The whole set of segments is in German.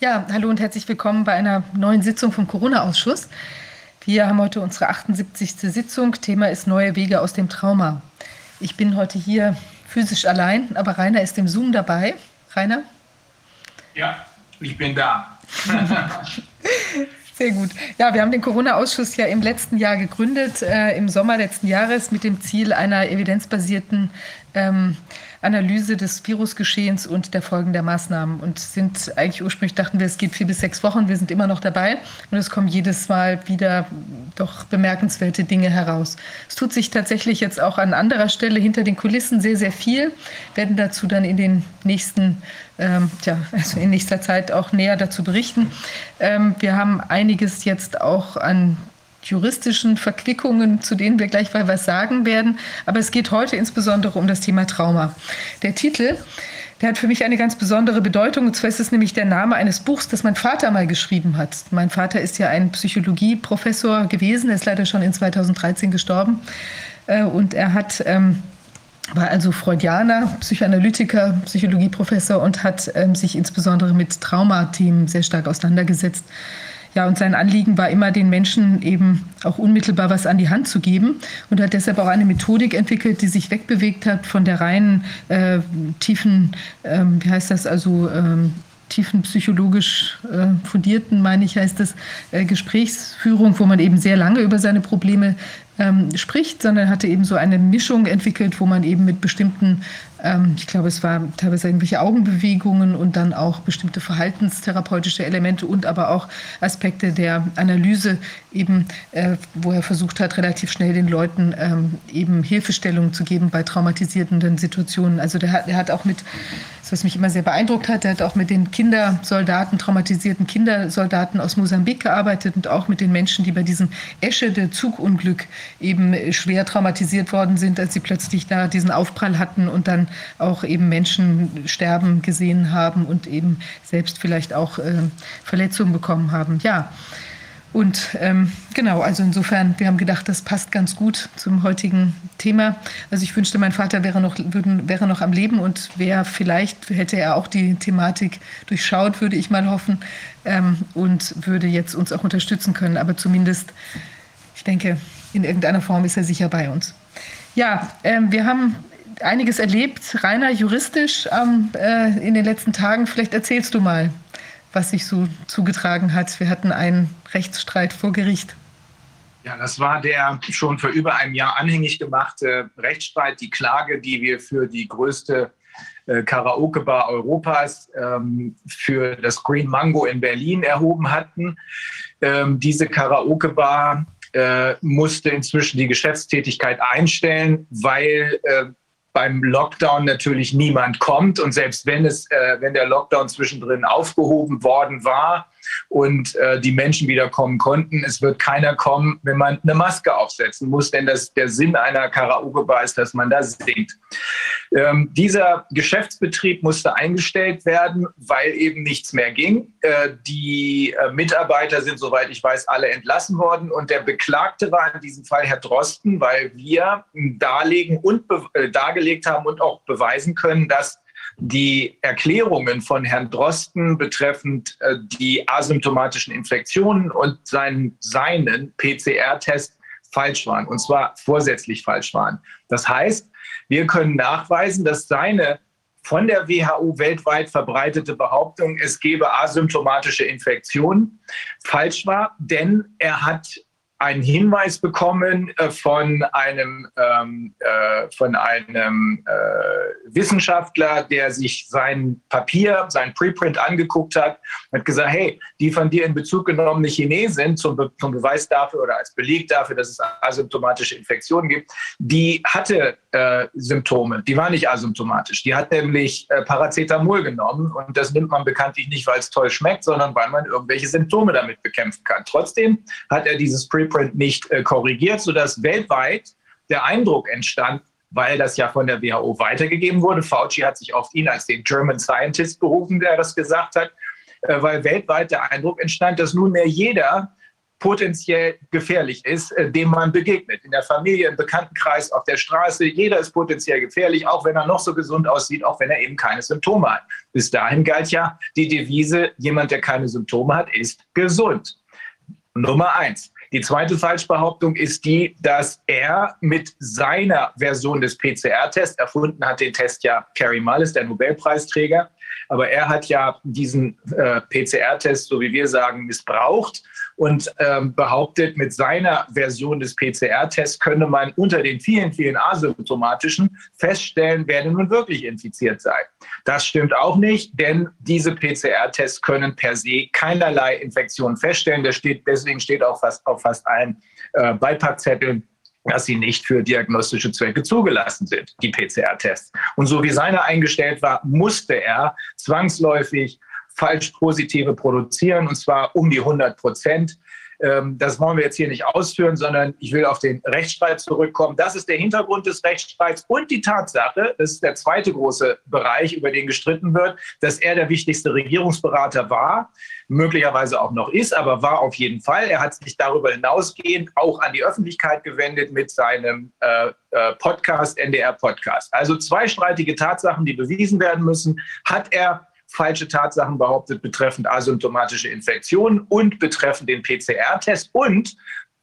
Ja, hallo und herzlich willkommen bei einer neuen Sitzung vom Corona-Ausschuss. Wir haben heute unsere 78. Sitzung. Thema ist neue Wege aus dem Trauma. Ich bin heute hier physisch allein, aber Rainer ist im Zoom dabei. Rainer? Ja, ich bin da. Sehr gut. Ja, wir haben den Corona-Ausschuss ja im letzten Jahr gegründet, äh, im Sommer letzten Jahres mit dem Ziel einer evidenzbasierten ähm, Analyse des Virusgeschehens und der Folgen der Maßnahmen und sind eigentlich ursprünglich dachten wir, es geht vier bis sechs Wochen. Wir sind immer noch dabei und es kommen jedes Mal wieder doch bemerkenswerte Dinge heraus. Es tut sich tatsächlich jetzt auch an anderer Stelle hinter den Kulissen sehr, sehr viel. Werden dazu dann in den nächsten, ähm, tja, also in nächster Zeit auch näher dazu berichten. Ähm, wir haben einiges jetzt auch an juristischen Verquickungen, zu denen wir gleich mal was sagen werden. Aber es geht heute insbesondere um das Thema Trauma. Der Titel, der hat für mich eine ganz besondere Bedeutung. Und zwar ist es nämlich der Name eines Buchs, das mein Vater mal geschrieben hat. Mein Vater ist ja ein Psychologieprofessor gewesen. Er ist leider schon in 2013 gestorben. Äh, und er hat ähm, war also Freudianer, Psychoanalytiker, Psychologieprofessor und hat ähm, sich insbesondere mit Traumathemen sehr stark auseinandergesetzt. Ja, und sein Anliegen war immer, den Menschen eben auch unmittelbar was an die Hand zu geben und hat deshalb auch eine Methodik entwickelt, die sich wegbewegt hat von der reinen äh, tiefen, ähm, wie heißt das, also ähm, tiefenpsychologisch äh, fundierten, meine ich, heißt das, äh, Gesprächsführung, wo man eben sehr lange über seine Probleme ähm, spricht, sondern hatte eben so eine Mischung entwickelt, wo man eben mit bestimmten ich glaube, es war teilweise irgendwelche Augenbewegungen und dann auch bestimmte verhaltenstherapeutische Elemente und aber auch Aspekte der Analyse eben, äh, wo er versucht hat, relativ schnell den Leuten ähm, eben Hilfestellungen zu geben bei traumatisierenden Situationen. Also der hat, der hat auch mit, was mich immer sehr beeindruckt hat, der hat auch mit den Kindersoldaten, traumatisierten Kindersoldaten aus Mosambik gearbeitet und auch mit den Menschen, die bei diesem Eschede-Zugunglück eben schwer traumatisiert worden sind, als sie plötzlich da diesen Aufprall hatten und dann auch eben Menschen sterben gesehen haben und eben selbst vielleicht auch äh, Verletzungen bekommen haben. Ja. Und ähm, genau, also insofern, wir haben gedacht, das passt ganz gut zum heutigen Thema. Also ich wünschte, mein Vater wäre noch, würden, wäre noch am Leben und wäre vielleicht, hätte er auch die Thematik durchschaut, würde ich mal hoffen, ähm, und würde jetzt uns auch unterstützen können. Aber zumindest, ich denke, in irgendeiner Form ist er sicher bei uns. Ja, ähm, wir haben einiges erlebt, reiner juristisch äh, in den letzten Tagen. Vielleicht erzählst du mal, was sich so zugetragen hat. Wir hatten einen Rechtsstreit vor Gericht. Ja, das war der schon vor über einem Jahr anhängig gemachte Rechtsstreit, die Klage, die wir für die größte äh, Karaoke-Bar Europas ähm, für das Green Mango in Berlin erhoben hatten. Ähm, diese Karaoke-Bar äh, musste inzwischen die Geschäftstätigkeit einstellen, weil äh, beim Lockdown natürlich niemand kommt. Und selbst wenn es, äh, wenn der Lockdown zwischendrin aufgehoben worden war, und äh, die Menschen wieder kommen konnten. Es wird keiner kommen, wenn man eine Maske aufsetzen muss, denn das, der Sinn einer Karaoke-Bar ist, dass man da singt. Ähm, dieser Geschäftsbetrieb musste eingestellt werden, weil eben nichts mehr ging. Äh, die äh, Mitarbeiter sind, soweit ich weiß, alle entlassen worden und der Beklagte war in diesem Fall Herr Drosten, weil wir darlegen und äh, dargelegt haben und auch beweisen können, dass die Erklärungen von Herrn Drosten betreffend äh, die asymptomatischen Infektionen und seinen, seinen PCR-Test falsch waren, und zwar vorsätzlich falsch waren. Das heißt, wir können nachweisen, dass seine von der WHO weltweit verbreitete Behauptung, es gebe asymptomatische Infektionen, falsch war, denn er hat einen Hinweis bekommen äh, von einem, ähm, äh, von einem äh, Wissenschaftler, der sich sein Papier, sein Preprint angeguckt hat und hat gesagt, hey, die von dir in Bezug genommene Chinesen zum, Be zum Beweis dafür oder als Beleg dafür, dass es asymptomatische Infektionen gibt, die hatte äh, Symptome, die war nicht asymptomatisch. Die hat nämlich äh, Paracetamol genommen und das nimmt man bekanntlich nicht, weil es toll schmeckt, sondern weil man irgendwelche Symptome damit bekämpfen kann. Trotzdem hat er dieses Preprint Preprint nicht äh, korrigiert, sodass weltweit der Eindruck entstand, weil das ja von der WHO weitergegeben wurde. Fauci hat sich auf ihn als den German Scientist berufen, der das gesagt hat, äh, weil weltweit der Eindruck entstand, dass nunmehr jeder potenziell gefährlich ist, äh, dem man begegnet. In der Familie, im Bekanntenkreis, auf der Straße. Jeder ist potenziell gefährlich, auch wenn er noch so gesund aussieht, auch wenn er eben keine Symptome hat. Bis dahin galt ja die Devise, jemand, der keine Symptome hat, ist gesund. Nummer eins. Die zweite Falschbehauptung ist die, dass er mit seiner Version des PCR-Tests, erfunden hat den Test ja Kerry Mullis, der Nobelpreisträger, aber er hat ja diesen äh, PCR-Test, so wie wir sagen, missbraucht und ähm, behauptet, mit seiner Version des PCR-Tests könne man unter den vielen, vielen asymptomatischen feststellen, wer denn nun wirklich infiziert sei. Das stimmt auch nicht, denn diese PCR-Tests können per se keinerlei Infektionen feststellen. Steht, deswegen steht auch fast auf fast allen äh, Beipackzetteln, dass sie nicht für diagnostische Zwecke zugelassen sind, die PCR-Tests. Und so wie seiner eingestellt war, musste er zwangsläufig falsch positive produzieren, und zwar um die 100 Prozent. Ähm, das wollen wir jetzt hier nicht ausführen, sondern ich will auf den Rechtsstreit zurückkommen. Das ist der Hintergrund des Rechtsstreits und die Tatsache, das ist der zweite große Bereich, über den gestritten wird, dass er der wichtigste Regierungsberater war, möglicherweise auch noch ist, aber war auf jeden Fall. Er hat sich darüber hinausgehend auch an die Öffentlichkeit gewendet mit seinem äh, äh Podcast, NDR Podcast. Also zwei streitige Tatsachen, die bewiesen werden müssen, hat er falsche Tatsachen behauptet betreffend asymptomatische Infektionen und betreffend den PCR-Test und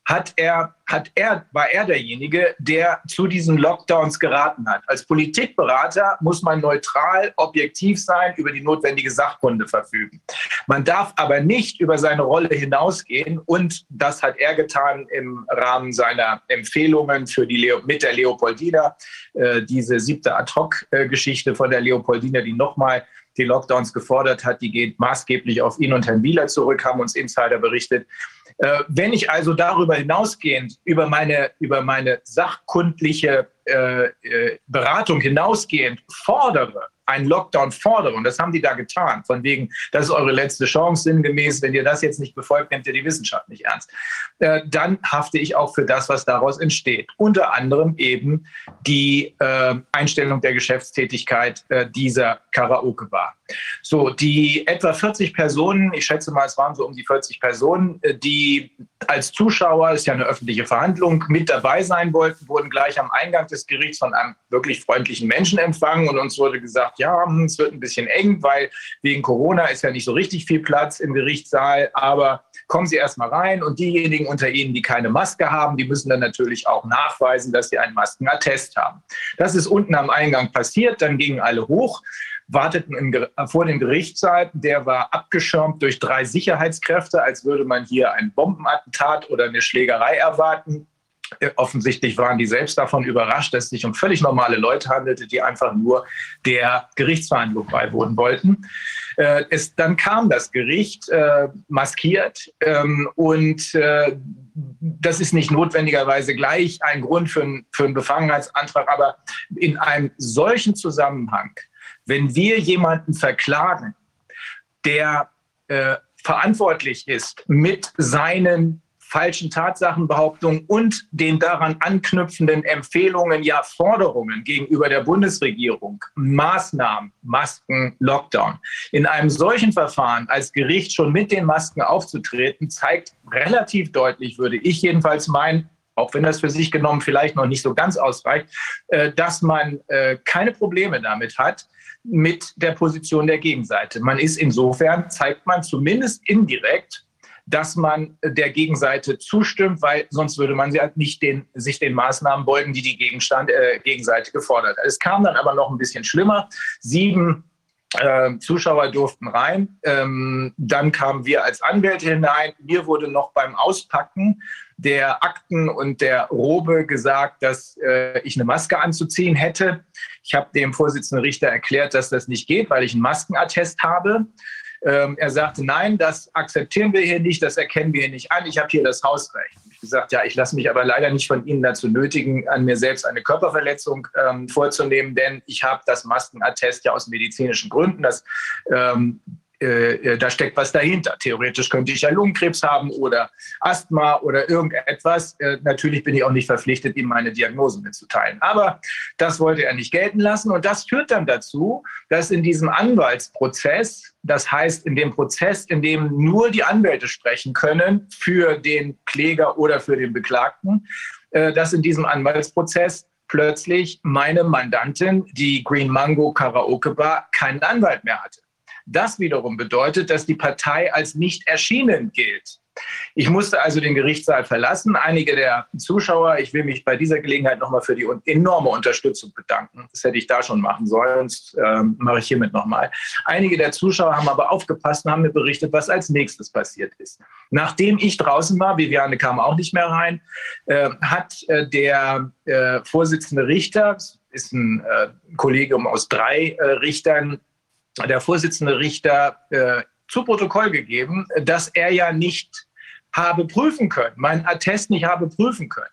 hat er, hat er, war er derjenige, der zu diesen Lockdowns geraten hat. Als Politikberater muss man neutral, objektiv sein, über die notwendige Sachkunde verfügen. Man darf aber nicht über seine Rolle hinausgehen und das hat er getan im Rahmen seiner Empfehlungen für die Leo, mit der Leopoldina, äh, diese siebte Ad-Hoc-Geschichte von der Leopoldina, die nochmal die Lockdowns gefordert hat, die geht maßgeblich auf ihn und Herrn Wieler zurück, haben uns Insider berichtet. Äh, wenn ich also darüber hinausgehend, über meine, über meine sachkundliche äh, äh, Beratung hinausgehend fordere, einen Lockdown fordere, und das haben die da getan, von wegen, das ist eure letzte Chance, sinngemäß, wenn ihr das jetzt nicht befolgt, nehmt ihr die Wissenschaft nicht ernst, äh, dann hafte ich auch für das, was daraus entsteht. Unter anderem eben die äh, Einstellung der Geschäftstätigkeit äh, dieser Karaoke-Bar. So, die etwa 40 Personen, ich schätze mal, es waren so um die 40 Personen, äh, die als Zuschauer, ist ja eine öffentliche Verhandlung, mit dabei sein wollten, wurden gleich am Eingang des Gerichts von einem wirklich freundlichen Menschen empfangen und uns wurde gesagt, ja, hm, es wird ein bisschen eng, weil wegen Corona ist ja nicht so richtig viel Platz im Gerichtssaal, aber kommen Sie erst mal rein und diejenigen unter Ihnen, die keine Maske haben, die müssen dann natürlich auch nachweisen, dass sie einen Maskenattest haben. Das ist unten am Eingang passiert, dann gingen alle hoch warteten im, vor dem Gerichtssaal. Der war abgeschirmt durch drei Sicherheitskräfte, als würde man hier ein Bombenattentat oder eine Schlägerei erwarten. Äh, offensichtlich waren die selbst davon überrascht, dass es sich um völlig normale Leute handelte, die einfach nur der Gerichtsverhandlung beiwohnen wollten. Äh, es, dann kam das Gericht äh, maskiert ähm, und äh, das ist nicht notwendigerweise gleich ein Grund für, für einen Befangenheitsantrag, aber in einem solchen Zusammenhang wenn wir jemanden verklagen, der äh, verantwortlich ist mit seinen falschen Tatsachenbehauptungen und den daran anknüpfenden Empfehlungen, ja Forderungen gegenüber der Bundesregierung, Maßnahmen, Masken, Lockdown. In einem solchen Verfahren als Gericht schon mit den Masken aufzutreten, zeigt relativ deutlich, würde ich jedenfalls meinen, auch wenn das für sich genommen vielleicht noch nicht so ganz ausreicht, äh, dass man äh, keine Probleme damit hat, mit der Position der Gegenseite. Man ist insofern, zeigt man zumindest indirekt, dass man der Gegenseite zustimmt, weil sonst würde man halt nicht den, sich den Maßnahmen beugen, die die Gegenstand, äh, Gegenseite gefordert hat. Es kam dann aber noch ein bisschen schlimmer. Sieben äh, Zuschauer durften rein. Ähm, dann kamen wir als Anwälte hinein. Mir wurde noch beim Auspacken der Akten und der Robe gesagt, dass äh, ich eine Maske anzuziehen hätte. Ich habe dem Vorsitzenden Richter erklärt, dass das nicht geht, weil ich einen Maskenattest habe. Ähm, er sagte, nein, das akzeptieren wir hier nicht, das erkennen wir hier nicht an. Ich habe hier das Hausrecht. Ich gesagt, ja, ich lasse mich aber leider nicht von Ihnen dazu nötigen, an mir selbst eine Körperverletzung ähm, vorzunehmen, denn ich habe das Maskenattest ja aus medizinischen Gründen. Das ähm, äh, äh, da steckt was dahinter. Theoretisch könnte ich ja Lungenkrebs haben oder Asthma oder irgendetwas. Äh, natürlich bin ich auch nicht verpflichtet, ihm meine Diagnosen mitzuteilen. Aber das wollte er nicht gelten lassen. Und das führt dann dazu, dass in diesem Anwaltsprozess, das heißt in dem Prozess, in dem nur die Anwälte sprechen können für den Kläger oder für den Beklagten, dass in diesem Anwaltsprozess plötzlich meine Mandantin, die Green Mango Karaoke Bar, keinen Anwalt mehr hatte. Das wiederum bedeutet, dass die Partei als nicht erschienen gilt. Ich musste also den Gerichtssaal verlassen. Einige der Zuschauer, ich will mich bei dieser Gelegenheit nochmal für die enorme Unterstützung bedanken. Das hätte ich da schon machen sollen, das ähm, mache ich hiermit nochmal. Einige der Zuschauer haben aber aufgepasst und haben mir berichtet, was als nächstes passiert ist. Nachdem ich draußen war, Viviane kam auch nicht mehr rein, äh, hat äh, der äh, Vorsitzende Richter, ist ein äh, Kollegium aus drei äh, Richtern, der Vorsitzende Richter äh, zu Protokoll gegeben, dass er ja nicht habe prüfen können, meinen Attest nicht habe prüfen können.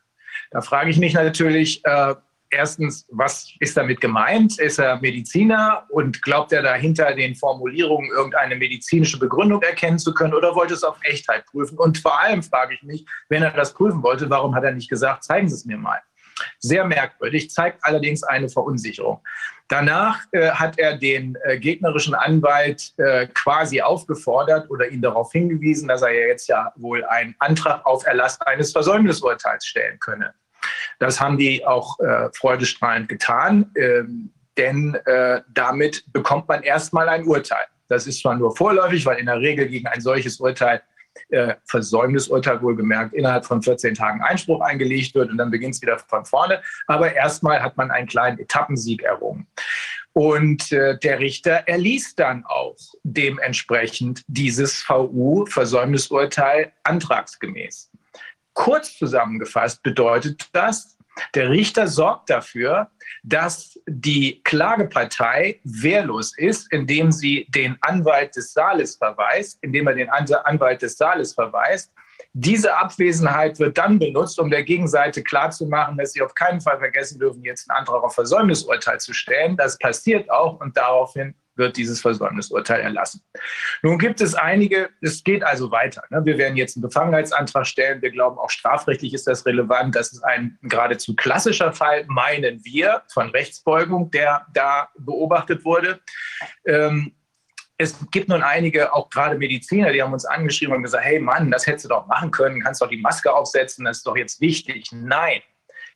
Da frage ich mich natürlich, äh, erstens, was ist damit gemeint? Ist er Mediziner und glaubt er dahinter den Formulierungen irgendeine medizinische Begründung erkennen zu können oder wollte es auf Echtheit prüfen? Und vor allem frage ich mich, wenn er das prüfen wollte, warum hat er nicht gesagt, zeigen Sie es mir mal? Sehr merkwürdig, zeigt allerdings eine Verunsicherung. Danach äh, hat er den äh, gegnerischen Anwalt äh, quasi aufgefordert oder ihn darauf hingewiesen, dass er ja jetzt ja wohl einen Antrag auf Erlass eines Versäumnisurteils stellen könne. Das haben die auch äh, freudestrahlend getan, ähm, denn äh, damit bekommt man erstmal ein Urteil. Das ist zwar nur vorläufig, weil in der Regel gegen ein solches Urteil äh, Versäumnisurteil wohlgemerkt innerhalb von 14 Tagen Einspruch eingelegt wird und dann beginnt es wieder von vorne. Aber erstmal hat man einen kleinen Etappensieg errungen. Und äh, der Richter erließ dann auch dementsprechend dieses VU-Versäumnisurteil antragsgemäß. Kurz zusammengefasst bedeutet das, der Richter sorgt dafür, dass die Klagepartei wehrlos ist, indem sie den Anwalt des Saales verweist, indem er den Anwalt des Saales verweist. Diese Abwesenheit wird dann benutzt, um der Gegenseite klarzumachen, dass sie auf keinen Fall vergessen dürfen, jetzt einen Antrag auf Versäumnisurteil zu stellen. Das passiert auch und daraufhin wird dieses Versäumnisurteil erlassen. Nun gibt es einige, es geht also weiter. Ne? Wir werden jetzt einen Befangenheitsantrag stellen. Wir glauben, auch strafrechtlich ist das relevant. Das ist ein geradezu klassischer Fall, meinen wir, von Rechtsbeugung, der da beobachtet wurde. Ähm, es gibt nun einige, auch gerade Mediziner, die haben uns angeschrieben und gesagt, hey Mann, das hättest du doch machen können, kannst doch die Maske aufsetzen, das ist doch jetzt wichtig. Nein.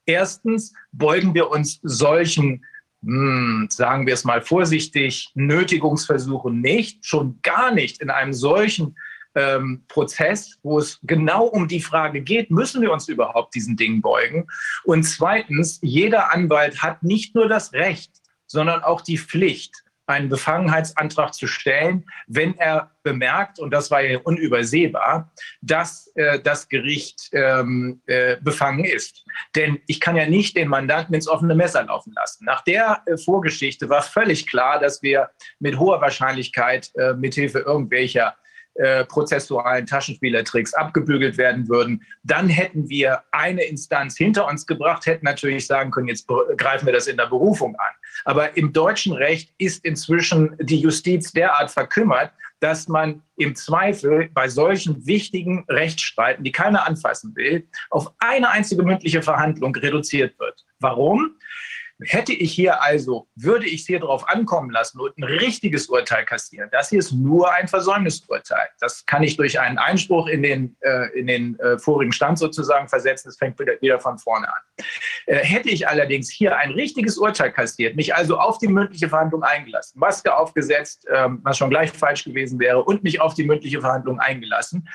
Erstens beugen wir uns solchen hm, sagen wir es mal vorsichtig, Nötigungsversuche nicht, schon gar nicht in einem solchen ähm, Prozess, wo es genau um die Frage geht, müssen wir uns überhaupt diesen Dingen beugen? Und zweitens, jeder Anwalt hat nicht nur das Recht, sondern auch die Pflicht, einen Befangenheitsantrag zu stellen, wenn er bemerkt, und das war ja unübersehbar, dass äh, das Gericht ähm, äh, befangen ist. Denn ich kann ja nicht den Mandanten ins offene Messer laufen lassen. Nach der äh, Vorgeschichte war völlig klar, dass wir mit hoher Wahrscheinlichkeit äh, mithilfe irgendwelcher äh, prozessualen Taschenspielertricks abgebügelt werden würden, dann hätten wir eine Instanz hinter uns gebracht, hätten natürlich sagen können, jetzt greifen wir das in der Berufung an. Aber im deutschen Recht ist inzwischen die Justiz derart verkümmert, dass man im Zweifel bei solchen wichtigen Rechtsstreiten, die keiner anfassen will, auf eine einzige mündliche Verhandlung reduziert wird. Warum? Hätte ich hier also, würde ich es hier drauf ankommen lassen und ein richtiges Urteil kassieren, das hier ist nur ein Versäumnisurteil. Das kann ich durch einen Einspruch in den, äh, in den äh, vorigen Stand sozusagen versetzen. Das fängt wieder, von vorne an. Äh, hätte ich allerdings hier ein richtiges Urteil kassiert, mich also auf die mündliche Verhandlung eingelassen, Maske aufgesetzt, ähm, was schon gleich falsch gewesen wäre, und mich auf die mündliche Verhandlung eingelassen,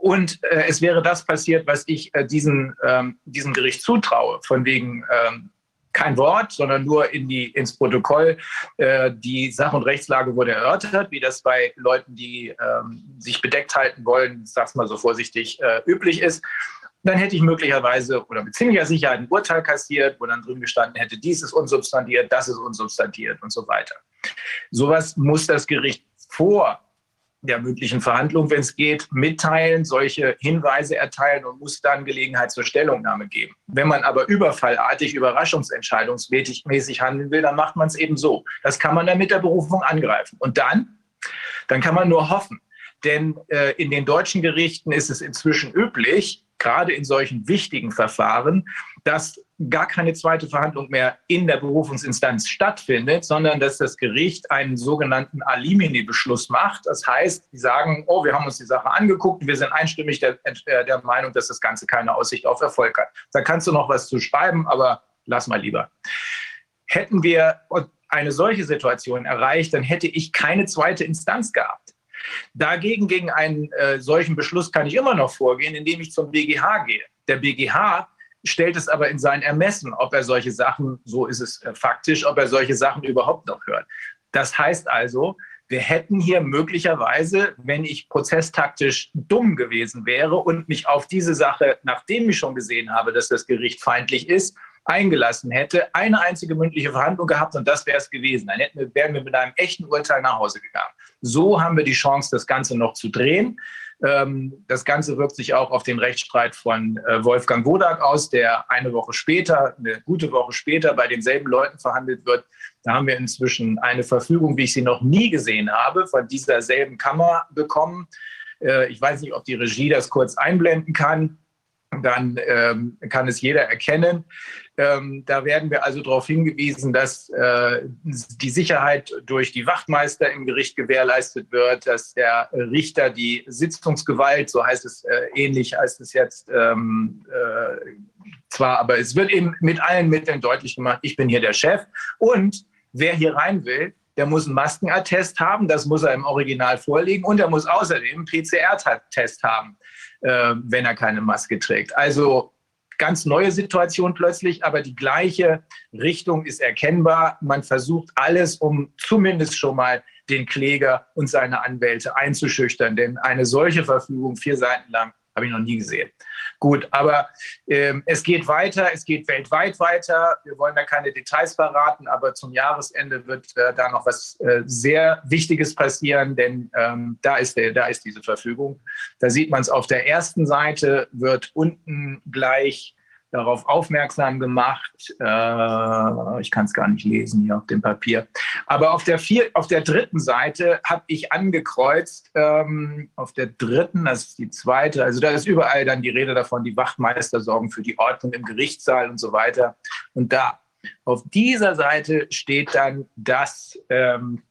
und äh, es wäre das passiert, was ich äh, diesen, ähm, diesem Gericht zutraue, von wegen ähm, kein Wort, sondern nur in die, ins Protokoll. Äh, die Sach- und Rechtslage wurde erörtert, wie das bei Leuten, die ähm, sich bedeckt halten wollen, sag's mal so vorsichtig, äh, üblich ist. Dann hätte ich möglicherweise oder mit ziemlicher Sicherheit ein Urteil kassiert, wo dann drin gestanden hätte, dies ist unsubstantiert, das ist unsubstantiert und so weiter. Sowas muss das Gericht vor der mündlichen Verhandlung, wenn es geht, mitteilen, solche Hinweise erteilen und muss dann Gelegenheit zur Stellungnahme geben. Wenn man aber überfallartig, überraschungsentscheidungsmäßig handeln will, dann macht man es eben so. Das kann man dann mit der Berufung angreifen. Und dann dann kann man nur hoffen. Denn äh, in den deutschen Gerichten ist es inzwischen üblich, gerade in solchen wichtigen Verfahren, dass gar keine zweite Verhandlung mehr in der Berufungsinstanz stattfindet, sondern dass das Gericht einen sogenannten Alimini-Beschluss macht. Das heißt, die sagen, oh, wir haben uns die Sache angeguckt, wir sind einstimmig der, äh, der Meinung, dass das Ganze keine Aussicht auf Erfolg hat. Da kannst du noch was zu schreiben, aber lass mal lieber. Hätten wir eine solche Situation erreicht, dann hätte ich keine zweite Instanz gehabt. Dagegen gegen einen äh, solchen Beschluss kann ich immer noch vorgehen, indem ich zum BGH gehe. Der BGH stellt es aber in sein Ermessen, ob er solche Sachen, so ist es äh, faktisch, ob er solche Sachen überhaupt noch hört. Das heißt also, wir hätten hier möglicherweise, wenn ich prozesstaktisch dumm gewesen wäre und mich auf diese Sache, nachdem ich schon gesehen habe, dass das Gericht feindlich ist, eingelassen hätte, eine einzige mündliche Verhandlung gehabt und das wäre es gewesen. Dann hätten wir, wären wir mit einem echten Urteil nach Hause gegangen. So haben wir die Chance, das Ganze noch zu drehen. Ähm, das Ganze wirkt sich auch auf den Rechtsstreit von äh, Wolfgang Wodak aus, der eine Woche später, eine gute Woche später bei denselben Leuten verhandelt wird. Da haben wir inzwischen eine Verfügung, wie ich sie noch nie gesehen habe, von dieser selben Kammer bekommen. Äh, ich weiß nicht, ob die Regie das kurz einblenden kann dann ähm, kann es jeder erkennen. Ähm, da werden wir also darauf hingewiesen, dass äh, die Sicherheit durch die Wachtmeister im Gericht gewährleistet wird, dass der Richter die Sitzungsgewalt, so heißt es äh, ähnlich, heißt es jetzt ähm, äh, zwar, aber es wird eben mit allen Mitteln deutlich gemacht, ich bin hier der Chef. Und wer hier rein will, der muss einen Maskenattest haben, das muss er im Original vorlegen und er muss außerdem einen PCR-Test haben äh, wenn er keine Maske trägt. Also ganz neue Situation plötzlich, aber die gleiche Richtung ist erkennbar. Man versucht alles, um zumindest schon mal den Kläger und seine Anwälte einzuschüchtern. Denn eine solche Verfügung, vier Seiten lang, habe ich noch nie gesehen. Gut, aber ähm, es geht weiter, es geht weltweit weiter. Wir wollen da keine Details verraten, aber zum Jahresende wird äh, da noch was äh, sehr Wichtiges passieren, denn ähm, da, ist der, da ist diese Verfügung. Da sieht man es auf der ersten Seite, wird unten gleich darauf aufmerksam gemacht. Äh, ich kann es gar nicht lesen hier auf dem Papier. Aber auf der, vier, auf der dritten Seite habe ich angekreuzt, ähm, auf der dritten, das ist die zweite, also da ist überall dann die Rede davon, die Wachtmeister sorgen für die Ordnung im Gerichtssaal und so weiter. Und da auf dieser Seite steht dann, dass ähm,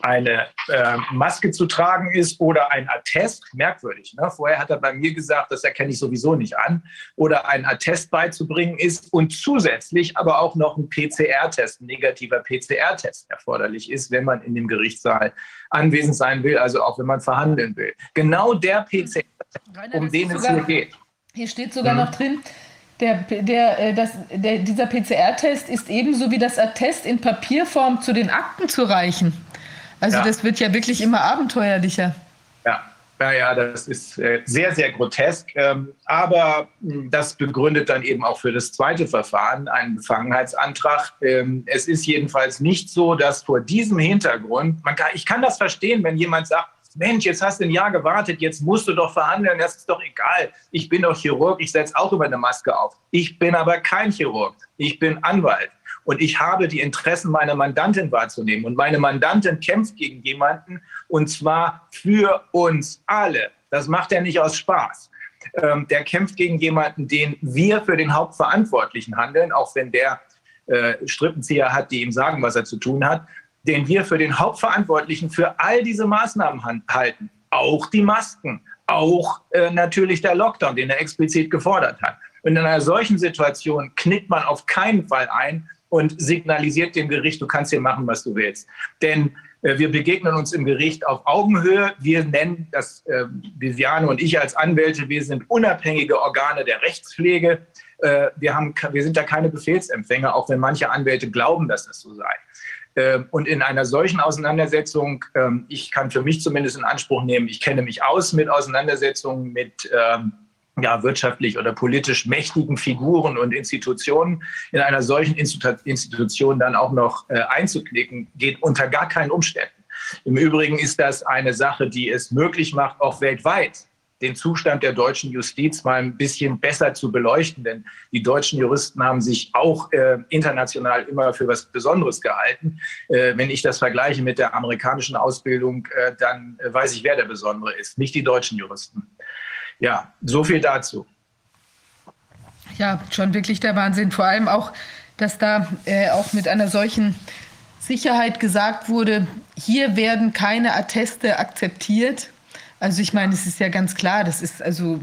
eine äh, Maske zu tragen ist oder ein Attest, merkwürdig. Ne? Vorher hat er bei mir gesagt, das erkenne ich sowieso nicht an, oder ein Attest beizubringen ist und zusätzlich aber auch noch ein PCR-Test, ein negativer PCR-Test erforderlich ist, wenn man in dem Gerichtssaal anwesend sein will, also auch wenn man verhandeln will. Genau der PCR, um den es hier geht. Hier steht sogar hm. noch drin, der, der, äh, das, der, dieser PCR-Test ist ebenso wie das Attest in Papierform zu den Akten zu reichen. Also ja. das wird ja wirklich immer abenteuerlicher. Ja, ja, ja, das ist äh, sehr, sehr grotesk. Ähm, aber hm, das begründet dann eben auch für das zweite Verfahren einen Befangenheitsantrag. Ähm, es ist jedenfalls nicht so, dass vor diesem Hintergrund, man kann, ich kann das verstehen, wenn jemand sagt, Mensch, jetzt hast du ein Jahr gewartet, jetzt musst du doch verhandeln, das ist doch egal. Ich bin doch Chirurg, ich setze auch immer eine Maske auf. Ich bin aber kein Chirurg, ich bin Anwalt. Und ich habe die Interessen meiner Mandantin wahrzunehmen. Und meine Mandantin kämpft gegen jemanden und zwar für uns alle. Das macht er nicht aus Spaß. Ähm, der kämpft gegen jemanden, den wir für den Hauptverantwortlichen handeln, auch wenn der äh, Strippenzieher hat, die ihm sagen, was er zu tun hat, den wir für den Hauptverantwortlichen für all diese Maßnahmen halten. Auch die Masken, auch äh, natürlich der Lockdown, den er explizit gefordert hat. Und in einer solchen Situation knickt man auf keinen Fall ein und signalisiert dem Gericht, du kannst hier machen, was du willst. Denn äh, wir begegnen uns im Gericht auf Augenhöhe. Wir nennen das, äh, Viviane und ich als Anwälte, wir sind unabhängige Organe der Rechtspflege. Äh, wir, haben, wir sind da keine Befehlsempfänger, auch wenn manche Anwälte glauben, dass das so sei. Ähm, und in einer solchen Auseinandersetzung, ähm, ich kann für mich zumindest in Anspruch nehmen, ich kenne mich aus mit Auseinandersetzungen mit ähm, ja, wirtschaftlich oder politisch mächtigen Figuren und Institutionen in einer solchen Institution dann auch noch äh, einzuklicken, geht unter gar keinen Umständen. Im Übrigen ist das eine Sache, die es möglich macht, auch weltweit den Zustand der deutschen Justiz mal ein bisschen besser zu beleuchten. Denn die deutschen Juristen haben sich auch äh, international immer für was Besonderes gehalten. Äh, wenn ich das vergleiche mit der amerikanischen Ausbildung, äh, dann weiß ich, wer der Besondere ist, nicht die deutschen Juristen. Ja, so viel dazu. Ja, schon wirklich der Wahnsinn. Vor allem auch, dass da äh, auch mit einer solchen Sicherheit gesagt wurde, hier werden keine Atteste akzeptiert. Also ich meine, es ist ja ganz klar, das ist also,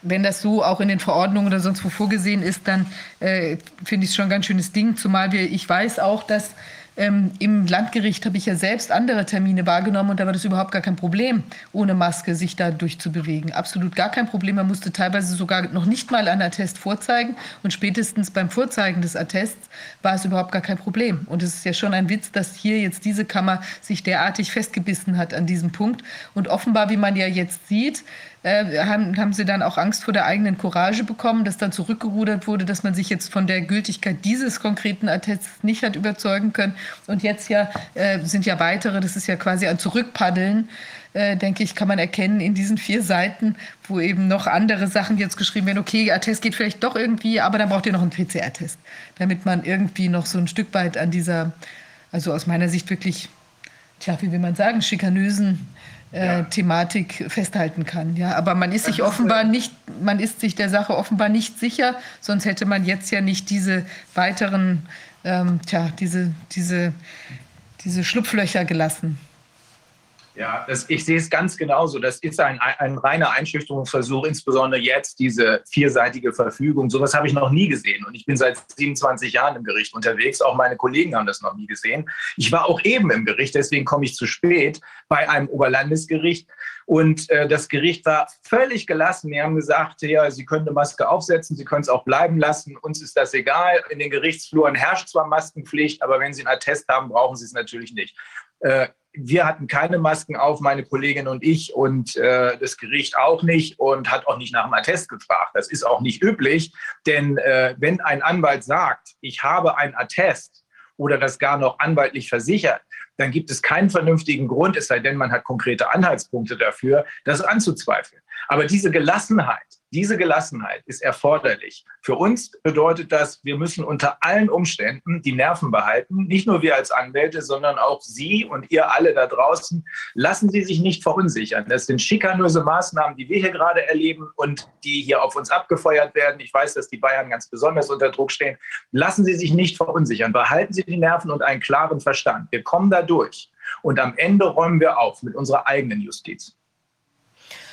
wenn das so auch in den Verordnungen oder sonst wo vorgesehen ist, dann äh, finde ich es schon ein ganz schönes Ding. Zumal wir, ich weiß auch, dass ähm, Im Landgericht habe ich ja selbst andere Termine wahrgenommen und da war das überhaupt gar kein Problem, ohne Maske sich da durchzubewegen. Absolut gar kein Problem. Man musste teilweise sogar noch nicht mal einen Attest vorzeigen und spätestens beim Vorzeigen des Attests war es überhaupt gar kein Problem. Und es ist ja schon ein Witz, dass hier jetzt diese Kammer sich derartig festgebissen hat an diesem Punkt. Und offenbar, wie man ja jetzt sieht, äh, haben, haben sie dann auch Angst vor der eigenen Courage bekommen, dass dann zurückgerudert wurde, dass man sich jetzt von der Gültigkeit dieses konkreten Attests nicht hat überzeugen können. Und jetzt ja äh, sind ja weitere, das ist ja quasi ein Zurückpaddeln. Äh, denke ich, kann man erkennen in diesen vier Seiten, wo eben noch andere Sachen jetzt geschrieben werden. Okay, Attest geht vielleicht doch irgendwie, aber dann braucht ihr noch einen PCR-Test, damit man irgendwie noch so ein Stück weit an dieser, also aus meiner Sicht wirklich, tja, wie will man sagen, schikanösen äh. Thematik festhalten kann. Ja, aber man ist sich offenbar nicht, man ist sich der Sache offenbar nicht sicher, sonst hätte man jetzt ja nicht diese weiteren, ähm, tja, diese, diese, diese Schlupflöcher gelassen. Ja, das, ich sehe es ganz genauso. Das ist ein, ein reiner Einschüchterungsversuch, insbesondere jetzt diese vierseitige Verfügung. Sowas habe ich noch nie gesehen. Und ich bin seit 27 Jahren im Gericht unterwegs. Auch meine Kollegen haben das noch nie gesehen. Ich war auch eben im Gericht, deswegen komme ich zu spät, bei einem Oberlandesgericht. Und äh, das Gericht war völlig gelassen. Wir haben gesagt, ja, Sie können eine Maske aufsetzen, Sie können es auch bleiben lassen. Uns ist das egal. In den Gerichtsfluren herrscht zwar Maskenpflicht, aber wenn Sie einen Attest haben, brauchen Sie es natürlich nicht. Äh, wir hatten keine Masken auf, meine Kollegin und ich und äh, das Gericht auch nicht und hat auch nicht nach dem Attest gefragt. Das ist auch nicht üblich, denn äh, wenn ein Anwalt sagt, ich habe ein Attest oder das gar noch anwaltlich versichert, dann gibt es keinen vernünftigen Grund, es sei denn, man hat konkrete Anhaltspunkte dafür, das anzuzweifeln. Aber diese Gelassenheit, diese Gelassenheit ist erforderlich. Für uns bedeutet das, wir müssen unter allen Umständen die Nerven behalten. Nicht nur wir als Anwälte, sondern auch Sie und ihr alle da draußen. Lassen Sie sich nicht verunsichern. Das sind schikanöse Maßnahmen, die wir hier gerade erleben und die hier auf uns abgefeuert werden. Ich weiß, dass die Bayern ganz besonders unter Druck stehen. Lassen Sie sich nicht verunsichern. Behalten Sie die Nerven und einen klaren Verstand. Wir kommen da durch. Und am Ende räumen wir auf mit unserer eigenen Justiz.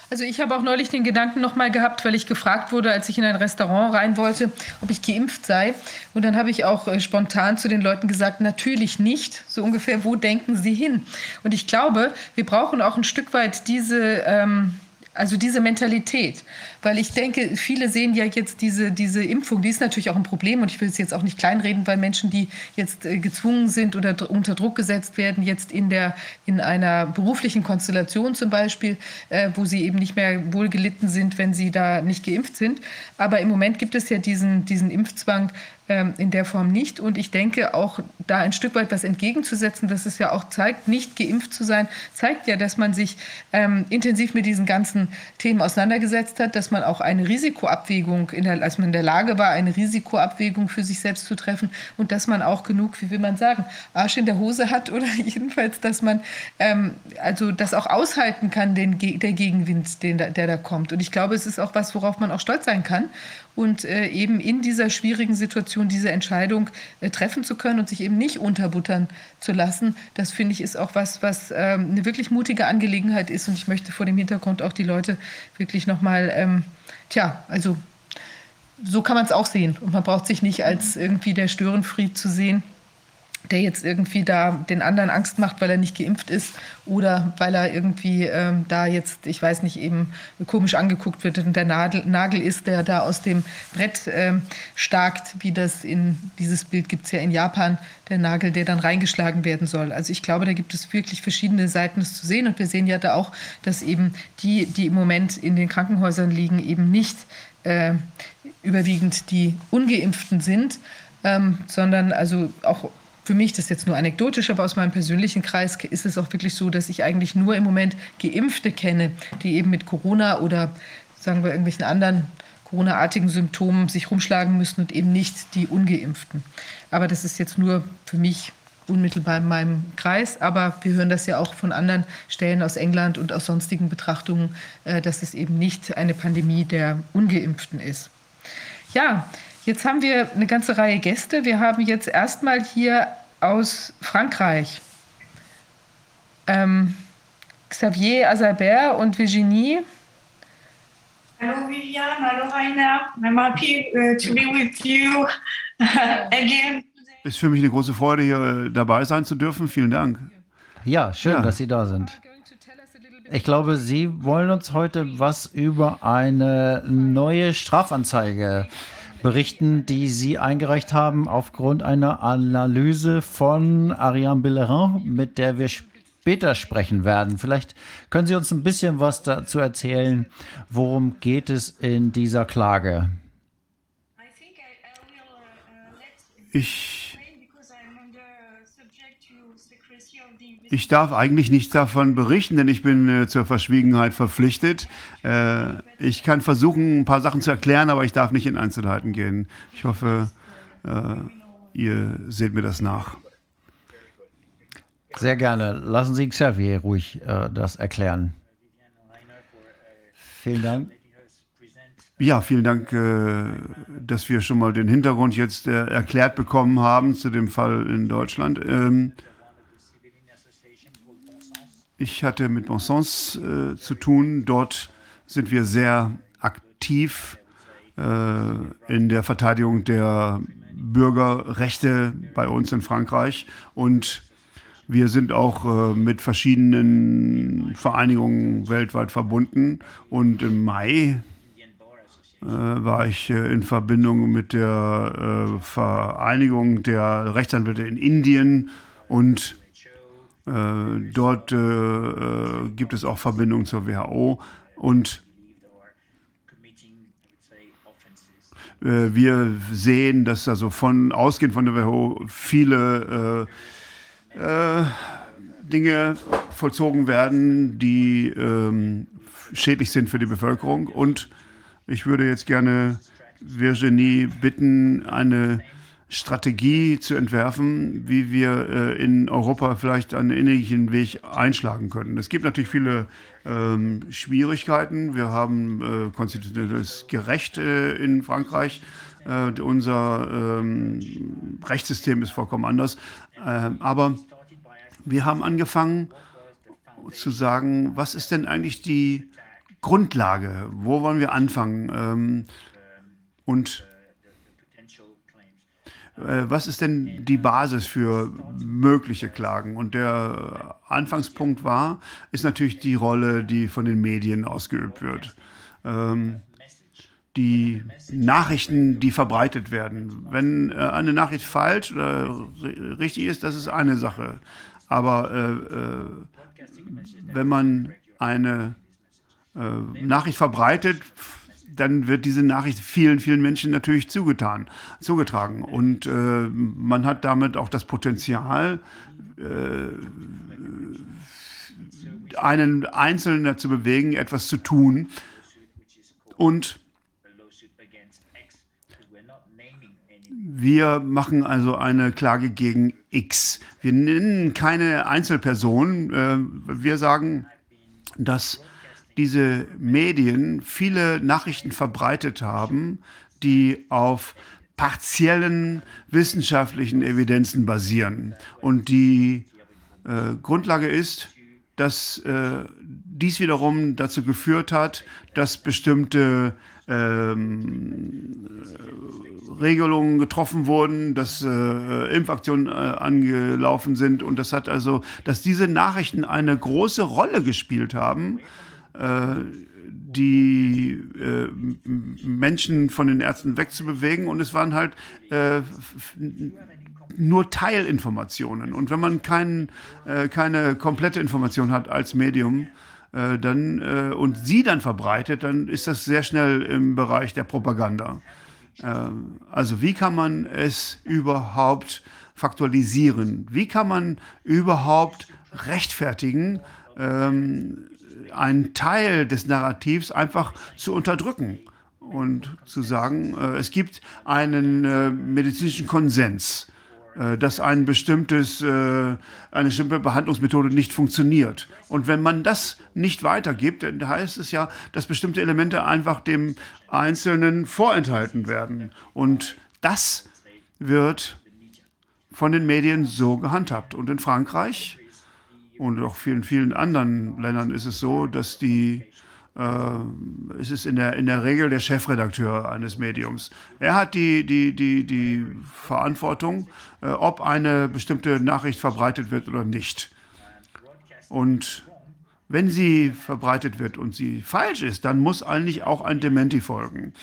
Also ich habe auch neulich den Gedanken nochmal gehabt, weil ich gefragt wurde, als ich in ein Restaurant rein wollte, ob ich geimpft sei. Und dann habe ich auch äh, spontan zu den Leuten gesagt, natürlich nicht. So ungefähr, wo denken Sie hin? Und ich glaube, wir brauchen auch ein Stück weit diese... Ähm, also diese Mentalität. Weil ich denke, viele sehen ja jetzt diese, diese Impfung, die ist natürlich auch ein Problem und ich will es jetzt auch nicht kleinreden, weil Menschen, die jetzt äh, gezwungen sind oder unter Druck gesetzt werden, jetzt in, der, in einer beruflichen Konstellation zum Beispiel, äh, wo sie eben nicht mehr wohlgelitten sind, wenn sie da nicht geimpft sind. Aber im Moment gibt es ja diesen, diesen Impfzwang ähm, in der Form nicht. Und ich denke, auch da ein Stück weit was entgegenzusetzen, dass es ja auch zeigt, nicht geimpft zu sein, zeigt ja, dass man sich ähm, intensiv mit diesen ganzen Themen auseinandergesetzt hat, dass man auch eine Risikoabwägung, in der, als man in der Lage war, eine Risikoabwägung für sich selbst zu treffen und dass man auch genug, wie will man sagen, Arsch in der Hose hat oder jedenfalls, dass man ähm, also das auch aushalten kann, den, der Gegenwind, den, der da kommt. Und ich glaube, es ist auch was, worauf man auch stolz sein kann und äh, eben in dieser schwierigen Situation diese Entscheidung äh, treffen zu können und sich eben nicht unterbuttern zu lassen. Das finde ich ist auch was, was ähm, eine wirklich mutige Angelegenheit ist. Und ich möchte vor dem Hintergrund auch die Leute wirklich nochmal, ähm, tja, also so kann man es auch sehen. Und man braucht sich nicht als irgendwie der Störenfried zu sehen der jetzt irgendwie da den anderen Angst macht, weil er nicht geimpft ist oder weil er irgendwie ähm, da jetzt, ich weiß nicht, eben komisch angeguckt wird und der Nagel, Nagel ist, der da aus dem Brett ähm, starkt, wie das in dieses Bild gibt es ja in Japan, der Nagel, der dann reingeschlagen werden soll. Also ich glaube, da gibt es wirklich verschiedene Seiten, das zu sehen und wir sehen ja da auch, dass eben die, die im Moment in den Krankenhäusern liegen, eben nicht äh, überwiegend die Ungeimpften sind, ähm, sondern also auch für mich, das ist jetzt nur anekdotisch, aber aus meinem persönlichen Kreis ist es auch wirklich so, dass ich eigentlich nur im Moment Geimpfte kenne, die eben mit Corona oder sagen wir irgendwelchen anderen Corona-artigen Symptomen sich rumschlagen müssen und eben nicht die Ungeimpften. Aber das ist jetzt nur für mich unmittelbar in meinem Kreis, aber wir hören das ja auch von anderen Stellen aus England und aus sonstigen Betrachtungen, äh, dass es eben nicht eine Pandemie der Ungeimpften ist. Ja, Jetzt haben wir eine ganze Reihe Gäste. Wir haben jetzt erstmal hier aus Frankreich ähm, Xavier Azalbert und Virginie. Hallo Vivian, hallo Rainer. I'm happy uh, to be with you again. Ist für mich eine große Freude, hier äh, dabei sein zu dürfen. Vielen Dank. Ja, schön, ja. dass Sie da sind. Ich glaube, Sie wollen uns heute was über eine neue Strafanzeige berichten, die Sie eingereicht haben aufgrund einer Analyse von Ariane Bellerin, mit der wir später sprechen werden. Vielleicht können Sie uns ein bisschen was dazu erzählen. Worum geht es in dieser Klage? Ich Ich darf eigentlich nichts davon berichten, denn ich bin äh, zur Verschwiegenheit verpflichtet. Äh, ich kann versuchen, ein paar Sachen zu erklären, aber ich darf nicht in Einzelheiten gehen. Ich hoffe, äh, ihr seht mir das nach. Sehr gerne. Lassen Sie Xavier ruhig äh, das erklären. Vielen Dank. Ja, vielen Dank, äh, dass wir schon mal den Hintergrund jetzt äh, erklärt bekommen haben zu dem Fall in Deutschland. Ähm, ich hatte mit Bonsens äh, zu tun. Dort sind wir sehr aktiv äh, in der Verteidigung der Bürgerrechte bei uns in Frankreich. Und wir sind auch äh, mit verschiedenen Vereinigungen weltweit verbunden. Und im Mai äh, war ich äh, in Verbindung mit der äh, Vereinigung der Rechtsanwälte in Indien und dort äh, äh, gibt es auch Verbindungen zur WHO und wir sehen, dass also von ausgehend von der WHO viele äh, äh, Dinge vollzogen werden, die ähm, schädlich sind für die Bevölkerung. Und ich würde jetzt gerne Virginie bitten, eine Strategie zu entwerfen, wie wir äh, in Europa vielleicht einen ähnlichen Weg einschlagen können. Es gibt natürlich viele ähm, Schwierigkeiten. Wir haben äh, konstitutionelles Gerecht äh, in Frankreich. Äh, unser ähm, Rechtssystem ist vollkommen anders. Ähm, aber wir haben angefangen zu sagen, was ist denn eigentlich die Grundlage? Wo wollen wir anfangen? Ähm, und was ist denn die Basis für mögliche Klagen? Und der Anfangspunkt war, ist natürlich die Rolle, die von den Medien ausgeübt wird. Ähm, die Nachrichten, die verbreitet werden. Wenn äh, eine Nachricht falsch oder richtig ist, das ist eine Sache. Aber äh, äh, wenn man eine äh, Nachricht verbreitet, dann wird diese Nachricht vielen, vielen Menschen natürlich zugetan, zugetragen. Und äh, man hat damit auch das Potenzial, äh, einen Einzelnen dazu bewegen, etwas zu tun. Und wir machen also eine Klage gegen X. Wir nennen keine Einzelperson. Äh, wir sagen, dass diese Medien viele Nachrichten verbreitet haben, die auf partiellen wissenschaftlichen Evidenzen basieren. Und die äh, Grundlage ist, dass äh, dies wiederum dazu geführt hat, dass bestimmte ähm, Regelungen getroffen wurden, dass äh, Impfaktionen äh, angelaufen sind und das hat also, dass diese Nachrichten eine große Rolle gespielt haben die äh, Menschen von den Ärzten wegzubewegen. Und es waren halt äh, nur Teilinformationen. Und wenn man kein, äh, keine komplette Information hat als Medium, äh, dann, äh, und sie dann verbreitet, dann ist das sehr schnell im Bereich der Propaganda. also wie kann man es überhaupt faktualisieren. Wie kann man überhaupt rechtfertigen, ähm, einen Teil des Narrativs einfach zu unterdrücken und zu sagen, äh, es gibt einen äh, medizinischen Konsens, äh, dass ein bestimmtes, äh, eine bestimmte Behandlungsmethode nicht funktioniert. Und wenn man das nicht weitergibt, dann heißt es ja, dass bestimmte Elemente einfach dem Einzelnen vorenthalten werden. Und das wird von den Medien so gehandhabt. Und in Frankreich und auch vielen, vielen anderen Ländern ist es so, dass die äh, es ist in der, in der Regel der Chefredakteur eines Mediums. Er hat die, die, die, die Verantwortung, äh, ob eine bestimmte Nachricht verbreitet wird oder nicht. Und wenn sie verbreitet wird und sie falsch ist, dann muss eigentlich auch ein Dementi folgen,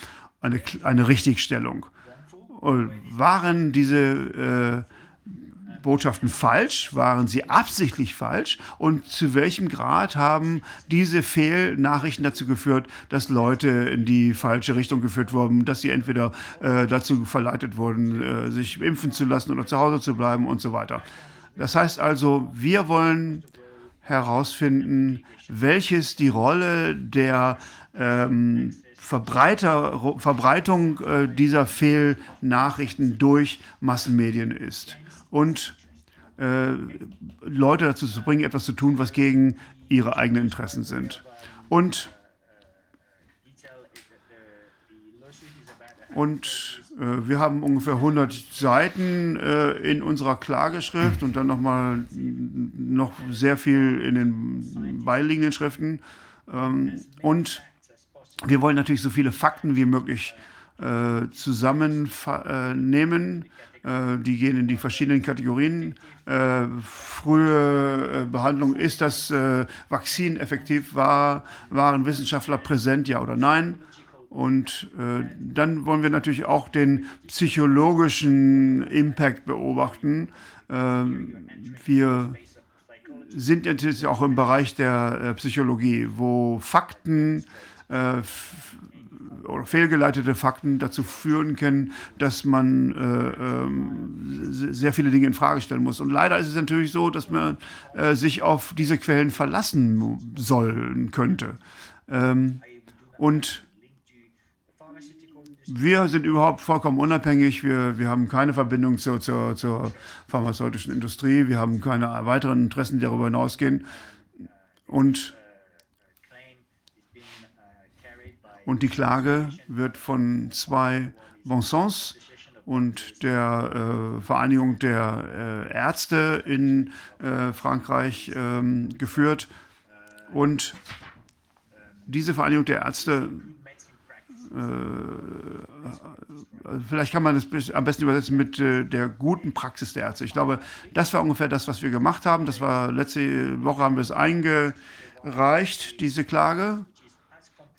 eine, eine Richtigstellung. Und waren diese äh, Botschaften falsch? Waren sie absichtlich falsch? Und zu welchem Grad haben diese Fehlnachrichten dazu geführt, dass Leute in die falsche Richtung geführt wurden, dass sie entweder äh, dazu verleitet wurden, äh, sich impfen zu lassen oder zu Hause zu bleiben und so weiter? Das heißt also, wir wollen herausfinden, welches die Rolle der ähm, Verbreiter, Verbreitung äh, dieser Fehlnachrichten durch Massenmedien ist und äh, Leute dazu zu bringen, etwas zu tun, was gegen ihre eigenen Interessen sind. Und, und äh, wir haben ungefähr 100 Seiten äh, in unserer Klageschrift und dann nochmal noch sehr viel in den beiliegenden Schriften. Ähm, und wir wollen natürlich so viele Fakten wie möglich äh, zusammennehmen äh, die gehen in die verschiedenen Kategorien. Äh, frühe äh, Behandlung, ist das Vakzin effektiv? War, waren Wissenschaftler präsent, ja oder nein? Und äh, dann wollen wir natürlich auch den psychologischen Impact beobachten. Ähm, wir sind jetzt auch im Bereich der äh, Psychologie, wo Fakten äh, oder fehlgeleitete Fakten dazu führen können, dass man äh, äh, sehr viele Dinge in Frage stellen muss. Und leider ist es natürlich so, dass man äh, sich auf diese Quellen verlassen sollen könnte. Ähm, und wir sind überhaupt vollkommen unabhängig. Wir, wir haben keine Verbindung zur, zur, zur pharmazeutischen Industrie. Wir haben keine weiteren Interessen, die darüber hinausgehen. Und Und die Klage wird von zwei Bonsons und der äh, Vereinigung der äh, Ärzte in äh, Frankreich ähm, geführt. Und diese Vereinigung der Ärzte, äh, vielleicht kann man es am besten übersetzen mit äh, der guten Praxis der Ärzte. Ich glaube, das war ungefähr das, was wir gemacht haben. Das war letzte Woche haben wir es eingereicht, diese Klage.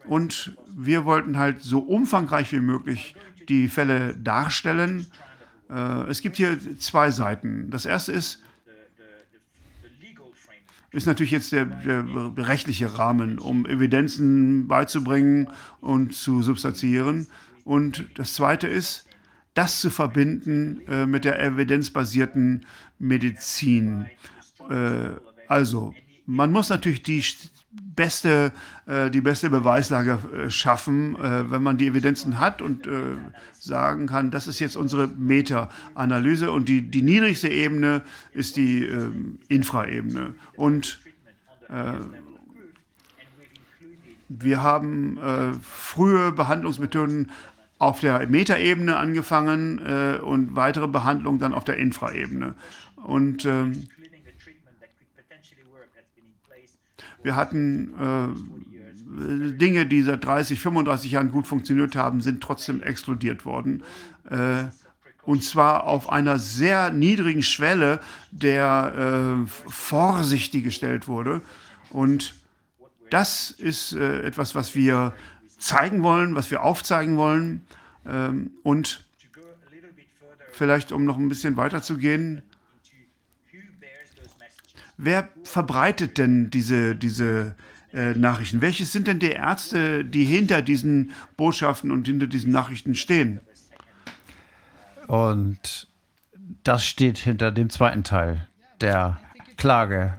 Und wir wollten halt so umfangreich wie möglich die Fälle darstellen. Äh, es gibt hier zwei Seiten. Das erste ist, ist natürlich jetzt der, der, rechtliche Rahmen, um Evidenzen beizubringen und zu substanzieren. Und das zweite ist, das zu verbinden äh, mit der evidenzbasierten Medizin. Äh, also, man muss natürlich die beste, äh, die beste Beweislage äh, schaffen, äh, wenn man die Evidenzen hat und äh, sagen kann, das ist jetzt unsere Meta-Analyse und die, die niedrigste Ebene ist die ähm, Infraebene. Und äh, wir haben äh, frühe Behandlungsmethoden auf der Metaebene angefangen und weitere Behandlungen dann auf der Infraebene. Und ähm, Wir hatten äh, Dinge, die seit 30, 35 Jahren gut funktioniert haben, sind trotzdem explodiert worden. Äh, und zwar auf einer sehr niedrigen Schwelle, der äh, vorsichtig gestellt wurde. Und das ist äh, etwas, was wir zeigen wollen, was wir aufzeigen wollen. Ähm, und vielleicht, um noch ein bisschen weiter zu gehen, Wer verbreitet denn diese, diese äh, Nachrichten? Welche sind denn die Ärzte, die hinter diesen Botschaften und hinter diesen Nachrichten stehen? Und das steht hinter dem zweiten Teil der Klage.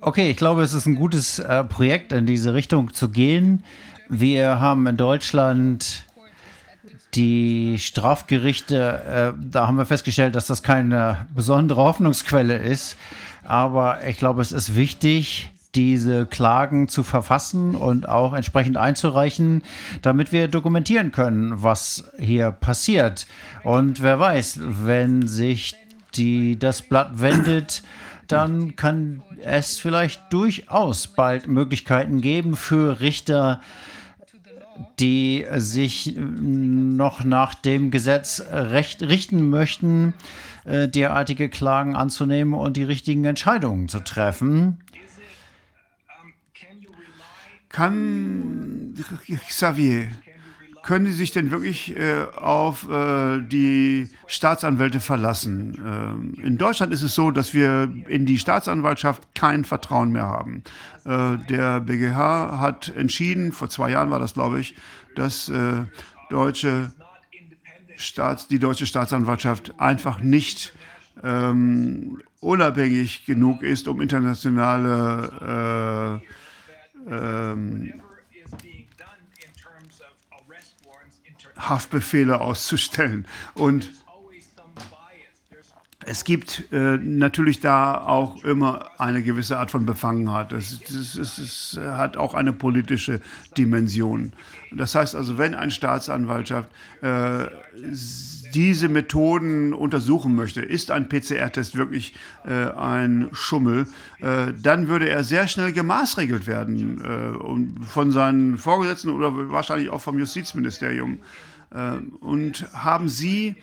Okay, ich glaube, es ist ein gutes äh, Projekt, in diese Richtung zu gehen. Wir haben in Deutschland die Strafgerichte, äh, da haben wir festgestellt, dass das keine besondere Hoffnungsquelle ist. Aber ich glaube, es ist wichtig, diese Klagen zu verfassen und auch entsprechend einzureichen, damit wir dokumentieren können, was hier passiert. Und wer weiß, wenn sich die, das Blatt wendet, dann kann es vielleicht durchaus bald Möglichkeiten geben für Richter, die sich noch nach dem Gesetz recht richten möchten, äh, derartige Klagen anzunehmen und die richtigen Entscheidungen zu treffen. Kann Xavier, können Sie sich denn wirklich äh, auf äh, die Staatsanwälte verlassen? Ähm, in Deutschland ist es so, dass wir in die Staatsanwaltschaft kein Vertrauen mehr haben. Äh, der BGH hat entschieden, vor zwei Jahren war das, glaube ich, dass äh, deutsche Staats, die deutsche Staatsanwaltschaft einfach nicht ähm, unabhängig genug ist, um internationale äh, ähm, Haftbefehle auszustellen. Und es gibt äh, natürlich da auch immer eine gewisse Art von Befangenheit. Es, es, es, es, hat auch eine politische Dimension. Das heißt also, wenn eine Staatsanwaltschaft äh, diese Methoden untersuchen möchte, ist ein PCR-Test wirklich äh, ein Schummel, äh, dann würde er sehr schnell gemaßregelt werden äh, und von seinen Vorgesetzten oder wahrscheinlich auch vom Justizministerium. Äh, und haben Sie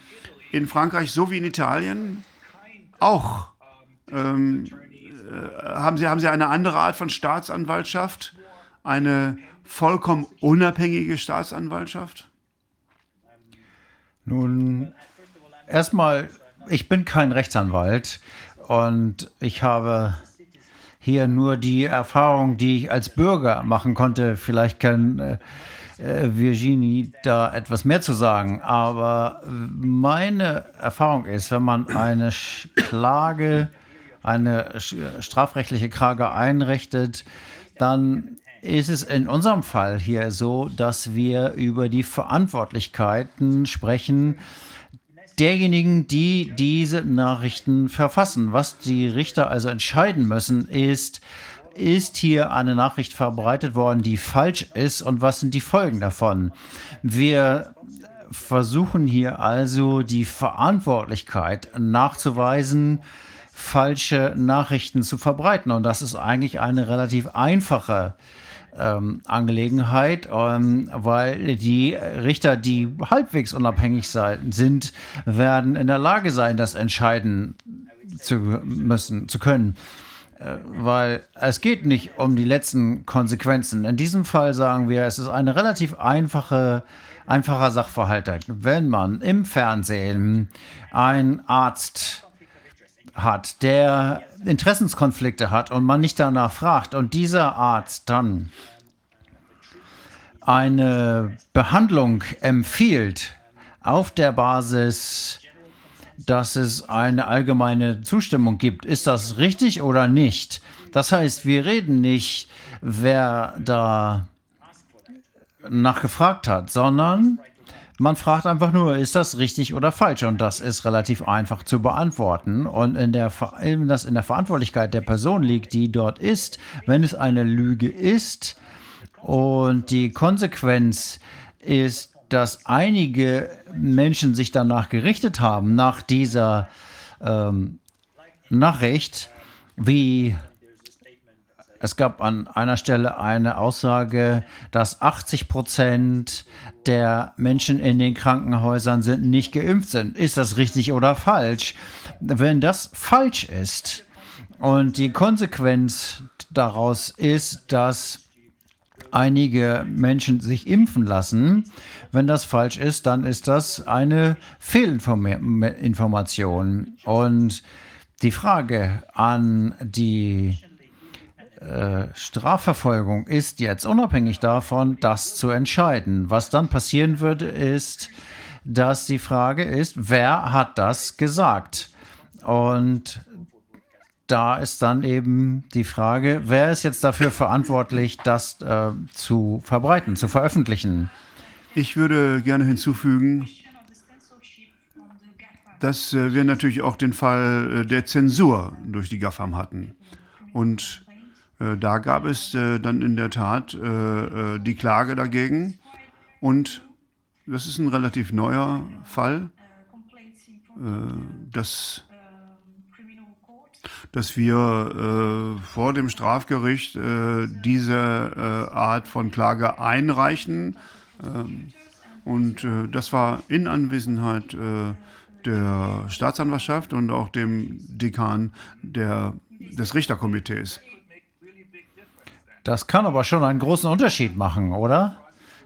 in Frankreich so wie in Italien auch ähm, äh, haben, Sie, haben Sie eine andere Art von Staatsanwaltschaft? Eine vollkommen unabhängige Staatsanwaltschaft? Nun, erstmal, ich bin kein Rechtsanwalt und ich habe hier nur die Erfahrung, die ich als Bürger machen konnte. Vielleicht kann äh, äh, Virginie da etwas mehr zu sagen. Aber meine Erfahrung ist, wenn man eine Klage, eine strafrechtliche Klage einrichtet, dann ist es in unserem Fall hier so, dass wir über die Verantwortlichkeiten sprechen derjenigen, die diese Nachrichten verfassen. Was die Richter also entscheiden müssen, ist, ist hier eine Nachricht verbreitet worden, die falsch ist und was sind die Folgen davon? Wir versuchen hier also die Verantwortlichkeit nachzuweisen, falsche Nachrichten zu verbreiten. Und das ist eigentlich eine relativ einfache ähm, Angelegenheit, ähm, weil die Richter, die halbwegs unabhängig sind, werden in der Lage sein, das entscheiden zu müssen, zu können. Weil es geht nicht um die letzten Konsequenzen. In diesem Fall sagen wir, es ist eine relativ einfache, einfacher Sachverhalt. Wenn man im Fernsehen einen Arzt hat, der Interessenskonflikte hat und man nicht danach fragt und dieser Arzt dann eine Behandlung empfiehlt auf der Basis dass es eine allgemeine Zustimmung gibt. Ist das richtig oder nicht? Das heißt, wir reden nicht, wer da nachgefragt hat, sondern man fragt einfach nur, ist das richtig oder falsch? Und das ist relativ einfach zu beantworten. Und in der, das in der Verantwortlichkeit der Person liegt, die dort ist, wenn es eine Lüge ist und die Konsequenz ist, dass einige Menschen sich danach gerichtet haben, nach dieser ähm, Nachricht, wie es gab an einer Stelle eine Aussage, dass 80 Prozent der Menschen in den Krankenhäusern sind nicht geimpft sind. Ist das richtig oder falsch? Wenn das falsch ist und die Konsequenz daraus ist, dass einige Menschen sich impfen lassen. Wenn das falsch ist, dann ist das eine Fehlinformation. Und die Frage an die äh, Strafverfolgung ist jetzt unabhängig davon, das zu entscheiden. Was dann passieren würde, ist, dass die Frage ist, wer hat das gesagt? Und da ist dann eben die Frage, wer ist jetzt dafür verantwortlich, das äh, zu verbreiten, zu veröffentlichen? Ich würde gerne hinzufügen, dass äh, wir natürlich auch den Fall äh, der Zensur durch die GAFAM hatten. Und äh, da gab es dann in der Tat die Klage dagegen. Und das ist ein relativ neuer Fall, dass dass wir vor dem Strafgericht diese Art von Klage einreichen. Ähm, und äh, das war in Anwesenheit äh, der Staatsanwaltschaft und auch dem Dekan der, des Richterkomitees. Das kann aber schon einen großen Unterschied machen, oder?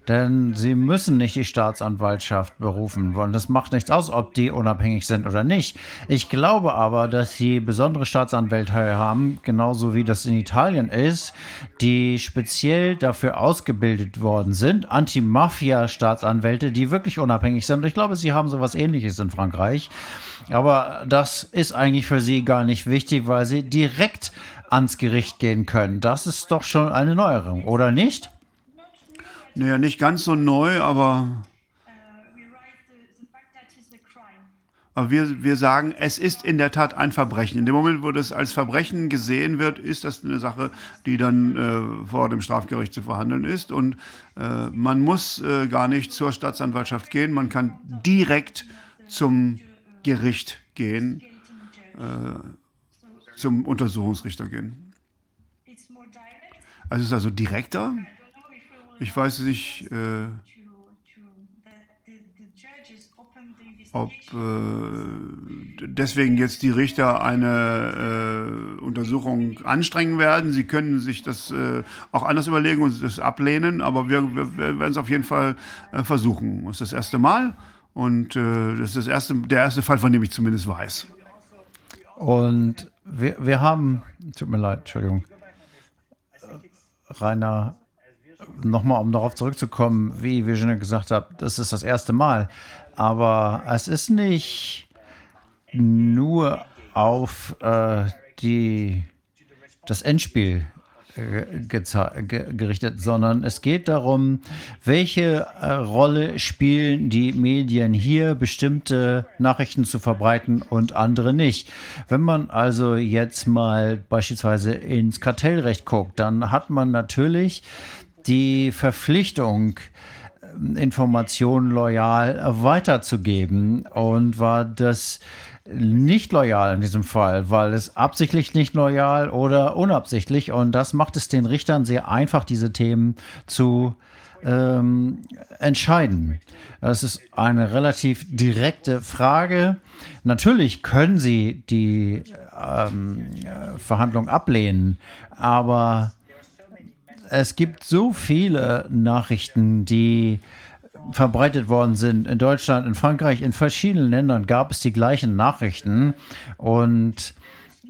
Denn sie müssen nicht die Staatsanwaltschaft berufen wollen. Das macht nichts aus, ob die unabhängig sind oder nicht. Ich glaube aber, dass sie besondere Staatsanwälte haben, genauso wie das in Italien ist, die speziell dafür ausgebildet worden sind. Anti-Mafia-Staatsanwälte, die wirklich unabhängig sind. Ich glaube, sie haben sowas ähnliches in Frankreich. Aber das ist eigentlich für sie gar nicht wichtig, weil sie direkt ans Gericht gehen können. Das ist doch schon eine Neuerung, oder nicht? Naja, nicht ganz so neu, aber, aber wir, wir sagen, es ist in der Tat ein Verbrechen. In dem Moment, wo das als Verbrechen gesehen wird, ist das eine Sache, die dann äh, vor dem Strafgericht zu verhandeln ist. Und äh, man muss äh, gar nicht zur Staatsanwaltschaft gehen, man kann direkt zum Gericht gehen, äh, zum Untersuchungsrichter gehen. Also es ist also direkter. Ich weiß nicht, äh, ob äh, deswegen jetzt die Richter eine äh, Untersuchung anstrengen werden. Sie können sich das äh, auch anders überlegen und das ablehnen, aber wir, wir, werden es auf jeden Fall äh, versuchen. Das ist das erste Mal und äh, das ist das erste, der erste Fall, von dem ich zumindest weiß. Und wir, wir haben, tut mir leid, Entschuldigung, Rainer nochmal, um darauf zurückzukommen, wie schon gesagt haben, das ist das erste Mal. Aber es ist nicht nur auf äh, die, das Endspiel äh, gerichtet, sondern es geht darum, welche äh, Rolle spielen die Medien hier, bestimmte Nachrichten zu verbreiten und andere nicht. Wenn man also jetzt mal beispielsweise ins Kartellrecht guckt, dann hat man natürlich die Verpflichtung, ähm, Informationen loyal weiterzugeben. Und war das nicht loyal in diesem Fall, weil es absichtlich nicht loyal oder unabsichtlich. Und das macht es den Richtern sehr einfach, diese Themen zu ähm, entscheiden. Das ist eine relativ direkte Frage. Natürlich können sie die ähm, Verhandlung ablehnen, aber es gibt so viele Nachrichten, die verbreitet worden sind. In Deutschland, in Frankreich, in verschiedenen Ländern gab es die gleichen Nachrichten. Und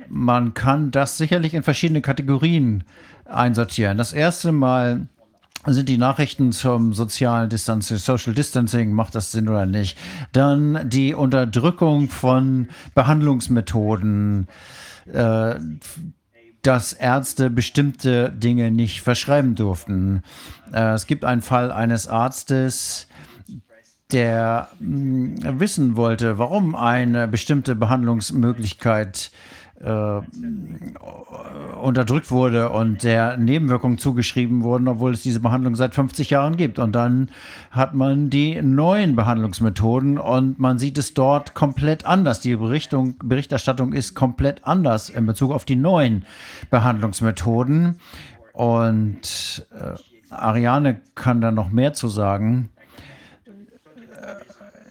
man kann das sicherlich in verschiedene Kategorien einsortieren. Das erste Mal sind die Nachrichten zum sozialen Distancing, Social Distancing, macht das Sinn oder nicht? Dann die Unterdrückung von Behandlungsmethoden, äh, dass Ärzte bestimmte Dinge nicht verschreiben durften. Äh, es gibt einen Fall eines Arztes, der mh, hm, wissen wollte, warum eine bestimmte Behandlungsmöglichkeit äh, unterdrückt wurde und der Nebenwirkungen zugeschrieben wurden, obwohl es diese Behandlung seit 50 Jahren gibt. Und dann hat man die neuen Behandlungsmethoden und man sieht es dort komplett anders. Die Berichtung, Berichterstattung ist komplett anders in Bezug auf die neuen Behandlungsmethoden. Und äh, Ariane kann da noch mehr zu sagen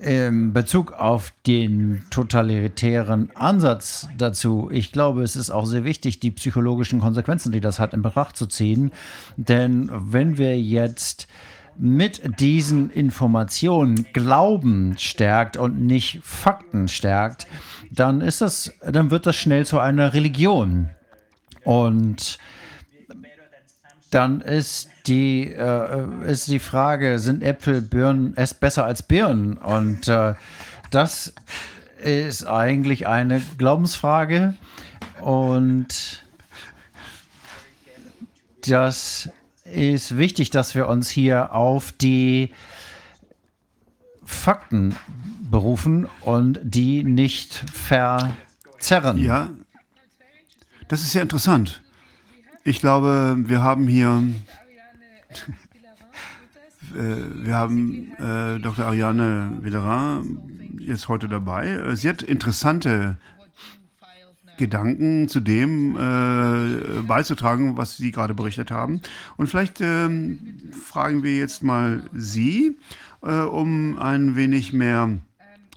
in Bezug auf den totalitären Ansatz dazu, ich glaube, es ist auch sehr wichtig, die psychologischen Konsequenzen, die das hat, in Betracht zu ziehen. Denn wenn wir jetzt mit diesen Informationen Glauben stärkt und nicht Fakten stärkt, dann ist das, dann wird das schnell zu einer Religion. Und dann ist die, äh, ist die Frage, sind Äpfel, Birnen es besser als Birnen? Und äh, das ist eigentlich eine Glaubensfrage. Und das ist wichtig, dass wir uns hier auf die Fakten berufen und die nicht verzerren. Ja, das ist sehr interessant. Ich glaube, wir haben hier, äh, wir haben äh, Dr. Ariane Villerin jetzt heute dabei. Äh, sie hat interessante Gedanken zu dem äh, beizutragen, was Sie gerade berichtet haben. Und vielleicht ähm, fragen wir jetzt mal Sie, äh, um ein wenig mehr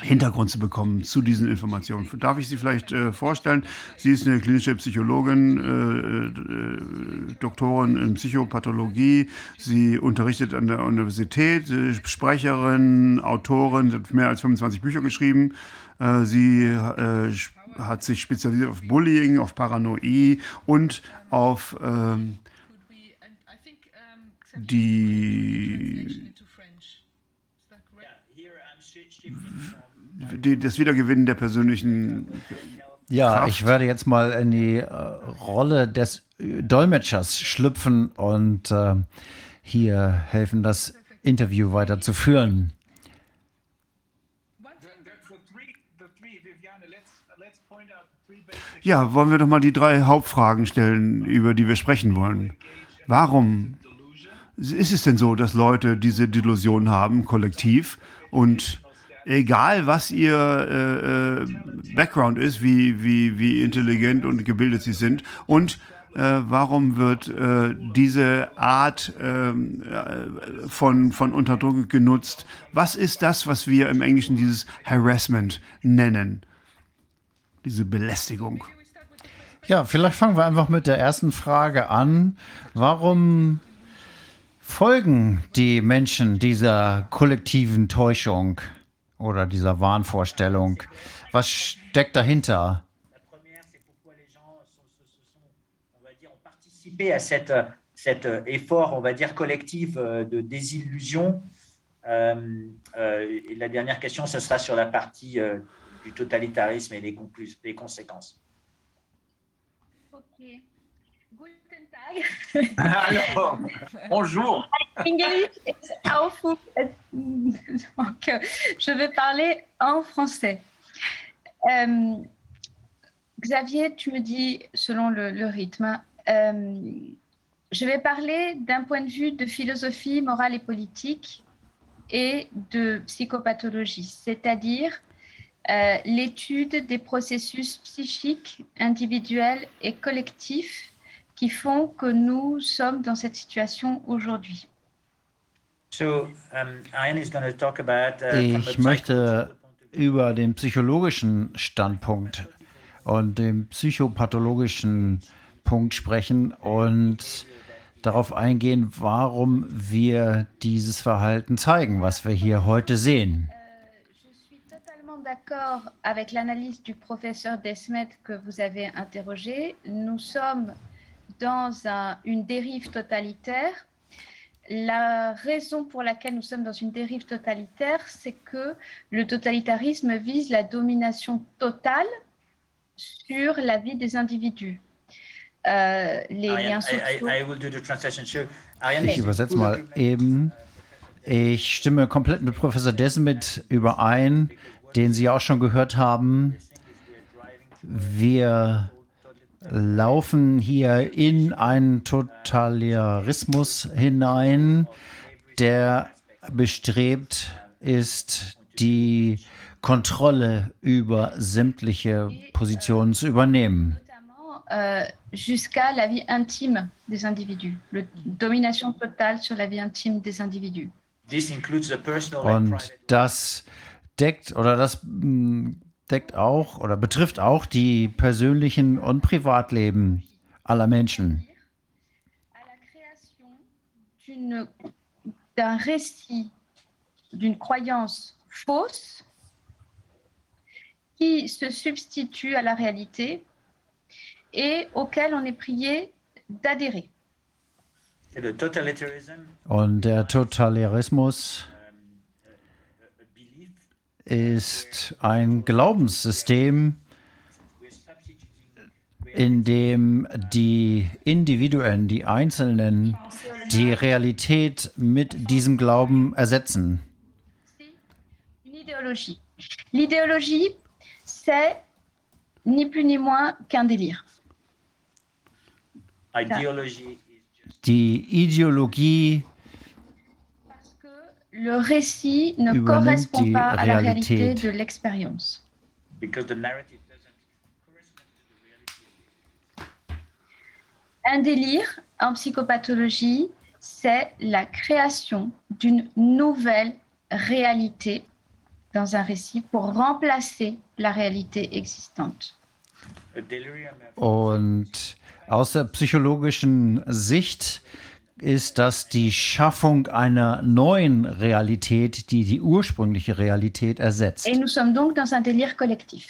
Hintergrund zu bekommen zu diesen Informationen. Darf ich Sie vielleicht äh, vorstellen? Sie ist eine klinische Psychologin, äh, äh, Doktorin in Psychopathologie. Sie unterrichtet an der Universität, äh, Sprecherin, Autorin, hat mehr als 25 Bücher geschrieben. Äh, sie äh, hat sich spezialisiert auf Bullying, auf Paranoie und auf ähm, die die, das Wiedergewinnen der persönlichen. Ja, Kraft. ich werde jetzt mal in die äh, Rolle des Dolmetschers schlüpfen und äh, hier helfen, das Interview weiterzuführen. Ja, wollen wir doch mal die drei Hauptfragen stellen, über die wir sprechen wollen. Warum ist es denn so, dass Leute diese Delusion haben, kollektiv, und egal was ihr äh, äh, Background ist, wie, wie, wie intelligent und gebildet sie sind und äh, warum wird äh, diese Art ähm, äh, von, von Unterdrückung genutzt? Was ist das, was wir im Englischen dieses Harassment nennen? Diese Belästigung. Ja, vielleicht fangen wir einfach mit der ersten Frage an. Warum folgen die Menschen dieser kollektiven Täuschung? Oder dieser Wahnvorstellung. Was steckt dahinter? à cette, cet effort, on va dire, collectif euh, de désillusion. Euh, euh, et la dernière question, ce sera sur la partie euh, du totalitarisme et les, les conséquences. Alors, bonjour. English is awful. Donc, je vais parler en français. Euh, Xavier, tu me dis selon le, le rythme. Euh, je vais parler d'un point de vue de philosophie morale et politique et de psychopathologie, c'est-à-dire euh, l'étude des processus psychiques individuels et collectifs qui font que nous sommes dans cette situation aujourd'hui. Uh, ich möchte über den psychologischen Standpunkt und den psychopathologischen Punkt sprechen und darauf eingehen, warum wir dieses Verhalten zeigen, was wir hier heute sehen. Euh, d'accord avec l'analyse du professeur Desmet que vous avez interrogé. Nous sommes dans un, une dérive totalitaire. La raison pour laquelle nous sommes dans une dérive totalitaire, c'est que le totalitarisme vise la domination totale sur la vie des individus. Ich übersetze mal eben. Ich stimme komplett mit Professor Desmit überein, den Sie auch schon gehört haben. Wir laufen hier in einen Totalitarismus hinein, der bestrebt ist, die Kontrolle über sämtliche Positionen zu übernehmen. Euh, jusqu'à la vie intime des individus, la domination totale sur la vie intime des individus. Und das deckt oder das mm, deckt auch oder betrifft auch die persönlichen und Privatleben aller Menschen. d'un récit, d'une croyance fausse qui se substitue à la réalité et auquel on est prié d'adhérer. Und der Totalitarismus ist ein Glaubenssystem, in dem die Individuen, die Einzelnen, die Realität mit diesem Glauben ersetzen. L'idéologie. C'est ni plus ni moins qu'un délire. Die Ideologie le récit ne correspond pas à la réalité Realität. de l'expérience. Un délire en psychopathologie, c'est la création d'une nouvelle réalité dans un récit pour remplacer la réalité existante. und aus der psychologischen Sicht ist das die Schaffung einer neuen Realität, die die ursprüngliche Realität ersetzt. Et nous sommes donc dans un délire collectif.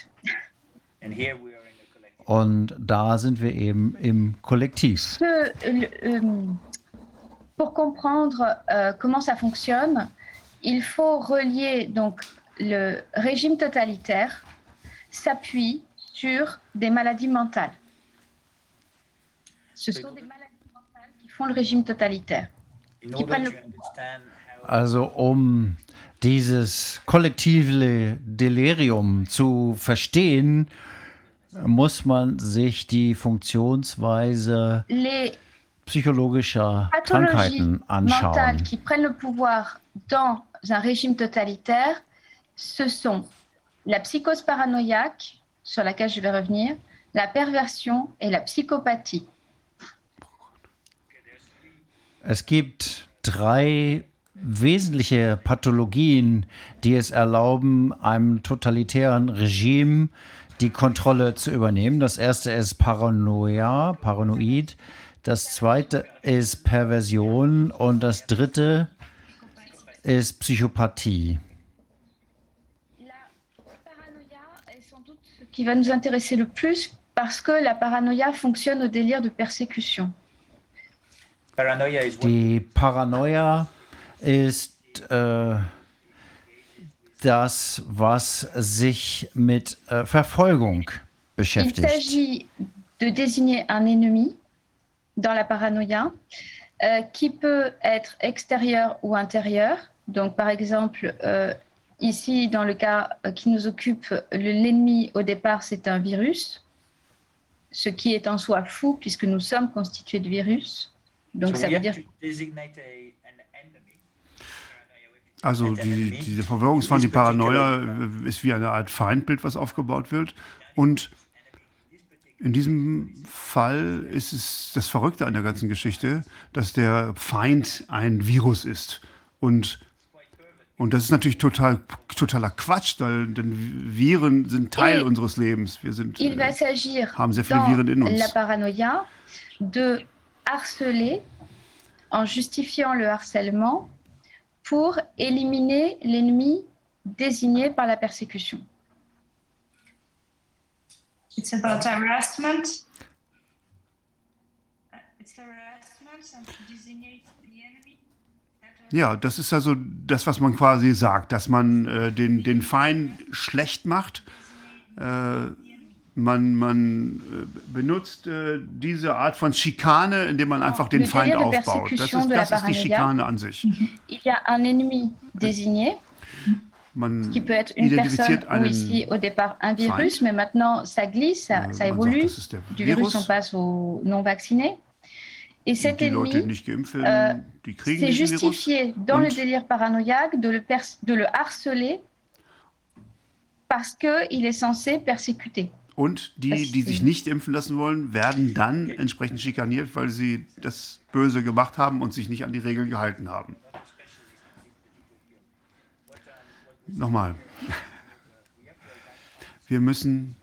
Und da sind wir eben im Kollektiv. Euh, euh, pour comprendre euh, comment ça fonctionne, il faut relier donc le régime totalitaire s'appuie sur des maladies mentales. Ce sont des maladies font le régime totalitaire. To understand how Also um dieses kollektive Delirium zu verstehen, muss man sich die Funktionsweise Les psychologischer pathologies Krankheiten anschauen. qui prennent le pouvoir dans un régime totalitaire, ce sont la psychose paranoïaque, sur laquelle je vais revenir, la perversion et la psychopathie. Es gibt drei wesentliche Pathologien, die es erlauben, einem totalitären Regime die Kontrolle zu übernehmen. Das erste ist Paranoia, paranoid. Das zweite ist Perversion und das dritte ist Psychopathie. Qui va nous intéresser le plus parce que la paranoïa fonctionne au délire de persécution. Paranoia is what? Die Paranoia ist äh, das, was sich mit äh, Verfolgung Il s'agit de désigner un ennemi dans la paranoïa euh, qui peut être extérieur ou intérieur. Donc, par exemple, euh, ici, dans le cas euh, qui nous occupe, le- l'ennemi au départ, c'est un virus, ce qui est en soi fou puisque nous sommes constitués de virus. Donc, so ça veut dire. Also die, diese Verwirrungswahn, die Paranoia äh, ist wie eine Art Feindbild, was aufgebaut wird. Und in diesem Fall ist es das Verrückte an der ganzen Geschichte, dass der Feind ein Virus ist. Und, und das ist natürlich total, totaler Quatsch, weil denn Viren sind Teil Et unseres Lebens. Wir sind, äh, haben sehr viele Viren in la uns. paranoïa de harceler en justifiant le harcèlement pour éliminer l'ennemi désigné par la persécution. It's about harassment. It's harassment and designate the enemy. Ja, das ist also das, was man quasi sagt, dass man äh, den, den Feind schlecht macht. Äh, man man äh, benutzt äh, diese Art von Schikane, indem man einfach den Feind aufbaut. Das ist, das ist die. Schikane an sich. Il y a un ennemi désigné, Man qui peut être une personne ou einen ici au départ un virus, Feind. mais maintenant ça glisse, ça, äh, ça man évolue. sagt, Du virus, on passe aux non vaccinés. Et cet ennemi, kriegen c'est justifié dans le délire paranoïaque de le, de le harceler parce qu'il est censé persécuter. Und die, die sich nicht impfen lassen wollen, werden dann entsprechend schikaniert, weil sie das Böse gemacht haben und sich nicht an die Regeln gehalten haben. Nochmal. Wir müssen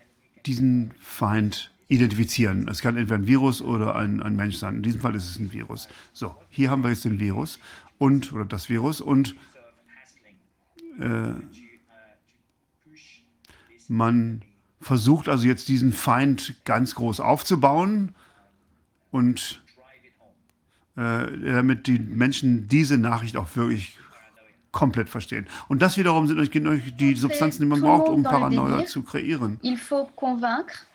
diesen Feind identifizieren. Es kann entweder ein Virus oder ein, ein Mensch sein. In diesem Fall ist es ein Virus. So, hier haben wir jetzt den Virus und oder das Virus und äh, man versucht also jetzt diesen Feind ganz groß aufzubauen und äh, damit die Menschen diese Nachricht auch wirklich komplett verstehen. Und das wiederum sind euch die Substanzen, die man braucht, um Paranoia zu kreieren. Il faut convaincre.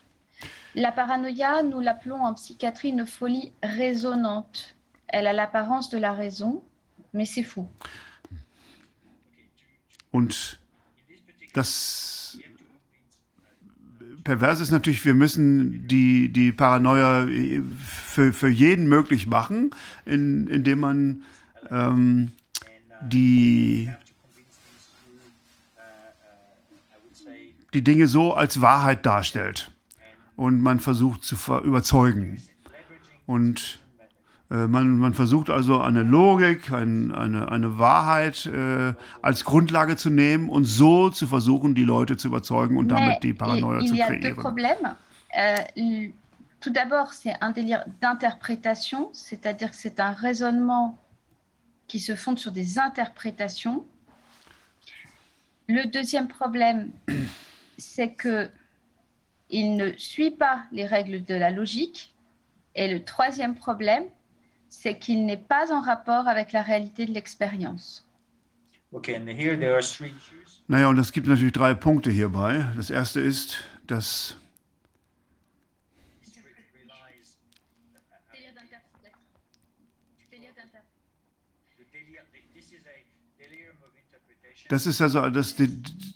La paranoïa, nous l'appelons en psychiatrie une folie résonante. Elle a l'apparence de la raison, mais c'est fou. Und das Perverse ist natürlich, wir müssen die, die Paranoia für, für jeden möglich machen, in, indem man ähm, die, die Dinge so als Wahrheit darstellt und man versucht zu überzeugen. Und äh, man, man, versucht also eine Logik, ein, eine, eine Wahrheit äh, als Grundlage zu nehmen und so zu versuchen, die Leute zu überzeugen und damit die Paranoia il, zu il y a kreieren. deux problèmes. Euh, tout d'abord, c'est un délire d'interprétation, c'est-à-dire que c'est un raisonnement qui se fonde sur des interprétations. Le deuxième problème, c'est que il ne suit pas les règles de la logique. Et le troisième problème, c'est qu'il n'est pas en rapport avec la réalité de l'expérience. Okay, and here there are three issues. Naja, und es gibt natürlich drei Punkte hierbei. Das erste ist, dass das ist also das, die,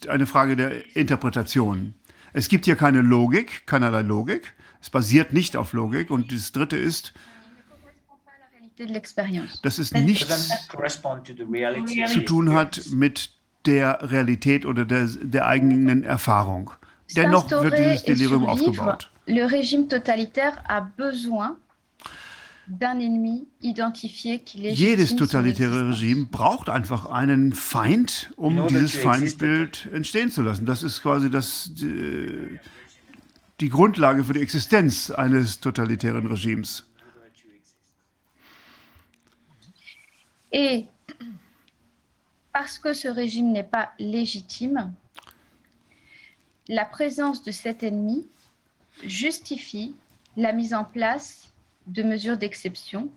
eine Frage der Interpretation. Es gibt hier keine Logik, keinerlei Logik. Es basiert nicht auf Logik. Und das dritte ist, Il ne correspond pas à la réalité de l'expérience. dass es nichts zu tun hat mit der Realität oder der, der eigenen Erfahrung. Dennoch wird dieses Delirium aufgebaut. le régime totalitaire a besoin d'un ennemi identifié qui Jedes totalitäre existence. Regime braucht einfach einen Feind, um dieses Feindbild entstehen zu lassen. Das ist quasi das, die, die Grundlage für die Existenz eines totalitären Regimes. Et parce que ce régime n'est pas légitime, la présence de cet ennemi justifie la mise en place de mesures d'exception,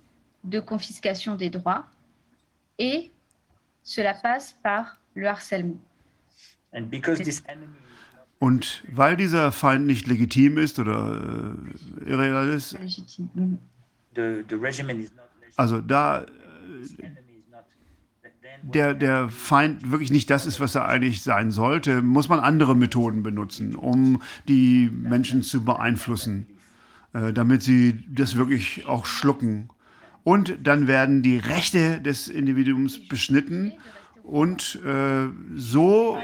de confiscation des droits, et cela passe par le harcèlement. And because this enemy Und weil dieser Feind nicht legitim ist oder äh, irreal ist, Légitime. Mhm. Der, der Feind wirklich nicht das ist, was er eigentlich sein sollte, muss man andere Methoden benutzen, um die Menschen zu beeinflussen, äh, damit sie das wirklich auch schlucken. Und dann werden die Rechte des Individuums beschnitten und äh, so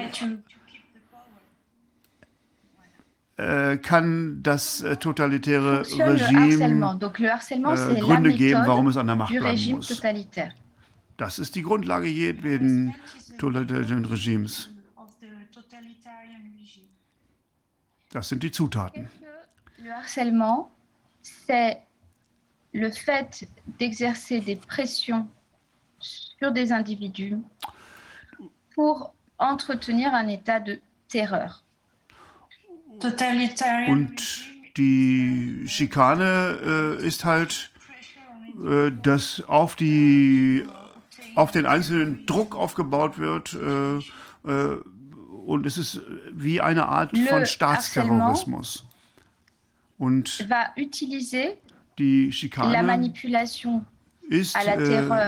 äh, kann das äh, totalitäre Regime äh, Gründe geben, warum es an der Macht bleiben muss. Das ist die Grundlage jedweden totalitären Regimes. Of the totalitarian regime. Das sind die Zutaten. Le harcèlement, c'est le fait d'exercer des pressions sur des individus pour entretenir un état de terreur. Und die Schikane äh, ist halt, äh, dass auf die auf den einzelnen Druck aufgebaut wird äh, äh, und es ist wie eine Art Le von Staatsterrorismus. Und die Schikane ist, à la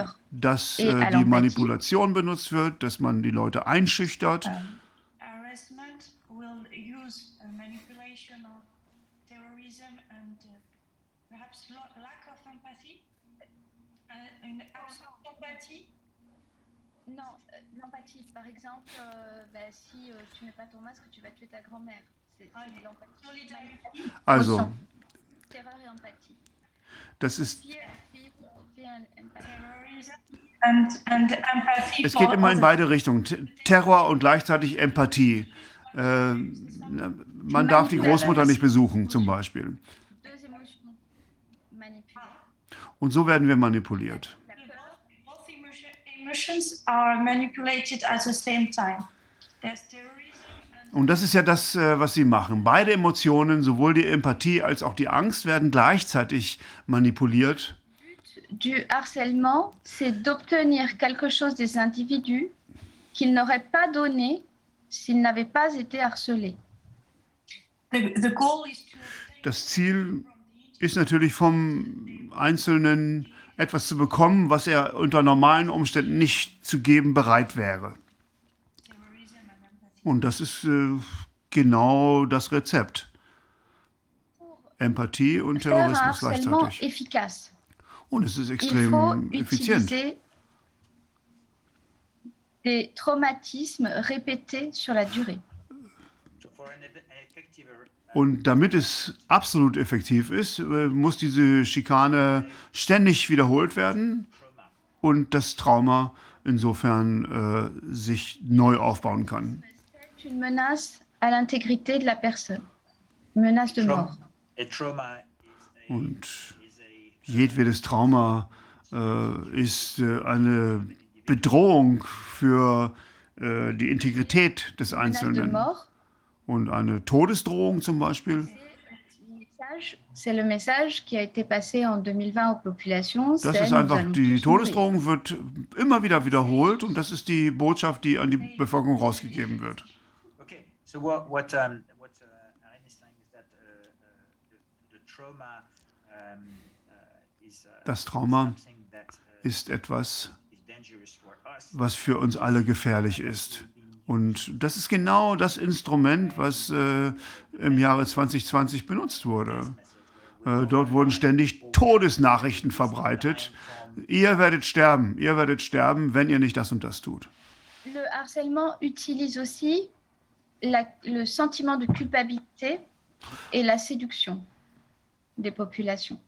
äh, dass äh, die. Manipulation benutzt wird, dass man die Leute einschüchtert. will use uh, and uh, empathy. Empathy, Non, euh, l'empathie. Par exemple, euh, bah, si euh, tu mets pas ton masque, tu vas tuer ta grand-mère. C'est l'empathie. Also. Terreur et empathie. das ist, es geht immer in beide Richtungen. Terror und gleichzeitig Empathie. Äh, man darf die Großmutter nicht besuchen, zum Beispiel. Und so werden wir manipuliert. La peur, Both emotion, emotions are manipulated at the same time. Und das ist ja das, äh, was sie machen. Beide Emotionen, sowohl die Empathie als auch die Angst, werden gleichzeitig manipuliert. du harcèlement, c'est d'obtenir quelque chose des individus qu'ils n'auraient pas donné s'ils n'avaient pas été harcelés. Das Ziel ist natürlich vom Einzelnen etwas zu bekommen, was er unter normalen Umständen nicht zu geben bereit wäre. Und das ist äh, genau das Rezept. Empathie und Terrorismus gleichzeitig. Und es ist extrem effizient. des traumatismes répétés sur la durée. Und damit es absolut effektiv ist, äh, muss diese Schikane ständig wiederholt werden und das Trauma insofern äh, sich neu aufbauen kann. Menace. Menace Und jedwedes Trauma äh, ist äh, eine Bedrohung für äh, die Integrität des Menace de Einzelnen. mort. Und eine Todesdrohung zum Beispiel, Message, C'est le message qui a été passé en 2020 aux populations. das ist einfach, die. Todesdrohung wird immer wieder wiederholt und das ist die Botschaft, die an die Bevölkerung rausgegeben wird. Okay, so what what um, what uh, Aaron is saying is that uh, uh, the, the trauma um, uh, is uh, Das Trauma something that uh, Ist etwas, is dangerous for us. was für uns alle gefährlich ist. Und das ist genau das Instrument, was äh, im Jahre 2020 benutzt wurde. Äh, dort wurden ständig Todesnachrichten verbreitet. Ihr werdet sterben, ihr werdet sterben, wenn ihr nicht das und das tut. Le harcèlement utilise aussi la- le sentiment de culpabilité et la séduction des populations.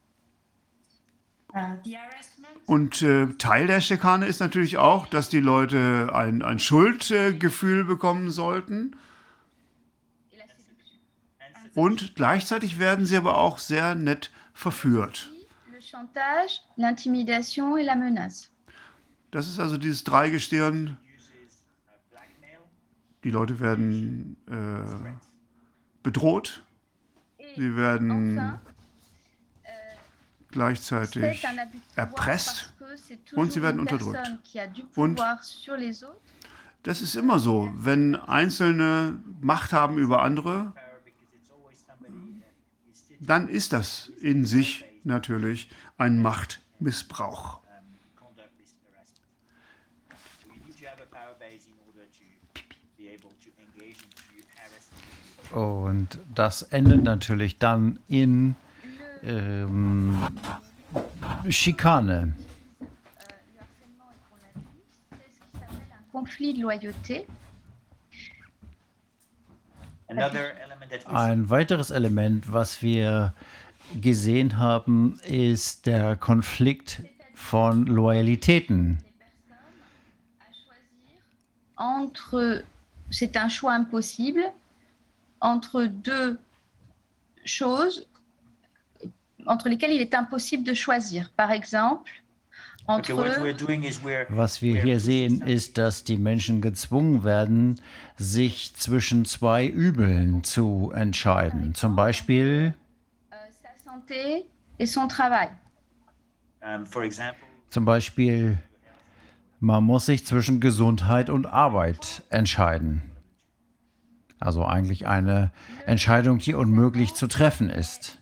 Und äh, Teil der Schikane ist natürlich auch, dass die Leute ein, ein Schuldgefühl bekommen sollten. Und gleichzeitig werden sie aber auch sehr nett verführt. Das ist also dieses Dreigestirn. Die Leute werden äh, bedroht, sie werden gleichzeitig erpresst und sie werden unterdrückt. Und- Das ist immer so. Wenn Einzelne Macht haben über andere, dann ist das in sich natürlich ein Machtmissbrauch. Und das endet natürlich dann in ähm, Schikane. Conflit de loyauté. Ein weiteres Element, was wir gesehen haben, ist der Konflikt von Loyalitäten. entre, c'est un choix impossible, entre deux choses entre lesquelles il est impossible de choisir. Par exemple, Okay, entre what we're doing is we're Was wir hier sehen, ist, dass die Menschen gezwungen werden, sich zwischen zwei Übeln zu entscheiden. Zum Beispiel, euh, sa santé et son travail. um, for example zum Beispiel, man muss sich zwischen Gesundheit und Arbeit entscheiden. Also eigentlich eine Entscheidung, die unmöglich zu treffen ist.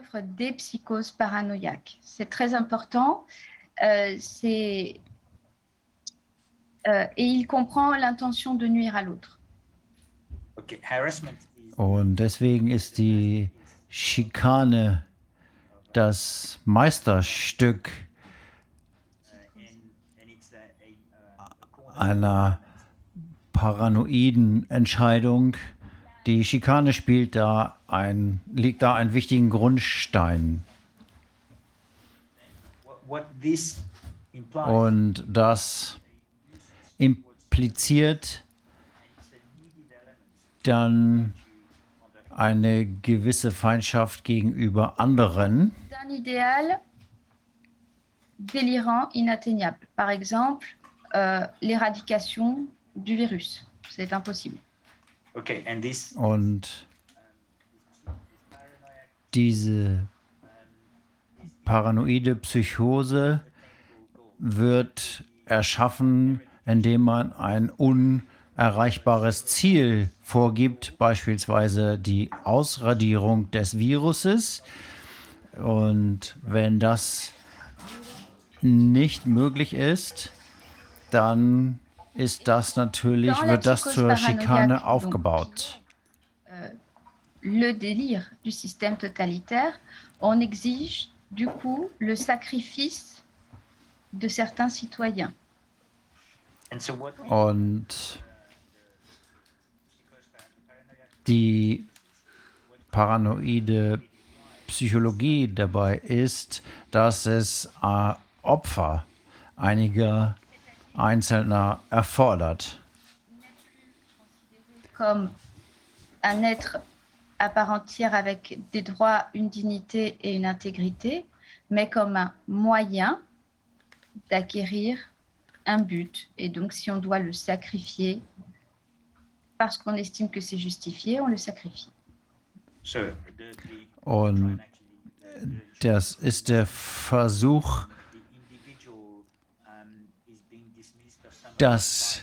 Le chef-d'œuvre des psychoses paranoïaques. C'est très important. euh, c'est, euh, et il comprend l'intention de nuire à l'autre. okay Und deswegen ist die Schikane das Meisterstück einer paranoiden Entscheidung. Die Schikane spielt da ein, legt da einen wichtigen Grundstein. Und das impliziert dann eine gewisse Feindschaft gegenüber anderen. d'un idéal délirant, inatteignable. Par exemple, euh, l'éradication du virus. C'est impossible. Okay Und diese paranoide Psychose wird erschaffen, indem man ein unerreichbares Ziel vorgibt, beispielsweise die Ausradierung des Viruses. Und wenn das nicht möglich ist, dann ist das natürlich, wird das zur Schikane aufgebaut. Le délire du système totalitaire, on exige du coup le sacrifice de certains citoyens. Und die paranoide Psychologie dabei ist, dass es äh, Opfer einiger Einzelner erfordert. Comme un être à part entière avec des droits, une dignité et une intégrité, mais comme un moyen d'acquérir un but. Et donc, si on doit le sacrifier parce qu'on estime que c'est justifié, on le sacrifie. Und das ist der Versuch, dass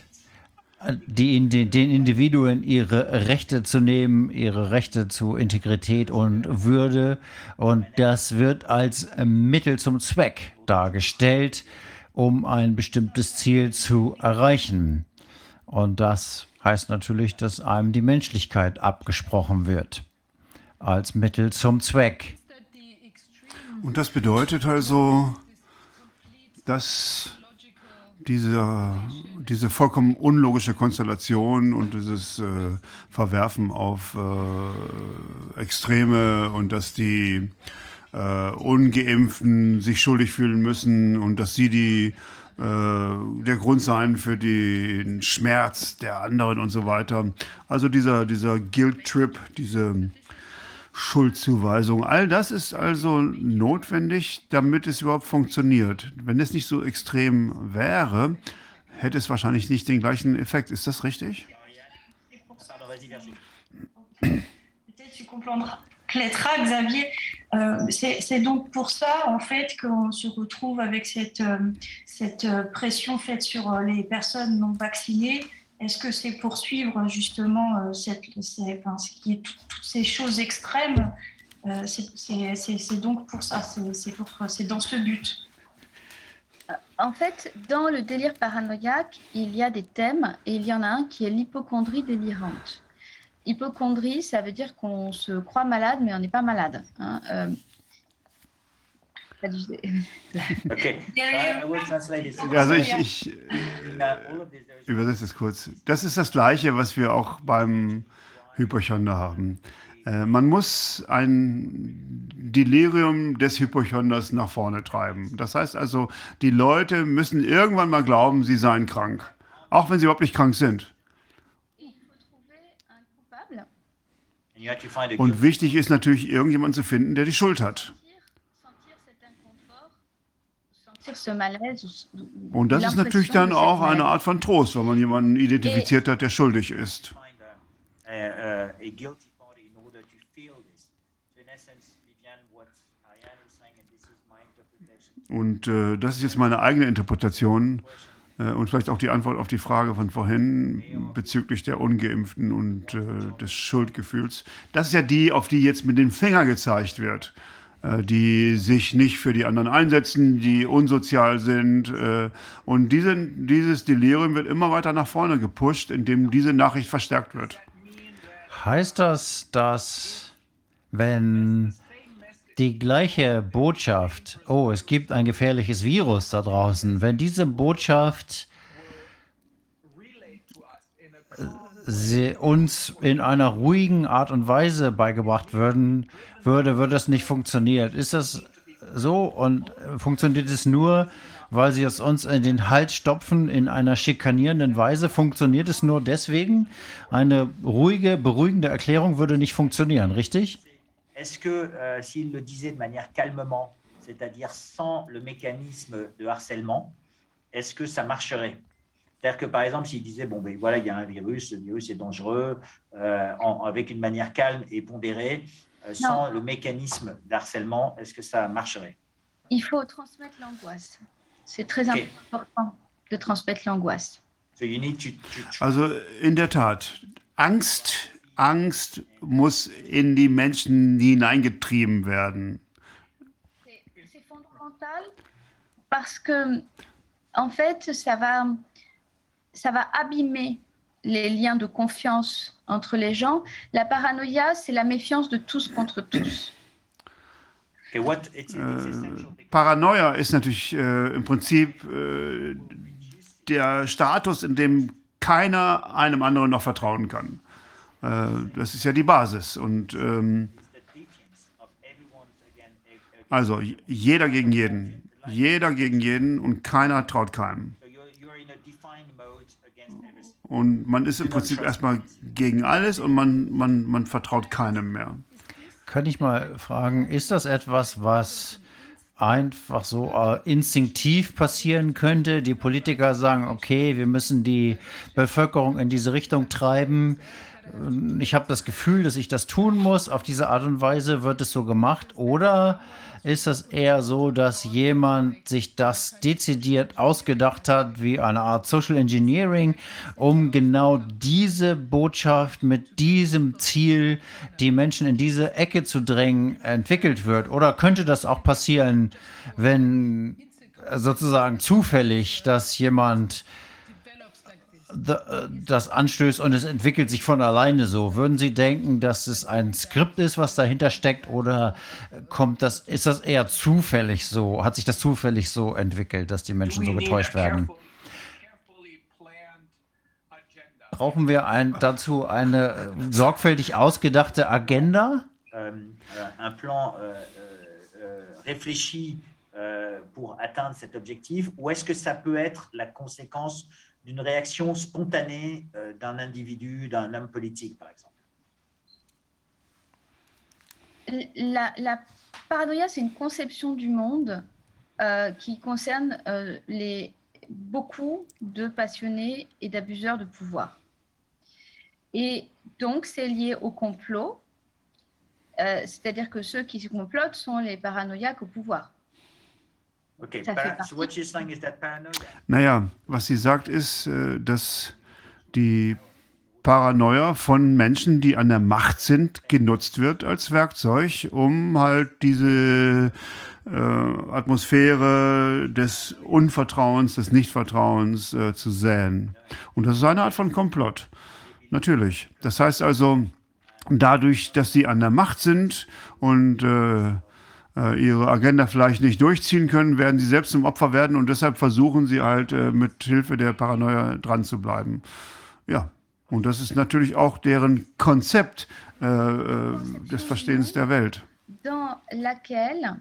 die, den Individuen ihre Rechte zu nehmen, ihre Rechte zu Integrität und Würde. Und das wird als Mittel zum Zweck dargestellt, um ein bestimmtes Ziel zu erreichen. Und das heißt natürlich, dass einem die Menschlichkeit abgesprochen wird als Mittel zum Zweck. Und das bedeutet also, dass diese, diese vollkommen unlogische Konstellation und dieses äh, Verwerfen auf äh, Extreme und dass die äh, Ungeimpften sich schuldig fühlen müssen und dass sie die äh, der Grund seien für den Schmerz der anderen und so weiter. Also dieser, dieser Guilt-Trip, diese Schuldzuweisung. All das ist also notwendig, damit es überhaupt funktioniert. Wenn es nicht so extrem wäre, hätte es wahrscheinlich nicht den gleichen Effekt. Ist das richtig? Xavier. Euh, C'est donc pour ça, en fait, qu'on se retrouve avec cette, euh, cette euh, pression faite sur euh, les personnes non vaccinées Est-ce que c'est pour suivre justement euh, cette, ces, toutes ces choses extrêmes euh, C'est donc pour ça, c'est dans ce but. Euh, en fait, dans le délire paranoïaque, il y a des thèmes et il y en a un qui est l'hypochondrie délirante. Hypochondrie, ça veut dire qu'on se croit malade, mais on n'est pas malade. Hein. Okay. Also ich, ich äh, übersetze es kurz. Das ist das Gleiche, was wir auch beim Hypochonder haben. Äh, man muss ein Delirium des Hypochonders nach vorne treiben. Das heißt also, die Leute müssen irgendwann mal glauben, sie seien krank. Auch wenn sie überhaupt nicht krank sind. Und wichtig ist natürlich, irgendjemanden zu finden, der die Schuld hat. Und das ist natürlich dann auch eine Art von Trost, wenn man jemanden identifiziert hat, der schuldig ist. Und äh, das ist jetzt meine eigene Interpretation äh, und vielleicht auch die Antwort auf die Frage von vorhin bezüglich der Ungeimpften und äh, des Schuldgefühls. Das ist ja die, auf die jetzt mit dem Finger gezeigt wird. Äh, die sich nicht für die anderen einsetzen, die unsozial sind. Äh, und diese, dieses Delirium wird immer weiter nach vorne gepusht, indem diese Nachricht verstärkt wird. Heißt das, dass wenn die gleiche Botschaft, oh, es gibt ein gefährliches Virus da draußen, wenn diese Botschaft sie uns in einer ruhigen Art und Weise beigebracht würden, würde, würde das nicht funktionieren. Ist das so und funktioniert es nur, weil sie es uns in den Hals stopfen in einer schikanierenden Weise? Funktioniert es nur deswegen? Eine ruhige, beruhigende Erklärung würde nicht funktionieren, richtig? Est-ce que euh, s'il le disait de manière calmement, c'est-à-dire sans le mécanisme de harcèlement, est-ce que ça marcherait C'est-à-dire que par exemple, s'il disait, bon, ben voilà, il y a un virus, le virus est dangereux, euh, en, avec une manière calme et pondérée, sans le mécanisme d'harcèlement, est-ce que ça marcherait? Il faut transmettre l'angoisse. C'est très important de transmettre l'angoisse. So you need to, to, to Also in der Tat, Angst, Angst muss in die Menschen hineingetrieben werden. C'est c'est fondamental parce que, en fait, ça va, ça va abîmer les liens de confiance entre les gens. La paranoïa, c'est la méfiance de tous contre tous. okay, what it's, it's Äh, Paranoia ist natürlich äh, im Prinzip äh, der Status, in dem keiner einem anderen noch vertrauen kann. Äh, das ist ja die Basis. Und ähm, also jeder gegen jeden. Jeder gegen jeden und keiner traut keinem. So you're, you're in a defined mode against everything. Und man ist im Prinzip erstmal gegen alles und man, man, man vertraut keinem mehr. Könnte ich mal fragen, ist das etwas, was einfach so äh, instinktiv passieren könnte? Die Politiker sagen, okay, wir müssen die Bevölkerung in diese Richtung treiben. Ich habe das Gefühl, dass ich das tun muss. Auf diese Art und Weise wird es so gemacht. Oder ist das eher so, dass jemand sich das dezidiert ausgedacht hat, wie eine Art Social Engineering, um genau diese Botschaft mit diesem Ziel, die Menschen in diese Ecke zu drängen, entwickelt wird? Oder könnte das auch passieren, wenn sozusagen zufällig, dass jemand das anstößt und es entwickelt sich von alleine so. Würden Sie denken, dass es ein Skript ist, was dahinter steckt, oder kommt das, ist das eher zufällig so? Hat sich das zufällig so entwickelt, dass die Menschen so We need a getäuscht werden? Brauchen wir ein, dazu eine äh, sorgfältig ausgedachte Agenda? euh, euh, un plan euh, euh, réfléchi pour atteindre cet objectif ou est-ce que ça peut être la conséquence d'une réaction spontanée euh, d'un individu, d'un homme politique, par exemple La, paranoïa, c'est une conception du monde euh, qui concerne euh, beaucoup de passionnés et d'abuseurs de pouvoir. Et donc, c'est lié au complot, c'est-à-dire que ceux qui se complotent sont les paranoïaques au pouvoir. Ok, Ça para- fait partie. so what you're saying is that paranoia Naja, was sie sagt, ist, äh, dass die Paranoia von Menschen, die an der Macht sind, genutzt wird als Werkzeug, um halt diese äh, Atmosphäre des Unvertrauens, des Nichtvertrauens äh, zu säen. Und das ist eine Art von Komplott. Natürlich. Das heißt also, dadurch, dass sie an der Macht sind und äh, ihre Agenda vielleicht nicht durchziehen können, werden sie selbst zum Opfer werden und deshalb versuchen sie halt äh, mit Hilfe der Paranoia dran zu bleiben. Ja, und das ist natürlich auch deren Konzept äh, äh, des Verstehens der Welt. dans laquelle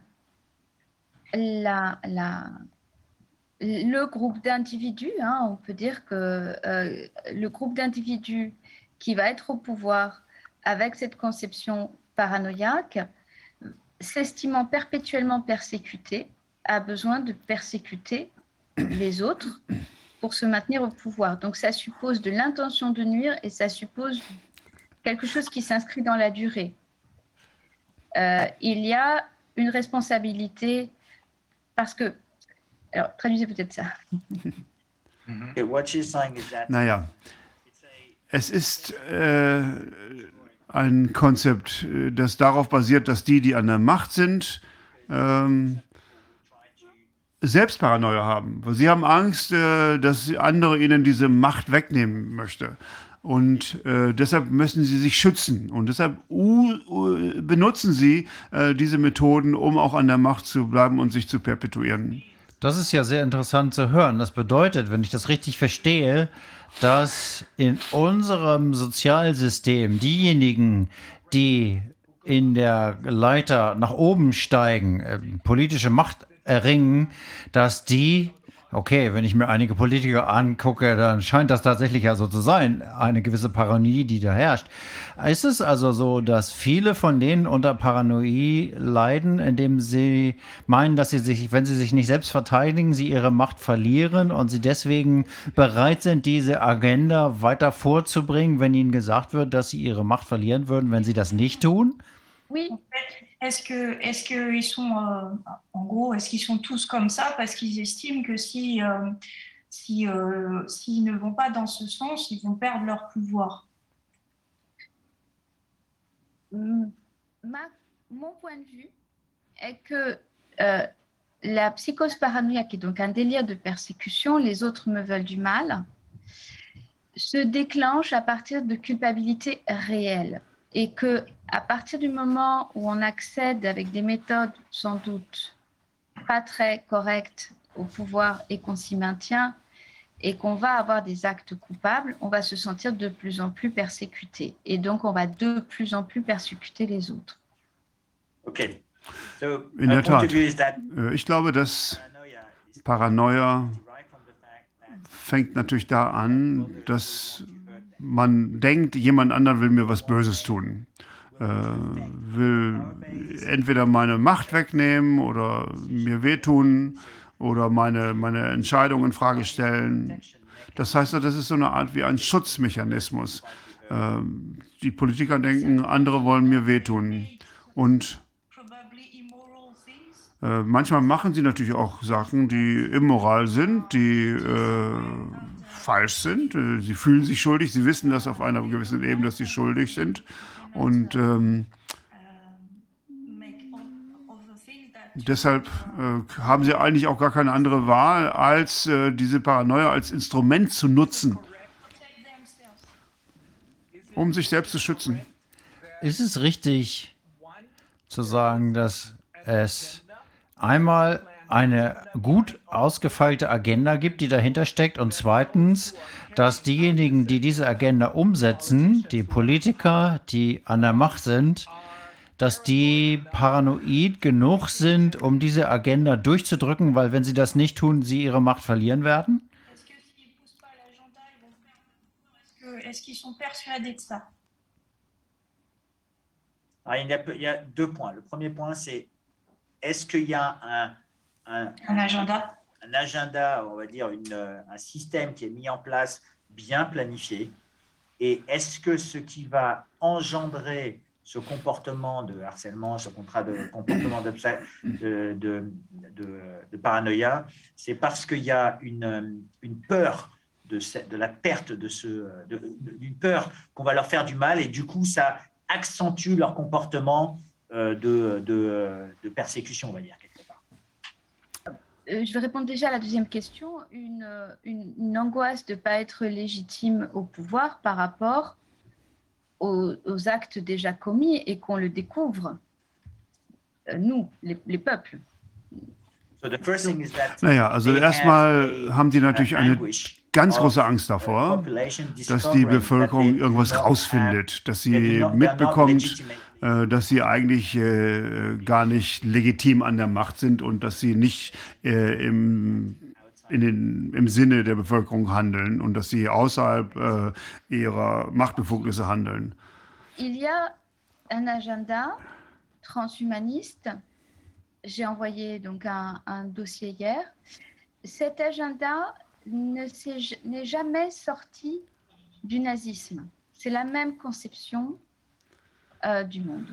la, la- le groupe d'individus, hein, on peut dire que euh, le groupe d'individus qui va être au pouvoir avec cette conception paranoïaque, s'estimant perpétuellement persécuté, a besoin de persécuter les autres pour se maintenir au pouvoir. Donc ça suppose de l'intention de nuire et ça suppose quelque chose qui s'inscrit dans la durée. Euh, il y a une responsabilité parce que, alors traduisez peut-être ça. Okay, what she's saying is that Naja, it's a, es ist äh, ein Konzept, äh, das darauf basiert, dass die, die an der Macht sind, ähm, selbst Paranoia haben. Sie haben Angst, äh, dass andere ihnen diese Macht wegnehmen möchte. Und äh, deshalb müssen sie sich schützen. Und deshalb benutzen sie äh, diese Methoden, um auch an der Macht zu bleiben und sich zu perpetuieren. Das ist ja sehr interessant zu hören. Das bedeutet, wenn ich das richtig verstehe, dass in unserem Sozialsystem diejenigen, die in der Leiter nach oben steigen, äh, politische Macht erringen, dass die, okay, wenn ich mir einige Politiker angucke, dann scheint das tatsächlich ja so zu sein, eine gewisse Paranoie, die da herrscht. Ist es also so, dass viele von denen unter Paranoie leiden, indem sie meinen, dass sie sich, wenn sie sich nicht selbst verteidigen, sie ihre Macht verlieren und sie deswegen bereit sind, diese Agenda weiter vorzubringen, wenn ihnen gesagt wird, dass sie ihre Macht verlieren würden, wenn sie das nicht tun? Oui, est-ce que, est-ce qu'ils sont, euh, en gros, est-ce qu'ils sont tous comme ça parce qu'ils estiment que si, euh, si, euh, s'ils ne vont pas dans ce sens, ils vont perdre leur pouvoir? Mm, ma- mon point de vue est que la psychose paranoïaque, qui est donc un délire de persécution, les autres me veulent du mal, se déclenche à partir de culpabilité réelle. Et que à partir du moment où on accède avec des méthodes sans doute pas très correctes au pouvoir et qu'on s'y maintient, et qu'on va avoir des actes coupables, on va se sentir de plus en plus persécuté. Et donc, on va de plus en plus persécuter les autres. Okay. So, In der point Tat. Äh, Ich glaube, dass paranoia fängt natürlich da an, dass man denkt, jemand anderer will mir was Böses tun. Äh, will entweder meine Macht wegnehmen oder mir wehtun oder meine, meine Entscheidung in Frage stellen. Das heißt, das ist so eine Art wie ein Schutzmechanismus. Ähm, die Politiker denken, andere wollen mir wehtun. Und äh, manchmal machen sie natürlich auch Sachen, die immoral sind, die äh, falsch sind. Äh, sie fühlen sich schuldig, sie wissen das auf einer gewissen Ebene, dass sie schuldig sind. Und ähm, deshalb äh, haben sie eigentlich auch gar keine andere Wahl, als äh, diese Paranoia als Instrument zu nutzen, um sich selbst zu schützen. Ist es richtig zu sagen, dass es einmal eine gut ausgefeilte Agenda gibt, die dahinter steckt und zweitens, dass diejenigen, die diese Agenda umsetzen, die Politiker, die an der Macht sind, dass die paranoid genug sind, um diese Agenda durchzudrücken, weil wenn sie das nicht tun, sie ihre Macht verlieren werden? Ça Ah, il, y a, il y a deux points. Le premier point, c'est est-ce qu'il y a un, un, Un agenda. un agenda, on va dire une, euh, un système qui est mis en place, bien planifié, et est-ce que ce qui va engendrer ce comportement de harcèlement, ce contrat de comportement de, de, de, de paranoïa, c'est parce qu'il y a une, une peur de, ce- de la perte de ce, d'une peur qu'on va leur faire du mal, et du coup, ça accentue leur comportement euh, de, de, de persécution, on va dire, je vais répondre déjà à la deuxième question. Une, euh, une- une angoisse de ne pas être légitime au pouvoir par rapport aux, aux actes déjà commis et qu'on le découvre, euh, nous, les, les peuples. So the first thing is that Naja, also erstmal a- haben die natürlich eine ganz große Angst davor, population dass die that Bevölkerung irgendwas rausfindet, dass sie mitbekommt, legitimate. äh, dass sie eigentlich äh, gar nicht legitim an der Macht sind und dass sie nicht äh, im, in den, im Sinne der Bevölkerung handeln und dass sie außerhalb äh, ihrer Machtbefugnisse handeln. Il y a un agenda transhumaniste. J'ai envoyé donc un, un dossier hier. Cet agenda ne n'est jamais sorti du nazisme. C'est la même conception euh, du monde.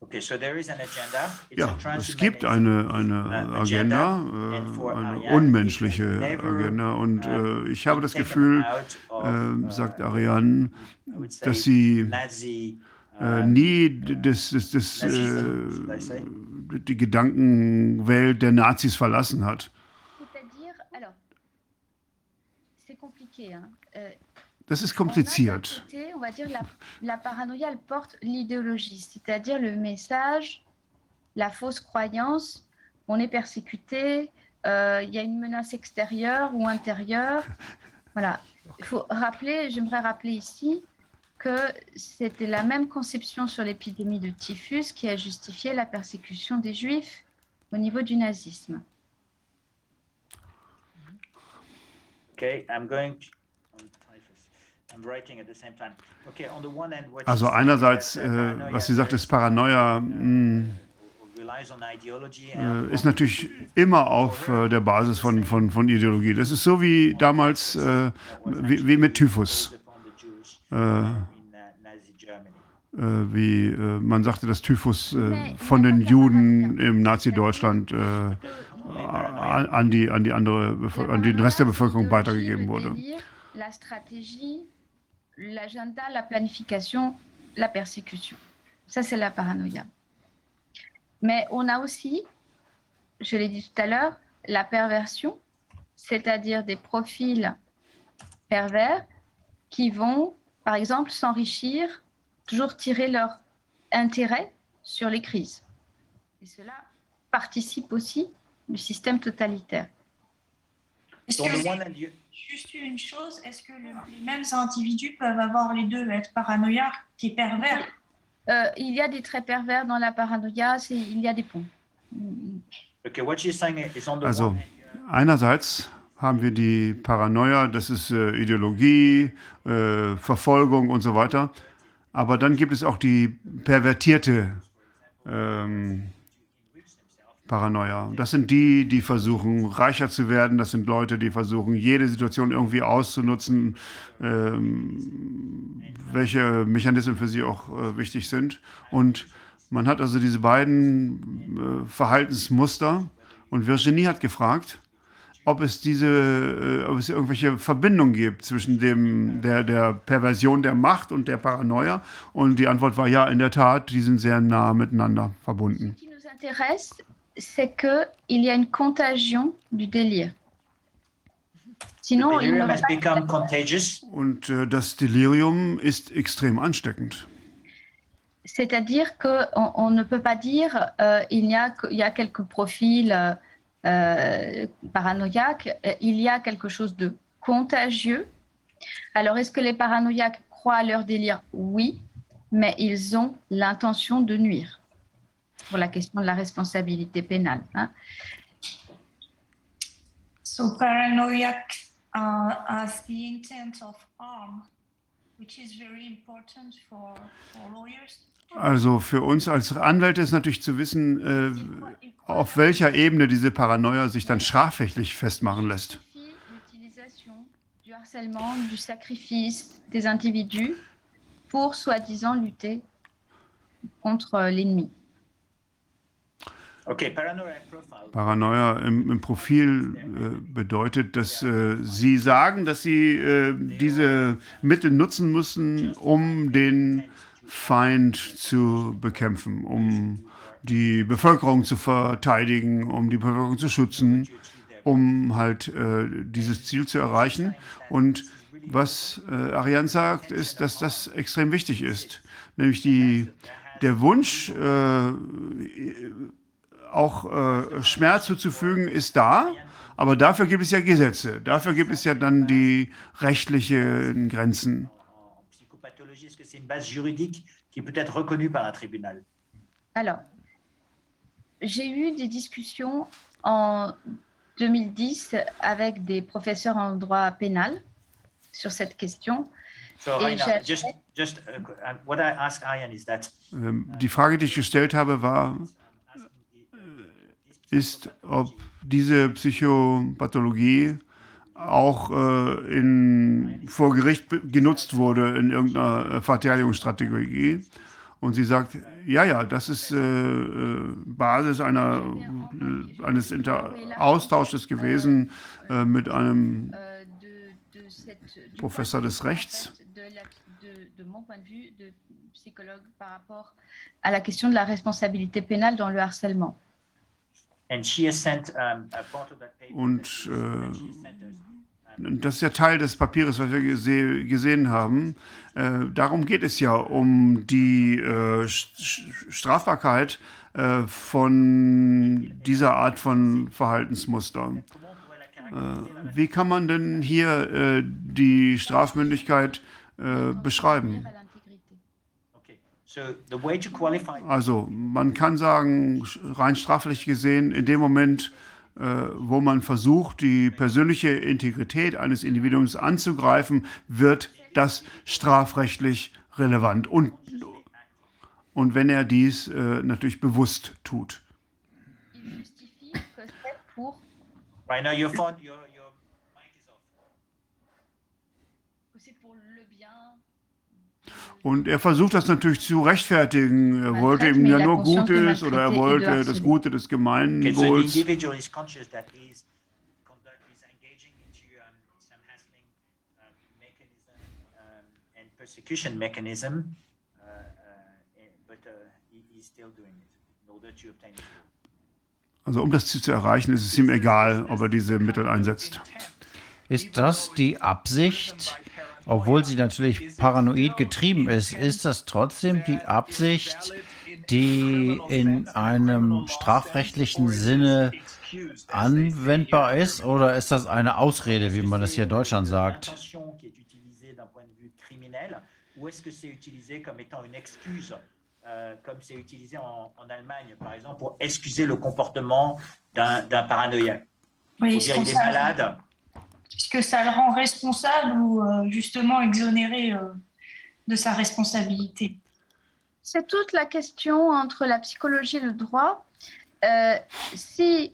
Okay, so there is an agenda. It's Ja, a es gibt eine, eine uh, Agenda, and for äh, eine Ariane, unmenschliche never, Agenda und uh, äh, ich habe das Gefühl, out of, äh, uh, sagt Ariane, I would say dass sie Nazi, äh, uh, nie das, das, das, Nazism, should I say? äh, die Gedankenwelt der Nazis verlassen hat. C'est-à-dire, alors, c'est compliqué. hein. Euh, Das ist kompliziert. on va dire la, la paranoïa, elle porte l'idéologie, c'est-à-dire le message, la fausse croyance, on est persécuté, euh, il y a une menace extérieure ou intérieure. Voilà. Il faut rappeler, j'aimerais rappeler ici que c'était la même conception sur l'épidémie de typhus qui a justifié la persécution des juifs au niveau du nazisme. Okay, I'm going to. Also einerseits, uh, äh, paranoia was sie sagt, ist Paranoia mh, relies on ideology and äh, ist natürlich immer auf äh, der Basis von, von, von Ideologie. Das ist so wie damals, äh, wie, wie mit Typhus. Äh, in uh, Nazi Germany. äh, wie äh, man sagte, dass Typhus äh, von den Juden im Nazi-Deutschland äh, an, die, an die andere, an den Rest der Bevölkerung weitergegeben wurde. L'agenda, la planification, la persécution. Ça, c'est la paranoïa. Mais on a aussi, je l'ai dit tout à l'heure, la perversion, c'est-à-dire des profils pervers qui vont, par exemple, s'enrichir, toujours tirer leur intérêt sur les crises. Et cela participe aussi du système totalitaire. Dans le you- juste une chose, est-ce que le- les mêmes individus peuvent avoir les deux, être paranoïaque et pervers Euh, il y a des traits pervers dans la paranoïa, c'est- il y a des ponts. Okay, what she's saying is on the Also one hand, einerseits haben wir die Paranoia, das ist äh, Ideologie, äh, Verfolgung und so weiter. Aber dann gibt es auch die pervertierte ähm, Paranoia. Das sind die, die versuchen, reicher zu werden. Das sind Leute, die versuchen, jede Situation irgendwie auszunutzen, ähm, welche Mechanismen für sie auch äh, wichtig sind. Und man hat also diese beiden äh, Verhaltensmuster. Und Virginie hat gefragt, ob es diese, äh, ob es irgendwelche Verbindungen gibt zwischen dem, der, der Perversion der Macht und der Paranoia. Und die Antwort war ja, in der Tat, die sind sehr nah miteinander verbunden. C'est qu'il y a une contagion du délire. Sinon, il has pas become contagious. Und äh, das Delirium ist extrem ansteckend. C'est-à-dire qu'on on ne peut pas dire euh, il, y a, que- il y a quelques profils euh, euh, paranoïaques, euh, il y a quelque chose de contagieux. Alors, est-ce que les paranoïaques croient à leur délire? Oui, mais ils ont l'intention de nuire pour la question de la responsabilité pénale. hein. So paranoiac uh, as the intent of harm, which is very important for, for lawyers. Also für uns als Anwälte ist natürlich zu wissen, äh, auf welcher Ebene diese Paranoia sich dann strafrechtlich festmachen lässt. L'utilisation du harcèlement, du sacrifice des individus pour soi-disant lutter contre l'ennemi. Okay, paranoia profile. Paranoia im, im Profil äh, bedeutet, dass äh, Sie sagen, dass Sie äh, diese Mittel nutzen müssen, um den Feind zu bekämpfen, um die Bevölkerung zu verteidigen, um die Bevölkerung zu schützen, um halt äh, dieses Ziel zu erreichen. Und was äh, Ariane sagt, ist, dass das extrem wichtig ist, nämlich die, der Wunsch, äh, auch äh, Schmerz zuzufügen, ist da. Aber dafür gibt es ja Gesetze. Dafür gibt es ja dann die rechtlichen Grenzen. Alors, j'ai eu des discussions en 2010 avec des professeurs en droit pénal sur cette question. So, Et Raina, j'ai- just, just what I asked Ariane is that Ähm, die Frage, die ich gestellt habe, war, ist, ob diese Psychopathologie auch äh, in, vor Gericht genutzt wurde in irgendeiner äh, Verteidigungsstrategie. Und sie sagt, ja, ja, das ist äh, äh, Basis einer, äh, eines Inter Austausches gewesen äh, mit einem de des Rechts. à la question de la responsabilité pénale dans le harcèlement. Und äh. Das ist ja Teil des Papiers, was wir gese gesehen haben. Äh, darum geht es ja, um die äh, Strafbarkeit äh, von dieser Art von Verhaltensmuster. Äh, wie kann man denn hier äh, die Strafmündigkeit beschreiben? À l'intégrité. Okay, so the way to qualify Also man kann sagen, rein strafrechtlich gesehen, in dem Moment, äh, wo man versucht, die persönliche Integrität eines Individuums anzugreifen, wird das strafrechtlich relevant. Und, und wenn er dies äh, natürlich bewusst tut. Il justifie que c'est pour, right now your phone, your, your mic is off. que c'est pour le bien Und er versucht das natürlich zu rechtfertigen. Er Man wollte ihm ja nur Gutes oder er wollte das. Gute des Gemeinwohls. Also um das Ziel zu erreichen, ist es ihm egal, ob er diese Mittel einsetzt. Ist das die Absicht? Obwohl sie natürlich paranoid getrieben ist, ist das trotzdem die Absicht, die in einem strafrechtlichen Sinne anwendbar ist? Oder ist das eine Ausrede, wie man das hier in Deutschland sagt? Ou est-ce que c'est utilisé comme étant une excuse, euh, comme c'est utilisé en, en Allemagne, par exemple, pour excuser le comportement d'un paranoïaque Oui, Pour dire est malade, est-ce que ça le rend responsable ou euh, justement exonéré euh, de sa responsabilité? C'est toute la question entre la psychologie et le droit. Euh, si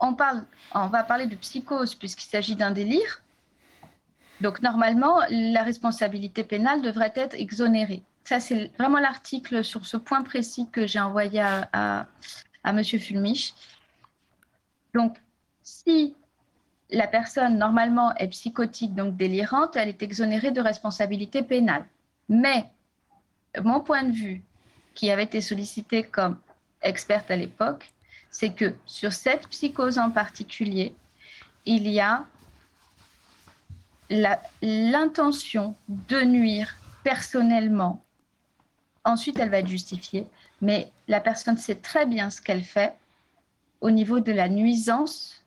on parle, on va parler de psychose puisqu'il s'agit d'un délire. Donc normalement, la responsabilité pénale devrait être exonérée. Ça, c'est vraiment l'article sur ce point précis que j'ai envoyé à, à, à Monsieur Fulmich. Donc, si la personne normalement est psychotique, donc délirante, elle est exonérée de responsabilité pénale. Mais mon point de vue, qui avait été sollicité comme experte à l'époque, c'est que sur cette psychose en particulier, il y a l'intention de nuire personnellement. Ensuite, elle va être justifiée, mais la personne sait très bien ce qu'elle fait au niveau de la nuisance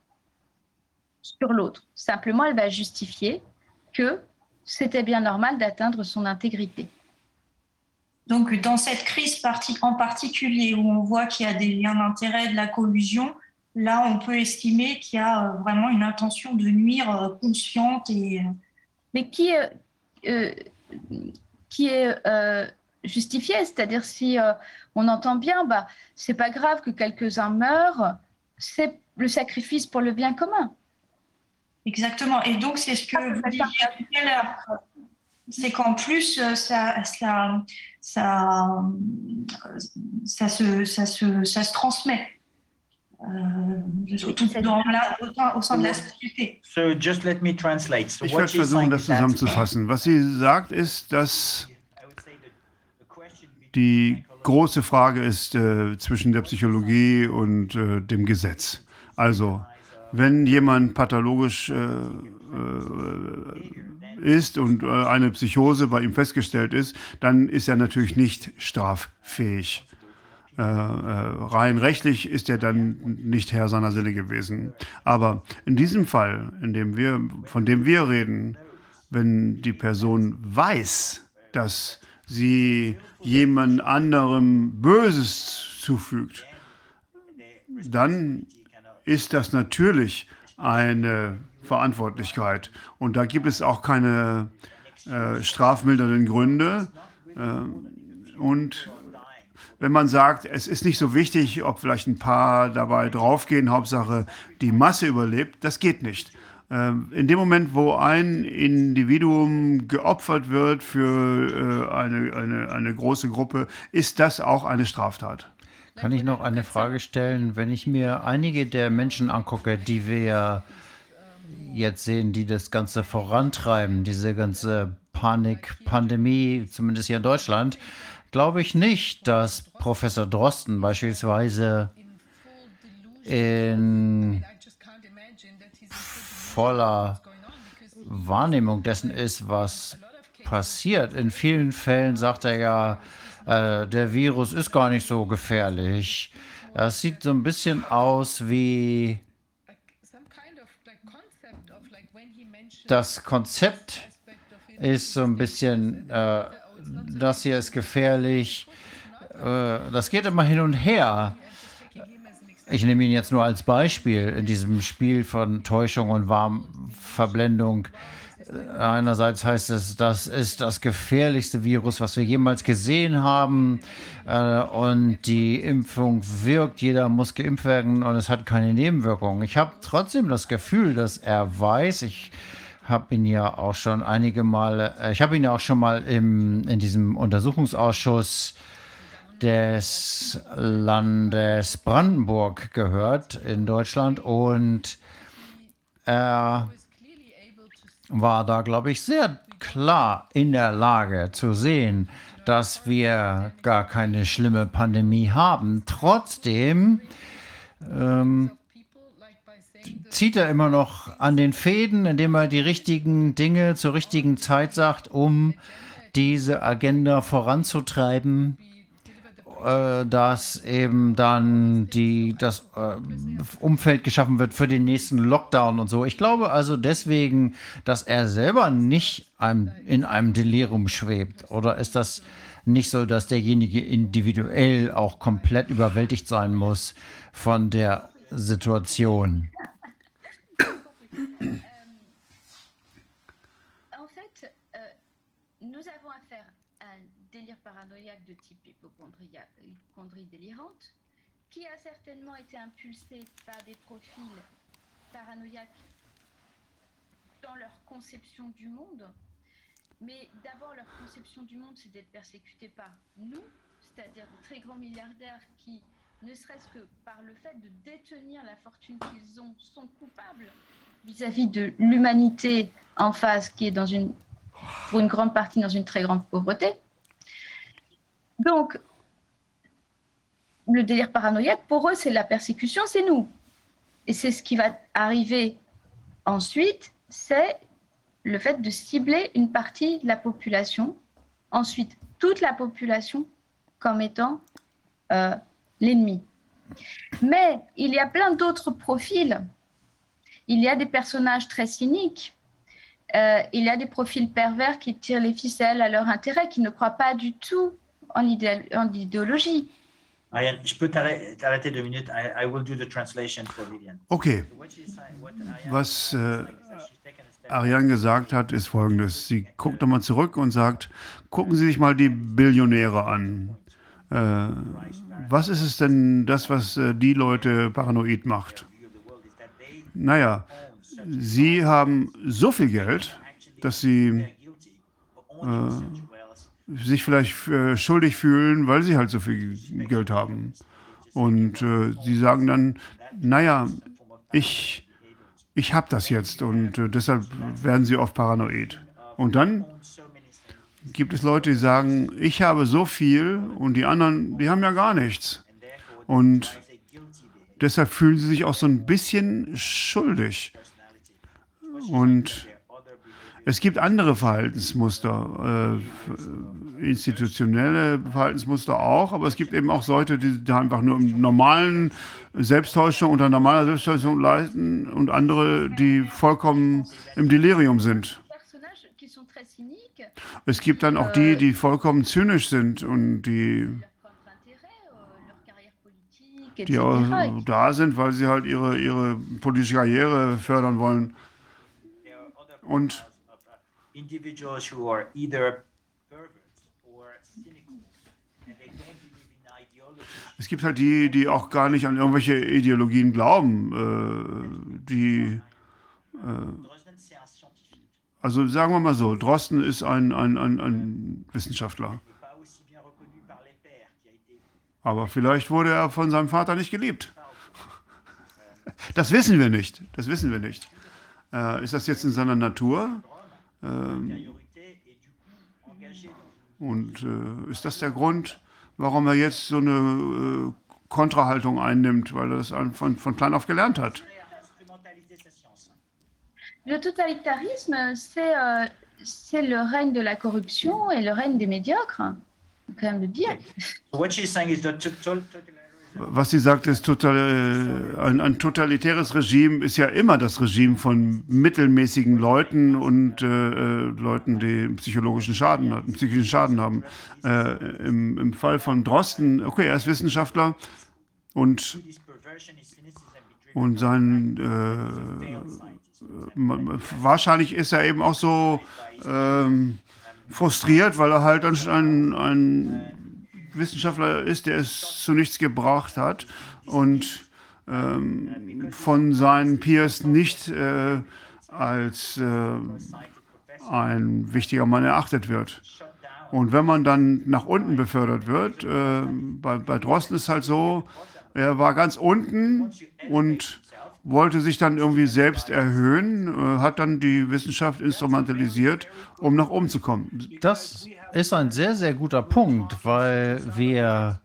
sur l'autre. Simplement, elle va justifier que c'était bien normal d'atteindre son intégrité. Donc, dans cette crise en particulier où on voit qu'il y a des liens d'intérêt, de la collusion, là, on peut estimer qu'il y a euh, vraiment une intention de nuire euh, consciente et euh, mais qui est, euh, qui est euh, justifié? C'est-à-dire si euh, on entend bien, bah, c'est pas grave que quelques-uns meurent, c'est le sacrifice pour le bien commun. Exactement. Et donc, c'est ce que vous disiez tout à l'heure. C'est qu'en plus, euh, ça, ça, ça, euh, ça, se, ça, se, ça se transmet. Tout dans la- au, au sein de la société. So just let me translate. So Ich what werde she's versuchen, saying das is that- zusammenzufassen. Was sie sagt, ist, dass die psychology große Frage ist äh, zwischen der Psychologie und äh, dem Gesetz. Also, wenn jemand pathologisch äh, äh, ist und äh, eine Psychose bei ihm festgestellt ist, dann ist er natürlich nicht straffähig. Äh, äh, rein rechtlich ist er dann nicht Herr seiner Sinne gewesen. Aber in diesem Fall, in dem wir, von dem wir reden, wenn die Person weiß, dass sie jemand anderem Böses zufügt, dann ist das natürlich eine Verantwortlichkeit. Und da gibt es auch keine äh, strafmildernden Gründe. Äh, und wenn man sagt, es ist nicht so wichtig, ob vielleicht ein paar dabei draufgehen, Hauptsache die Masse überlebt, das geht nicht. Ähm, In dem Moment, wo ein Individuum geopfert wird für äh, eine, eine, eine große Gruppe, ist das auch eine Straftat. Kann ich noch eine Frage stellen? Wenn ich mir einige der Menschen angucke, die wir jetzt sehen, die das Ganze vorantreiben, diese ganze Panik, Pandemie, zumindest hier in Deutschland, glaube ich nicht, dass Professor Drosten beispielsweise in voller Wahrnehmung dessen ist, was passiert. In vielen Fällen sagt er ja, äh, der Virus ist gar nicht so gefährlich. Das sieht so ein bisschen aus wie das Konzept ist so ein bisschen, äh, das hier ist gefährlich. Äh, das geht immer hin und her. Ich nehme ihn jetzt nur als Beispiel in diesem Spiel von Täuschung und Warmverblendung. Einerseits heißt es, das ist das gefährlichste Virus, was wir jemals gesehen haben. Äh, und die Impfung wirkt, jeder muss geimpft werden und es hat keine Nebenwirkungen. Ich habe trotzdem das Gefühl, dass er weiß, ich habe ihn ja auch schon einige Male, äh, ich habe ihn ja auch schon mal im, in diesem Untersuchungsausschuss des Landes Brandenburg gehört in Deutschland und er war da, glaube ich, sehr klar in der Lage zu sehen, dass wir gar keine schlimme Pandemie haben. Trotzdem ähm, zieht er immer noch an den Fäden, indem er die richtigen Dinge zur richtigen Zeit sagt, um diese Agenda voranzutreiben, äh, dass eben dann die, das äh, Umfeld geschaffen wird für den nächsten Lockdown und so. Ich glaube also deswegen, dass er selber nicht einem, in einem Delirium schwebt. Oder ist das nicht so, dass derjenige individuell auch komplett überwältigt sein muss von der Situation? délirante, qui a certainement été impulsé par des profils paranoïaques dans leur conception du monde. Mais d'abord, leur conception du monde, c'est d'être persécutés par nous, c'est-à-dire de très grands milliardaires qui, ne serait-ce que par le fait de détenir la fortune qu'ils ont, sont coupables vis-à-vis de l'humanité en face, qui est dans une, pour une grande partie dans une très grande pauvreté. Donc, le délire paranoïaque, pour eux, c'est la persécution, c'est nous. Et c'est ce qui va arriver ensuite, c'est le fait de cibler une partie de la population, ensuite toute la population comme étant euh, l'ennemi. Mais il y a plein d'autres profils. Il y a des personnages très cyniques. Euh, il y a des profils pervers qui tirent les ficelles à leur intérêt, qui ne croient pas du tout en en l'idéologie. Ariane, je peux t'arrêter deux minutes. I, I will do the translation for Vivian. Okay, was äh, Ariane gesagt hat, ist folgendes. Sie guckt nochmal zurück und sagt, gucken Sie sich mal die Billionäre an. Äh, was ist es denn, das, was äh, die Leute paranoid macht? Naja, sie haben so viel Geld, dass sie sich vielleicht äh, schuldig fühlen, weil sie halt so viel Geld haben. Und äh, sie sagen dann, naja, ich, ich habe das jetzt und äh, deshalb werden sie oft paranoid. Und dann gibt es Leute, die sagen, ich habe so viel und die anderen, die haben ja gar nichts. Und deshalb fühlen sie sich auch so ein bisschen schuldig. Und es gibt andere Verhaltensmuster, äh, institutionelle Verhaltensmuster auch, aber es gibt eben auch Leute, die da einfach nur im normalen Selbsttäuschung unter normaler Selbsttäuschung leisten und andere, die vollkommen im Delirium sind. Es gibt dann auch die, die vollkommen zynisch sind und die, die auch da sind, weil sie halt ihre, ihre politische Karriere fördern wollen. Und individuals who are either perverts or cynical and they don't believe in ideology. es gibt halt die, die auch gar nicht an irgendwelche Ideologien glauben, äh, die scientifique. Also sagen wir mal so, Drosten ist ein, ein, ein, ein Wissenschaftler. Aber vielleicht wurde er von seinem Vater nicht geliebt. Das wissen wir nicht. Das wissen wir nicht. Äh, ist das jetzt in seiner Natur? Und äh, ist das der Grund, warum er jetzt so eine äh, Kontrahaltung einnimmt, weil er das von, von klein auf gelernt hat? Le totalitarisme, c'est euh, le règne de la corruption et le règne des médiocres. Faut quand même le dire. So what she's saying is that to- to- totalitarianism Was sie sagt, ist total, äh, ein, ein totalitäres Regime ist ja immer das Regime von mittelmäßigen Leuten und äh, äh, Leuten, die psychologischen Schaden psychischen Schaden haben. Äh, im, Im Fall von Drosten, okay, er ist Wissenschaftler und, und sein äh, wahrscheinlich ist er eben auch so ähm, frustriert, weil er halt ein, ein Wissenschaftler ist, der es zu nichts gebracht hat und ähm, von seinen Peers nicht äh, als äh, ein wichtiger Mann erachtet wird. Und wenn man dann nach unten befördert wird, äh, bei, bei Drosten ist halt so, er war ganz unten und wollte sich dann irgendwie selbst erhöhen, äh, hat dann die Wissenschaft instrumentalisiert, um nach oben zu kommen. Das ist ein sehr, sehr guter Punkt, weil wir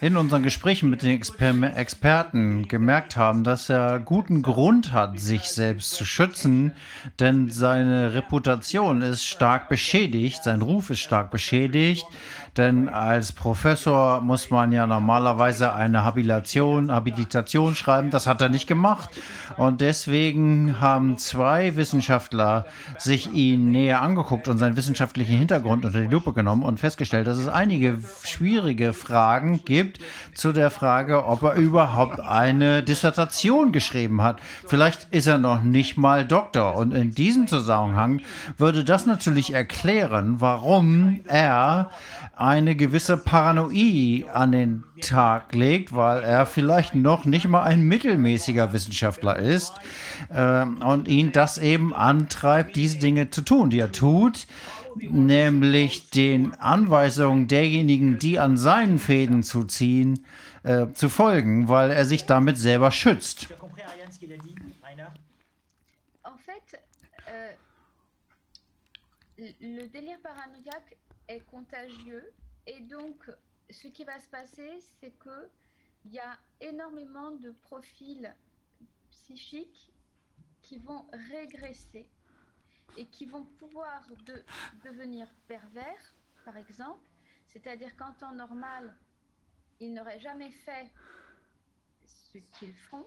in unseren Gesprächen mit den Exper Experten gemerkt haben, dass er guten Grund hat, sich selbst zu schützen, denn seine Reputation ist stark beschädigt, sein Ruf ist stark beschädigt. Denn als Professor muss man ja normalerweise eine Habilitation, Habilitation schreiben. Das hat er nicht gemacht. Und deswegen haben zwei Wissenschaftler sich ihn näher angeguckt und seinen wissenschaftlichen Hintergrund unter die Lupe genommen und festgestellt, dass es einige schwierige Fragen gibt zu der Frage, ob er überhaupt eine Dissertation geschrieben hat. Vielleicht ist er noch nicht mal Doktor. Und in diesem Zusammenhang würde das natürlich erklären, warum er eine gewisse Paranoie an den Tag legt, weil er vielleicht noch nicht mal ein mittelmäßiger Wissenschaftler ist äh, und ihn das eben antreibt, diese Dinge zu tun, die er tut, nämlich den Anweisungen derjenigen, die an seinen Fäden zu ziehen, äh, zu folgen, weil er sich damit selber schützt. En fait, euh, le délire paranoïaque est contagieux. Et donc, ce qui va se passer, c'est que il y a énormément de profils psychiques qui vont régresser et qui vont pouvoir de- devenir pervers, par exemple. C'est-à-dire qu'en temps normal, ils n'auraient jamais fait ce qu'ils font,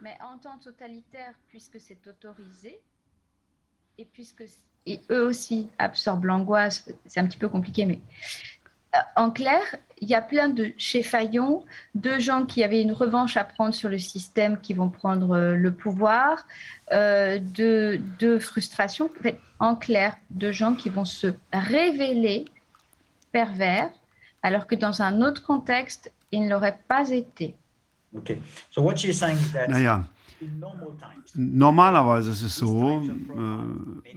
mais en temps totalitaire, puisque c'est autorisé, et puisque et eux aussi absorbent l'angoisse, c'est un petit peu compliqué, mais euh, en clair, il y a plein de chez Fayon, de gens qui avaient une revanche à prendre sur le système, qui vont prendre euh, le pouvoir, euh, de, de frustration, en clair, de gens qui vont se révéler pervers, alors que dans un autre contexte, ils ne l'auraient pas été. Okay. So what she's saying is that normalerweise ist es so, äh,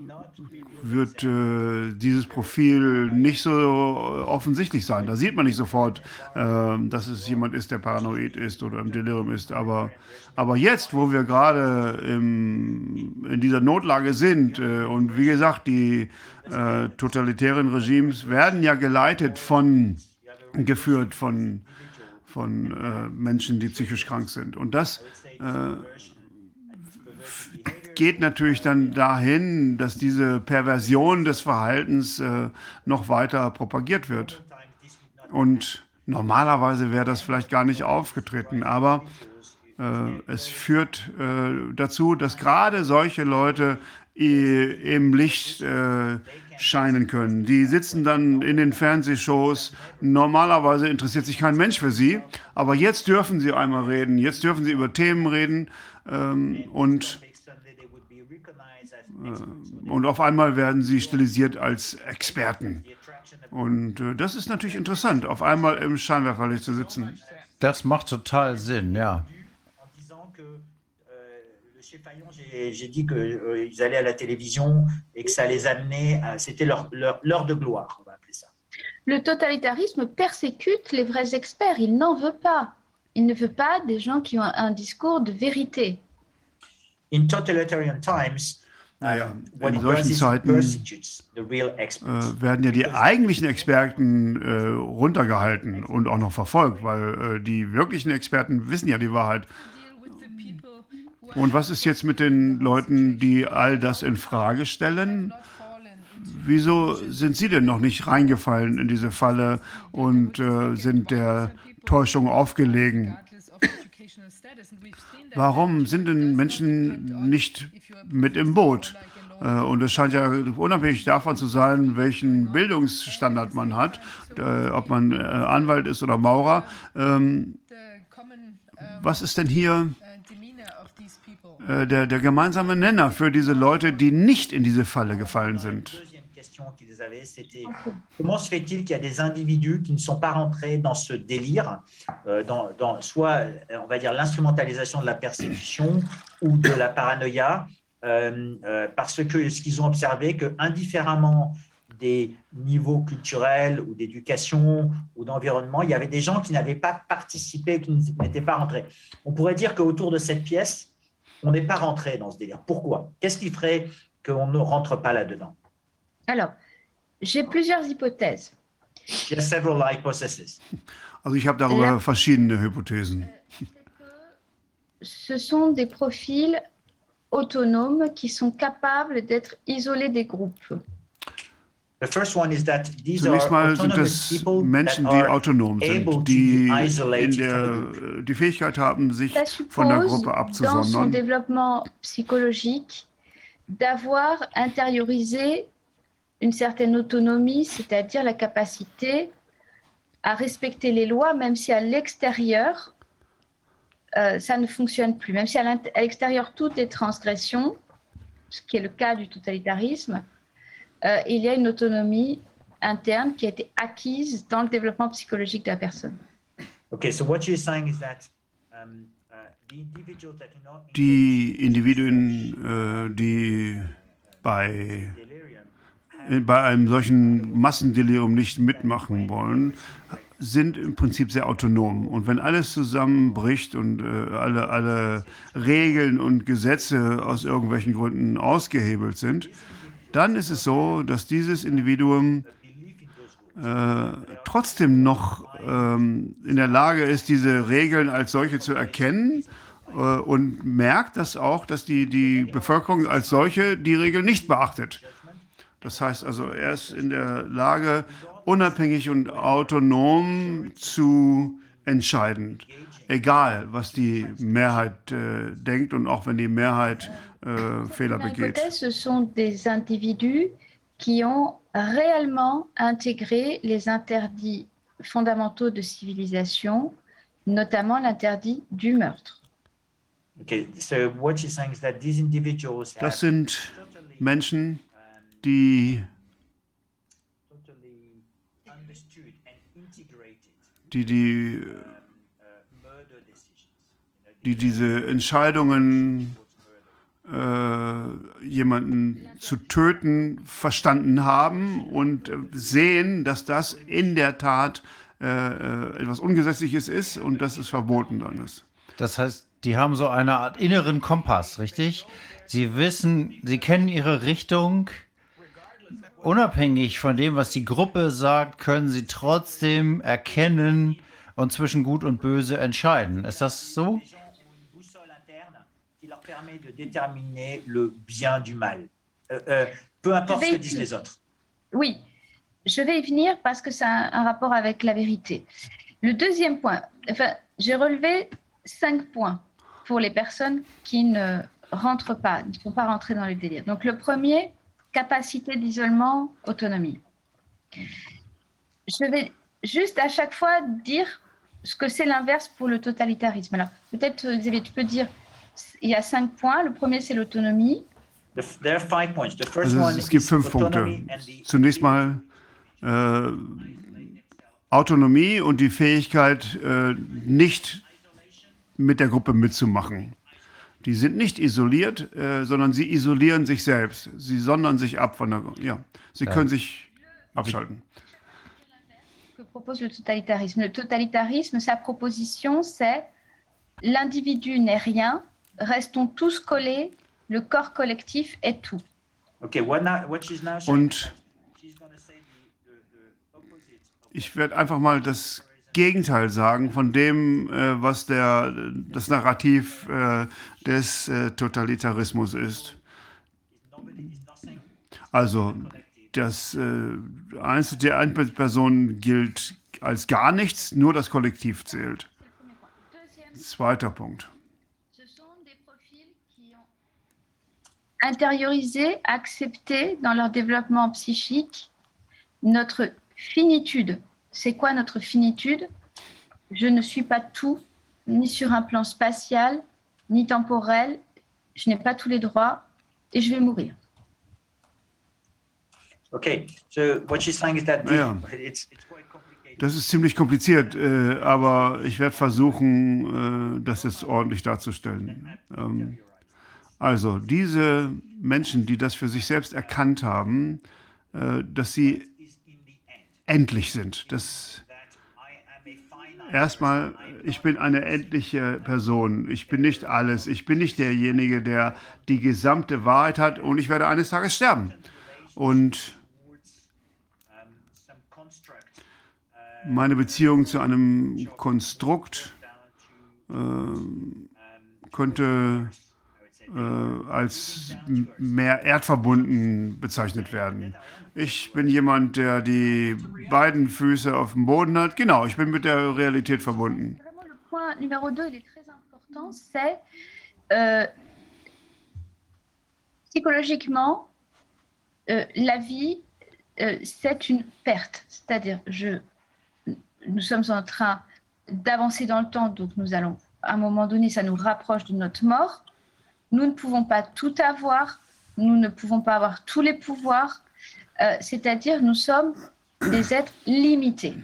wird äh, dieses Profil nicht so offensichtlich sein. Da sieht man nicht sofort, äh, dass es jemand ist, der paranoid ist oder im Delirium ist. Aber, aber jetzt, wo wir gerade in dieser Notlage sind äh, und wie gesagt, die äh, totalitären Regimes werden ja geleitet von, geführt von, von äh, Menschen, die psychisch krank sind. Und das geht natürlich dann dahin, dass diese Perversion des Verhaltens äh, noch weiter propagiert wird. Und normalerweise wäre das vielleicht gar nicht aufgetreten, aber äh, es führt äh, dazu, dass gerade solche Leute im Licht äh, scheinen können. Die sitzen dann in den Fernsehshows. Normalerweise interessiert sich kein Mensch für sie, aber jetzt dürfen sie einmal reden. Jetzt dürfen sie über Themen reden ähm, und und auf einmal werden sie stilisiert als Experten. Und äh, das ist natürlich interessant, auf einmal im Scheinwerferlicht zu sitzen. Das macht total Sinn, ja. en disant que euh, le chez Fayon, j'ai dit qu'ils allaient à la télévision et que ça les amenait, à- c'était leur, leur, l'heure de gloire, on va appeler ça. Le totalitarisme persécute les vrais experts. Il n'en veut pas. Il ne veut pas des gens qui ont un discours de vérité. In totalitarian times, Naja, what in solchen Zeiten äh, werden ja die eigentlichen Experten äh, runtergehalten und auch noch verfolgt, weil äh, die wirklichen Experten wissen ja die Wahrheit. Und was ist jetzt mit den Leuten, die all das in Frage stellen? Wieso sind Sie denn noch nicht reingefallen in diese Falle und äh, sind der Täuschung aufgelegen? Warum sind denn Menschen nicht mit im Boot? Äh, Und es scheint ja unabhängig davon zu sein, welchen Bildungsstandard man hat, äh, ob man äh, Anwalt ist oder Maurer. Ähm, Was ist denn hier äh, der, der gemeinsame Nenner für diese Leute, die nicht in diese Falle gefallen sind? Question qu'ils avaient, c'était comment se fait-il qu'il y a des individus qui ne sont pas rentrés dans ce délire, euh, dans, dans soit, euh, on va dire, l'instrumentalisation de la persécution ou de la paranoïa, euh, euh, parce que ce qu'ils ont observé, que indifféremment des niveaux culturels ou d'éducation ou d'environnement, il y avait des gens qui n'avaient pas participé, qui n'étaient pas rentrés. On pourrait dire qu'autour de cette pièce, on n'est pas rentré dans ce délire. Pourquoi? Qu'est-ce qui ferait qu'on ne rentre pas là-dedans? Alors, j'ai plusieurs hypothèses. Il y a several hypotheses. Also ich habe darüber Ja. verschiedene Hypothesen. Ce sont des profils autonomes qui sont capables d'être isolés des groupes. The first one is that these Zunächst are mal sind das people Menschen, die are autonom sind, die be in der, group. die Fähigkeit haben, sich Ça von der suppose, Gruppe dans son développement psychologique, d'avoir intériorisé une certaine autonomie, c'est-à-dire la capacité à respecter les lois, même si à l'extérieur, euh, ça ne fonctionne plus. Même si à l'extérieur, tout est transgression, ce qui est le cas du totalitarisme, euh, il y a une autonomie interne qui a été acquise dans le développement psychologique de la personne. Okay, so what you're saying is that um, uh, the individuals that do not Die Individuen, äh, die bei, delirium äh, bei einem solchen Massendelirium nicht mitmachen wollen, sind im Prinzip sehr autonom. Und wenn alles zusammenbricht und äh, alle, alle Regeln und Gesetze aus irgendwelchen Gründen ausgehebelt sind, dann ist es so, dass dieses Individuum äh, trotzdem noch ähm, in der Lage ist, diese Regeln als solche zu erkennen äh, und merkt das auch, dass die, die Bevölkerung als solche die Regeln nicht beachtet. Das heißt also, er ist in der Lage, unabhängig und autonom zu entscheiden. Egal, was die Mehrheit äh, denkt und auch wenn die Mehrheit äh, Fehler begeht. ce sont des individus qui ont réellement intégré les interdits fondamentaux de civilisation, notamment l'interdit du meurtre. Okay, so what you're saying is that these individuals have Das sind Menschen, die, die, die, die diese Entscheidungen, äh, jemanden zu töten, verstanden haben und äh, sehen, dass das in der Tat äh, äh, etwas Ungesetzliches ist und dass es verboten dann ist. Das heißt, die haben so eine Art inneren Kompass, richtig? Sie wissen, sie kennen ihre Richtung. Unabhängig von dem, was die Gruppe sagt, können sie trotzdem erkennen und zwischen Gut und Böse entscheiden. Ist das so? Euh, euh. Oui, je vais y venir parce que ça a un rapport avec la vérité. Le deuxième point, enfin, j'ai relevé cinq points pour les personnes qui ne rentrent pas, ne sont pas rentrées dans le délire. Donc le premier, capacité d'isolement, autonomie. Je vais juste à chaque fois dire ce que c'est l'inverse pour le totalitarisme. Alors peut-être, euh, Xavier, tu peux dire, il y a cinq points. Le premier, c'est l'autonomie. The, there are five points. The first Also one es, gibt is fünf Punkte. autonomy and the Zunächst mal äh, Autonomie und die Fähigkeit, äh, nicht mit der Gruppe mitzumachen. Die sind nicht isoliert, äh, sondern sie isolieren sich selbst. Sie sondern sich ab von der. Ja, sie Ja. können sich abschalten. que propose le totalitarisme. Le totalitarisme, sa proposition, c'est l'individu n'est rien, restons tous collés, le corps collectif est tout. Okay, what, now, what she's now Und ich werde einfach mal das Gegenteil sagen von dem, äh, was der, das Narrativ äh, des äh, Totalitarismus ist. Also das äh, Einzel der Einzelperson gilt als gar nichts, nur das Kollektiv zählt. Zweiter Punkt. intériorisé, accepté dans leur développement psychique notre finitude. C'est quoi notre finitude Je ne suis pas tout, ni sur un plan spatial, ni temporel. Je n'ai pas tous les droits et je vais mourir. Okay, so what she's saying is that Ja. it's, it's quite complicated. Das ist ziemlich kompliziert, äh, aber ich werde versuchen, äh, das jetzt ordentlich darzustellen. Ähm, Also diese Menschen, die das für sich selbst erkannt haben, äh, dass sie endlich sind. Das erstmal, ich bin eine endliche Person. Ich bin nicht alles. Ich bin nicht derjenige, der die gesamte Wahrheit hat und ich werde eines Tages sterben. Und meine Beziehung zu einem Konstrukt äh, könnte äh, als mehr erdverbunden bezeichnet werden. Ich bin jemand, der die beiden Füße auf dem Boden hat. Genau, ich bin mit der Realität verbunden. Point numéro 2, il est très important, c'est euh, psychologiquement, euh, la vie, euh, c'est une perte. C'est-à-dire, nous sommes en train d'avancer dans le temps, donc nous allons, à un moment donné, ça nous rapproche de notre mort. Nous ne pouvons pas tout avoir, nous ne pouvons pas avoir tous les pouvoirs, euh, c'est-à-dire nous sommes des êtres limités.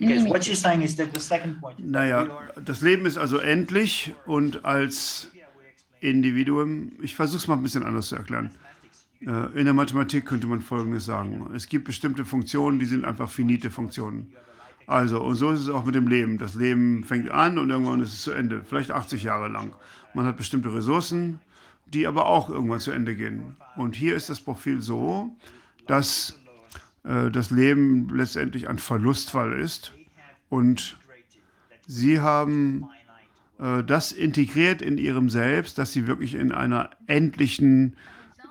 Because what Limités. you're saying is that the second point. is that Naja, das Leben ist also endlich und als Individuum, ich versuche es mal ein bisschen anders zu erklären. Äh, In der Mathematik könnte man Folgendes sagen. Es gibt bestimmte Funktionen, die sind einfach finite Funktionen. Also, und so ist es auch mit dem Leben. Das Leben fängt an und irgendwann ist es zu Ende, vielleicht 80 Jahre lang. Man hat bestimmte Ressourcen, die aber auch irgendwann zu Ende gehen. Und hier ist das Profil so, dass äh, das Leben letztendlich ein Verlustfall ist und sie haben äh, das integriert in ihrem Selbst, dass sie wirklich in einer endlichen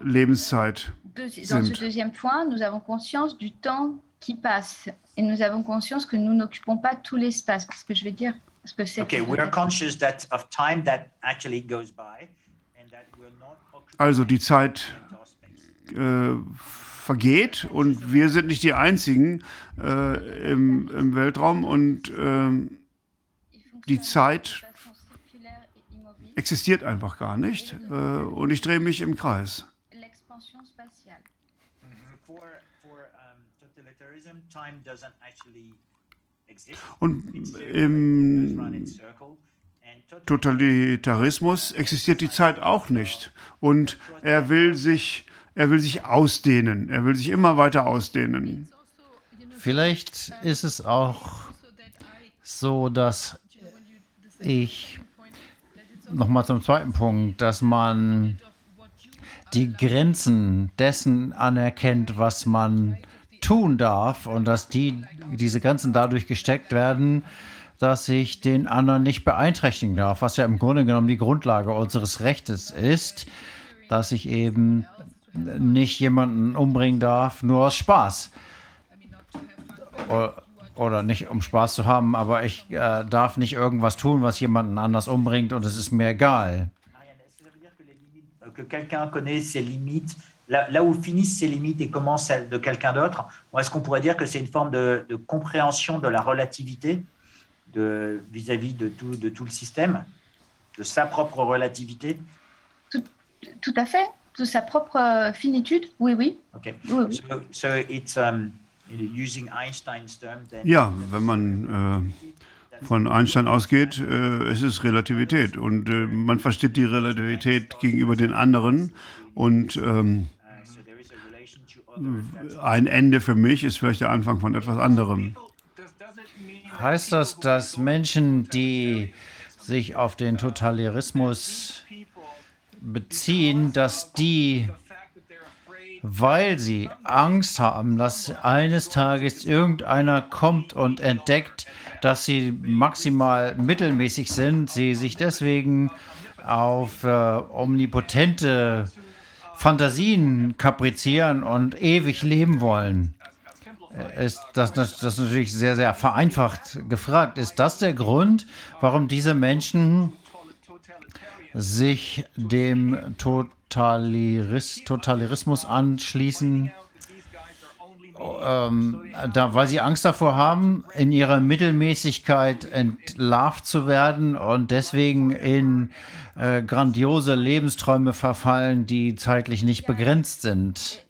Lebenszeit Dans ce sind. deuxième point, nous avons conscience du temps qui passe et nous avons conscience que nous n'occupons pas tout l'espace. Ce que je veux dire, ce que c'est. Okay, we are conscious that of time that actually goes by and that we're not occupying Also die Zeit äh, vergeht und wir sind nicht die Einzigen äh, im, im Weltraum und ähm, die Zeit existiert einfach gar nicht äh, und ich drehe mich im Kreis. Und im Totalitarismus existiert die Zeit auch nicht und er will sich er will sich ausdehnen, er will sich immer weiter ausdehnen. Vielleicht ist es auch so, dass ich nochmal zum zweiten Punkt, dass man die Grenzen dessen anerkennt, was man tun darf und dass die, diese Grenzen dadurch gesteckt werden, dass ich den anderen nicht beeinträchtigen darf, was ja im Grunde genommen die Grundlage unseres Rechtes ist, dass ich eben nicht jemanden umbringen darf, nur aus Spaß. Oder, nicht um Spaß zu haben, aber ich äh, darf nicht irgendwas tun, was jemanden anders umbringt und es ist mir egal. Que quelqu'un connaît ses limites, là, là où finissent ses limites et commencent celles de quelqu'un d'autre est-ce qu'on pourrait dire que c'est une forme de, de compréhension de la relativité de- vis-à-vis de, tout, de tout le système, de sa propre relativité Tout à fait. De sa propre euh, finitude. Oui, oui. Okay. oui, oui. So, so it's um, using Einstein's term, then Ja, wenn man äh, von Einstein ausgeht, äh, es ist Relativität und äh, man versteht die Relativität gegenüber den anderen und ähm, uh, so there is a relation to other. That's ein Ende für mich ist vielleicht der Anfang von etwas anderem. Heißt das, dass Menschen, die sich auf den Totalitarismus beziehen, dass die, weil sie Angst haben, dass eines Tages irgendeiner kommt und entdeckt, dass sie maximal mittelmäßig sind, sie sich deswegen auf äh, omnipotente Fantasien kaprizieren und ewig leben wollen? Äh, Ist das, das, natürlich sehr, sehr vereinfacht gefragt. Ist das der Grund, warum diese Menschen sich dem Totalitarismus anschließen, ähm, da, weil sie Angst davor haben, in ihrer Mittelmäßigkeit entlarvt zu werden und deswegen in äh, grandiose Lebensträume verfallen, die zeitlich nicht begrenzt sind.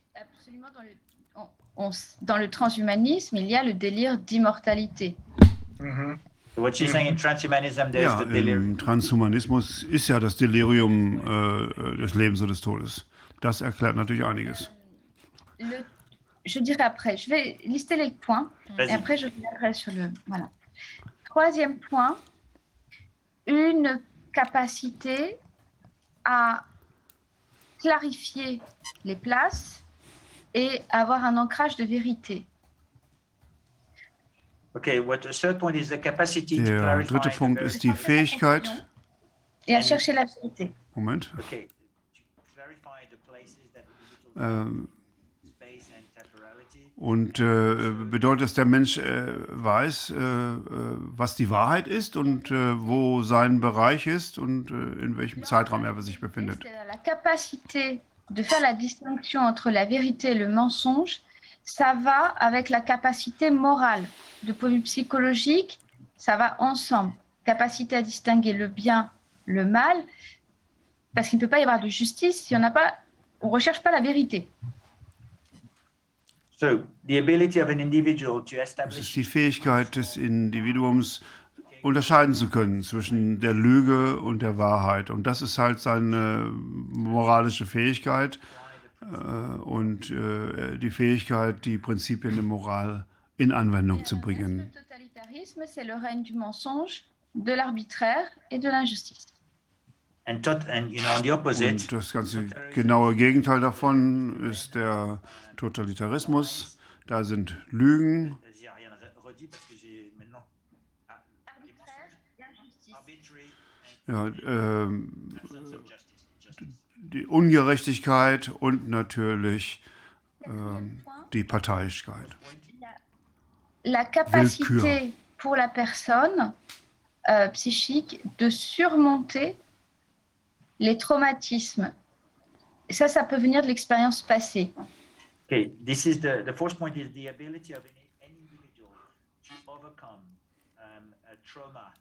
Absolument. Dans le, on- dans le transhumanisme, il y a le délire d'immortalité. Mhm. What she's saying in transhumanism, there's Ja, the delirium. im Transhumanismus ist ja das Delirium äh, des Lebens und des Todes. Das erklärt natürlich einiges. Le- je dirai après, je vais lister les points et Vas-y. après je reviendrai sur le. Voilà. Troisième point, une capacité à clarifier les places et avoir un ancrage de vérité. Okay, what the third point is the capacity to Der clarify. dritte the Punkt very- ist die Fähigkeit, Et à chercher la vérité. Moment, Okay, to clarify the places that individual ähm, space and temporality. und äh, bedeutet, dass der Mensch äh, weiß, äh, äh, was die Wahrheit ist und äh, wo sein Bereich ist und äh, in welchem Zeitraum er sich befindet. C'est La capacité de faire la distinction entre la vérité et le mensonge, ça va avec la capacité morale. De point de vue psychologique, ça va ensemble. Capacité à distinguer le bien, le mal, parce qu'il ne peut pas y avoir de justice si on n'a pas, on recherche pas la vérité. So the ability of an individual to ist establish die Fähigkeit des Individuums, unterscheiden zu können zwischen der Lüge und der Wahrheit. Und das ist halt seine moralische Fähigkeit äh, und äh, die Fähigkeit, die Prinzipien der Moral in Anwendung zu bringen. Le totalitarisme, c'est le règne du mensonge, de l'arbitraire et de l'injustice. and tot and you know on the opposite. Und das ganze genaue Gegenteil davon ist der Totalitarismus. Da sind Lügen, ja, ähm, die Ungerechtigkeit und natürlich Quatrième ähm, point, die Parteiischkeit. la capacité pour la personne euh, psychique de surmonter les traumatismes. Et ça, ça peut venir de l'expérience passée. Okay, this is the the fourth point is the ability of any, any individual to overcome um, a trauma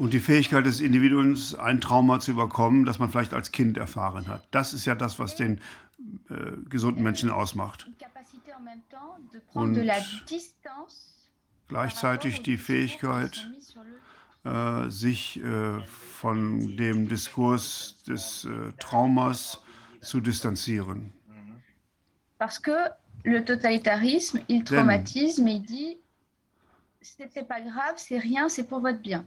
Und die Fähigkeit des Individuums, ein Trauma zu überkommen, das man vielleicht als Kind erfahren hat. Das ist ja das, was den äh, gesunden Menschen ausmacht. Und. Gleichzeitig die Fähigkeit, äh, sich äh, von dem Diskurs des äh, Traumas zu distanzieren. Parce que le totalitarisme, il traumatise, mais il dit c'était pas grave, c'est rien, c'est pour votre bien.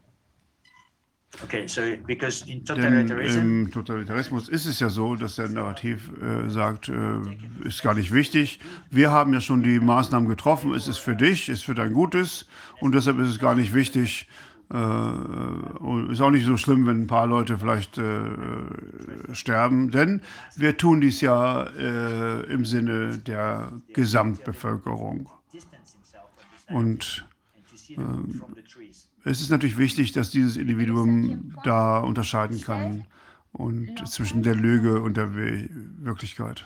Okay, so because in Denn im Totalitarismus ist es ja so, dass der Narrativ äh, sagt, äh, ist gar nicht wichtig. Wir haben ja schon die Maßnahmen getroffen, es ist für dich, ist für dein Gutes und deshalb ist es gar nicht wichtig. Äh, ist auch nicht so schlimm, wenn ein paar Leute vielleicht äh, sterben, denn wir tun dies ja äh, im Sinne der Gesamtbevölkerung. Und es ist natürlich wichtig, dass dieses Individuum da unterscheiden kann und zwischen der Lüge und der We Wirklichkeit.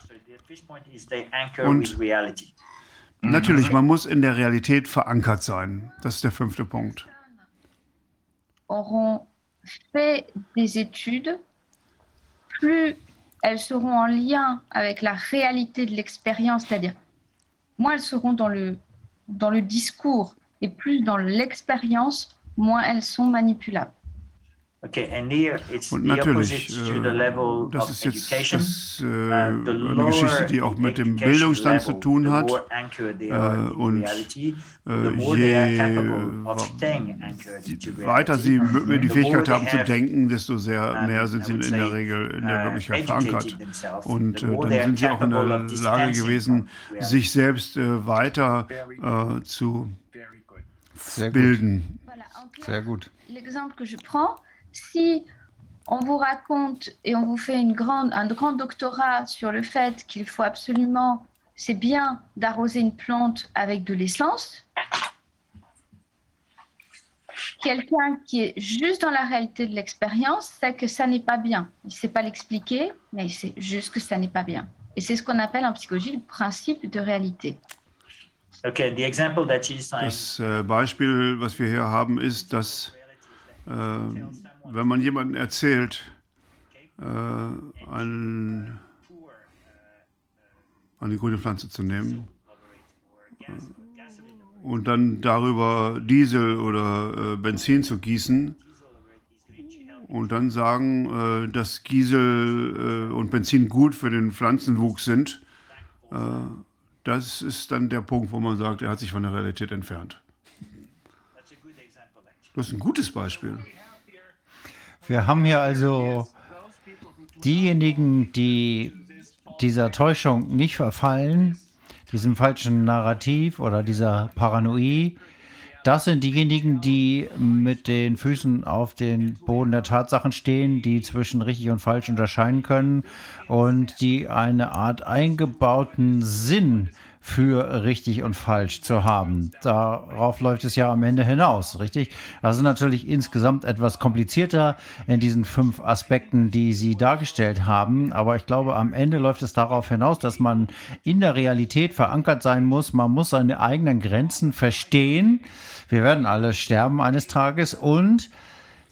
Und- reality. Natürlich, man muss in der Realität verankert sein. Das ist der fünfte Punkt. auront fait des études, plus elles seront en lien avec la réalité de l'expérience, c'est-à-dire moins elles seront dans le, dans le discours et plus dans l'expérience, moins elles sont manipulables. Okay, and here it's Und the natürlich, opposite to the äh, level das of ist jetzt education. das, äh, Uh, eine Geschichte, die auch mit dem Bildungsstand zu tun hat. Äh, und, Äh, je to weiter sie die Fähigkeit haben zu denken, desto sehr mehr sind sie in der Regel in der uh, Wirklichkeit educated verankert. Und äh, dann sind sie auch in der Lage gewesen, sich selbst äh, weiter äh, zu bilden. L'exemple que je prends, si on vous raconte et on vous fait une grande, un grand doctorat sur le fait qu'il faut absolument, c'est bien d'arroser une plante avec de l'essence, quelqu'un qui est juste dans la réalité de l'expérience sait que ça n'est pas bien. Il ne sait pas l'expliquer, mais il sait juste que ça n'est pas bien. Et c'est ce qu'on appelle en psychologie le principe de réalité. Okay, the example that saying, Das äh, Beispiel, was wir hier haben, ist, dass äh, wenn man jemandem erzählt, äh, ein, eine grüne Pflanze zu nehmen, und dann darüber Diesel oder äh, Benzin zu gießen und dann sagen, äh, dass Diesel äh, und Benzin gut für den Pflanzenwuchs sind, äh, das ist dann der Punkt, wo man sagt, er hat sich von der Realität entfernt. Das ist ein gutes Beispiel. Wir haben hier also diejenigen, die dieser Täuschung nicht verfallen, diesem falschen Narrativ oder dieser Paranoie, das sind diejenigen, die mit den Füßen auf den Boden der Tatsachen stehen, die zwischen richtig und falsch unterscheiden können und die eine Art eingebauten Sinn für richtig und falsch zu haben. Darauf läuft es ja am Ende hinaus, richtig? Das ist natürlich insgesamt etwas komplizierter in diesen fünf Aspekten, die Sie dargestellt haben. Aber ich glaube, am Ende läuft es darauf hinaus, dass man in der Realität verankert sein muss. Man muss seine eigenen Grenzen verstehen. Wir werden alle sterben eines Tages und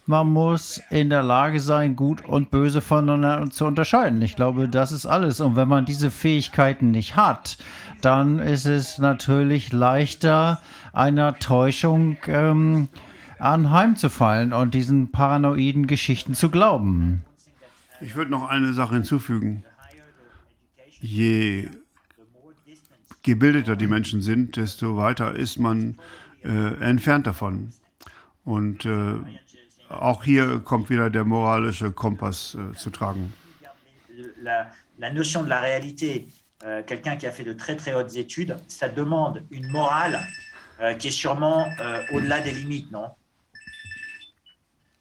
man muss in der Lage sein, gut und böse voneinander zu unterscheiden. Ich glaube, das ist alles. Und wenn man diese Fähigkeiten nicht hat, dann ist es natürlich leichter, einer Täuschung ähm, anheimzufallen und diesen paranoiden Geschichten zu glauben. Ich würde noch eine Sache hinzufügen. Je gebildeter die Menschen sind, desto weiter ist man entfernt davon. Und äh, auch hier kommt wieder der moralische Kompass äh, zu tragen. La, la notion de la réalité, euh, quelqu'un qui a fait de très très hautes études, ça demande une morale euh, qui est sûrement euh, au-delà des limites, non?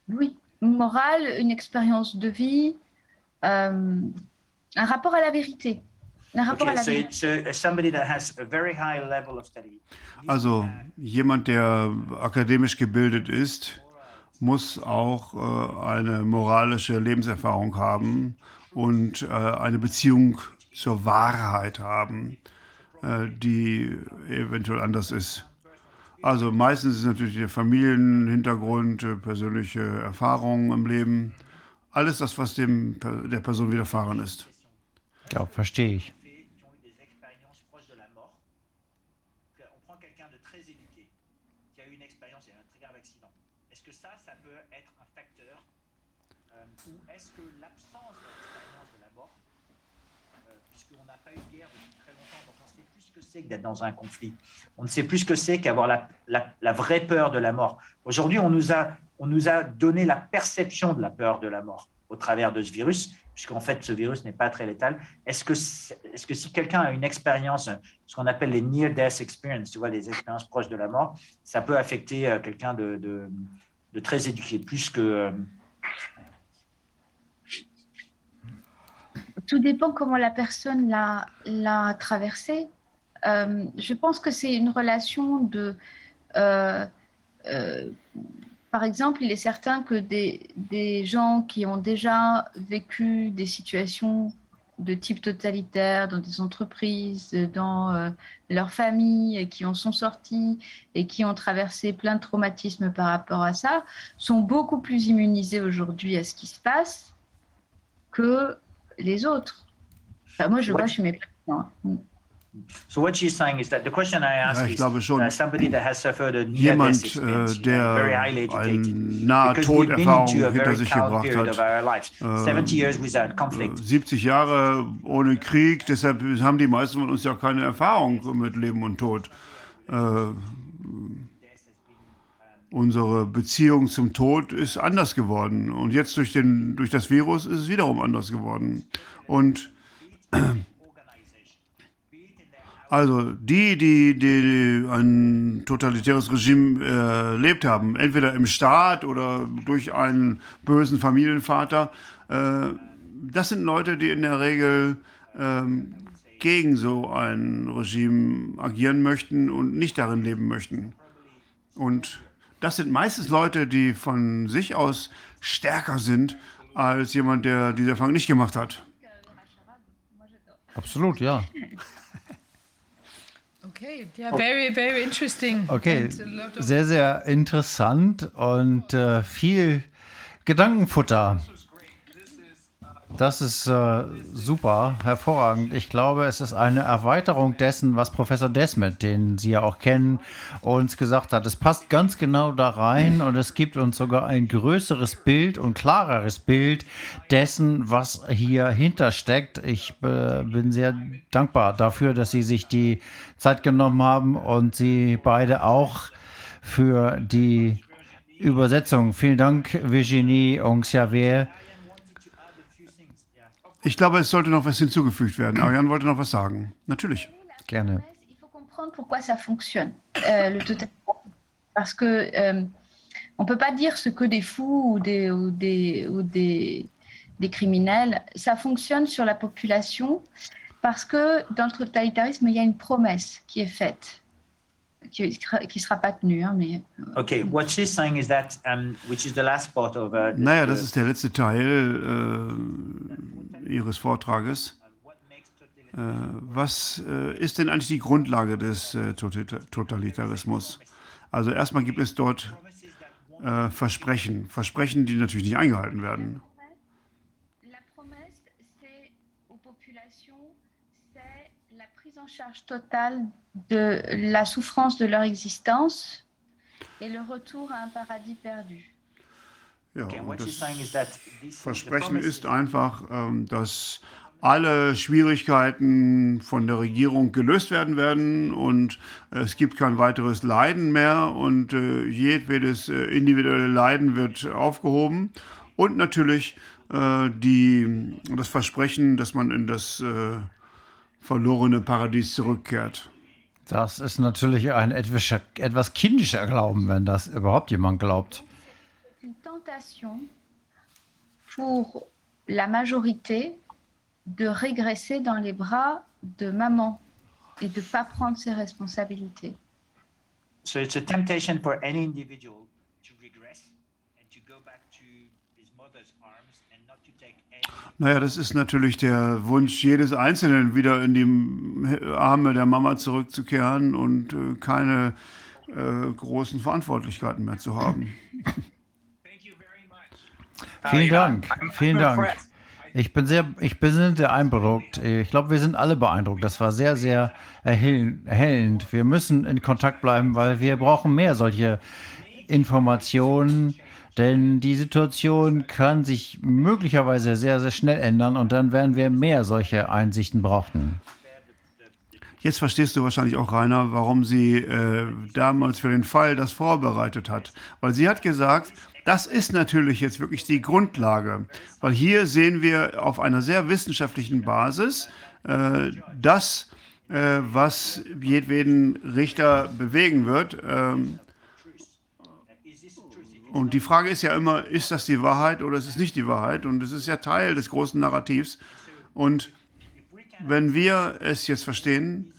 Oui, une morale, une expérience de vie, euh, un rapport à la vérité. Un rapport à Okay, la so, vérité. so somebody that has a very high level of study. Also jemand, der akademisch gebildet ist, muss auch äh, eine moralische Lebenserfahrung haben und äh, eine Beziehung zur Wahrheit haben, äh, die eventuell anders ist. Also meistens ist natürlich der Familienhintergrund, persönliche Erfahrungen im Leben, alles das, was dem, der Person widerfahren ist. Ja, verstehe ich. Que d'être dans un conflit. On ne sait plus ce que c'est qu'avoir la, la- vraie peur de la mort. Aujourd'hui, on, nous a- on nous a donné la perception de la peur de la mort au travers de ce virus, puisqu'en fait, ce virus n'est pas très létal. Est-ce que, est-ce que si quelqu'un a une expérience, ce qu'on appelle les near-death experience, tu vois, les expériences proches de la mort, ça peut affecter euh, quelqu'un de, de- de très éduqué, plus que... euh, Tout dépend comment la personne l'a traversé. Euh, je pense que c'est une relation de. euh, euh, par exemple, il est certain que des, des gens qui ont déjà vécu des situations de type totalitaire dans des entreprises, dans leur famille, et qui en sont sortis et qui ont traversé plein de traumatismes par rapport à ça, sont beaucoup plus immunisés aujourd'hui à ce qui se passe que les autres. Enfin, moi, je Ouais. vois chez mes patients. So what she's saying is that the question I Ja, ask ich is glaube schon. uh, somebody that has suffered a Jemand, experience, äh, der highly educated. eine into a hinter sich gebracht period of hat. our lives. Äh, 70 years without conflict. 70 Jahre ohne Krieg, deshalb haben die meisten von uns ja keine Erfahrung mit Leben und Tod. Äh, unsere Beziehung zum Tod ist anders geworden. Und jetzt durch, den, durch das Virus ist es wiederum anders geworden. Und also die, die, die ein totalitäres Regime äh, haben, entweder im Staat oder durch einen bösen Familienvater, äh, das sind Leute, die in der Regel ähm, gegen so ein Regime agieren möchten und nicht darin leben möchten. Und das sind meistens Leute, die von sich aus stärker sind als jemand, der diese Erfahrung nicht gemacht hat. Absolut, ja. Okay, yeah, very, very interesting. Okay, sehr, sehr interessant und äh, viel Gedankenfutter. Das ist äh, super, hervorragend. Ich glaube, es ist eine Erweiterung dessen, was Professor Desmet, den Sie ja auch kennen, uns gesagt hat. Es passt ganz genau da rein und es gibt uns sogar ein größeres Bild und klareres Bild dessen, was hier hintersteckt. Ich äh, bin sehr dankbar dafür, dass Sie sich die Zeit genommen haben und Sie beide auch für die Übersetzung. Vielen Dank, Virginie und Xavier. Ich glaube, es sollte noch was hinzugefügt werden. Ariane wollte noch was sagen. Natürlich. Gerne. Il faut comprendre pourquoi ça fonctionne, euh, le totalitarisme. Parce que euh, on peut pas dire ce que des fous ou des, ou des, ou des, des criminels. Ça fonctionne sur la population parce que dans le totalitarisme, il y a une promesse qui est faite, qui ne sera pas tenue. Hein, mais, euh, Okay, what she's saying is that, um, which is the last part of. Uh, the- Naja, the- das ist der letzte Teil äh, Ihres Vortrages. Äh, was äh, ist denn eigentlich die Grundlage des äh, Totalita- Totalitarismus? Also erstmal gibt es dort äh, Versprechen. Versprechen, die natürlich nicht eingehalten werden. La promesse, c'est aux populations, c'est la prise en charge totale de la souffrance de leur existence et le retour à un paradis perdu. Ja, das Versprechen ist einfach, ähm, dass alle Schwierigkeiten von der Regierung gelöst werden werden und es gibt kein weiteres Leiden mehr und äh, jedwedes äh, individuelle Leiden wird aufgehoben und natürlich äh, die, das Versprechen, dass man in das äh, verlorene Paradies zurückkehrt. Das ist natürlich ein etwas, etwas kindischer Glauben, wenn das überhaupt jemand glaubt. une tentation pour la majorité de régresser dans les bras de maman et de ne pas prendre ses responsabilités. So it's a temptation for any individual Naja, das ist natürlich der Wunsch jedes Einzelnen, wieder in die Arme der Mama zurückzukehren und äh, keine äh, großen Verantwortlichkeiten mehr zu haben. Vielen ja, Dank, vielen Dank. Ich bin sehr, ich bin sehr beeindruckt. Ich glaube, wir sind alle beeindruckt. Das war sehr, sehr erhell- erhellend. Wir müssen in Kontakt bleiben, weil wir brauchen mehr solche Informationen, denn die Situation kann sich möglicherweise sehr, sehr schnell ändern und dann werden wir mehr solche Einsichten brauchen. Jetzt verstehst du wahrscheinlich auch, Rainer, warum sie äh, damals für den Fall das vorbereitet hat. Weil sie hat gesagt, das ist natürlich jetzt wirklich die Grundlage. Weil hier sehen wir auf einer sehr wissenschaftlichen Basis äh, das, äh, was jedweden Richter bewegen wird. Ähm, und die Frage ist ja immer, ist das die Wahrheit oder ist es nicht die Wahrheit? Und es ist ja Teil des großen Narrativs. Und wenn wir es jetzt verstehen,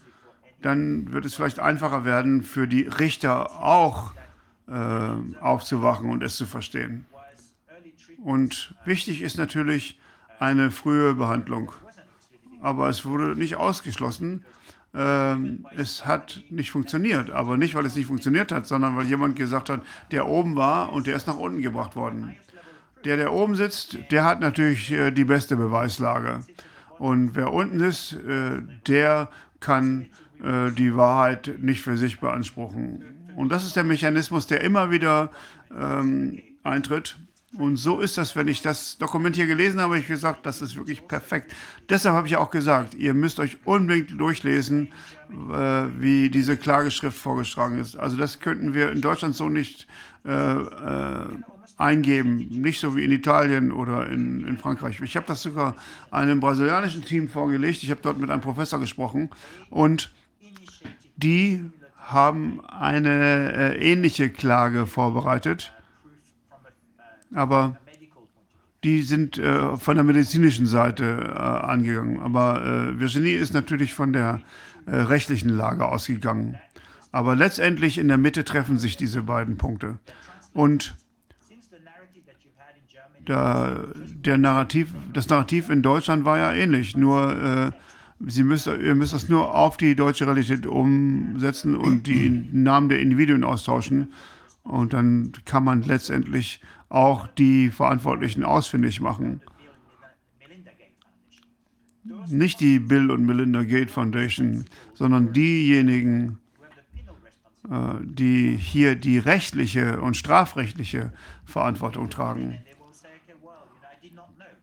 dann wird es vielleicht einfacher werden, für die Richter auch äh, aufzuwachen und es zu verstehen. Und wichtig ist natürlich eine frühe Behandlung. Aber es wurde nicht ausgeschlossen. Ähm, es hat nicht funktioniert. Aber nicht, weil es nicht funktioniert hat, sondern weil jemand gesagt hat, der oben war und der ist nach unten gebracht worden. Der, der oben sitzt, der hat natürlich äh, die beste Beweislage. Und wer unten ist, äh, der kann äh, die Wahrheit nicht für sich beanspruchen. Und das ist der Mechanismus, der immer wieder ähm, eintritt. Und so ist das, wenn ich das Dokument hier gelesen habe, habe ich gesagt, das ist wirklich perfekt. Deshalb habe ich auch gesagt, ihr müsst euch unbedingt durchlesen, äh, wie diese Klageschrift vorgeschlagen ist. Also das könnten wir in Deutschland so nicht äh, äh, eingeben, nicht so wie in Italien oder in, in Frankreich. Ich habe das sogar einem brasilianischen Team vorgelegt. Ich habe dort mit einem Professor gesprochen und die haben eine äh, ähnliche Klage vorbereitet, aber die sind äh, von der medizinischen Seite äh, angegangen. Aber äh, Virginie ist natürlich von der äh, rechtlichen Lage ausgegangen. Aber letztendlich in der Mitte treffen sich diese beiden Punkte. Und da, der Narrativ, das Narrativ in Deutschland war ja ähnlich, nur äh, Sie müsst, ihr müsst das nur auf die deutsche Realität umsetzen und die Namen der Individuen austauschen. Und dann kann man letztendlich auch die Verantwortlichen ausfindig machen. nicht die Bill und Melinda Gates Foundation, sondern diejenigen, äh, die hier die rechtliche und strafrechtliche Verantwortung tragen.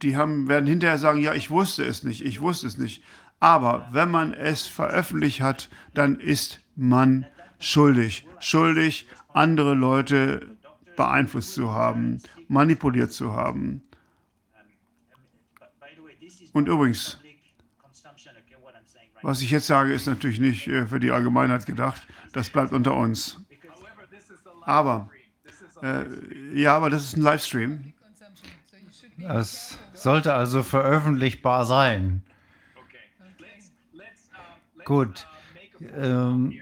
Die haben, werden hinterher sagen, ja, ich wusste es nicht, ich wusste es nicht. Aber wenn man es veröffentlicht hat, dann ist man schuldig. Schuldig, andere Leute beeinflusst zu haben, manipuliert zu haben. Und übrigens, was ich jetzt sage, ist natürlich nicht äh, für die Allgemeinheit gedacht. Das bleibt unter uns. Aber, äh, ja, aber das ist ein Livestream. Das sollte also veröffentlichbar sein. Gut. Ähm,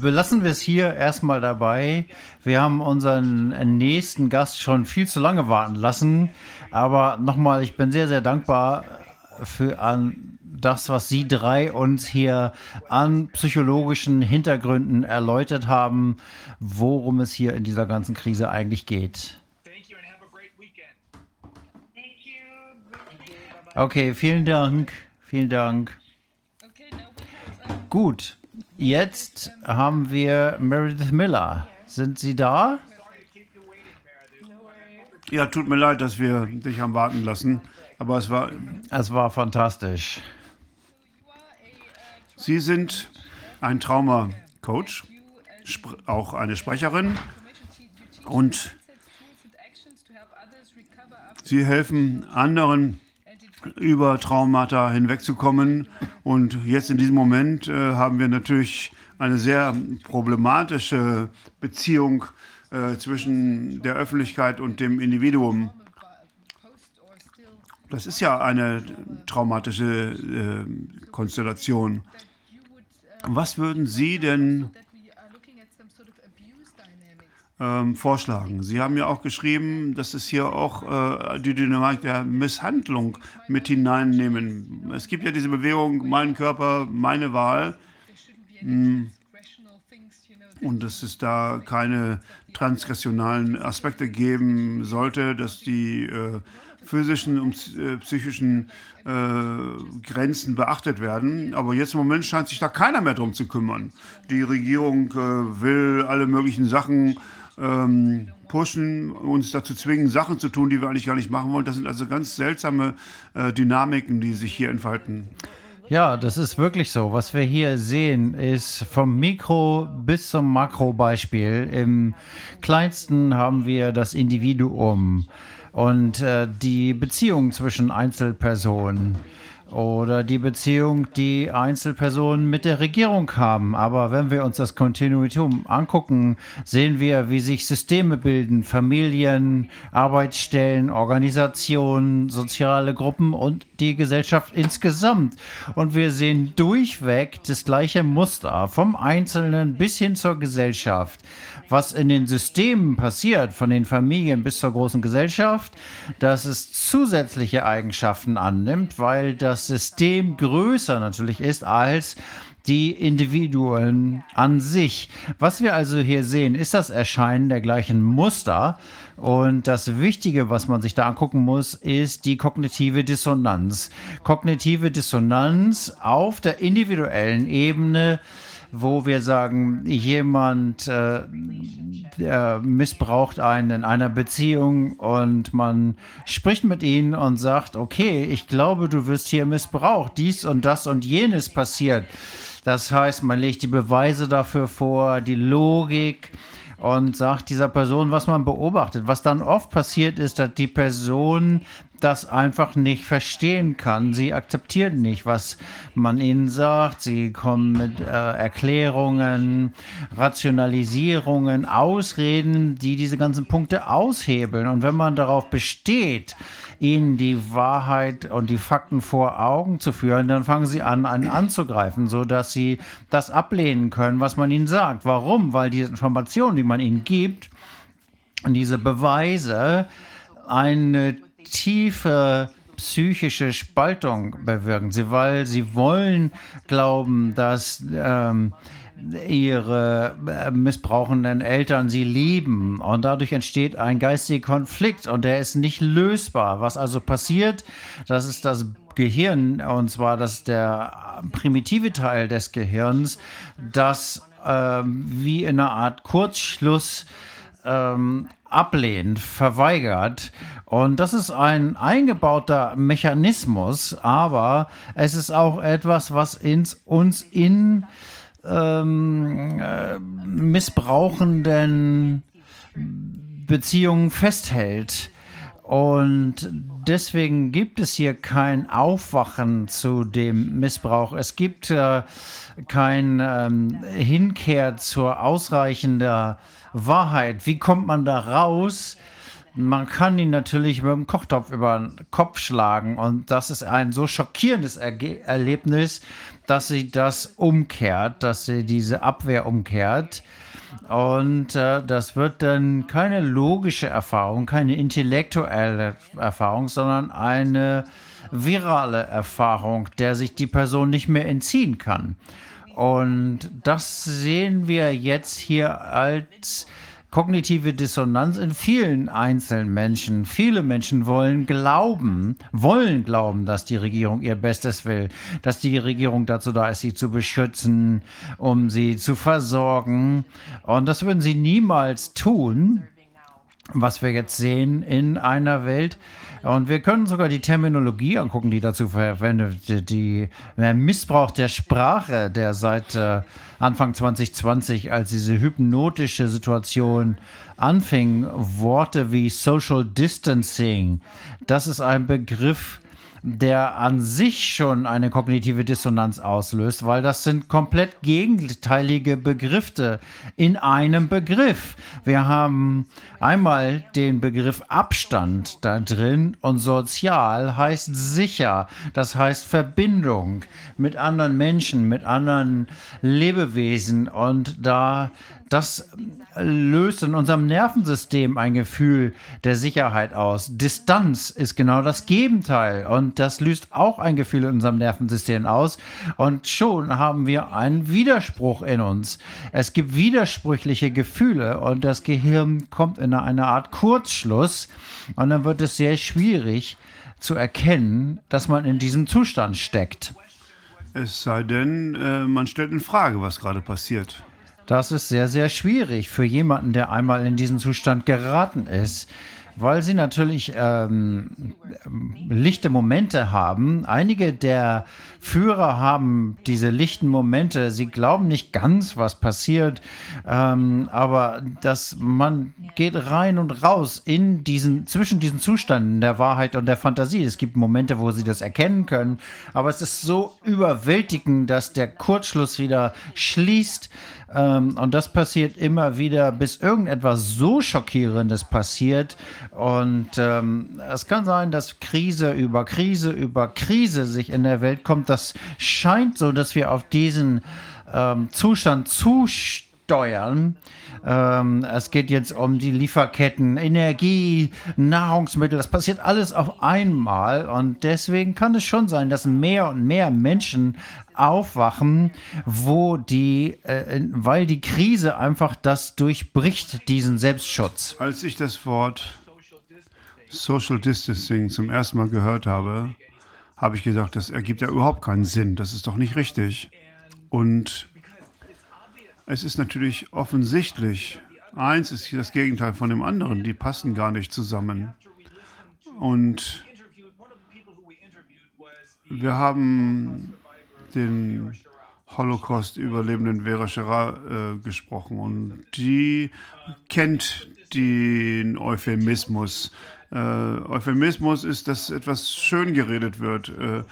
belassen wir es hier erstmal dabei. Wir haben unseren nächsten Gast schon viel zu lange warten lassen. Aber nochmal, ich bin sehr, sehr dankbar für an das, was Sie drei uns hier an psychologischen Hintergründen erläutert haben, worum es hier in dieser ganzen Krise eigentlich geht. Okay, vielen Dank. Vielen Dank. Gut, jetzt haben wir Meredith Miller. Sind Sie da? Ja, tut mir leid, dass wir dich haben warten lassen, aber es war. Es war fantastisch. Sie sind ein Trauma-Coach, auch eine Sprecherin und Sie helfen anderen über Traumata hinwegzukommen. Und jetzt in diesem Moment äh, haben wir natürlich eine sehr problematische Beziehung äh, zwischen der Öffentlichkeit und dem Individuum. Das ist ja eine traumatische äh, Konstellation. Was würden Sie denn ähm, vorschlagen. Sie haben ja auch geschrieben, dass es hier auch äh, die Dynamik der Misshandlung mit hineinnehmen. Es gibt ja diese Bewegung, mein Körper, meine Wahl. Hm. Und dass es da keine transgressionalen Aspekte geben sollte, dass die äh, physischen und äh, psychischen äh, Grenzen beachtet werden. Aber jetzt im Moment scheint sich da keiner mehr drum zu kümmern. Die Regierung äh, will alle möglichen Sachen ähm, pushen, uns dazu zwingen, Sachen zu tun, die wir eigentlich gar nicht machen wollen. Das sind also ganz seltsame äh, Dynamiken, die sich hier entfalten. Ja, das ist wirklich so. Was wir hier sehen, ist vom Mikro bis zum Makrobeispiel. Im kleinsten haben wir das Individuum und äh, die Beziehung zwischen Einzelpersonen oder die Beziehung, die Einzelpersonen mit der Regierung haben. Aber wenn wir uns das Kontinuitum angucken, sehen wir, wie sich Systeme bilden, Familien, Arbeitsstellen, Organisationen, soziale Gruppen und die Gesellschaft insgesamt. Und wir sehen durchweg das gleiche Muster, vom Einzelnen bis hin zur Gesellschaft was in den Systemen passiert, von den Familien bis zur großen Gesellschaft, dass es zusätzliche Eigenschaften annimmt, weil das System größer natürlich ist als die Individuen an sich. Was wir also hier sehen, ist das Erscheinen der gleichen Muster. Und das Wichtige, was man sich da angucken muss, ist die kognitive Dissonanz. Kognitive Dissonanz auf der individuellen Ebene wo wir sagen, jemand äh, missbraucht einen in einer Beziehung und man spricht mit ihnen und sagt, okay, ich glaube, du wirst hier missbraucht, dies und das und jenes passiert. Das heißt, man legt die Beweise dafür vor, die Logik und sagt dieser Person, was man beobachtet. Was dann oft passiert ist, dass die Person das einfach nicht verstehen kann. Sie akzeptieren nicht, was man ihnen sagt. Sie kommen mit äh, Erklärungen, Rationalisierungen, Ausreden, die diese ganzen Punkte aushebeln. Und wenn man darauf besteht, ihnen die Wahrheit und die Fakten vor Augen zu führen, dann fangen sie an, einen anzugreifen, sodass sie das ablehnen können, was man ihnen sagt. Warum? Weil diese Informationen, die man ihnen gibt, diese Beweise eine tiefe psychische Spaltung bewirken. Sie, weil sie wollen glauben, dass ähm, ihre äh, missbrauchenden Eltern sie lieben. Und dadurch entsteht ein geistiger Konflikt. Und der ist nicht lösbar. Was also passiert, das ist das Gehirn, und zwar das der primitive Teil des Gehirns, das ähm, wie in einer Art Kurzschluss ähm, ablehnt, verweigert. Und das ist ein eingebauter Mechanismus, aber es ist auch etwas, was ins, uns in ähm, äh, missbrauchenden Beziehungen festhält. Und deswegen gibt es hier kein Aufwachen zu dem Missbrauch. Es gibt äh, kein ähm, Hinkehr zur ausreichenden Wahrheit. Wie kommt man da raus? Man kann ihn natürlich mit dem Kochtopf über den Kopf schlagen und das ist ein so schockierendes Erge Erlebnis, dass sie das umkehrt, dass sie diese Abwehr umkehrt. Und äh, das wird dann keine logische Erfahrung, keine intellektuelle Erfahrung, sondern eine virale Erfahrung, der sich die Person nicht mehr entziehen kann. Und das sehen wir jetzt hier als kognitive Dissonanz in vielen einzelnen Menschen. Viele Menschen wollen glauben, wollen glauben, dass die Regierung ihr Bestes will, dass die Regierung dazu da ist, sie zu beschützen, um sie zu versorgen. Und das würden sie niemals tun, was wir jetzt sehen in einer Welt, und wir können sogar die Terminologie angucken, die dazu verwendet. Die, der Missbrauch der Sprache, der seit äh, Anfang 2020, als diese hypnotische Situation anfing, Worte wie Social Distancing, das ist ein Begriff, der an sich schon eine kognitive Dissonanz auslöst, weil das sind komplett gegenteilige Begriffe in einem Begriff. Wir haben einmal den Begriff Abstand da drin und sozial heißt sicher, das heißt Verbindung mit anderen Menschen, mit anderen Lebewesen und da das löst in unserem Nervensystem ein Gefühl der Sicherheit aus. Distanz ist genau das Gegenteil und das löst auch ein Gefühl in unserem Nervensystem aus. Und schon haben wir einen Widerspruch in uns. Es gibt widersprüchliche Gefühle und das Gehirn kommt in eine Art Kurzschluss und dann wird es sehr schwierig zu erkennen, dass man in diesem Zustand steckt. Es sei denn, äh, man stellt in Frage, was gerade passiert. Das ist sehr, sehr schwierig für jemanden, der einmal in diesen Zustand geraten ist weil sie natürlich ähm, lichte Momente haben. Einige der Führer haben diese lichten Momente. Sie glauben nicht ganz, was passiert, ähm, aber dass man geht rein und raus in diesen zwischen diesen Zuständen der Wahrheit und der Fantasie. Es gibt Momente, wo sie das erkennen können, aber es ist so überwältigend, dass der Kurzschluss wieder schließt. Ähm, und das passiert immer wieder, bis irgendetwas so Schockierendes passiert. Und ähm, es kann sein, dass Krise über Krise über Krise sich in der Welt kommt. Das scheint so, dass wir auf diesen ähm, Zustand zusteuern. Ähm, es geht jetzt um die Lieferketten, Energie, Nahrungsmittel. Das passiert alles auf einmal. Und deswegen kann es schon sein, dass mehr und mehr Menschen aufwachen, wo die, äh, weil die Krise einfach das durchbricht, diesen Selbstschutz. Als ich das Wort Social Distancing zum ersten Mal gehört habe, habe ich gesagt, das ergibt ja überhaupt keinen Sinn. Das ist doch nicht richtig. Und es ist natürlich offensichtlich, eins ist das Gegenteil von dem anderen. Die passen gar nicht zusammen. Und wir haben den Holocaust-Überlebenden Vera Gerard äh, gesprochen und die kennt den Euphemismus. Äh, Euphemismus ist, dass etwas schön geredet wird. Äh,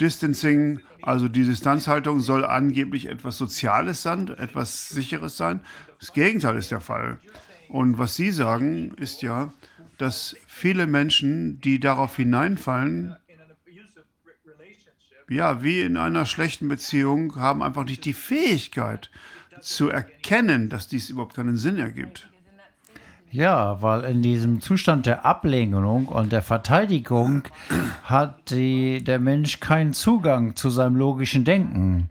Distancing, also die Distanzhaltung, soll angeblich etwas Soziales sein, etwas Sicheres sein. Das Gegenteil ist der Fall. Und was Sie sagen, ist ja, dass viele Menschen, die darauf hineinfallen, ja, wie in einer schlechten Beziehung, haben einfach nicht die Fähigkeit zu erkennen, dass dies überhaupt keinen Sinn ergibt. Ja, weil in diesem Zustand der Ablehnung und der Verteidigung hat die, der Mensch keinen Zugang zu seinem logischen Denken.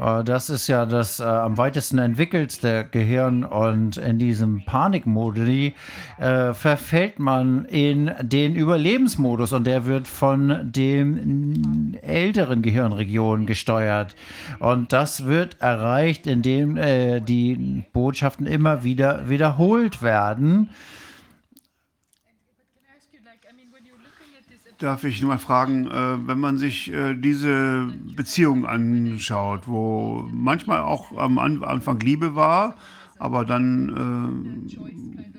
Äh, das ist ja das äh, am weitesten entwickelte Gehirn und in diesem Panikmodus äh, verfällt man in den Überlebensmodus und der wird von dem älteren Gehirnregion gesteuert. Und das wird erreicht, indem äh, die Botschaften immer wieder wiederholt werden. Darf ich mal fragen, äh, wenn man sich äh, diese Beziehung anschaut, wo manchmal auch am Anfang Liebe war, aber dann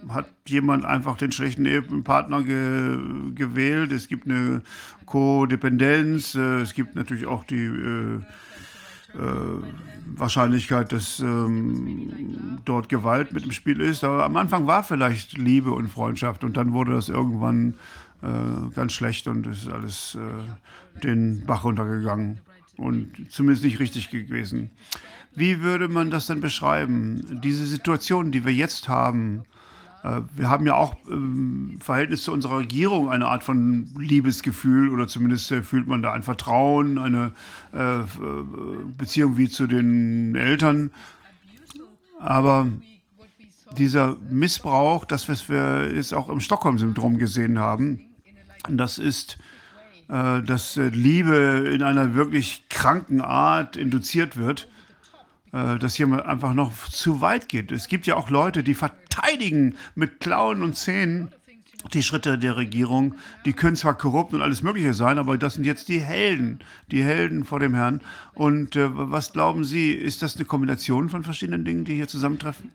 äh, hat jemand einfach den schlechten Ehepartner ge gewählt. Es gibt eine Kodependenz, äh, es gibt natürlich auch die äh, äh, Wahrscheinlichkeit, dass ähm, dort Gewalt mit im Spiel ist. Aber am Anfang war vielleicht Liebe und Freundschaft und dann wurde das irgendwann ganz schlecht und es ist alles äh, den Bach runtergegangen und zumindest nicht richtig gewesen. Wie würde man das denn beschreiben? Diese Situation, die wir jetzt haben, äh, wir haben ja auch im Verhältnis zu unserer Regierung eine Art von Liebesgefühl oder zumindest äh, fühlt man da ein Vertrauen, eine äh, Beziehung wie zu den Eltern. Aber dieser Missbrauch, das, was wir jetzt auch im Stockholm-Syndrom gesehen haben, das ist, äh, dass äh, Liebe in einer wirklich kranken Art induziert wird, äh, dass hier einfach noch zu weit geht. Es gibt ja auch Leute, die verteidigen mit Klauen und Zähnen die Schritte der Regierung. Die können zwar korrupt und alles Mögliche sein, aber das sind jetzt die Helden, die Helden vor dem Herrn. Und äh, was glauben Sie, ist das eine Kombination von verschiedenen Dingen, die hier zusammentreffen?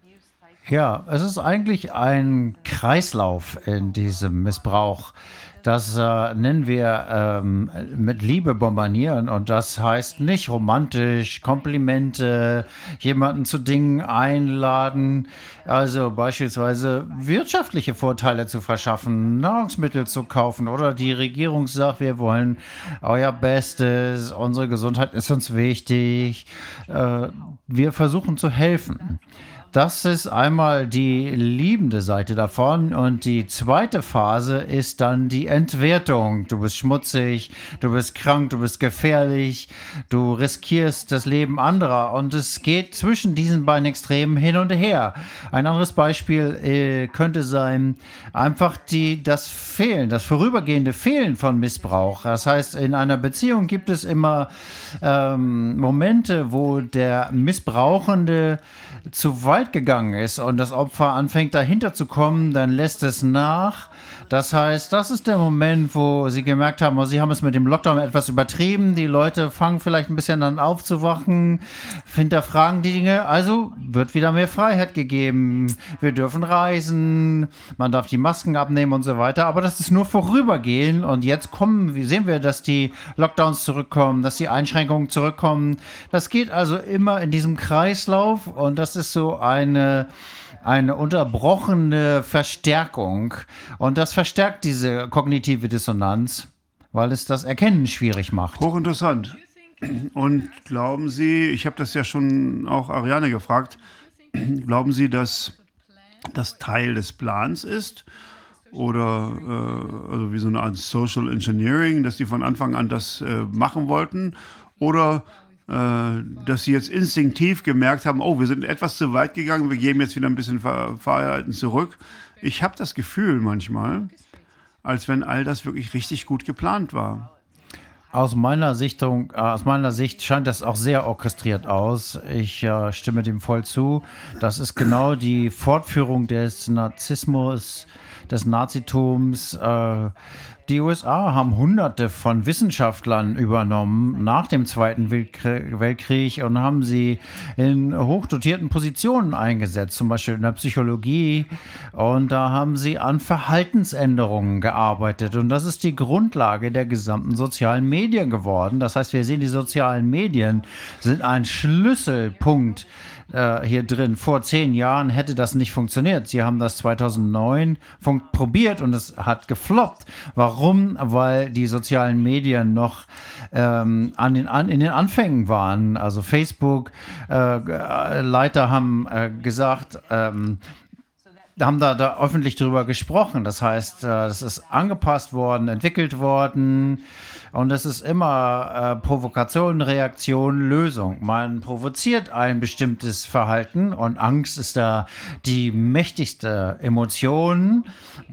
Ja, es ist eigentlich ein Kreislauf in diesem Missbrauch. Das äh, nennen wir ähm, mit Liebe bombardieren. Und das heißt nicht romantisch, Komplimente, jemanden zu Dingen einladen, also beispielsweise wirtschaftliche Vorteile zu verschaffen, Nahrungsmittel zu kaufen. Oder die Regierung sagt, wir wollen euer Bestes, unsere Gesundheit ist uns wichtig, äh, wir versuchen zu helfen. Das ist einmal die liebende Seite davon. Und die zweite Phase ist dann die Entwertung. Du bist schmutzig, du bist krank, du bist gefährlich, du riskierst das Leben anderer. Und es geht zwischen diesen beiden Extremen hin und her. Ein anderes Beispiel äh, könnte sein, einfach die, das Fehlen, das vorübergehende Fehlen von Missbrauch. Das heißt, in einer Beziehung gibt es immer ähm, Momente, wo der Missbrauchende zu weit gegangen ist und das Opfer anfängt dahinter zu kommen, dann lässt es nach das heißt, das ist der Moment, wo sie gemerkt haben, oh, sie haben es mit dem Lockdown etwas übertrieben. Die Leute fangen vielleicht ein bisschen an aufzuwachen, hinterfragen die Dinge. Also wird wieder mehr Freiheit gegeben. Wir dürfen reisen, man darf die Masken abnehmen und so weiter. Aber das ist nur vorübergehen. Und jetzt kommen, wie sehen wir, dass die Lockdowns zurückkommen, dass die Einschränkungen zurückkommen. Das geht also immer in diesem Kreislauf. Und das ist so eine eine unterbrochene Verstärkung. Und das verstärkt diese kognitive Dissonanz, weil es das Erkennen schwierig macht. Hochinteressant. Und glauben Sie, ich habe das ja schon auch Ariane gefragt, glauben Sie, dass das Teil des Plans ist? Oder äh, also wie so eine Art Social Engineering, dass die von Anfang an das äh, machen wollten? Oder dass sie jetzt instinktiv gemerkt haben, oh, wir sind etwas zu weit gegangen, wir geben jetzt wieder ein bisschen Freiheiten zurück. Ich habe das Gefühl manchmal, als wenn all das wirklich richtig gut geplant war. Aus meiner, Sichtung, äh, aus meiner Sicht scheint das auch sehr orchestriert aus. Ich äh, stimme dem voll zu. Das ist genau die Fortführung des Narzissmus, des Nazitums. Äh, die USA haben Hunderte von Wissenschaftlern übernommen nach dem Zweiten Weltkrieg und haben sie in hochdotierten Positionen eingesetzt, zum Beispiel in der Psychologie. Und da haben sie an Verhaltensänderungen gearbeitet. Und das ist die Grundlage der gesamten sozialen Medien geworden. Das heißt, wir sehen, die sozialen Medien sind ein Schlüsselpunkt äh, hier drin. Vor zehn Jahren hätte das nicht funktioniert. Sie haben das 2009 probiert und es hat gefloppt. Warum? Weil die sozialen Medien noch ähm, an den, an, in den Anfängen waren. Also Facebook-Leiter äh, haben äh, gesagt, ähm, haben da, da öffentlich drüber gesprochen. Das heißt, äh, es ist angepasst worden, entwickelt worden Und es ist immer äh, Provokation, Reaktion, Lösung. Man provoziert ein bestimmtes Verhalten und Angst ist da die mächtigste Emotion.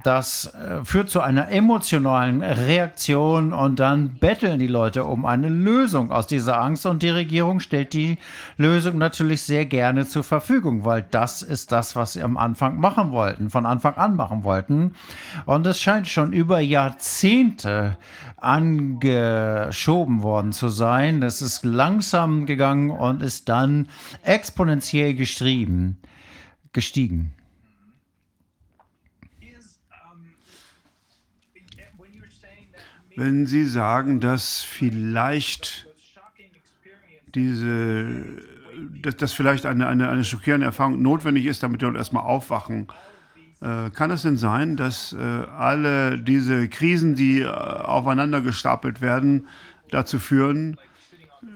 Das äh, führt zu einer emotionalen Reaktion und dann betteln die Leute um eine Lösung aus dieser Angst und die Regierung stellt die Lösung natürlich sehr gerne zur Verfügung, weil das ist das, was sie am Anfang machen wollten, von Anfang an machen wollten. Und es scheint schon über Jahrzehnte angeschoben worden zu sein. Es ist langsam gegangen und ist dann exponentiell gestiegen. gestiegen. Wenn Sie sagen, dass vielleicht diese, dass, dass vielleicht eine, eine, eine schockierende Erfahrung notwendig ist, damit wir erstmal aufwachen, kann es denn sein, dass äh, alle diese Krisen, die äh, aufeinander gestapelt werden, dazu führen,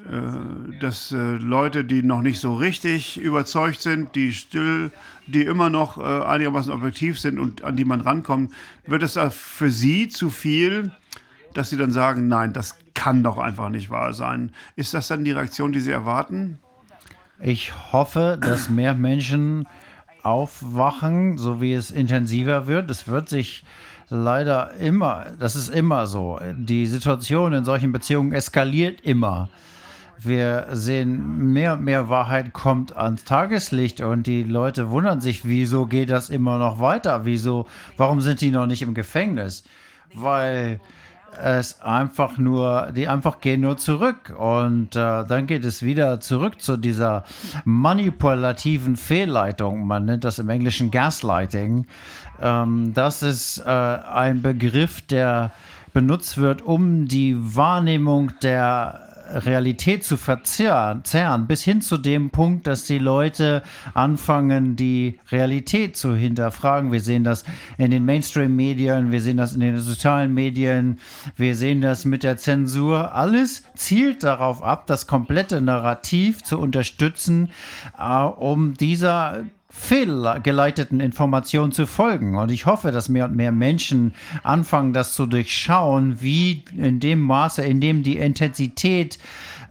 äh, dass äh, Leute, die noch nicht so richtig überzeugt sind, die still, die immer noch äh, einigermaßen objektiv sind und an die man rankommt, wird es für Sie zu viel, dass Sie dann sagen, nein, das kann doch einfach nicht wahr sein. Ist das dann die Reaktion, die Sie erwarten? Ich hoffe, dass mehr Menschen aufwachen, so wie es intensiver wird. Es wird sich leider immer, das ist immer so. Die Situation in solchen Beziehungen eskaliert immer. Wir sehen, mehr und mehr Wahrheit kommt ans Tageslicht und die Leute wundern sich, wieso geht das immer noch weiter? Wieso, warum sind die noch nicht im Gefängnis? Weil es einfach nur, die einfach gehen nur zurück und äh, dann geht es wieder zurück zu dieser manipulativen Fehlleitung. Man nennt das im Englischen Gaslighting. Ähm, das ist äh, ein Begriff, der benutzt wird, um die Wahrnehmung der Realität zu verzerren, bis hin zu dem Punkt, dass die Leute anfangen, die Realität zu hinterfragen. Wir sehen das in den Mainstream-Medien, wir sehen das in den sozialen Medien, wir sehen das mit der Zensur. Alles zielt darauf ab, das komplette Narrativ zu unterstützen, äh, um dieser fehlgeleiteten Informationen zu folgen. Und ich hoffe, dass mehr und mehr Menschen anfangen, das zu durchschauen, wie in dem Maße, in dem die Intensität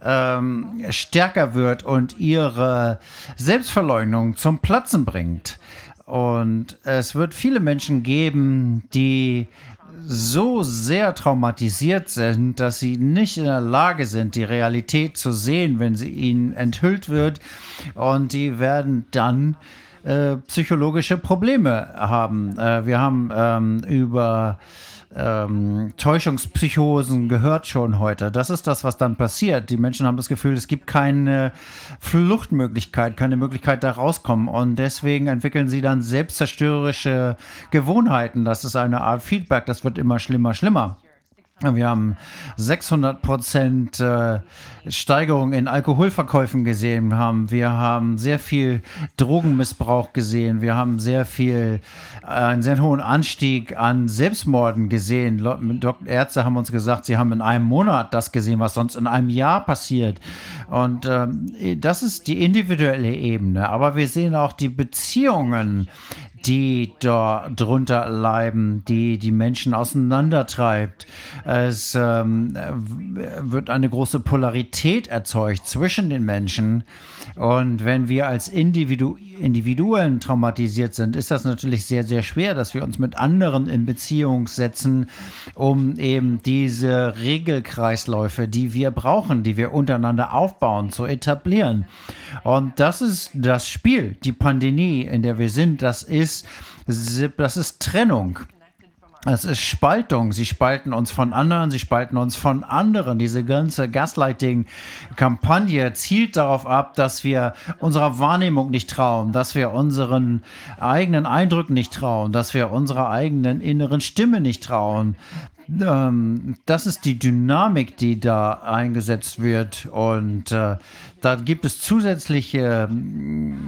ähm, stärker wird und ihre Selbstverleugnung zum Platzen bringt. Und es wird viele Menschen geben, die so sehr traumatisiert sind, dass sie nicht in der Lage sind, die Realität zu sehen, wenn sie ihnen enthüllt wird. Und die werden dann äh, psychologische Probleme haben. Äh, wir haben ähm, über ähm, Täuschungspsychosen gehört schon heute. Das ist das, was dann passiert. Die Menschen haben das Gefühl, es gibt keine Fluchtmöglichkeit, keine Möglichkeit da rauskommen. Und deswegen entwickeln sie dann selbstzerstörerische Gewohnheiten. Das ist eine Art Feedback. Das wird immer schlimmer, schlimmer. Wir haben 600 Prozent äh, Steigerung in Alkoholverkäufen gesehen. Haben. Wir haben sehr viel Drogenmissbrauch gesehen. Wir haben sehr viel, äh, einen sehr hohen Anstieg an Selbstmorden gesehen. Ärzte haben uns gesagt, sie haben in einem Monat das gesehen, was sonst in einem Jahr passiert. Und ähm, das ist die individuelle Ebene. Aber wir sehen auch die Beziehungen die dort drunter leiden, die die Menschen auseinandertreibt. Es ähm, wird eine große Polarität erzeugt zwischen den Menschen. Und wenn wir als Individu Individuen traumatisiert sind, ist das natürlich sehr, sehr schwer, dass wir uns mit anderen in Beziehung setzen, um eben diese Regelkreisläufe, die wir brauchen, die wir untereinander aufbauen, zu etablieren. Und das ist das Spiel, die Pandemie, in der wir sind. Das ist, das ist Trennung. Es ist Spaltung. Sie spalten uns von anderen, sie spalten uns von anderen. Diese ganze Gaslighting-Kampagne zielt darauf ab, dass wir unserer Wahrnehmung nicht trauen, dass wir unseren eigenen Eindrücken nicht trauen, dass wir unserer eigenen inneren Stimme nicht trauen. Ähm, das ist die Dynamik, die da eingesetzt wird. Und äh, da gibt es zusätzliche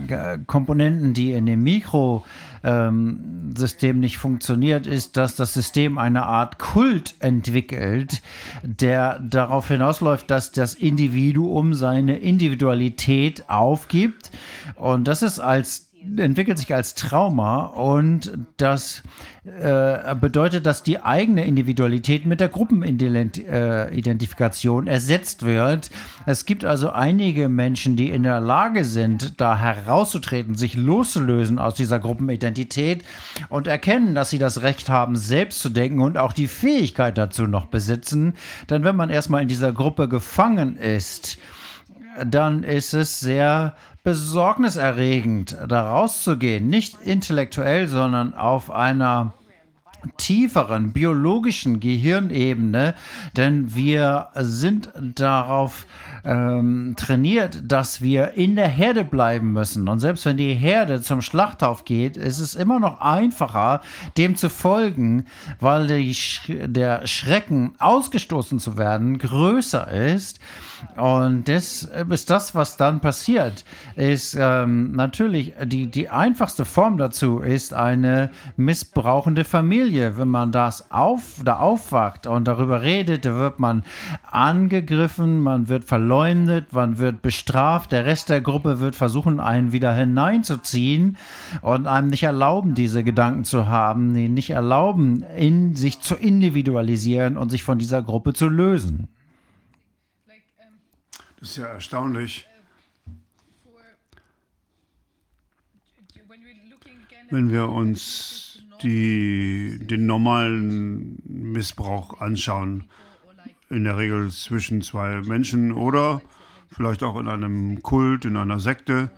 äh, Komponenten, die in dem Mikro ähm, System nicht funktioniert, ist, dass das System eine Art Kult entwickelt, der darauf hinausläuft, dass das Individuum seine Individualität aufgibt. Und das ist als entwickelt sich als Trauma und das äh, bedeutet, dass die eigene Individualität mit der Gruppenidentifikation äh, ersetzt wird. Es gibt also einige Menschen, die in der Lage sind, da herauszutreten, sich loszulösen aus dieser Gruppenidentität und erkennen, dass sie das Recht haben, selbst zu denken und auch die Fähigkeit dazu noch besitzen. Denn wenn man erstmal in dieser Gruppe gefangen ist, dann ist es sehr besorgniserregend, da rauszugehen. Nicht intellektuell, sondern auf einer tieferen biologischen Gehirnebene, denn wir sind darauf ähm, trainiert, dass wir in der Herde bleiben müssen. Und selbst wenn die Herde zum Schlachthof geht, ist es immer noch einfacher, dem zu folgen, weil Sch der Schrecken, ausgestoßen zu werden, größer ist. Und das ist das, was dann passiert, ist ähm, natürlich die, die einfachste Form dazu ist eine missbrauchende Familie. Wenn man das auf, da aufwacht und darüber redet, da wird man angegriffen, man wird verleumdet, man wird bestraft. Der Rest der Gruppe wird versuchen, einen wieder hineinzuziehen und einem nicht erlauben, diese Gedanken zu haben, nicht erlauben, in sich zu individualisieren und sich von dieser Gruppe zu lösen. Das ist ja erstaunlich. Wenn wir uns die, den normalen Missbrauch anschauen, in der Regel zwischen zwei Menschen oder vielleicht auch in einem Kult, in einer Sekte,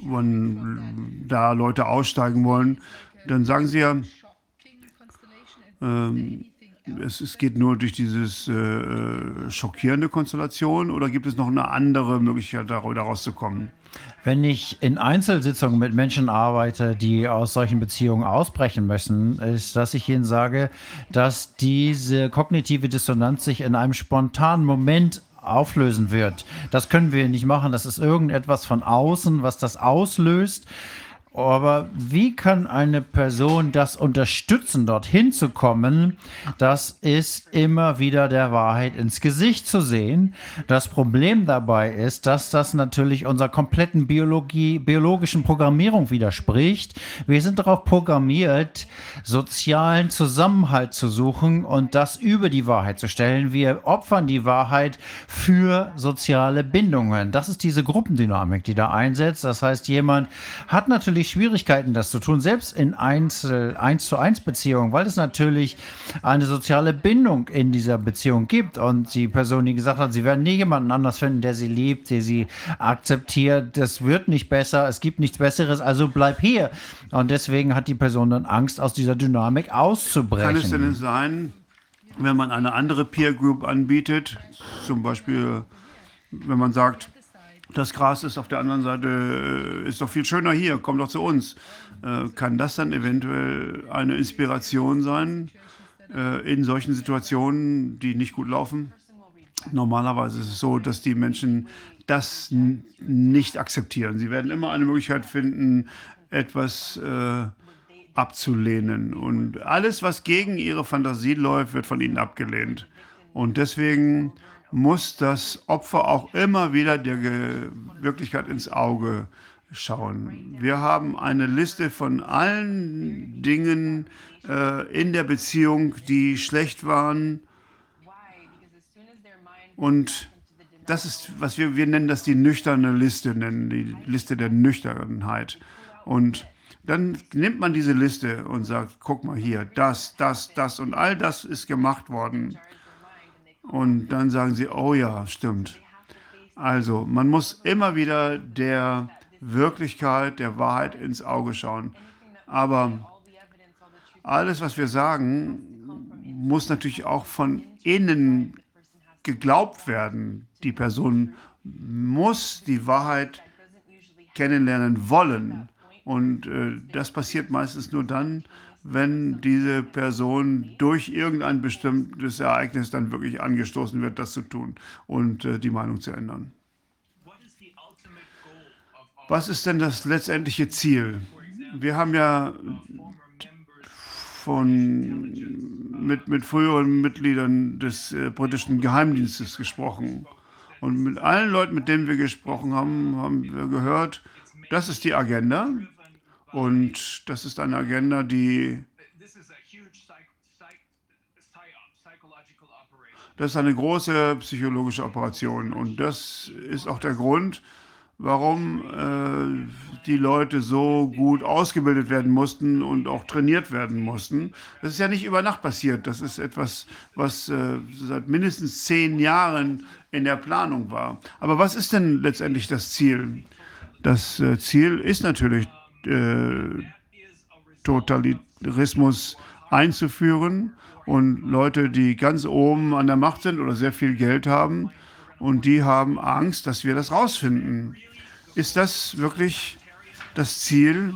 wenn da Leute aussteigen wollen, dann sagen sie ja, ähm, es, es geht nur durch dieses äh, äh, schockierende Konstellation oder gibt es noch eine andere Möglichkeit, da rauszukommen? Wenn ich in Einzelsitzungen mit Menschen arbeite, die aus solchen Beziehungen ausbrechen müssen, ist, dass ich ihnen sage, dass diese kognitive Dissonanz sich in einem spontanen Moment auflösen wird. Das können wir nicht machen. Das ist irgendetwas von außen, was das auslöst. Aber wie kann eine Person das unterstützen, dorthin zu kommen? Das ist immer wieder der Wahrheit ins Gesicht zu sehen. Das Problem dabei ist, dass das natürlich unserer kompletten Biologie, biologischen Programmierung widerspricht. Wir sind darauf programmiert, sozialen Zusammenhalt zu suchen und das über die Wahrheit zu stellen. Wir opfern die Wahrheit für soziale Bindungen. Das ist diese Gruppendynamik, die da einsetzt. Das heißt, jemand hat natürlich natürlich Schwierigkeiten, das zu tun, selbst in Einzel, 1 zu 1 Beziehungen, weil es natürlich eine soziale Bindung in dieser Beziehung gibt. Und die Person, die gesagt hat, sie werden nie jemanden anders finden, der sie liebt, der sie akzeptiert, das wird nicht besser, es gibt nichts Besseres, also bleib hier. Und deswegen hat die Person dann Angst, aus dieser Dynamik auszubrechen. Kann es denn sein, wenn man eine andere Peer Group anbietet, zum Beispiel, wenn man sagt, das Gras ist auf der anderen Seite, äh, ist doch viel schöner hier, komm doch zu uns. Äh, kann das dann eventuell eine Inspiration sein äh, in solchen Situationen, die nicht gut laufen? Normalerweise ist es so, dass die Menschen das nicht akzeptieren. Sie werden immer eine Möglichkeit finden, etwas äh, abzulehnen. Und alles, was gegen ihre Fantasie läuft, wird von ihnen abgelehnt. Und deswegen muss das Opfer auch immer wieder der Wirklichkeit ins Auge schauen. Wir haben eine Liste von allen Dingen äh, in der Beziehung, die schlecht waren. Und das ist, was wir, wir nennen das die nüchterne Liste, nennen die Liste der Nüchternheit. Und dann nimmt man diese Liste und sagt, guck mal hier, das, das, das und all das ist gemacht worden. Und dann sagen sie, oh ja, stimmt. Also, man muss immer wieder der Wirklichkeit, der Wahrheit ins Auge schauen. Aber alles, was wir sagen, muss natürlich auch von innen geglaubt werden. Die Person muss die Wahrheit kennenlernen wollen. Und äh, das passiert meistens nur dann, wenn diese Person durch irgendein bestimmtes Ereignis dann wirklich angestoßen wird, das zu tun und äh, die Meinung zu ändern. Was ist denn das letztendliche Ziel? Wir haben ja von, mit, mit früheren Mitgliedern des äh, britischen Geheimdienstes gesprochen. Und mit allen Leuten, mit denen wir gesprochen haben, haben wir gehört, Das ist die Agenda. Und das ist eine Agenda, die Das ist eine große psychologische Operation und das ist auch der Grund, warum äh, die Leute so gut ausgebildet werden mussten und auch trainiert werden mussten. Das ist ja nicht über Nacht passiert. Das ist etwas, was äh, seit mindestens zehn Jahren in der Planung war. Aber was ist denn letztendlich das Ziel? Das äh, Ziel ist natürlich äh, Totalitarismus einzuführen und Leute, die ganz oben an der Macht sind oder sehr viel Geld haben und die haben Angst, dass wir das rausfinden. Ist das wirklich das Ziel?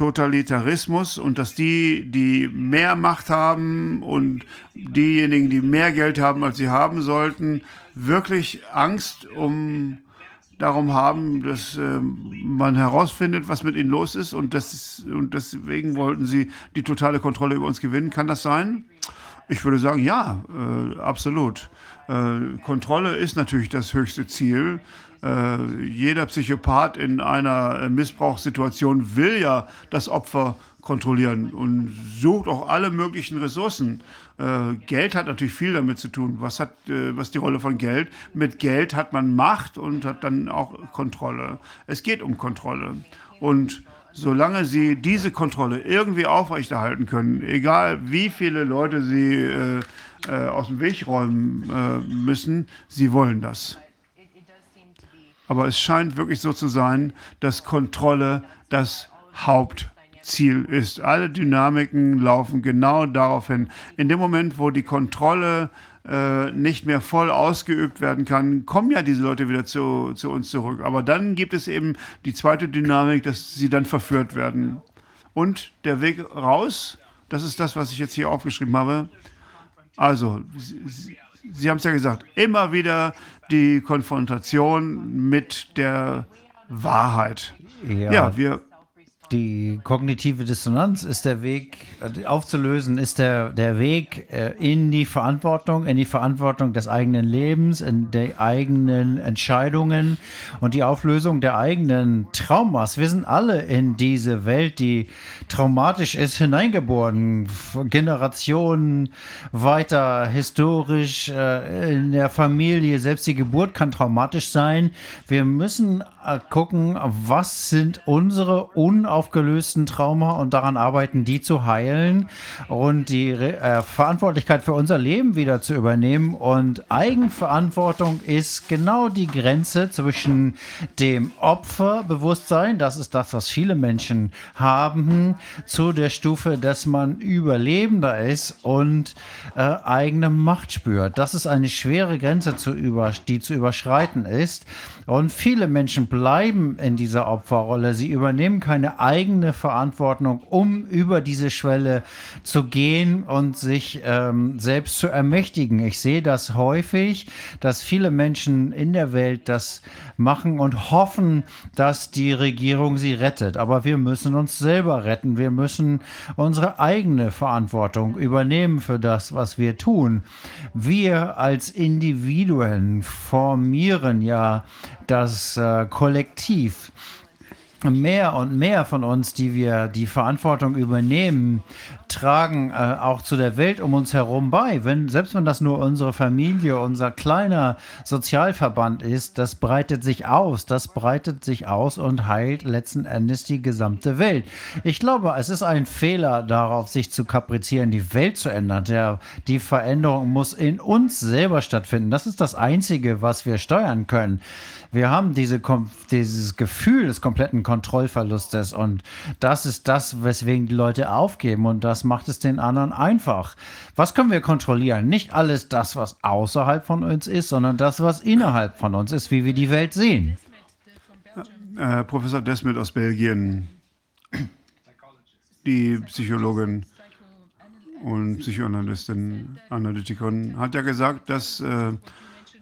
Totalitarismus und dass die, die mehr Macht haben und diejenigen, die mehr Geld haben, als sie haben sollten, wirklich Angst um darum haben, dass äh, man herausfindet, was mit ihnen los ist und, das, und deswegen wollten sie die totale Kontrolle über uns gewinnen. Kann das sein? Ich würde sagen, ja, äh, absolut. Äh, Kontrolle ist natürlich das höchste Ziel. Äh, jeder Psychopath in einer Missbrauchssituation will ja das Opfer kontrollieren und sucht auch alle möglichen Ressourcen. Äh, Geld hat natürlich viel damit zu tun. Was hat, äh, was die Rolle von Geld? Mit Geld hat man Macht und hat dann auch Kontrolle. Es geht um Kontrolle. Und solange Sie diese Kontrolle irgendwie aufrechterhalten können, egal wie viele Leute Sie äh, äh, aus dem Weg räumen äh, müssen, Sie wollen das. Aber es scheint wirklich so zu sein, dass Kontrolle das Haupt Ziel ist. Alle Dynamiken laufen genau darauf hin. In dem Moment, wo die Kontrolle äh, nicht mehr voll ausgeübt werden kann, kommen ja diese Leute wieder zu, zu uns zurück. Aber dann gibt es eben die zweite Dynamik, dass sie dann verführt werden. Und der Weg raus, das ist das, was ich jetzt hier aufgeschrieben habe. Also, Sie, sie haben es ja gesagt, immer wieder die Konfrontation mit der Wahrheit. Ja, ja wir die kognitive Dissonanz ist der Weg, äh, aufzulösen, ist der, der Weg äh, in die Verantwortung, in die Verantwortung des eigenen Lebens, in die eigenen Entscheidungen und die Auflösung der eigenen Traumas. Wir sind alle in diese Welt, die traumatisch ist, hineingeboren. Generationen weiter historisch äh, in der Familie, selbst die Geburt kann traumatisch sein. Wir müssen gucken, was sind unsere unaufgelösten Trauma und daran arbeiten, die zu heilen und die äh, Verantwortlichkeit für unser Leben wieder zu übernehmen. Und Eigenverantwortung ist genau die Grenze zwischen dem Opferbewusstsein, das ist das, was viele Menschen haben, zu der Stufe, dass man Überlebender ist und äh, eigene Macht spürt. Das ist eine schwere Grenze, zu über, die zu überschreiten ist. Und viele Menschen bleiben in dieser Opferrolle. Sie übernehmen keine eigene Verantwortung, um über diese Schwelle zu gehen und sich ähm, selbst zu ermächtigen. Ich sehe das häufig, dass viele Menschen in der Welt das machen und hoffen, dass die Regierung sie rettet. Aber wir müssen uns selber retten. Wir müssen unsere eigene Verantwortung übernehmen für das, was wir tun. Wir als Individuen formieren ja das äh, Kollektiv mehr und mehr von uns, die wir die Verantwortung übernehmen, tragen äh, auch zu der Welt um uns herum bei. Wenn, selbst wenn das nur unsere Familie, unser kleiner Sozialverband ist, das breitet sich aus, das breitet sich aus und heilt letzten Endes die gesamte Welt. Ich glaube, es ist ein Fehler darauf, sich zu kaprizieren, die Welt zu ändern. Der, die Veränderung muss in uns selber stattfinden. Das ist das Einzige, was wir steuern können. Wir haben diese, dieses Gefühl des kompletten Kontrollverlustes und das ist das, weswegen die Leute aufgeben und das macht es den anderen einfach. Was können wir kontrollieren? Nicht alles das, was außerhalb von uns ist, sondern das, was innerhalb von uns ist, wie wir die Welt sehen. Äh, Professor Desmet aus Belgien, die Psychologin und Psychoanalystin, Analytikerin, hat ja gesagt, dass äh,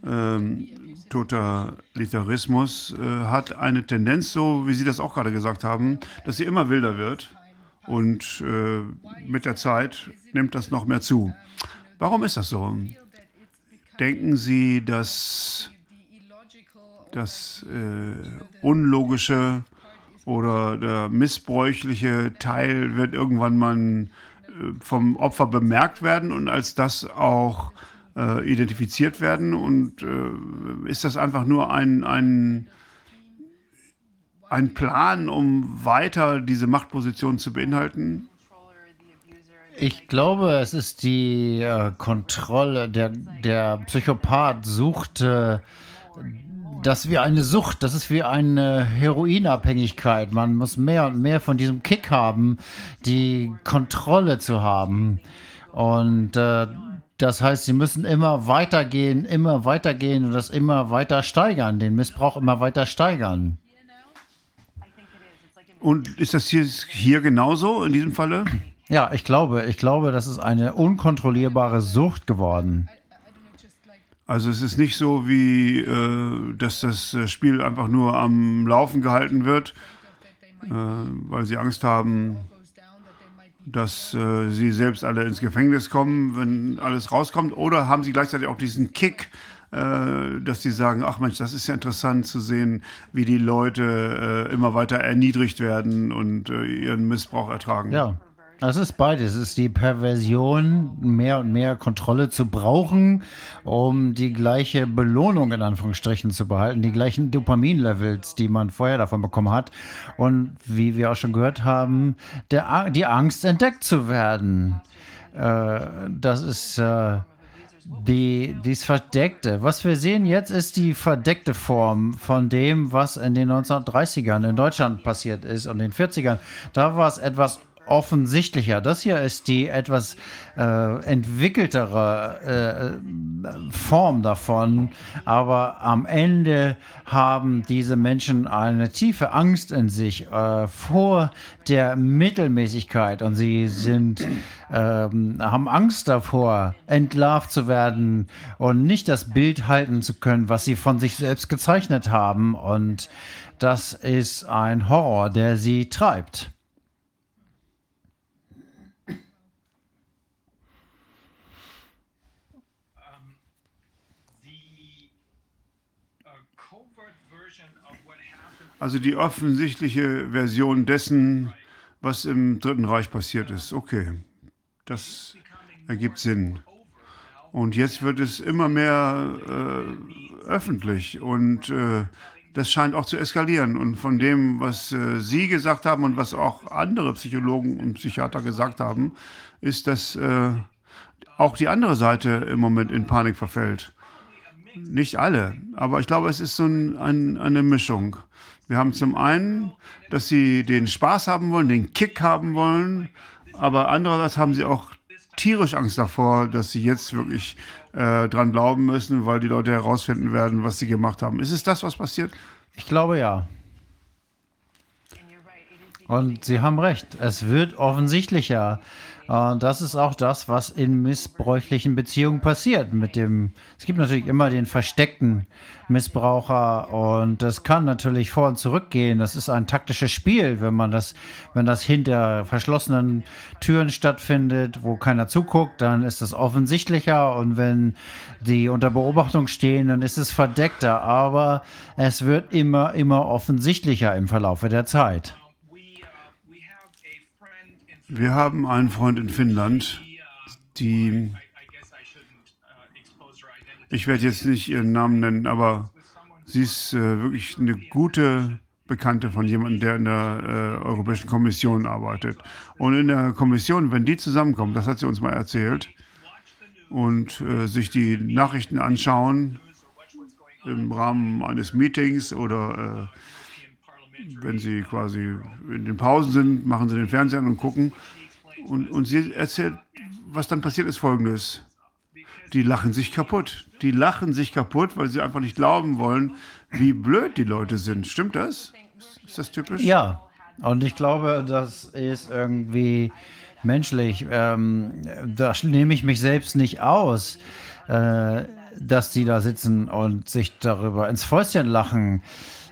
ähm, Totalitarismus äh, hat eine Tendenz, so wie Sie das auch gerade gesagt haben, dass sie immer wilder wird. Und äh, mit der Zeit nimmt das noch mehr zu. Warum ist das so? Denken Sie, dass, dass äh, unlogische oder der missbräuchliche Teil wird irgendwann mal äh, vom Opfer bemerkt werden und als das auch äh, identifiziert werden? Und äh, ist das einfach nur ein, ein, ein Plan, um weiter diese Machtposition zu beinhalten? Ich glaube, es ist die äh, Kontrolle. Der, der Psychopath sucht äh, das wie eine Sucht, das ist wie eine Heroinabhängigkeit. Man muss mehr und mehr von diesem Kick haben, die Kontrolle zu haben. Und äh, das heißt, sie müssen immer weitergehen, immer weitergehen und das immer weiter steigern, den Missbrauch immer weiter steigern. Und ist das hier, hier genauso in diesem Falle? Ja, ich glaube, ich glaube, das ist eine unkontrollierbare Sucht geworden. Also es ist nicht so wie, äh, dass das äh, Spiel einfach nur am Laufen gehalten wird, äh, weil sie Angst haben, dass äh, sie selbst alle ins Gefängnis kommen, wenn alles rauskommt. Oder haben sie gleichzeitig auch diesen Kick, äh, dass sie sagen, ach Mensch, das ist ja interessant zu sehen, wie die Leute äh, immer weiter erniedrigt werden und ihren Missbrauch ertragen. Ja, es ist beides. Es ist die Perversion, mehr und mehr Kontrolle zu brauchen, um die gleiche Belohnung in Anführungsstrichen zu behalten, die gleichen Dopaminlevels, die man vorher davon bekommen hat. Und wie wir auch schon gehört haben, der, die Angst entdeckt zu werden. Äh, das ist äh, die, dies Verdeckte. Was wir sehen jetzt ist die verdeckte Form von dem, was in den 1930ern in Deutschland passiert ist und den 40ern. Da war es etwas offensichtlicher. Das hier ist die etwas äh, entwickeltere äh, Form davon, aber am Ende haben diese Menschen eine tiefe Angst in sich äh, vor der Mittelmäßigkeit und sie sind ähm, haben Angst davor, entlarvt zu werden und nicht das Bild halten zu können, was sie von sich selbst gezeichnet haben und das ist ein Horror, der sie treibt. Also die offensichtliche Version dessen, was im Dritten Reich passiert ist. Okay, das ergibt Sinn. Und jetzt wird es immer mehr äh, öffentlich und äh, das scheint auch zu eskalieren. Und von dem, was äh, Sie gesagt haben und was auch andere Psychologen und Psychiater gesagt haben, ist, dass äh, auch die andere Seite im Moment in Panik verfällt. Nicht alle, aber ich glaube, es ist so ein, ein, eine Mischung. Wir haben zum einen, dass sie den Spaß haben wollen, den Kick haben wollen, aber andererseits haben sie auch tierisch Angst davor, dass sie jetzt wirklich äh, dran glauben müssen, weil die Leute herausfinden werden, was sie gemacht haben. Ist es das, was passiert? Ich glaube ja. Und Sie haben recht, es wird offensichtlicher. Und das ist auch das, was in missbräuchlichen Beziehungen passiert. Mit dem, es gibt natürlich immer den versteckten Missbraucher und das kann natürlich vor und zurück gehen. Das ist ein taktisches Spiel, wenn man das, wenn das hinter verschlossenen Türen stattfindet, wo keiner zuguckt, dann ist das offensichtlicher und wenn die unter Beobachtung stehen, dann ist es verdeckter. Aber es wird immer, immer offensichtlicher im Verlaufe der Zeit. Wir haben einen Freund in Finnland, die, ich werde jetzt nicht ihren Namen nennen, aber sie ist äh, wirklich eine gute Bekannte von jemandem, der in der äh, Europäischen Kommission arbeitet. Und in der Kommission, wenn die zusammenkommen, das hat sie uns mal erzählt, und äh, sich die Nachrichten anschauen im Rahmen eines Meetings oder äh, wenn sie quasi in den Pausen sind, machen sie den Fernseher und gucken. Und, und sie erzählt, was dann passiert ist folgendes. Die lachen sich kaputt. Die lachen sich kaputt, weil sie einfach nicht glauben wollen, wie blöd die Leute sind. Stimmt das? Ist das typisch? Ja. Und ich glaube, das ist irgendwie menschlich. Ähm, da nehme ich mich selbst nicht aus, äh, dass die da sitzen und sich darüber ins Fäustchen lachen.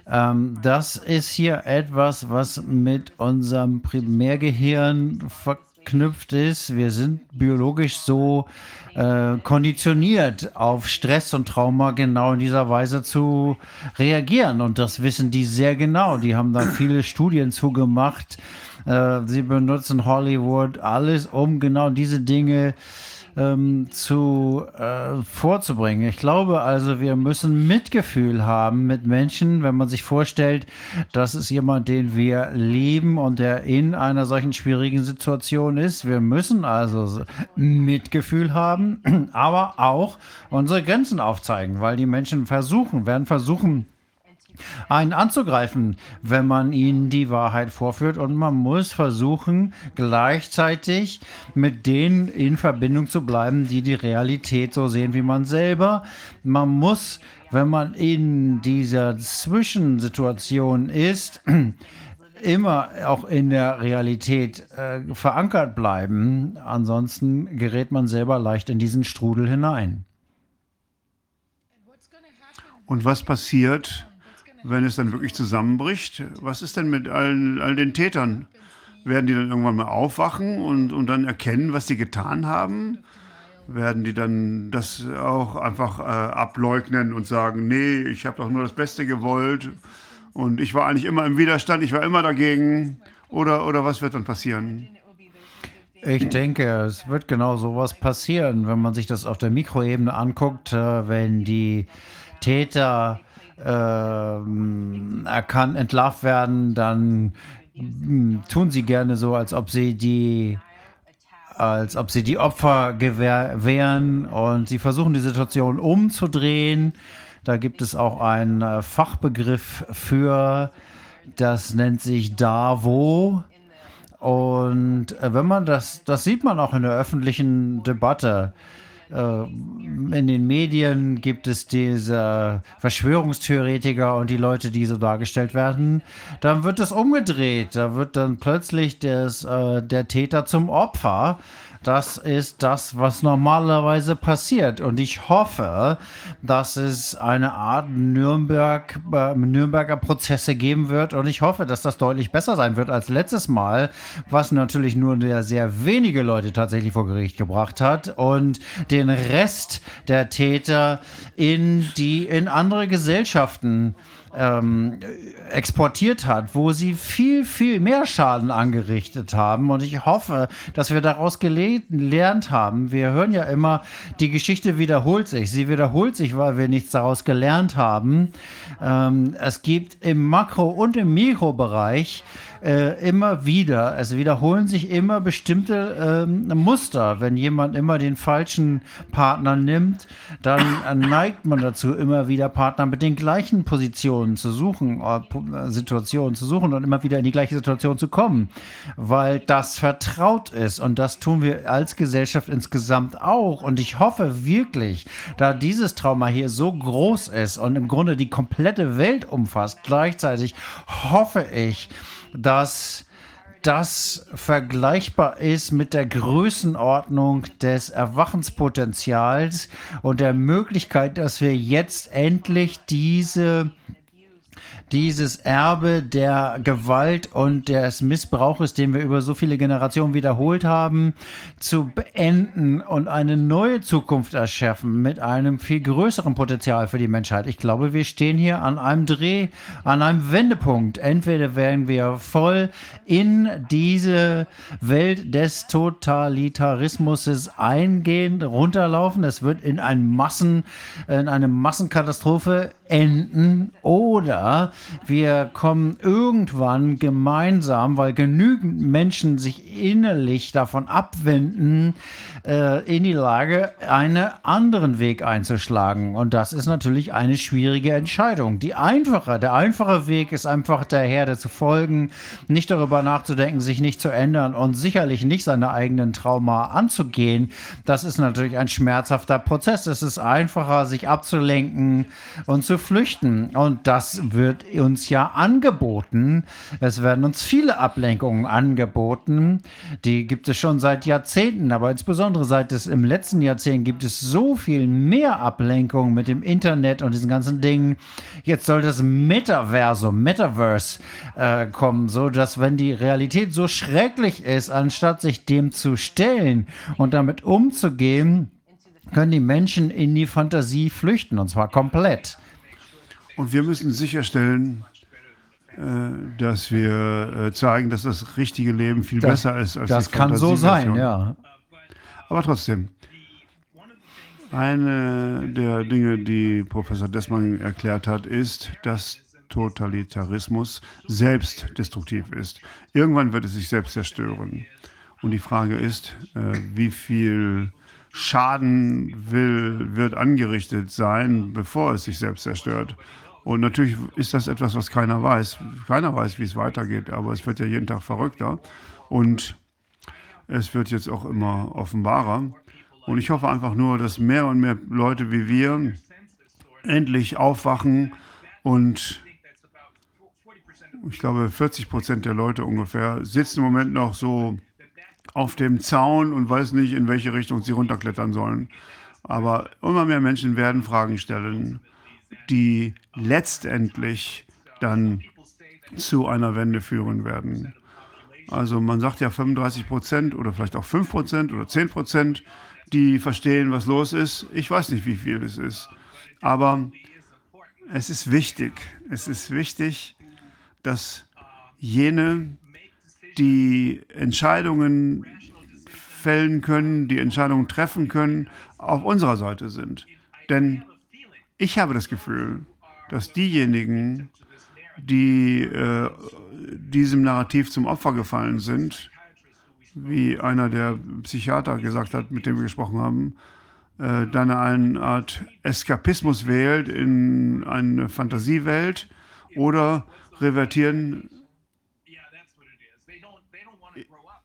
Ähm, das ist hier etwas, was mit unserem Primärgehirn ver verknüpft ist. Wir sind biologisch so äh, konditioniert, auf Stress und Trauma genau in dieser Weise zu reagieren. Und das wissen die sehr genau. Die haben da viele Studien zugemacht. Äh, sie benutzen Hollywood, alles, um genau diese Dinge ähm, zu äh, vorzubringen. Ich glaube also, wir müssen Mitgefühl haben mit Menschen, wenn man sich vorstellt, das ist jemand, den wir lieben und der in einer solchen schwierigen Situation ist. Wir müssen also Mitgefühl haben, aber auch unsere Grenzen aufzeigen, weil die Menschen versuchen, werden versuchen, einen anzugreifen, wenn man ihnen die Wahrheit vorführt. Und man muss versuchen, gleichzeitig mit denen in Verbindung zu bleiben, die die Realität so sehen wie man selber. Man muss, wenn man in dieser Zwischensituation ist, immer auch in der Realität äh, verankert bleiben. Ansonsten gerät man selber leicht in diesen Strudel hinein. Und was passiert, wenn es dann wirklich zusammenbricht, was ist denn mit allen, all den Tätern? Werden die dann irgendwann mal aufwachen und, und dann erkennen, was sie getan haben? Werden die dann das auch einfach äh, ableugnen und sagen, nee, ich habe doch nur das Beste gewollt und ich war eigentlich immer im Widerstand, ich war immer dagegen? Oder, oder was wird dann passieren? Ich denke, es wird genau sowas passieren, wenn man sich das auf der Mikroebene anguckt, äh, wenn die Täter äh, erkannt, entlarvt werden, dann hm, tun sie gerne so, als ob sie die als ob sie die Opfer wären und sie versuchen die Situation umzudrehen. Da gibt es auch einen äh, Fachbegriff für, das nennt sich DAVO. Und äh, wenn man das, das sieht man auch in der öffentlichen Debatte. Äh, in den Medien gibt es diese Verschwörungstheoretiker und die Leute, die so dargestellt werden. Dann wird es umgedreht. Da wird dann plötzlich des, äh, der Täter zum Opfer. Das ist das, was normalerweise passiert. Und ich hoffe, dass es eine Art Nürnberg, äh, Nürnberger Prozesse geben wird. Und ich hoffe, dass das deutlich besser sein wird als letztes Mal, was natürlich nur sehr wenige Leute tatsächlich vor Gericht gebracht hat und den Rest der Täter in die in andere Gesellschaften ähm, exportiert hat, wo sie viel, viel mehr Schaden angerichtet haben. Und ich hoffe, dass wir daraus gelernt haben. Wir hören ja immer, die Geschichte wiederholt sich. Sie wiederholt sich, weil wir nichts daraus gelernt haben. Ähm, es gibt im Makro- und im Mikrobereich äh, immer wieder, es wiederholen sich immer bestimmte ähm, Muster. Wenn jemand immer den falschen Partner nimmt, dann äh, neigt man dazu, immer wieder Partner mit den gleichen Positionen zu suchen, äh, Situationen zu suchen und immer wieder in die gleiche Situation zu kommen, weil das vertraut ist. Und das tun wir als Gesellschaft insgesamt auch. Und ich hoffe wirklich, da dieses Trauma hier so groß ist und im Grunde die komplette Welt umfasst, gleichzeitig hoffe ich, dass das vergleichbar ist mit der Größenordnung des Erwachenspotenzials und der Möglichkeit, dass wir jetzt endlich diese dieses Erbe der Gewalt und des Missbrauches, den wir über so viele Generationen wiederholt haben, zu beenden und eine neue Zukunft erschaffen mit einem viel größeren Potenzial für die Menschheit. Ich glaube, wir stehen hier an einem Dreh, an einem Wendepunkt. Entweder werden wir voll in diese Welt des Totalitarismus eingehen, runterlaufen. Es wird in, ein Massen, in eine Massenkatastrophe enden oder wir kommen irgendwann gemeinsam, weil genügend Menschen sich innerlich davon abwenden, in die Lage, einen anderen Weg einzuschlagen. Und das ist natürlich eine schwierige Entscheidung. Die einfache, der einfache Weg ist einfach der Herde zu folgen, nicht darüber nachzudenken, sich nicht zu ändern und sicherlich nicht seine eigenen Trauma anzugehen. Das ist natürlich ein schmerzhafter Prozess. Es ist einfacher, sich abzulenken und zu flüchten. Und das wird uns ja angeboten. Es werden uns viele Ablenkungen angeboten. Die gibt es schon seit Jahrzehnten, aber insbesondere seit es im letzten Jahrzehnt gibt es so viel mehr Ablenkungen mit dem Internet und diesen ganzen Dingen. Jetzt soll das Metaversum, Metaverse äh, kommen, so dass wenn die Realität so schrecklich ist, anstatt sich dem zu stellen und damit umzugehen, können die Menschen in die Fantasie flüchten, und zwar komplett. Und wir müssen sicherstellen, äh, dass wir äh, zeigen, dass das richtige Leben viel Das- besser ist als Das die kann so sein, ja. Aber trotzdem, eine der Dinge, die Professor Dessmann erklärt hat, ist, dass Totalitarismus selbst destruktiv ist. Irgendwann wird es sich selbst zerstören. Und die Frage ist, äh, wie viel Schaden will, wird angerichtet sein, bevor es sich selbst zerstört. Und natürlich ist das etwas, was keiner weiß. Keiner weiß, wie es weitergeht, aber es wird ja jeden Tag verrückter. Und es wird jetzt auch immer offenbarer. Und ich hoffe einfach nur, dass mehr und mehr Leute wie wir endlich aufwachen und ich glaube, 40 Prozent der Leute ungefähr sitzen im Moment noch so auf dem Zaun und weiß nicht, in welche Richtung sie runterklettern sollen. Aber immer mehr Menschen werden Fragen stellen, die letztendlich dann zu einer Wende führen werden. Also man sagt ja 35 Prozent oder vielleicht auch 5 Prozent oder 10 Prozent, die verstehen, was los ist. Ich weiß nicht, wie viel es ist. Aber es ist wichtig. Es ist wichtig, dass jene, die Entscheidungen fällen können, die Entscheidungen treffen können, auf unserer Seite sind. Denn ich habe das Gefühl, dass diejenigen, die äh, diesem Narrativ zum Opfer gefallen sind, wie einer der Psychiater gesagt hat, mit dem wir gesprochen haben, äh, dann eine Art Eskapismus wählt in eine Fantasiewelt oder revertieren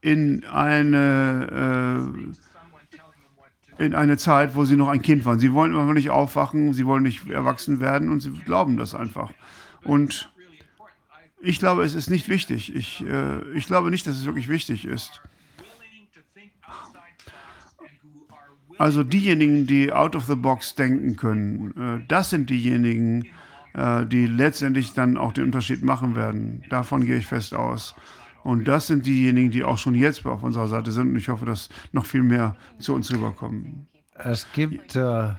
in eine, äh, in eine Zeit, wo sie noch ein Kind waren. Sie wollen einfach nicht aufwachen, sie wollen nicht erwachsen werden und sie glauben das einfach. Und ich glaube, es ist nicht wichtig. Ich, äh, ich glaube nicht, dass es wirklich wichtig ist. Also diejenigen, die out of the box denken können, äh, das sind diejenigen, äh, die letztendlich dann auch den Unterschied machen werden. Davon gehe ich fest aus. Und das sind diejenigen, die auch schon jetzt auf unserer Seite sind. Und ich hoffe, dass noch viel mehr zu uns rüberkommen. Es gibt äh,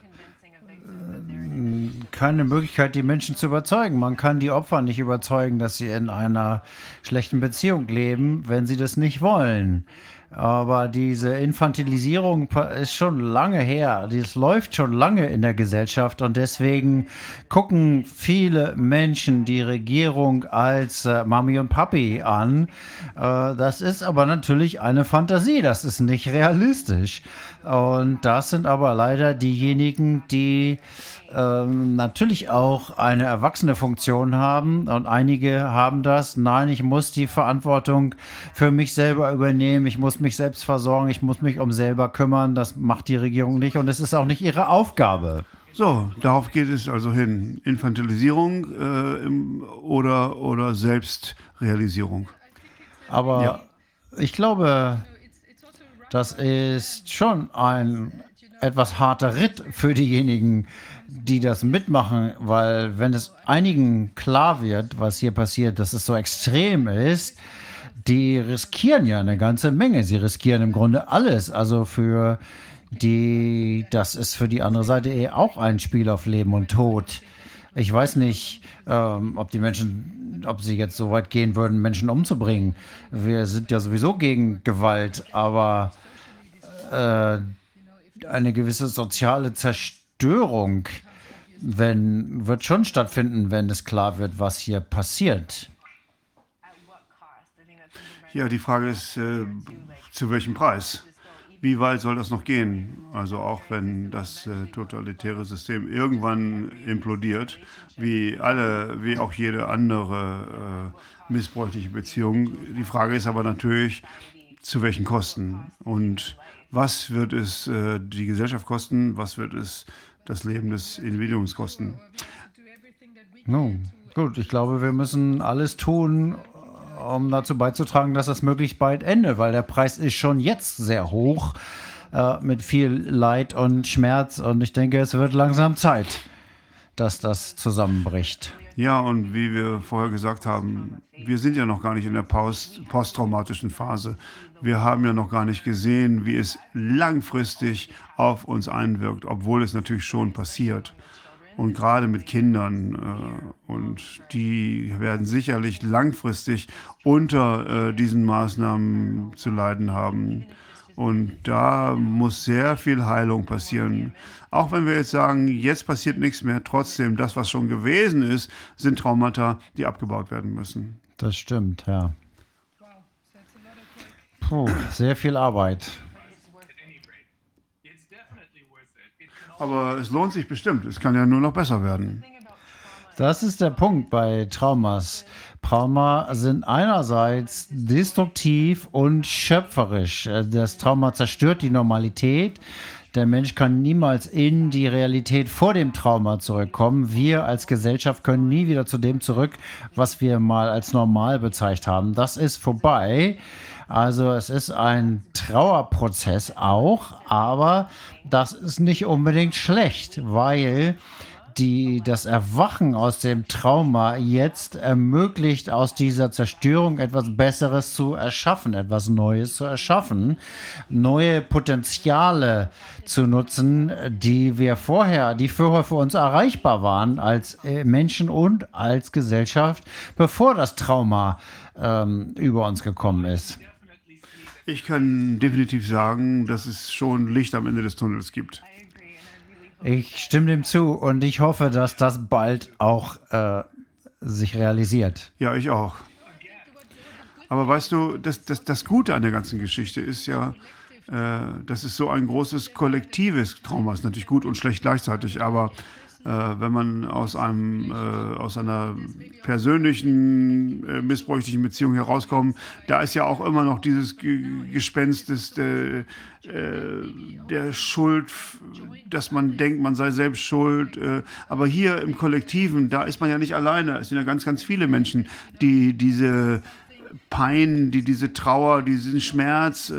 keine Möglichkeit, die Menschen zu überzeugen. Man kann die Opfer nicht überzeugen, dass sie in einer schlechten Beziehung leben, wenn sie das nicht wollen. Aber diese Infantilisierung ist schon lange her. Das läuft schon lange in der Gesellschaft und deswegen gucken viele Menschen die Regierung als äh, Mami und Papi an. Äh, das ist aber natürlich eine Fantasie. Das ist nicht realistisch. Und das sind aber leider diejenigen, die ähm, natürlich auch eine erwachsene Funktion haben und einige haben das. Nein, ich muss die Verantwortung für mich selber übernehmen, ich muss mich selbst versorgen, ich muss mich um selber kümmern. Das macht die Regierung nicht und es ist auch nicht ihre Aufgabe. So, darauf geht es also hin. Infantilisierung äh, im, oder, oder Selbstrealisierung. Aber Ja. ich glaube, das ist schon ein etwas harter Ritt für diejenigen, die das mitmachen, weil wenn es einigen klar wird, was hier passiert, dass es so extrem ist, die riskieren ja eine ganze Menge. Sie riskieren im Grunde alles. Also für die, das ist für die andere Seite eh auch ein Spiel auf Leben und Tod. Ich weiß nicht, ähm, ob die Menschen, ob sie jetzt so weit gehen würden, Menschen umzubringen. Wir sind ja sowieso gegen Gewalt, aber äh, eine gewisse soziale Zerstörung wenn, wird schon stattfinden, wenn es klar wird, was hier passiert. Ja, die Frage ist, äh, zu welchem Preis? Wie weit soll das noch gehen? Also auch wenn das äh, totalitäre System irgendwann implodiert, wie alle, wie auch jede andere äh, missbräuchliche Beziehung. Die Frage ist aber natürlich, zu welchen Kosten? Und was wird es äh, die Gesellschaft kosten? Was wird es das Leben des Individuums kosten? Nun, gut, ich glaube, wir müssen alles tun, um dazu beizutragen, dass das möglichst bald endet, weil der Preis ist schon jetzt sehr hoch äh, mit viel Leid und Schmerz und ich denke, es wird langsam Zeit, dass das zusammenbricht. Ja, und wie wir vorher gesagt haben, wir sind ja noch gar nicht in der Post posttraumatischen Phase. Wir haben ja noch gar nicht gesehen, wie es langfristig auf uns einwirkt, obwohl es natürlich schon passiert. Und gerade mit Kindern, äh, und die werden sicherlich langfristig unter äh, diesen Maßnahmen zu leiden haben. Und da muss sehr viel Heilung passieren. Auch wenn wir jetzt sagen, jetzt passiert nichts mehr, trotzdem, das, was schon gewesen ist, sind Traumata, die abgebaut werden müssen. Das stimmt, ja. Puh, sehr viel Arbeit. Aber es lohnt sich bestimmt. Es kann ja nur noch besser werden. Das ist der Punkt bei Traumas. Trauma sind einerseits destruktiv und schöpferisch. Das Trauma zerstört die Normalität. Der Mensch kann niemals in die Realität vor dem Trauma zurückkommen. Wir als Gesellschaft können nie wieder zu dem zurück, was wir mal als normal bezeichnet haben. Das ist vorbei. Also es ist ein Trauerprozess auch, aber das ist nicht unbedingt schlecht, weil die, das Erwachen aus dem Trauma jetzt ermöglicht, aus dieser Zerstörung etwas Besseres zu erschaffen, etwas Neues zu erschaffen, neue Potenziale zu nutzen, die wir vorher, die vorher für uns erreichbar waren als äh, Menschen und als Gesellschaft, bevor das Trauma ähm, über uns gekommen ist. Ich kann definitiv sagen, dass es schon Licht am Ende des Tunnels gibt. Ich stimme dem zu und ich hoffe, dass das bald auch äh, sich realisiert. Ja, ich auch. Aber weißt du, das, das, das Gute an der ganzen Geschichte ist ja, äh, dass es so ein großes kollektives Trauma ist. Natürlich gut und schlecht gleichzeitig, aber äh, wenn man aus, einem, äh, aus einer persönlichen, äh, missbräuchlichen Beziehung herauskommt, da ist ja auch immer noch dieses G Gespenst des, der, äh, der Schuld, dass man denkt, man sei selbst schuld. Äh, aber hier im Kollektiven, da ist man ja nicht alleine. Es sind ja ganz, ganz viele Menschen, die diese Pein, die diese Trauer, diesen Schmerz äh,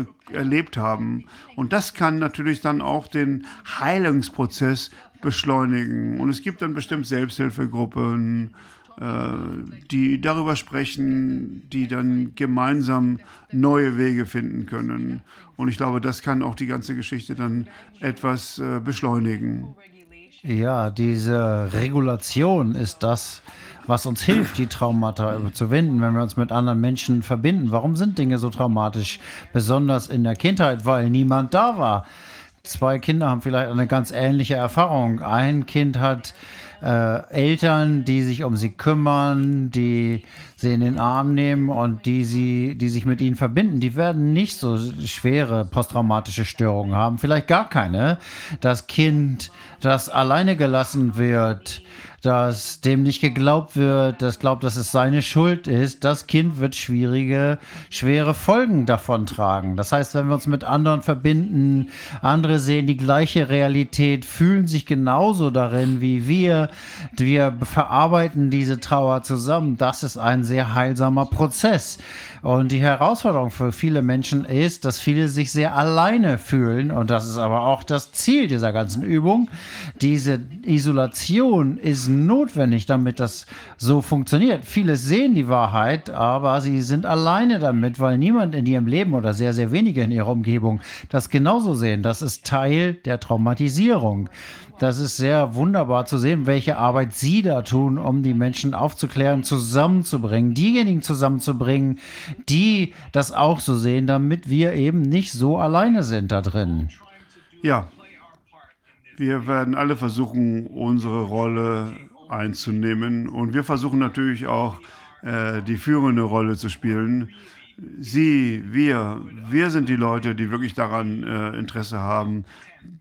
äh, erlebt haben. Und das kann natürlich dann auch den Heilungsprozess beschleunigen. Und es gibt dann bestimmt Selbsthilfegruppen, äh, die darüber sprechen, die dann gemeinsam neue Wege finden können. Und ich glaube, das kann auch die ganze Geschichte dann etwas äh, beschleunigen. Ja, diese Regulation ist das, was uns hilft, die Traumata zu wenden, wenn wir uns mit anderen Menschen verbinden. Warum sind Dinge so traumatisch? Besonders in der Kindheit, weil niemand da war zwei Kinder haben vielleicht eine ganz ähnliche Erfahrung. Ein Kind hat äh, Eltern, die sich um sie kümmern, die sie in den Arm nehmen und die sie, die sich mit ihnen verbinden, die werden nicht so schwere posttraumatische Störungen haben, vielleicht gar keine. Das Kind, das alleine gelassen wird, dass dem nicht geglaubt wird, das glaubt, dass es seine Schuld ist, das Kind wird schwierige, schwere Folgen davon tragen. Das heißt, wenn wir uns mit anderen verbinden, andere sehen die gleiche Realität, fühlen sich genauso darin wie wir, wir verarbeiten diese Trauer zusammen, das ist ein sehr heilsamer Prozess. Und die Herausforderung für viele Menschen ist, dass viele sich sehr alleine fühlen. Und das ist aber auch das Ziel dieser ganzen Übung. Diese Isolation ist notwendig, damit das so funktioniert. Viele sehen die Wahrheit, aber sie sind alleine damit, weil niemand in ihrem Leben oder sehr, sehr wenige in ihrer Umgebung das genauso sehen. Das ist Teil der Traumatisierung. Das ist sehr wunderbar zu sehen, welche Arbeit Sie da tun, um die Menschen aufzuklären, zusammenzubringen, diejenigen zusammenzubringen, die das auch so sehen, damit wir eben nicht so alleine sind da drin. Ja, wir werden alle versuchen, unsere Rolle einzunehmen und wir versuchen natürlich auch, äh, die führende Rolle zu spielen. Sie, wir, wir sind die Leute, die wirklich daran äh, Interesse haben,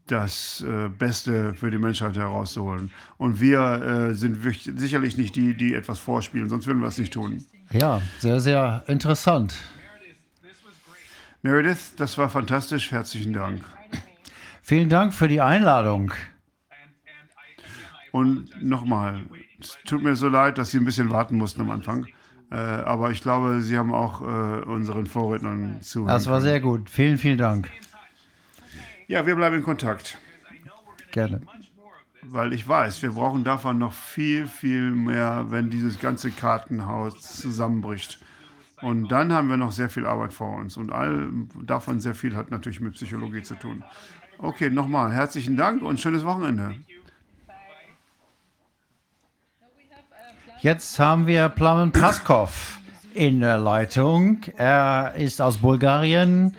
das äh, Beste für die Menschheit herauszuholen. Und wir äh, sind sicherlich nicht die, die etwas vorspielen, sonst würden wir es nicht tun. Ja, sehr, sehr interessant. Meredith, das war fantastisch. Herzlichen Dank. Vielen Dank für die Einladung. Und nochmal, Es tut mir so leid, dass Sie ein bisschen warten mussten am Anfang. Äh, aber ich glaube, Sie haben auch äh, unseren Vorrednern zugehört. Das war sehr gut. Vielen, vielen Dank. Ja, wir bleiben in Kontakt, Gerne. weil ich weiß, wir brauchen davon noch viel, viel mehr, wenn dieses ganze Kartenhaus zusammenbricht. Und dann haben wir noch sehr viel Arbeit vor uns. Und all davon sehr viel hat natürlich mit Psychologie zu tun. Okay, nochmal herzlichen Dank und schönes Wochenende. Jetzt haben wir Plamen Praskov in der Leitung. Er ist aus Bulgarien.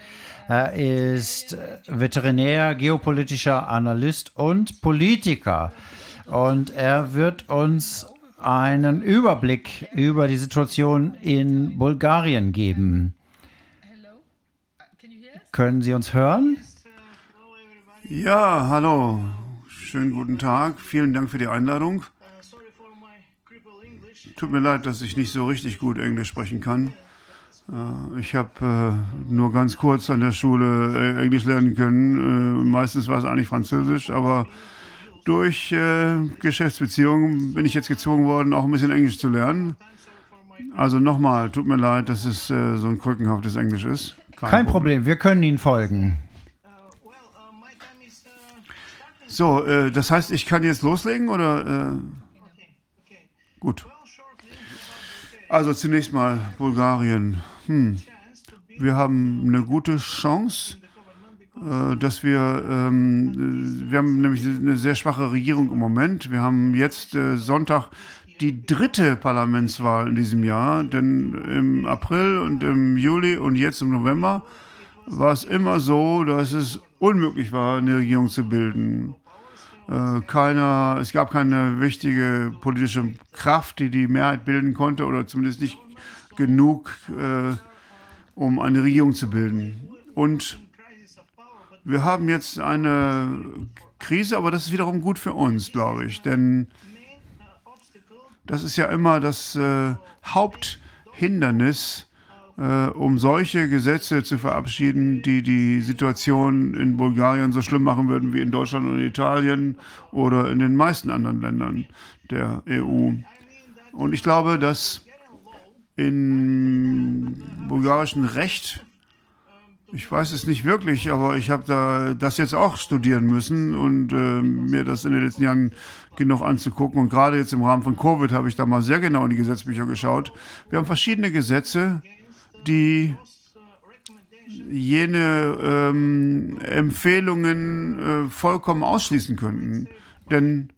Er ist Veterinär, geopolitischer Analyst und Politiker. Und er wird uns einen Überblick über die Situation in Bulgarien geben. Können Sie uns hören? Ja, hallo. Schönen guten Tag. Vielen Dank für die Einladung. Tut mir leid, dass ich nicht so richtig gut Englisch sprechen kann. Äh, Ich habe äh, nur ganz kurz an der Schule äh, Englisch lernen können. Äh, meistens war es eigentlich Französisch, aber durch äh, Geschäftsbeziehungen bin ich jetzt gezwungen worden, auch ein bisschen Englisch zu lernen. Also nochmal, tut mir leid, dass es äh, so ein krückenhaftes Englisch ist. Kein Problem, wir können Ihnen folgen. So, das heißt, ich kann jetzt loslegen oder? Gut. Also zunächst mal Bulgarien. Hm. Wir haben eine gute Chance, äh, dass wir, ähm, wir haben nämlich eine sehr schwache Regierung im Moment. Wir haben jetzt äh, Sonntag die dritte Parlamentswahl in diesem Jahr, denn im April und im Juli und jetzt im November war es immer so, dass es unmöglich war, eine Regierung zu bilden. Äh, keiner, es gab keine wichtige politische Kraft, die die Mehrheit bilden konnte oder zumindest nicht genug, äh, um eine Regierung zu bilden. Und wir haben jetzt eine Krise, aber das ist wiederum gut für uns, glaube ich, denn das ist ja immer das äh, Haupthindernis, äh, um solche Gesetze zu verabschieden, die die Situation in Bulgarien so schlimm machen würden wie in Deutschland und Italien oder in den meisten anderen Ländern der EU. Und ich glaube, dass im bulgarischen Recht, ich weiß es nicht wirklich, aber ich habe da das jetzt auch studieren müssen und äh, mir das in den letzten Jahren genug anzugucken. Und gerade jetzt im Rahmen von Covid habe ich da mal sehr genau in die Gesetzbücher geschaut. Wir haben verschiedene Gesetze, die jene ähm, Empfehlungen äh, vollkommen ausschließen könnten. Denn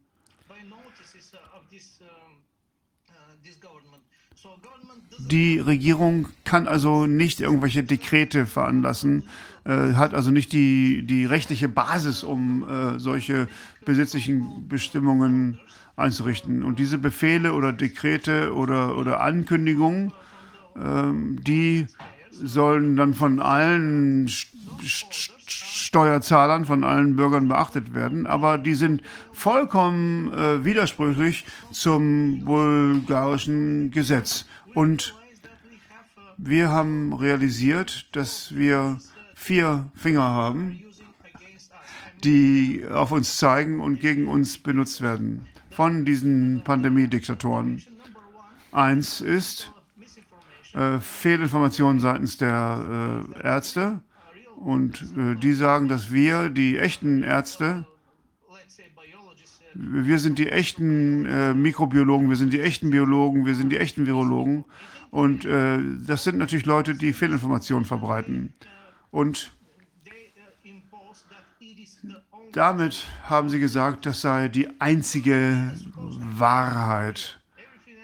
die Regierung kann also nicht irgendwelche Dekrete veranlassen, äh, hat also nicht die, die rechtliche Basis, um äh, solche besitzlichen Bestimmungen einzurichten. Und diese Befehle oder Dekrete oder, oder Ankündigungen, ähm, die sollen dann von allen St St Steuerzahlern, von allen Bürgern beachtet werden, aber die sind vollkommen äh, widersprüchlich zum bulgarischen Gesetz. Und wir haben realisiert, dass wir vier Finger haben, die auf uns zeigen und gegen uns benutzt werden von diesen Pandemiediktatoren. Eins ist äh, Fehlinformationen seitens der äh, Ärzte und äh, die sagen, dass wir, die echten Ärzte, wir sind die echten äh, Mikrobiologen, wir sind die echten Biologen, wir sind die echten Virologen. Und äh, das sind natürlich Leute, die Fehlinformationen verbreiten. Und damit haben sie gesagt, das sei die einzige Wahrheit.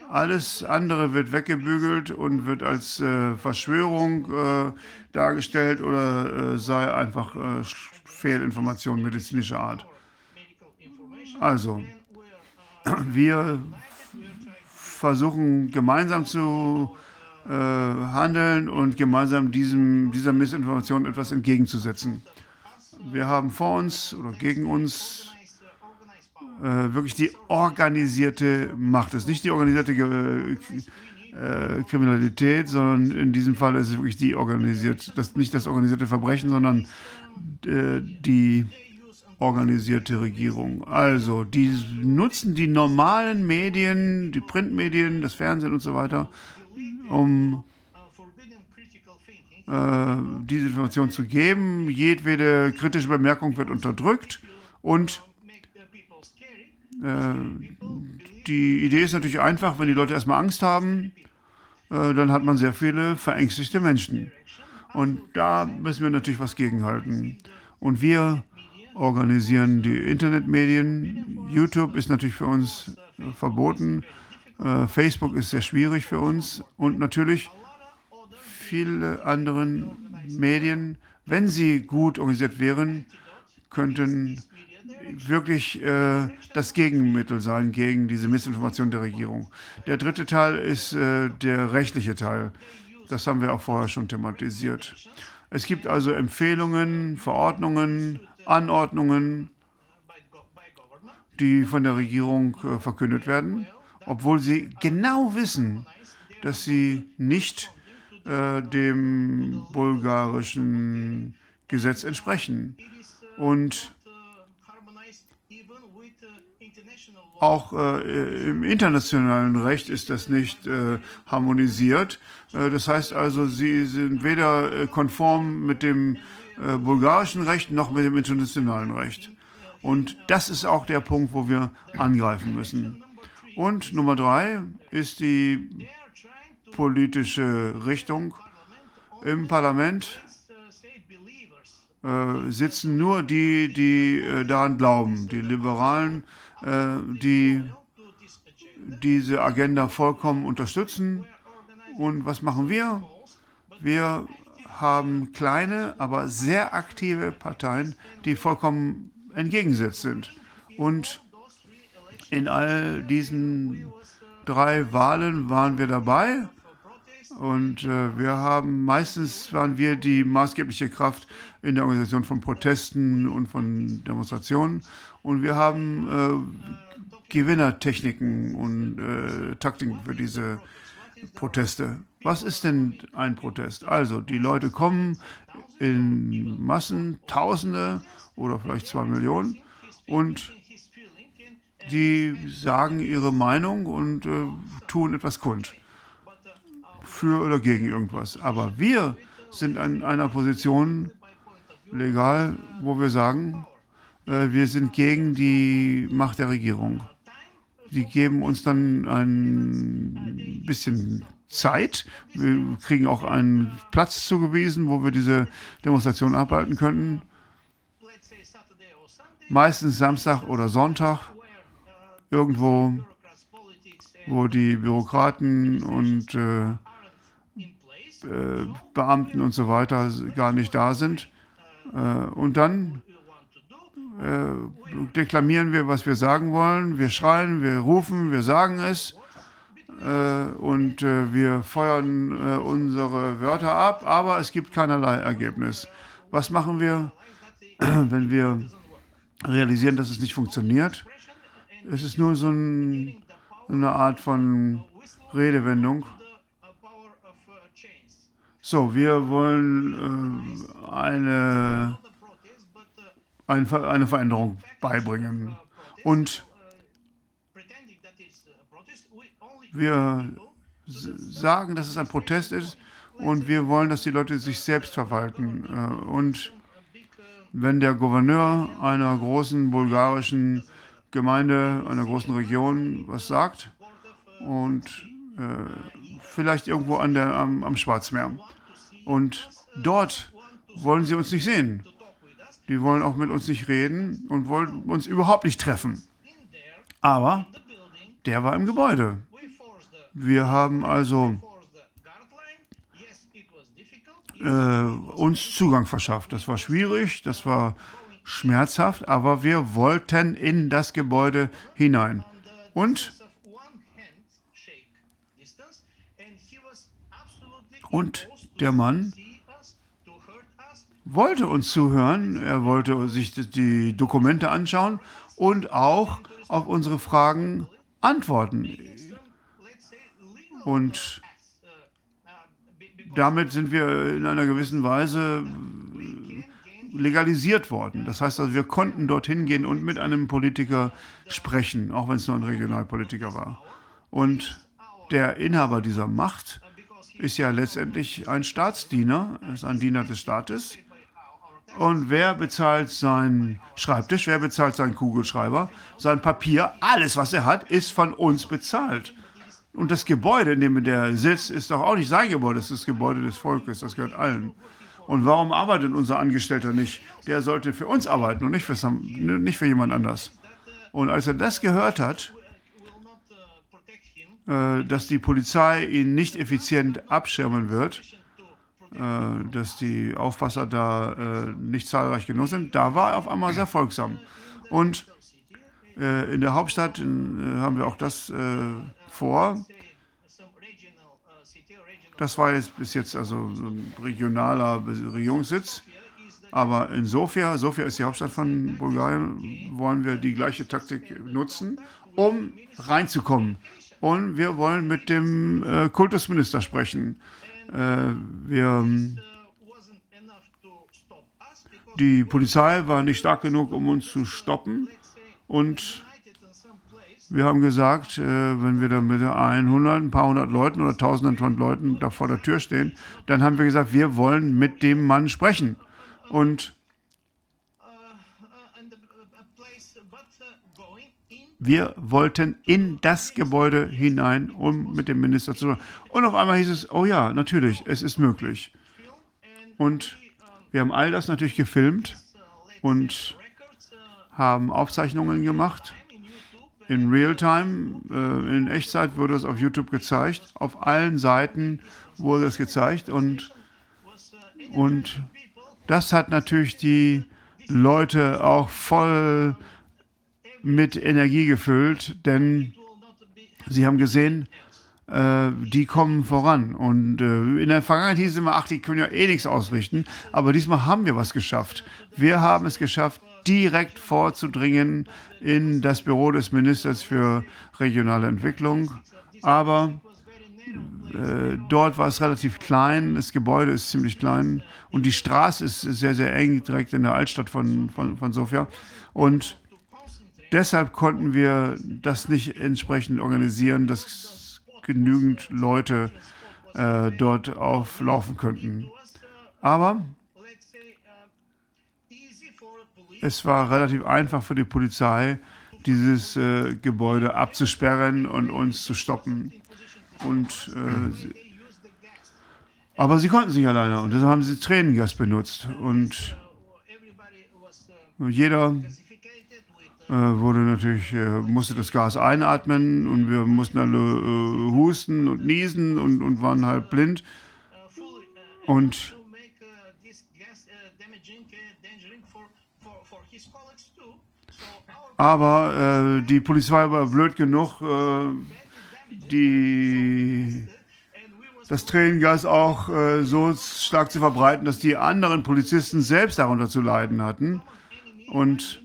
Alles andere wird weggebügelt und wird als äh, Verschwörung äh, dargestellt oder äh, sei einfach äh, Fehlinformation medizinischer Art. Also, wir versuchen gemeinsam zu äh, handeln und gemeinsam diesem, dieser Missinformation etwas entgegenzusetzen. Wir haben vor uns oder gegen uns äh, wirklich die organisierte Macht. Es ist nicht die organisierte äh, Kriminalität, sondern in diesem Fall ist es wirklich die organisiert, das, nicht das organisierte Verbrechen, sondern äh, die organisierte Regierung. Also, die nutzen die normalen Medien, die Printmedien, das Fernsehen und so weiter, um äh, diese Information zu geben. Jedwede kritische Bemerkung wird unterdrückt und äh, die Idee ist natürlich einfach, wenn die Leute erstmal Angst haben, äh, dann hat man sehr viele verängstigte Menschen. Und da müssen wir natürlich was gegenhalten. Und wir organisieren die Internetmedien. YouTube ist natürlich für uns verboten. Äh, Facebook ist sehr schwierig für uns. Und natürlich viele andere Medien, wenn sie gut organisiert wären, könnten wirklich äh, das Gegenmittel sein gegen diese Missinformation der Regierung. Der dritte Teil ist äh, der rechtliche Teil. Das haben wir auch vorher schon thematisiert. Es gibt also Empfehlungen, Verordnungen, Anordnungen, die von der Regierung äh, verkündet werden, obwohl sie genau wissen, dass sie nicht äh, dem bulgarischen Gesetz entsprechen. Und auch äh, im internationalen Recht ist das nicht äh, harmonisiert. Äh, das heißt also, sie sind weder äh, konform mit dem äh, bulgarischen Recht noch mit dem internationalen Recht. Und das ist auch der Punkt, wo wir angreifen müssen. Und Nummer drei ist die politische Richtung. Im Parlament äh, sitzen nur die, die daran glauben, die Liberalen äh, die diese Agenda vollkommen unterstützen. Und was machen wir? Wir haben kleine, aber sehr aktive Parteien, die vollkommen entgegengesetzt sind. Und in all diesen drei Wahlen waren wir dabei. Und äh, wir haben meistens waren wir die maßgebliche Kraft in der Organisation von Protesten und von Demonstrationen. Und wir haben äh, Gewinnertechniken und äh, Taktiken für diese Proteste. Was ist denn ein Protest? Also, die Leute kommen in Massen, Tausende oder vielleicht zwei Millionen und die sagen ihre Meinung und äh, tun etwas kund. Für oder gegen irgendwas. Aber wir sind in einer Position legal, wo wir sagen, äh, wir sind gegen die Macht der Regierung. Die geben uns dann ein bisschen Zeit. Wir kriegen auch einen Platz zugewiesen, wo wir diese Demonstration abhalten könnten. Meistens Samstag oder Sonntag. Irgendwo, wo die Bürokraten und äh, äh, Beamten und so weiter gar nicht da sind. Äh, und dann äh, deklamieren wir, was wir sagen wollen. Wir schreien, wir rufen, wir sagen es und äh, wir feuern äh, unsere Wörter ab, aber es gibt keinerlei Ergebnis. Was machen wir, wenn wir realisieren, dass es nicht funktioniert? Es ist nur so ein, eine Art von Redewendung. So, wir wollen äh, eine eine Veränderung beibringen. Und wir sagen, dass es ein Protest ist und wir wollen, dass die Leute sich selbst verwalten. Äh, und wenn der Gouverneur einer großen bulgarischen Gemeinde, einer großen Region was sagt und äh, vielleicht irgendwo an der, am, am Schwarzmeer und dort wollen sie uns nicht sehen. Die wollen auch mit uns nicht reden und wollen uns überhaupt nicht treffen. Aber der war im Gebäude. Wir haben also äh, uns Zugang verschafft. Das war schwierig, das war schmerzhaft, aber wir wollten in das Gebäude hinein. Und, und der Mann wollte uns zuhören, er wollte sich die Dokumente anschauen und auch auf unsere Fragen antworten. Und damit sind wir in einer gewissen Weise legalisiert worden. Das heißt also, wir konnten dorthin gehen und mit einem Politiker sprechen, auch wenn es nur ein Regionalpolitiker war. Und der Inhaber dieser Macht ist ja letztendlich ein Staatsdiener, ist ein Diener des Staates. Und wer bezahlt seinen Schreibtisch, wer bezahlt seinen Kugelschreiber, sein Papier, alles, was er hat, ist von uns bezahlt. Und das Gebäude, in dem der sitzt, ist doch auch nicht sein Gebäude, das ist das Gebäude des Volkes, das gehört allen. Und warum arbeitet unser Angestellter nicht? Der sollte für uns arbeiten und nicht für, nicht für jemand anders. Und als er das gehört hat, äh, dass die Polizei ihn nicht effizient abschirmen wird, äh, dass die Aufpasser da äh, nicht zahlreich genug sind, da war er auf einmal sehr folgsam. Und in der Hauptstadt haben wir auch das vor. Das war jetzt bis jetzt also ein regionaler Regierungssitz. Aber in Sofia, Sofia ist die Hauptstadt von Bulgarien, wollen wir die gleiche Taktik nutzen, um reinzukommen. Und wir wollen mit dem äh, Kultusminister sprechen. Äh, wir, die Polizei war nicht stark genug, um uns zu stoppen. Und wir haben gesagt, äh, wenn wir da mit 100, ein paar hundert Leuten oder tausenden von Leuten da vor der Tür stehen, dann haben wir gesagt, wir wollen mit dem Mann sprechen. Und wir wollten in das Gebäude hinein, um mit dem Minister zu sprechen. Und auf einmal hieß es, oh ja, natürlich, es ist möglich. Und wir haben all das natürlich gefilmt und haben Aufzeichnungen gemacht. In Realtime, äh, in Echtzeit wurde es auf YouTube gezeigt. Auf allen Seiten wurde es gezeigt und, und das hat natürlich die Leute auch voll mit Energie gefüllt, denn sie haben gesehen, äh, die kommen voran. Und äh, in der Vergangenheit hieß es immer, ach, die können ja eh nichts ausrichten. Aber diesmal haben wir was geschafft. Wir haben es geschafft, direkt vorzudringen in das Büro des Ministers für regionale Entwicklung. Aber äh, dort war es relativ klein, das Gebäude ist ziemlich klein und die Straße ist sehr, sehr eng, direkt in der Altstadt von, von, von Sofia. Und deshalb konnten wir das nicht entsprechend organisieren, dass genügend Leute äh, dort auflaufen könnten. Aber es war relativ einfach für die Polizei, dieses äh, Gebäude abzusperren und uns zu stoppen. Und, äh, aber sie konnten sich alleine und deshalb haben sie Tränengas benutzt. Und jeder äh, wurde natürlich, äh, musste das Gas einatmen und wir mussten alle äh, husten und niesen und, und waren halt blind. Und aber äh, die Polizei war blöd genug, äh, die, das Tränengas auch äh, so stark zu verbreiten, dass die anderen Polizisten selbst darunter zu leiden hatten. Und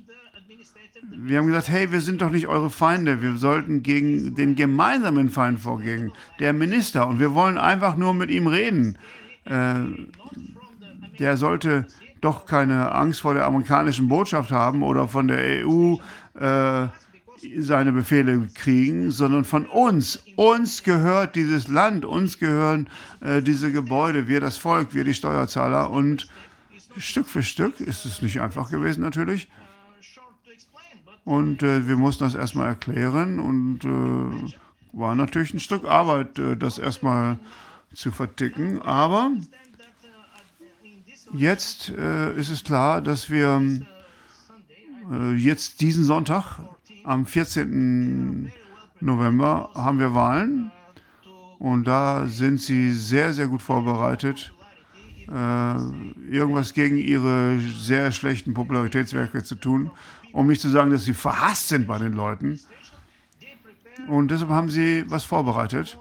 wir haben gesagt, hey, wir sind doch nicht eure Feinde. Wir sollten gegen den gemeinsamen Feind vorgehen, der Minister. Und wir wollen einfach nur mit ihm reden. Äh, der sollte doch keine Angst vor der amerikanischen Botschaft haben oder von der EU äh, seine Befehle kriegen, sondern von uns. Uns gehört dieses Land, uns gehören äh, diese Gebäude, wir das Volk, wir die Steuerzahler. Und Stück für Stück ist es nicht einfach gewesen natürlich. Und äh, wir mussten das erstmal erklären und äh, war natürlich ein Stück Arbeit, äh, das erstmal zu verticken. Aber jetzt äh, ist es klar, dass wir jetzt diesen Sonntag, am 14. November, haben wir Wahlen. Und da sind sie sehr, sehr gut vorbereitet, äh, irgendwas gegen ihre sehr schlechten Popularitätswerke zu tun um nicht zu sagen, dass sie verhasst sind bei den Leuten. Und deshalb haben sie was vorbereitet.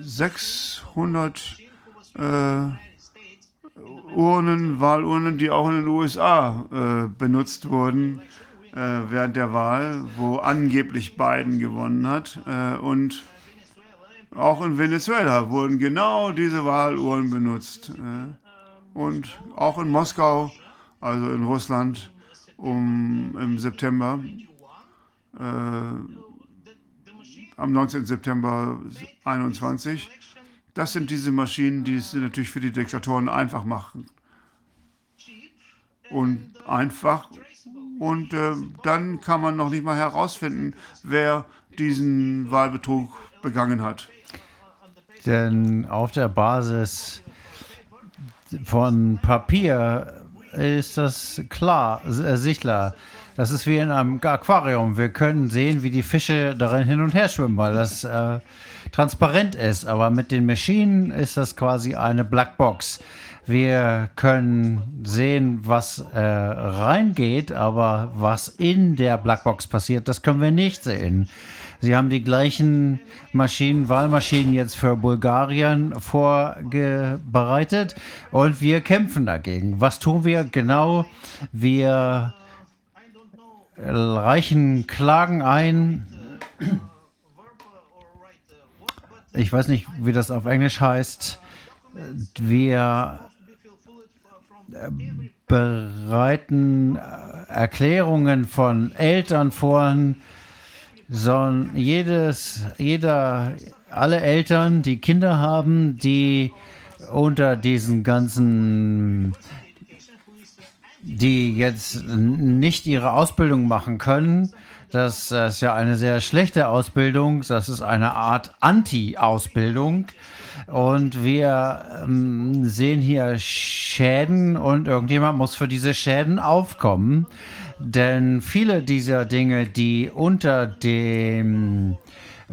600 äh, Urnen, Wahlurnen, die auch in den USA äh, benutzt wurden äh, während der Wahl, wo angeblich Biden gewonnen hat. Äh, und auch in Venezuela wurden genau diese Wahlurnen benutzt. Äh, und auch in Moskau, also in Russland, um im September, äh, am 19. September 21. Das sind diese Maschinen, die es natürlich für die Diktatoren einfach machen. Und einfach. Und äh, dann kann man noch nicht mal herausfinden, wer diesen Wahlbetrug begangen hat. Denn auf der Basis von Papier ist das klar, ersichtlich. Das ist wie in einem Aquarium. Wir können sehen, wie die Fische darin hin und her schwimmen, weil das äh, transparent ist. Aber mit den Maschinen ist das quasi eine Blackbox. Wir können sehen, was äh, reingeht, aber was in der Blackbox passiert, das können wir nicht sehen. Sie haben die gleichen Maschinen, Wahlmaschinen jetzt für Bulgarien vorbereitet und wir kämpfen dagegen. Was tun wir genau? Wir reichen Klagen ein. Ich weiß nicht, wie das auf Englisch heißt. Wir bereiten Erklärungen von Eltern vor, sondern jedes, jeder, alle Eltern, die Kinder haben, die unter diesen ganzen, die jetzt nicht ihre Ausbildung machen können, das ist ja eine sehr schlechte Ausbildung, das ist eine Art Anti-Ausbildung. Und wir ähm, sehen hier Schäden und irgendjemand muss für diese Schäden aufkommen. Denn viele dieser Dinge, die unter dem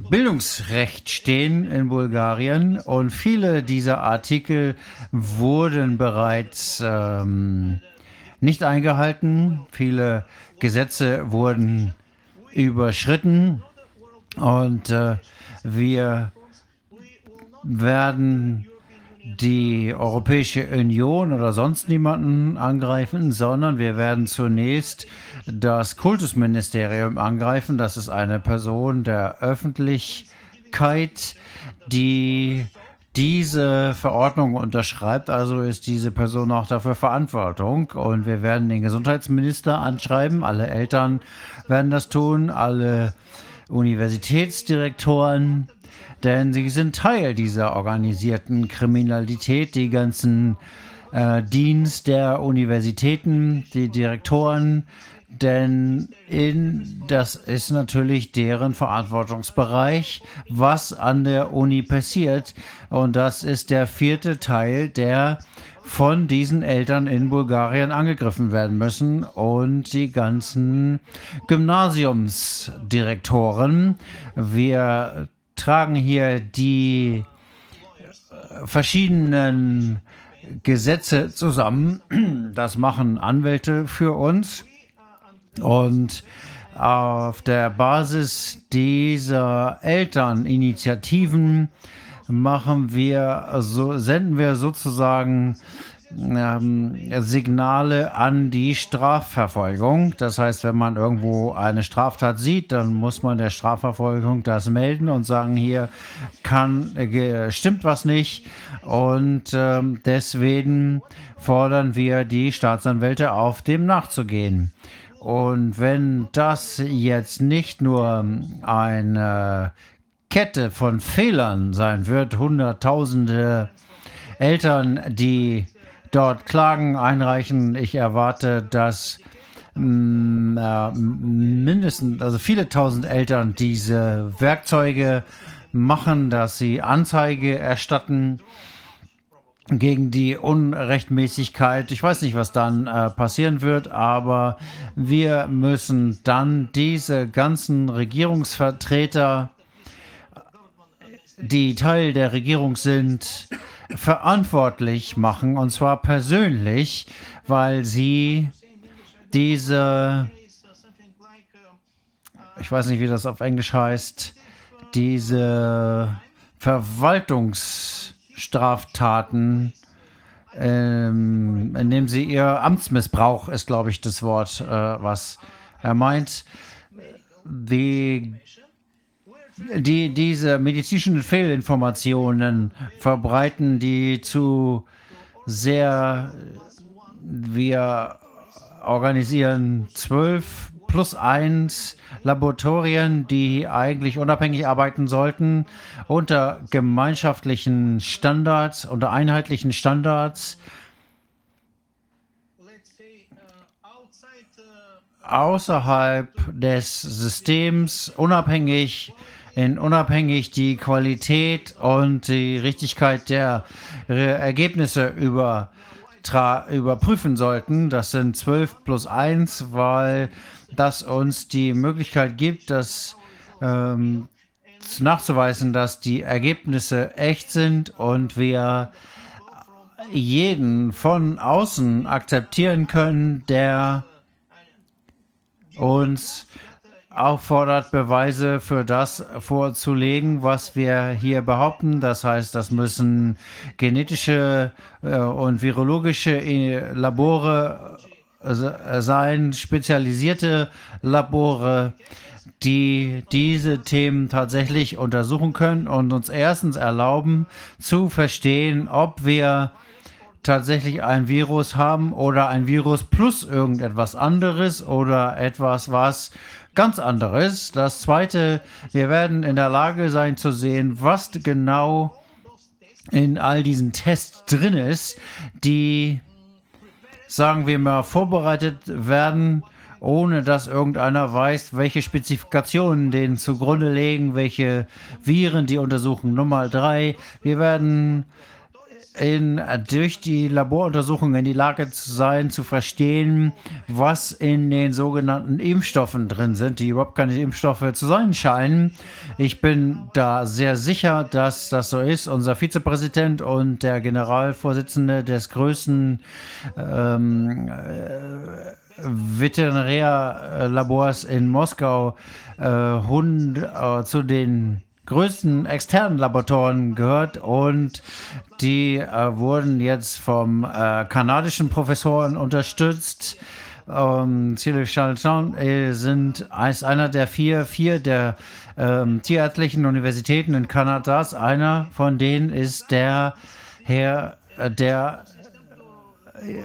Bildungsrecht stehen in Bulgarien und viele dieser Artikel wurden bereits ähm, nicht eingehalten. Viele Gesetze wurden überschritten und äh, wir werden die Europäische Union oder sonst niemanden angreifen, sondern wir werden zunächst das Kultusministerium angreifen. Das ist eine Person der Öffentlichkeit, die diese Verordnung unterschreibt. Also ist diese Person auch dafür Verantwortung. Und wir werden den Gesundheitsminister anschreiben. Alle Eltern werden das tun, alle Universitätsdirektoren denn sie sind Teil dieser organisierten Kriminalität, die ganzen äh, Dienst der Universitäten, die Direktoren, denn in, das ist natürlich deren Verantwortungsbereich, was an der Uni passiert. Und das ist der vierte Teil, der von diesen Eltern in Bulgarien angegriffen werden müssen. Und die ganzen Gymnasiumsdirektoren. Wir tragen hier die äh, verschiedenen Gesetze zusammen. Das machen Anwälte für uns. Und auf der Basis dieser Elterninitiativen machen wir, so, senden wir sozusagen ähm, Signale an die Strafverfolgung. Das heißt, wenn man irgendwo eine Straftat sieht, dann muss man der Strafverfolgung das melden und sagen, hier kann, äh, stimmt was nicht. Und ähm, deswegen fordern wir die Staatsanwälte auf, dem nachzugehen. Und wenn das jetzt nicht nur eine Kette von Fehlern sein wird, Hunderttausende Eltern, die dort Klagen einreichen. Ich erwarte, dass mm, äh, mindestens, also viele tausend Eltern diese Werkzeuge machen, dass sie Anzeige erstatten gegen die Unrechtmäßigkeit. Ich weiß nicht, was dann äh, passieren wird, aber wir müssen dann diese ganzen Regierungsvertreter, die Teil der Regierung sind, verantwortlich machen, und zwar persönlich, weil sie diese, ich weiß nicht, wie das auf Englisch heißt, diese Verwaltungsstraftaten, ähm, indem sie ihr Amtsmissbrauch ist, glaube ich, das Wort, äh, was er meint, die die diese medizinischen Fehlinformationen verbreiten, die zu sehr, wir organisieren zwölf plus eins Laboratorien, die eigentlich unabhängig arbeiten sollten, unter gemeinschaftlichen Standards, unter einheitlichen Standards. außerhalb des Systems unabhängig in unabhängig die Qualität und die Richtigkeit der Ergebnisse über, überprüfen sollten. Das sind 12 plus 1, weil das uns die Möglichkeit gibt, das ähm, nachzuweisen, dass die Ergebnisse echt sind und wir jeden von außen akzeptieren können, der uns auffordert, Beweise für das vorzulegen, was wir hier behaupten. Das heißt, das müssen genetische äh, und virologische äh, Labore äh, sein, spezialisierte Labore, die diese Themen tatsächlich untersuchen können und uns erstens erlauben zu verstehen, ob wir tatsächlich ein Virus haben oder ein Virus plus irgendetwas anderes oder etwas, was ganz anderes. Das Zweite, wir werden in der Lage sein zu sehen, was genau in all diesen Tests drin ist, die, sagen wir mal, vorbereitet werden, ohne dass irgendeiner weiß, welche Spezifikationen denen zugrunde legen, welche Viren die untersuchen. Nummer drei, wir werden in, durch die Laboruntersuchungen in die Lage zu sein, zu verstehen, was in den sogenannten Impfstoffen drin sind, die überhaupt keine Impfstoffe zu sein scheinen. Ich bin da sehr sicher, dass das so ist. Unser Vizepräsident und der Generalvorsitzende des größten ähm, äh, Veterinärlabors in Moskau äh, Hund, äh, zu den größten externen Laboratoren gehört und die äh, wurden jetzt vom äh, kanadischen Professoren unterstützt. Ähm, Charlton äh, sind ist einer der vier, vier der ähm, tierärztlichen Universitäten in Kanadas. Einer von denen ist der Herr, äh, der äh,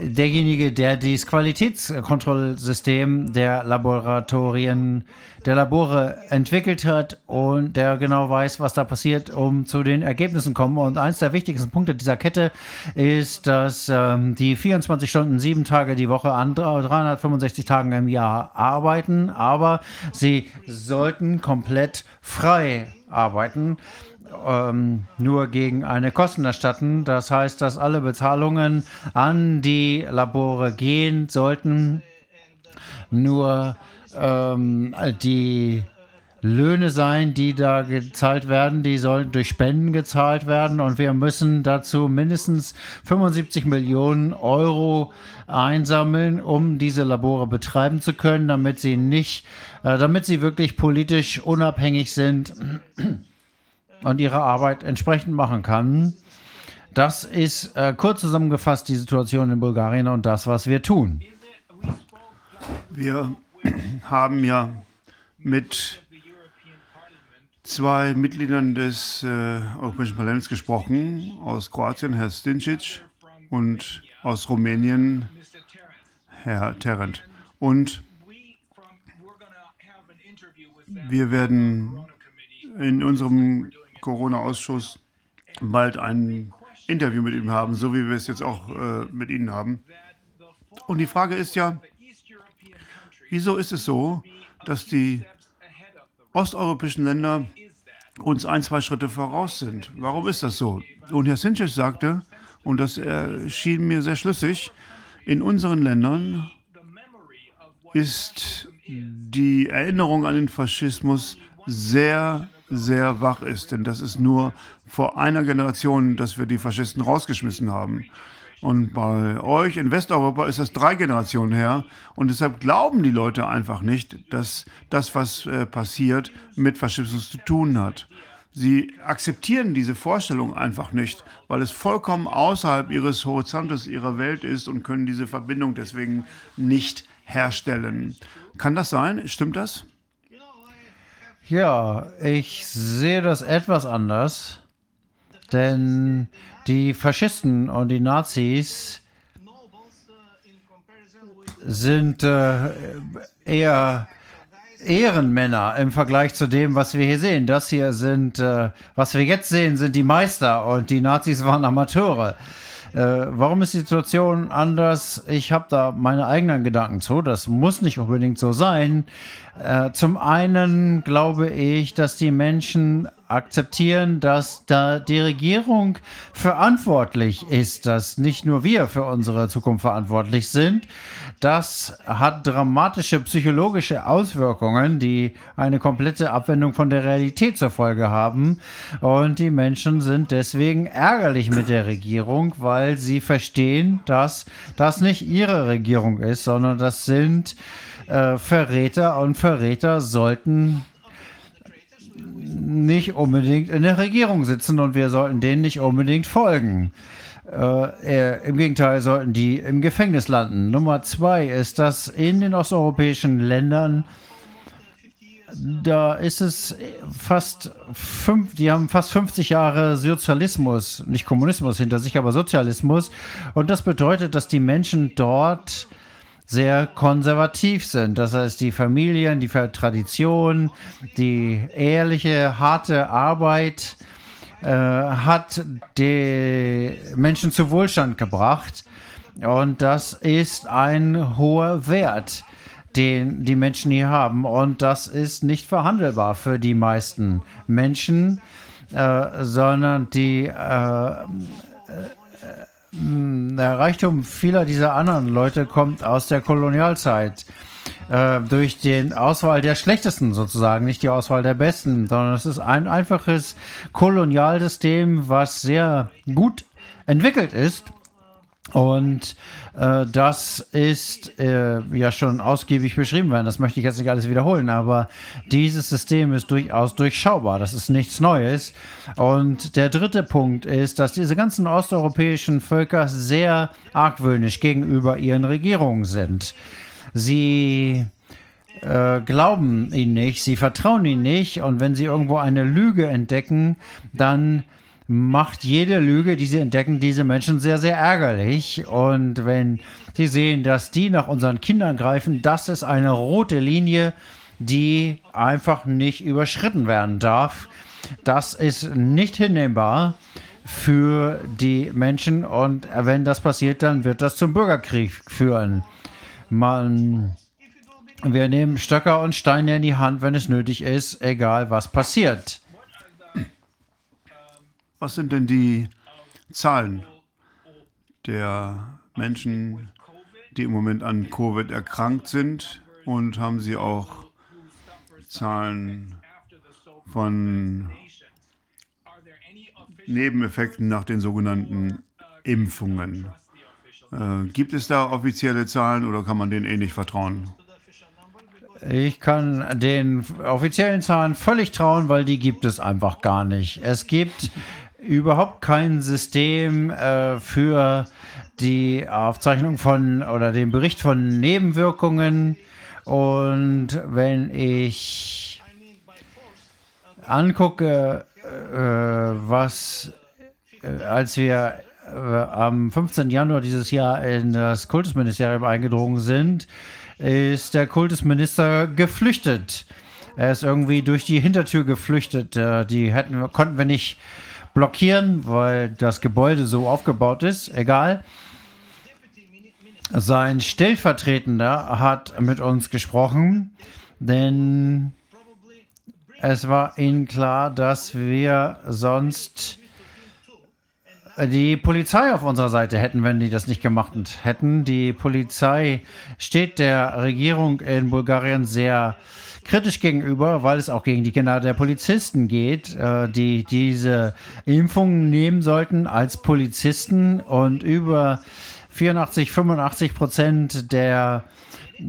derjenige, der das Qualitätskontrollsystem der Laboratorien der Labore entwickelt hat und der genau weiß, was da passiert, um zu den Ergebnissen kommen. Und eins der wichtigsten Punkte dieser Kette ist, dass ähm, die 24 Stunden, sieben Tage die Woche an 365 Tagen im Jahr arbeiten, aber sie sollten komplett frei arbeiten. Ähm, nur gegen eine Kosten erstatten. Das heißt, dass alle Bezahlungen an die Labore gehen sollten. Nur ähm, die Löhne sein, die da gezahlt werden, die sollen durch Spenden gezahlt werden und wir müssen dazu mindestens 75 Millionen Euro einsammeln, um diese Labore betreiben zu können, damit sie nicht, äh, damit sie wirklich politisch unabhängig sind und ihre Arbeit entsprechend machen kann. Das ist äh, kurz zusammengefasst die Situation in Bulgarien und das, was wir tun. Wir haben ja mit zwei Mitgliedern des äh, Europäischen Parlaments gesprochen, aus Kroatien Herr Stincic und aus Rumänien Herr Terrent. Und wir werden in unserem Corona-Ausschuss bald ein Interview mit ihm haben, so wie wir es jetzt auch äh, mit Ihnen haben. Und die Frage ist ja, Wieso ist es so, dass die osteuropäischen Länder uns ein, zwei Schritte voraus sind? Warum ist das so? Und Herr Sinches sagte, und das erschien mir sehr schlüssig, in unseren Ländern ist die Erinnerung an den Faschismus sehr, sehr wach ist. Denn das ist nur vor einer Generation, dass wir die Faschisten rausgeschmissen haben. Und bei euch in Westeuropa ist das drei Generationen her. Und deshalb glauben die Leute einfach nicht, dass das, was äh, passiert, mit Faschismus zu tun hat. Sie akzeptieren diese Vorstellung einfach nicht, weil es vollkommen außerhalb ihres Horizontes, ihrer Welt ist und können diese Verbindung deswegen nicht herstellen. Kann das sein? Stimmt das? Ja, ich sehe das etwas anders. Denn die Faschisten und die Nazis sind äh, eher Ehrenmänner im Vergleich zu dem, was wir hier sehen. Das hier sind, äh, was wir jetzt sehen, sind die Meister und die Nazis waren Amateure. Äh, warum ist die Situation anders? Ich habe da meine eigenen Gedanken zu. Das muss nicht unbedingt so sein. Äh, zum einen glaube ich, dass die Menschen akzeptieren, dass da die Regierung verantwortlich ist, dass nicht nur wir für unsere Zukunft verantwortlich sind. Das hat dramatische psychologische Auswirkungen, die eine komplette Abwendung von der Realität zur Folge haben. Und die Menschen sind deswegen ärgerlich mit der Regierung, weil sie verstehen, dass das nicht ihre Regierung ist, sondern das sind äh, Verräter und Verräter sollten nicht unbedingt in der Regierung sitzen und wir sollten denen nicht unbedingt folgen. Äh, Im Gegenteil sollten die im Gefängnis landen. Nummer zwei ist, dass in den osteuropäischen Ländern da ist es fast fünf, die haben fast 50 Jahre Sozialismus, nicht Kommunismus hinter sich, aber Sozialismus. Und das bedeutet, dass die Menschen dort sehr konservativ sind. Das heißt, die Familien, die Tradition, die ehrliche, harte Arbeit äh, hat die Menschen zu Wohlstand gebracht. Und das ist ein hoher Wert, den die Menschen hier haben. Und das ist nicht verhandelbar für die meisten Menschen, äh, sondern die äh, der Reichtum vieler dieser anderen Leute kommt aus der Kolonialzeit. Äh, durch den Auswahl der Schlechtesten sozusagen, nicht die Auswahl der Besten, sondern es ist ein einfaches Kolonialsystem, was sehr gut entwickelt ist und das ist äh, ja schon ausgiebig beschrieben worden. Das möchte ich jetzt nicht alles wiederholen, aber dieses System ist durchaus durchschaubar. Das ist nichts Neues. Und der dritte Punkt ist, dass diese ganzen osteuropäischen Völker sehr argwöhnisch gegenüber ihren Regierungen sind. Sie äh, glauben ihnen nicht, sie vertrauen ihnen nicht und wenn sie irgendwo eine Lüge entdecken, dann macht jede Lüge, die sie entdecken, diese Menschen sehr, sehr ärgerlich. Und wenn sie sehen, dass die nach unseren Kindern greifen, das ist eine rote Linie, die einfach nicht überschritten werden darf. Das ist nicht hinnehmbar für die Menschen und wenn das passiert, dann wird das zum Bürgerkrieg führen. Man, wir nehmen Stöcker und Steine in die Hand, wenn es nötig ist, egal was passiert. Was sind denn die Zahlen der Menschen, die im Moment an Covid erkrankt sind? Und haben Sie auch Zahlen von Nebeneffekten nach den sogenannten Impfungen? Äh, gibt es da offizielle Zahlen oder kann man denen eh nicht vertrauen? Ich kann den offiziellen Zahlen völlig trauen, weil die gibt es einfach gar nicht. Es gibt überhaupt kein System äh, für die Aufzeichnung von oder den Bericht von Nebenwirkungen. Und wenn ich angucke, äh, was, äh, als wir äh, am 15. Januar dieses Jahr in das Kultusministerium eingedrungen sind, ist der Kultusminister geflüchtet. Er ist irgendwie durch die Hintertür geflüchtet. Äh, die hätten, konnten wir nicht blockieren, weil das Gebäude so aufgebaut ist. Egal. Sein Stellvertretender hat mit uns gesprochen, denn es war ihnen klar, dass wir sonst die Polizei auf unserer Seite hätten, wenn die das nicht gemacht hätten. Die Polizei steht der Regierung in Bulgarien sehr kritisch gegenüber, weil es auch gegen die Kinder der Polizisten geht, äh, die diese Impfungen nehmen sollten als Polizisten. Und über 84, 85 Prozent der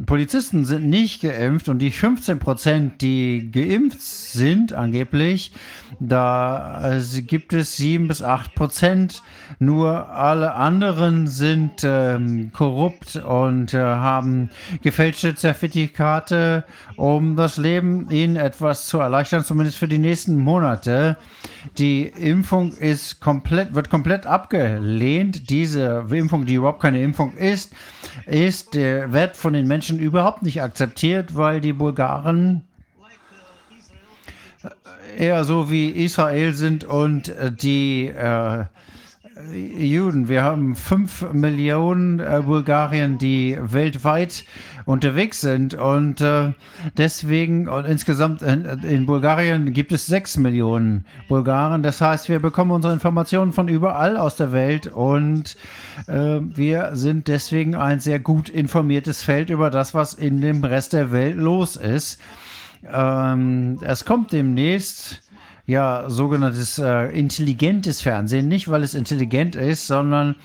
Polizisten sind nicht geimpft und die 15 Prozent, die geimpft sind, angeblich, da äh, gibt es 7 bis 8 Prozent. Nur alle anderen sind ähm, korrupt und äh, haben gefälschte Zertifikate, um das Leben ihnen etwas zu erleichtern, zumindest für die nächsten Monate. Die Impfung ist komplett, wird komplett abgelehnt. Diese Impfung, die überhaupt keine Impfung ist, ist der Wert von den Menschen überhaupt nicht akzeptiert, weil die Bulgaren eher so wie Israel sind und die äh, Juden. Wir haben fünf Millionen äh, Bulgarien, die weltweit unterwegs sind und äh, deswegen und insgesamt in, in, Bulgarien gibt es sechs Millionen Bulgaren. Das heißt, wir bekommen unsere Informationen von überall aus der Welt und äh, wir sind deswegen ein sehr gut informiertes Feld über das, was in dem Rest der Welt los ist. Ähm, es kommt demnächst ja sogenanntes äh, intelligentes Fernsehen. Nicht, weil es intelligent ist, sondern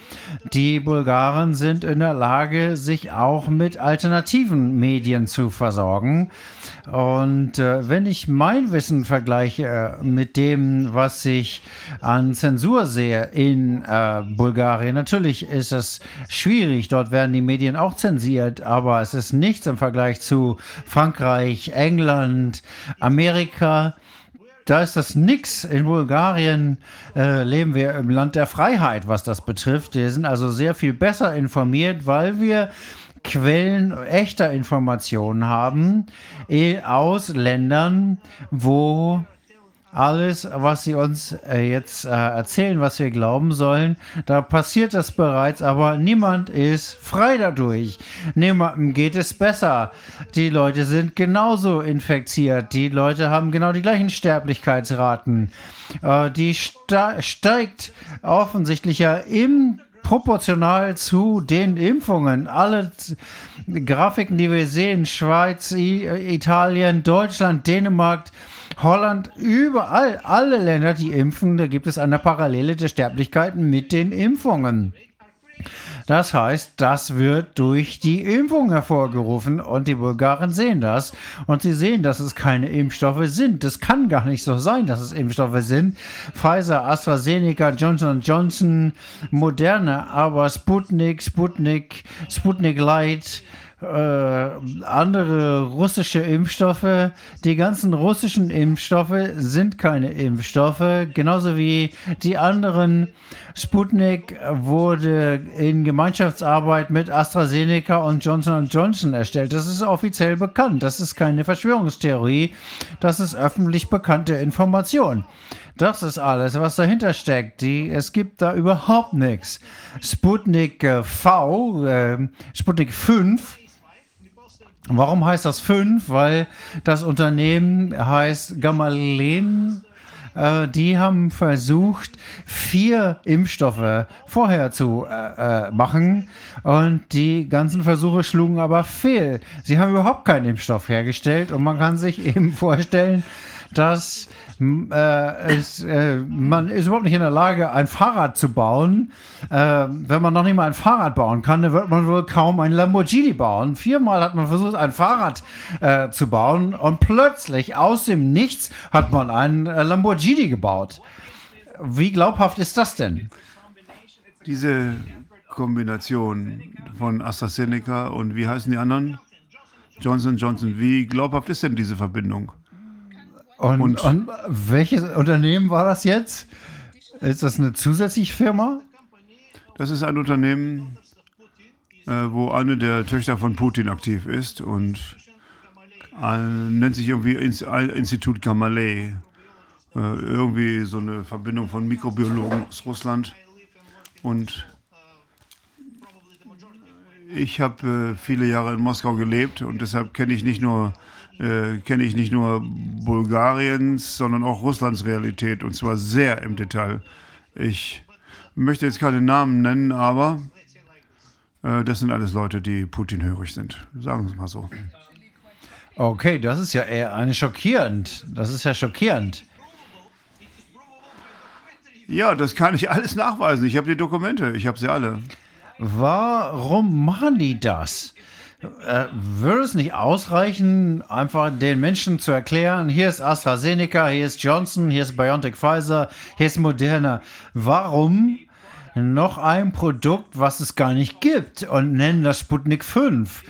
die Bulgaren sind in der Lage, sich auch mit alternativen Medien zu versorgen. Und äh, wenn ich mein Wissen vergleiche äh, mit dem, was ich an Zensur sehe in äh, Bulgarien, natürlich ist es schwierig. Dort werden die Medien auch zensiert, aber es ist nichts im Vergleich zu Frankreich, England, Amerika da ist das nix. In Bulgarien äh, leben wir im Land der Freiheit, was das betrifft. Wir sind also sehr viel besser informiert, weil wir Quellen echter Informationen haben eh, aus Ländern, wo alles, was sie uns äh, jetzt äh, erzählen, was wir glauben sollen, da passiert das bereits, aber niemand ist frei dadurch. Niemandem geht es besser. Die Leute sind genauso infiziert. Die Leute haben genau die gleichen Sterblichkeitsraten. Äh, die steigt offensichtlich ja im proportional zu den Impfungen. Alle Grafiken, die wir sehen, Schweiz, Italien, Deutschland, Dänemark, Holland, überall, alle Länder, die impfen, da gibt es eine Parallele der Sterblichkeiten mit den Impfungen. Das heißt, das wird durch die Impfung hervorgerufen und die Bulgaren sehen das und sie sehen, dass es keine Impfstoffe sind. Das kann gar nicht so sein, dass es Impfstoffe sind. Pfizer, AstraZeneca, Johnson Johnson, Moderne, aber Sputnik, Sputnik, Sputnik Light, äh, andere russische Impfstoffe. Die ganzen russischen Impfstoffe sind keine Impfstoffe, genauso wie die anderen. Sputnik wurde in Gemeinschaftsarbeit mit AstraZeneca und Johnson Johnson erstellt. Das ist offiziell bekannt. Das ist keine Verschwörungstheorie. Das ist öffentlich bekannte Information. Das ist alles, was dahinter steckt. Die, es gibt da überhaupt nichts. Sputnik äh, V, äh, Sputnik 5 Warum heißt das 5? Weil das Unternehmen heißt Gamalen. Äh, die haben versucht, vier Impfstoffe vorher zu äh, äh, machen und die ganzen Versuche schlugen aber fehl. Sie haben überhaupt keinen Impfstoff hergestellt und man kann sich eben vorstellen, dass äh, ist, äh, man ist überhaupt nicht in der Lage, ein Fahrrad zu bauen. Äh, wenn man noch nicht mal ein Fahrrad bauen kann, dann wird man wohl kaum ein Lamborghini bauen. Viermal hat man versucht, ein Fahrrad äh, zu bauen und plötzlich aus dem Nichts hat man einen äh, Lamborghini gebaut. Wie glaubhaft ist das denn? Diese Kombination von AstraZeneca und wie heißen die anderen? Johnson Johnson. Wie glaubhaft ist denn diese Verbindung? Und, und, und, welches Unternehmen war das jetzt? Ist das eine zusätzliche Firma? Das ist ein Unternehmen, äh, wo eine der Töchter von Putin aktiv ist und äh, nennt sich irgendwie Institut Gamalei. Äh, irgendwie so eine Verbindung von Mikrobiologen aus Russland. Und ich habe äh, viele Jahre in Moskau gelebt und deshalb kenne ich nicht nur äh, kenne ich nicht nur Bulgariens, sondern auch Russlands Realität und zwar sehr im Detail. Ich möchte jetzt keine Namen nennen, aber äh, das sind alles Leute, die Putin-hörig sind. Sagen Sie es mal so. Okay, das ist ja eher eine schockierend. Das ist ja schockierend. Ja, das kann ich alles nachweisen. Ich habe die Dokumente, ich habe sie alle. Warum machen die das? Äh, würde es nicht ausreichen, einfach den Menschen zu erklären, hier ist AstraZeneca, hier ist Johnson, hier ist BioNTech Pfizer, hier ist Moderna. Warum noch ein Produkt, was es gar nicht gibt und nennen das Sputnik 5?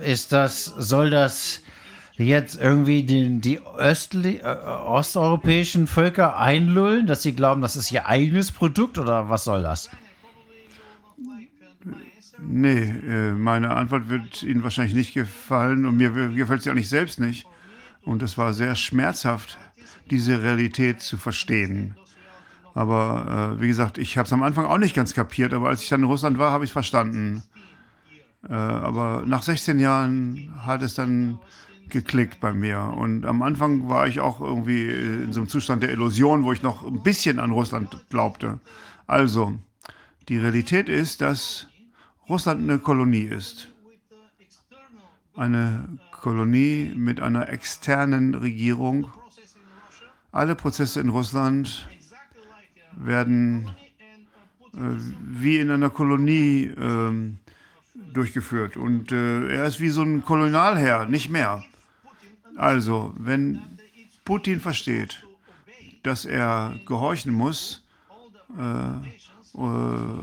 Ist das, soll das jetzt irgendwie die, die östli, äh, osteuropäischen Völker einlullen, dass sie glauben, das ist ihr eigenes Produkt oder was soll das? Nee, äh, meine Antwort wird Ihnen wahrscheinlich nicht gefallen und mir gefällt sie auch nicht selbst nicht. Und es war sehr schmerzhaft, diese Realität zu verstehen. Aber äh, wie gesagt, ich habe es am Anfang auch nicht ganz kapiert, aber als ich dann in Russland war, habe ich es verstanden. Äh, aber nach 16 Jahren hat es dann geklickt bei mir. Und am Anfang war ich auch irgendwie in so einem Zustand der Illusion, wo ich noch ein bisschen an Russland glaubte. Also, die Realität ist, dass Russland eine Kolonie ist. Eine Kolonie mit einer externen Regierung. Alle Prozesse in Russland werden äh, wie in einer Kolonie äh, durchgeführt. Und äh, er ist wie so ein Kolonialherr, nicht mehr. Also, wenn Putin versteht, dass er gehorchen muss, äh, äh,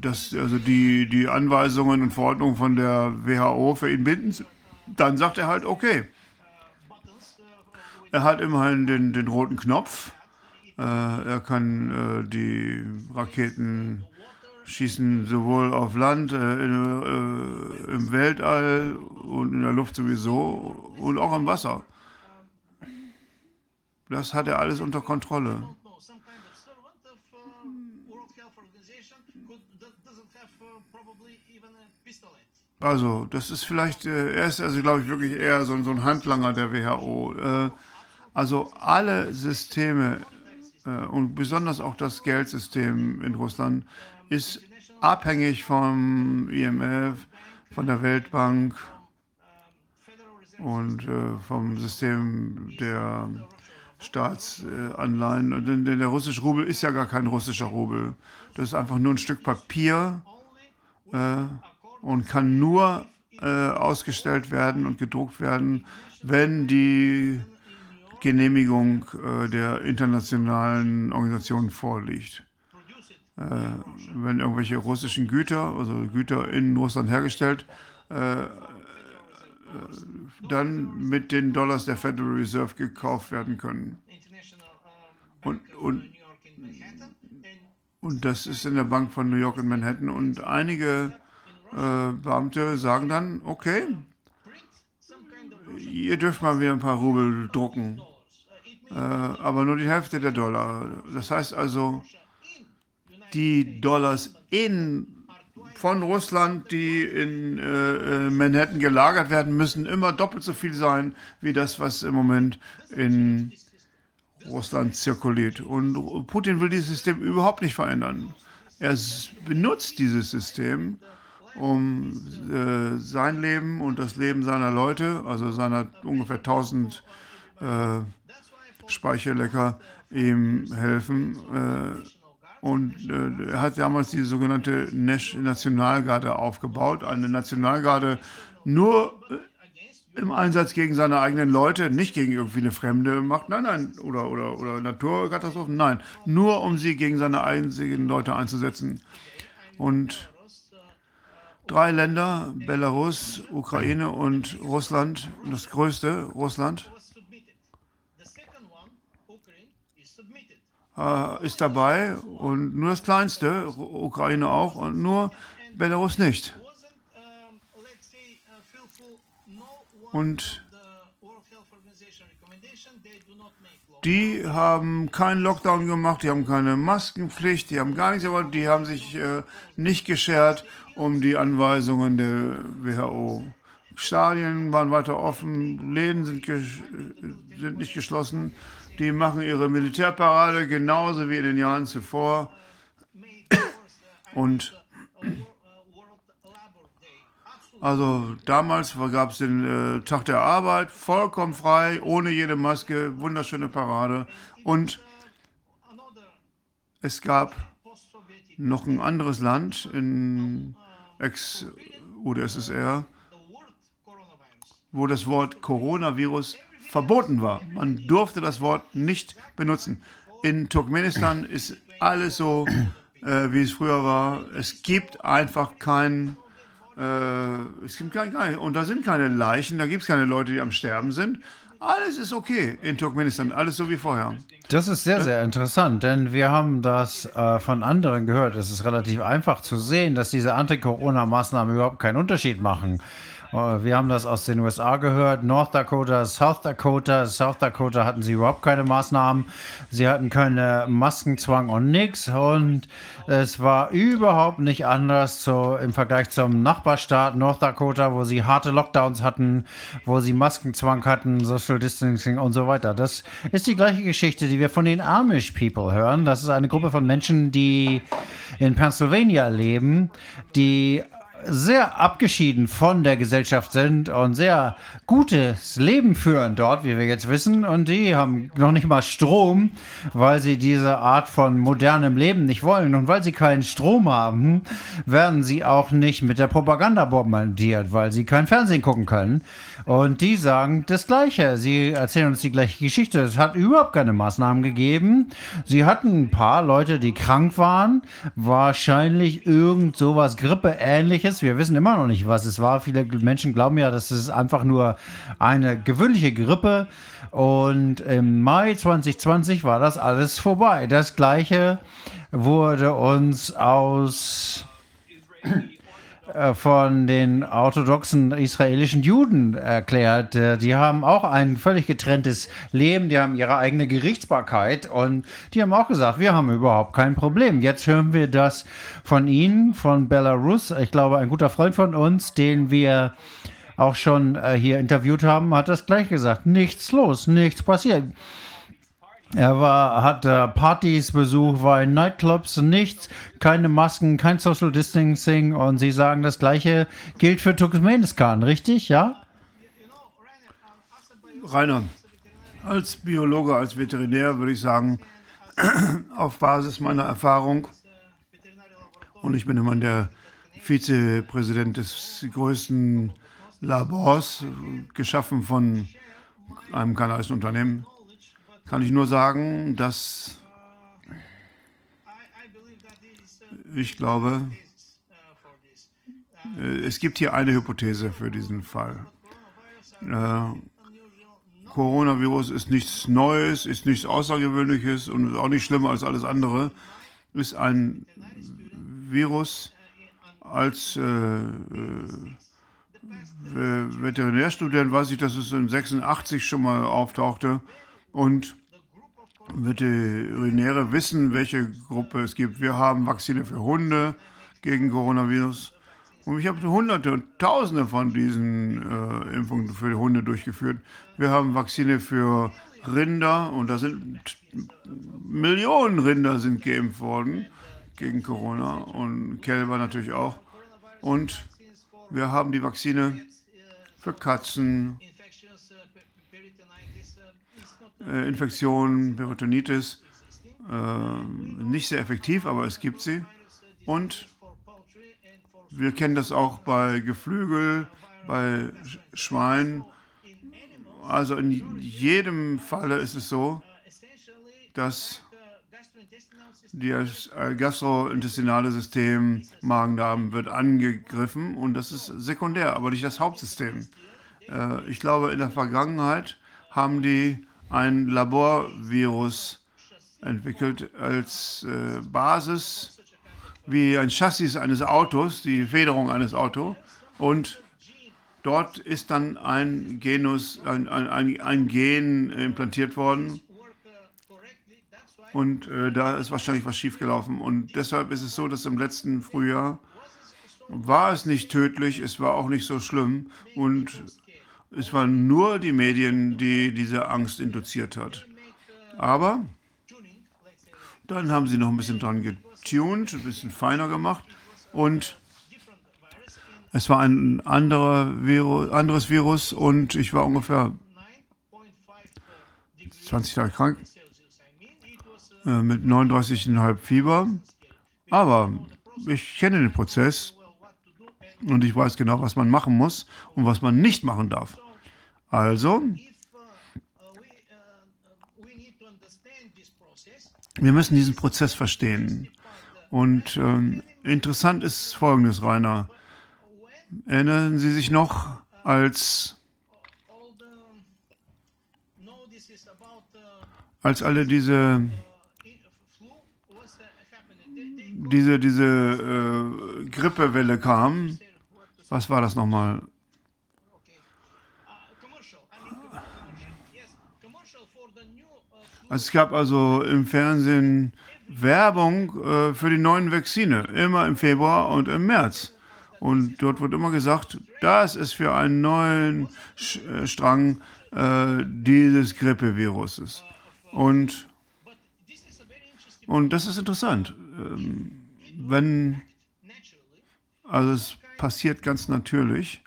dass also die, die Anweisungen und Verordnungen von der WHO für ihn binden, dann sagt er halt, okay. Er hat immerhin den, den roten Knopf. Äh, er kann äh, die Raketen schießen sowohl auf Land, äh, in, äh, im Weltall und in der Luft sowieso und auch im Wasser. Das hat er alles unter Kontrolle. Also, das ist vielleicht, äh, er ist also, glaube ich, wirklich eher so, so ein Handlanger der WHO. Äh, also alle Systeme äh, und besonders auch das Geldsystem in Russland ist abhängig vom IMF, von der Weltbank und äh, vom System der Staatsanleihen. Denn der russische Rubel ist ja gar kein russischer Rubel. Das ist einfach nur ein Stück Papier. Äh, und kann nur äh, ausgestellt werden und gedruckt werden, wenn die Genehmigung äh, der internationalen Organisation vorliegt. Äh, wenn irgendwelche russischen Güter, also Güter in Russland hergestellt, äh, äh, dann mit den Dollars der Federal Reserve gekauft werden können. Und, und, und das ist in der Bank von New York in Manhattan. Und einige äh, Beamte sagen dann, okay, ihr dürft mal wieder ein paar Rubel drucken, äh, aber nur die Hälfte der Dollar. Das heißt also, die Dollars in von Russland, die in äh, Manhattan gelagert werden, müssen immer doppelt so viel sein wie das, was im Moment in Russland zirkuliert. Und Putin will dieses System überhaupt nicht verändern. Er benutzt dieses System, um äh, sein Leben und das Leben seiner Leute, also seiner ungefähr 1000 äh, Speicherlecker, ihm helfen. Äh, und äh, er hat damals die sogenannte Nationalgarde aufgebaut, eine Nationalgarde nur äh, im Einsatz gegen seine eigenen Leute, nicht gegen irgendwie eine fremde Macht, nein, nein, oder, oder, oder Naturkatastrophen, nein, nur um sie gegen seine einzigen Leute einzusetzen. Und drei Länder, Belarus, Ukraine und Russland, das größte, Russland, äh, ist dabei und nur das kleinste, Ukraine auch, und nur Belarus nicht. Und die haben keinen Lockdown gemacht, die haben keine Maskenpflicht, die haben gar nichts, aber die haben sich äh, nicht geschert um die Anweisungen der WHO. Stadien waren weiter offen, Läden sind, sind nicht geschlossen. Die machen ihre Militärparade genauso wie in den Jahren zuvor. Und also damals gab es den äh, Tag der Arbeit, vollkommen frei, ohne jede Maske, wunderschöne Parade. Und es gab noch ein anderes Land in Ex- oder SSR, wo das Wort Coronavirus verboten war. Man durfte das Wort nicht benutzen. In Turkmenistan ist alles so, äh, wie es früher war. Es gibt einfach kein, äh, es gibt kein, kein, und da sind keine Leichen, da gibt es keine Leute, die am Sterben sind. Alles ist okay in Turkmenistan, alles so wie vorher. Das ist sehr, sehr interessant, denn wir haben das äh, von anderen gehört. Es ist relativ einfach zu sehen, dass diese Anti-Corona-Maßnahmen überhaupt keinen Unterschied machen. Äh, Wir haben das aus den USA gehört, North Dakota, South Dakota. South Dakota hatten sie überhaupt keine Maßnahmen. Sie hatten keine Maskenzwang und nichts. Und es war überhaupt nicht anders so im Vergleich zum Nachbarstaat North Dakota, wo sie harte Lockdowns hatten, wo sie Maskenzwang hatten, Social Distancing und so weiter. Das ist die gleiche Geschichte, die wir von den Amish People hören. Das ist eine Gruppe von Menschen, die in Pennsylvania leben, die sehr abgeschieden von der Gesellschaft sind und sehr gutes Leben führen dort, wie wir jetzt wissen. Und die haben noch nicht mal Strom, weil sie diese Art von modernem Leben nicht wollen. Und weil sie keinen Strom haben, werden sie auch nicht mit der Propaganda bombardiert, weil sie kein Fernsehen gucken können. Und die sagen das Gleiche. Sie erzählen uns die gleiche Geschichte. Es hat überhaupt keine Maßnahmen gegeben. Sie hatten ein paar Leute, die krank waren. Wahrscheinlich irgend sowas Grippe-ähnliches. Wir wissen immer noch nicht, was es war. Viele Menschen glauben ja, das ist einfach nur eine gewöhnliche Grippe. Und im Mai 2020 war das alles vorbei. Das Gleiche wurde uns aus von den orthodoxen israelischen Juden erklärt. Äh, Die haben auch ein völlig getrenntes Leben, die haben ihre eigene Gerichtsbarkeit und die haben auch gesagt, wir haben überhaupt kein Problem. Jetzt hören wir das von Ihnen, von Belarus. Ich glaube, ein guter Freund von uns, den wir auch schon äh, hier interviewt haben, hat das gleich gesagt. Nichts los, nichts passiert. Er war, hat äh, Partys besucht, war in Nightclubs, nichts, keine Masken, kein Social Distancing und Sie sagen, das gleiche gilt für Turkmenistan, richtig? Ja? Rainer, als Biologe, als Veterinär würde ich sagen, auf Basis meiner Erfahrung, und ich bin immer der Vizepräsident des größten Labors, geschaffen von einem kanadischen Unternehmen, kann ich nur sagen, dass ich glaube, äh, es gibt hier eine Hypothese für diesen Fall. Äh, Coronavirus ist nichts Neues, ist nichts Außergewöhnliches und ist auch nicht schlimmer als alles andere. Ist ein Virus als äh, äh, Veterinärstudent weiß ich, dass es in 86 schon mal auftauchte und Veterinäre wissen, welche Gruppe es gibt. Wir haben Vakzine für Hunde gegen Coronavirus. Und ich habe hunderte und tausende von diesen äh, Impfungen für Hunde durchgeführt. Wir haben Vakzine für Rinder und da sind Millionen Rinder sind geimpft worden gegen Corona und Kälber natürlich auch. Und wir haben die Vakzine für Katzen, äh, Infektionen, Peritonitis. Äh, nicht sehr effektiv, aber es gibt sie. Und wir kennen das auch bei Geflügel, bei Sch- Schweinen. Also in jedem Falle ist es so, dass das gastrointestinale System, Magen-Darm wird angegriffen und das ist sekundär, aber nicht das Hauptsystem. Äh, Ich glaube, in der Vergangenheit haben die ein Laborvirus entwickelt als äh, Basis, wie ein Chassis eines Autos, die Federung eines Autos. Und dort ist dann ein Genus, ein, ein, ein, Gen implantiert worden. Und äh, da ist wahrscheinlich was schiefgelaufen. Und deshalb ist es so, dass im letzten Frühjahr war es nicht tödlich, es war auch nicht so schlimm. Und es waren nur die Medien, die diese Angst induziert hat. Aber dann haben sie noch ein bisschen dran getuned, ein bisschen feiner gemacht. Und es war ein anderer Virus, anderes Virus und ich war ungefähr 20 Tage krank äh, mit 39,5 Fieber. Aber ich kenne den Prozess und ich weiß genau, was man machen muss und was man nicht machen darf. Also, wir müssen diesen Prozess verstehen. Und ähm, interessant ist Folgendes, Rainer. Erinnern Sie sich noch, als, als alle diese, diese, diese äh, Grippewelle kam? Was war das nochmal? Es gab also im Fernsehen Werbung äh, für die neuen Vakzine, immer im Februar und im März. Und dort wird immer gesagt, das ist für einen neuen äh, Strang äh, dieses Grippeviruses. Und, und das ist interessant. Ähm, wenn, also es passiert ganz natürlich,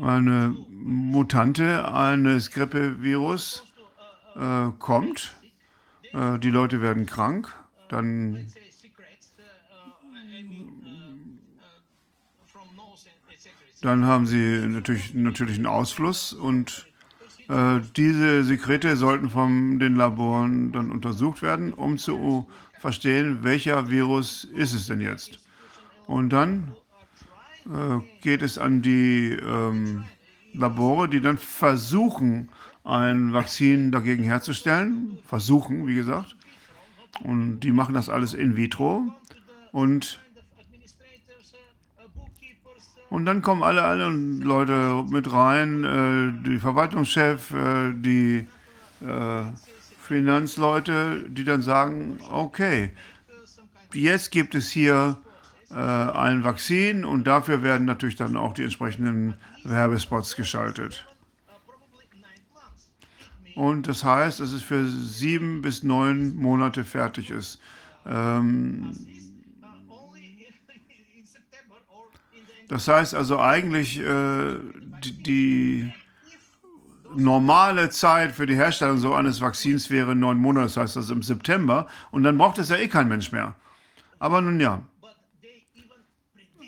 eine Mutante eines Grippevirus äh, kommt, äh, die Leute werden krank, dann dann haben sie natürlich natürlich einen Ausfluss und äh, diese Sekrete sollten von den Laboren dann untersucht werden, um zu verstehen, welcher Virus ist es denn jetzt. Und dann geht es an die ähm, Labore, die dann versuchen, ein Vakzin dagegen herzustellen. Versuchen, wie gesagt. Und die machen das alles in vitro. Und, und dann kommen alle anderen Leute mit rein, äh, die Verwaltungschef, äh, die äh, Finanzleute, die dann sagen, okay, jetzt gibt es hier äh, ein Vakzin und dafür werden natürlich dann auch die entsprechenden Werbespots geschaltet. Und das heißt, dass es für sieben bis neun Monate fertig ist. Ähm, das heißt also eigentlich, äh, die, die, normale Zeit für die Herstellung so eines Vakzins wäre neun Monate, das heißt also im September. Und dann braucht es ja eh kein Mensch mehr. Aber nun ja.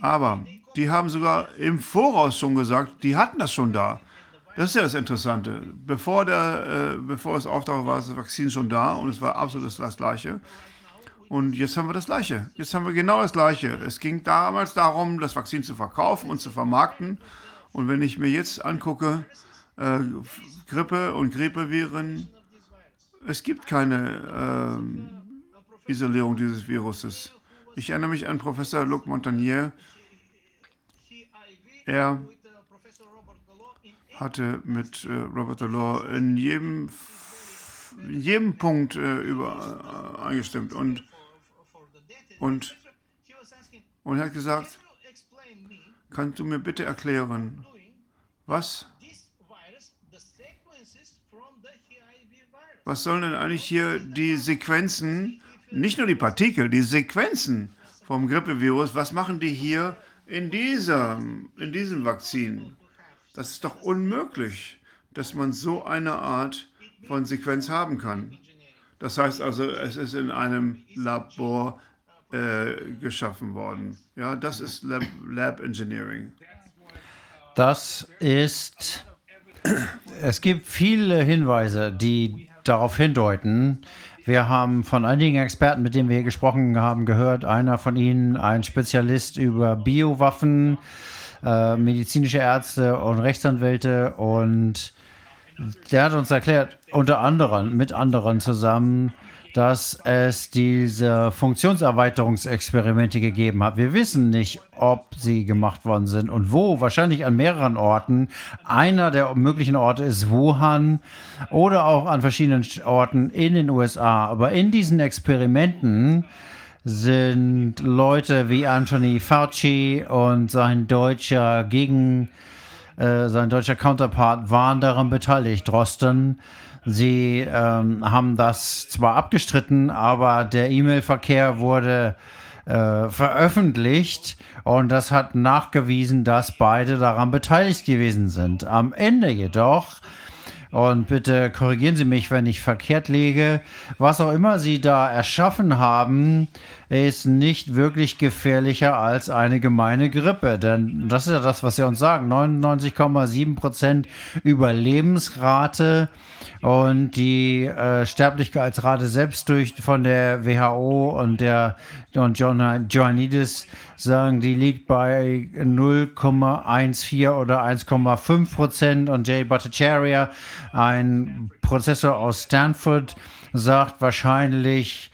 Aber die haben sogar im Voraus schon gesagt, die hatten das schon da. Das ist ja das Interessante. Bevor, der, äh, bevor es auftauchte, war das Vakzin schon da und es war absolut das Gleiche. Und jetzt haben wir das Gleiche. Jetzt haben wir genau das Gleiche. Es ging damals darum, das Vakzin zu verkaufen und zu vermarkten. Und wenn ich mir jetzt angucke, äh, Grippe und Grippeviren, es gibt keine äh, Isolierung dieses Viruses. Ich erinnere mich an Professor Luc Montagnier. Er hatte mit äh, Robert Delors in jedem, in jedem Punkt äh, über, äh, und, und, und er hat gesagt, kannst du mir bitte erklären, was, was sollen denn eigentlich hier die Sequenzen, nicht nur die Partikel, die Sequenzen vom Grippevirus, was machen die hier in, dieser, in diesem Vakzin? Das ist doch unmöglich, dass man so eine Art von Sequenz haben kann. Das heißt also, es ist in einem Labor äh, geschaffen worden. Ja, das ist Lab, Lab Engineering. Das ist, es gibt viele Hinweise, die darauf hindeuten. Wir haben von einigen Experten, mit denen wir hier gesprochen haben, gehört. Einer von ihnen, ein Spezialist über Biowaffen, äh, medizinische Ärzte und Rechtsanwälte und der hat uns erklärt, unter anderem, mit anderen zusammen, dass es diese Funktionserweiterungsexperimente gegeben hat. Wir wissen nicht, ob sie gemacht worden sind und wo. Wahrscheinlich an mehreren Orten. Einer der möglichen Orte ist Wuhan oder auch an verschiedenen Orten in den USA. Aber in diesen Experimenten sind Leute wie Anthony Fauci und sein deutscher Gegen, äh, sein deutscher Counterpart waren daran beteiligt. Drosten. Sie ähm, haben das zwar abgestritten, aber der E-Mail-Verkehr wurde äh, veröffentlicht und das hat nachgewiesen, dass beide daran beteiligt gewesen sind. Am Ende jedoch und bitte korrigieren Sie mich, wenn ich verkehrt liege, was auch immer Sie da erschaffen haben, ist nicht wirklich gefährlicher als eine gemeine Grippe. Denn das ist ja das, was Sie uns sagen. 99,7 Prozent Überlebensrate und die äh, Sterblichkeitsrate selbst durch von der WHO und der und John Joannidis sagen, die liegt bei 0,14 oder 1,5 Prozent und Jay Bhattacharya, ein Prozessor aus Stanford, sagt wahrscheinlich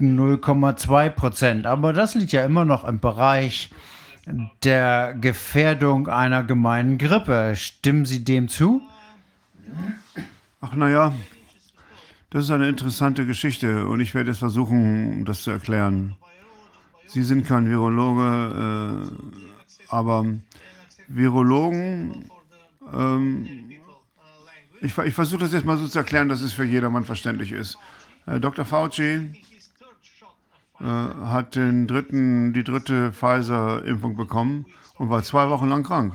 0,2 Prozent. Aber das liegt ja immer noch im Bereich der Gefährdung einer gemeinen Grippe. Stimmen Sie dem zu? Ach naja, das ist eine interessante Geschichte und ich werde es versuchen, das zu erklären. Sie sind kein Virologe, äh, aber Virologen, ähm, ich, ich versuche das jetzt mal so zu erklären, dass es für jedermann verständlich ist. Äh, Dr. Fauci äh, hat den dritten, die dritte Pfizer-Impfung bekommen und war zwei Wochen lang krank.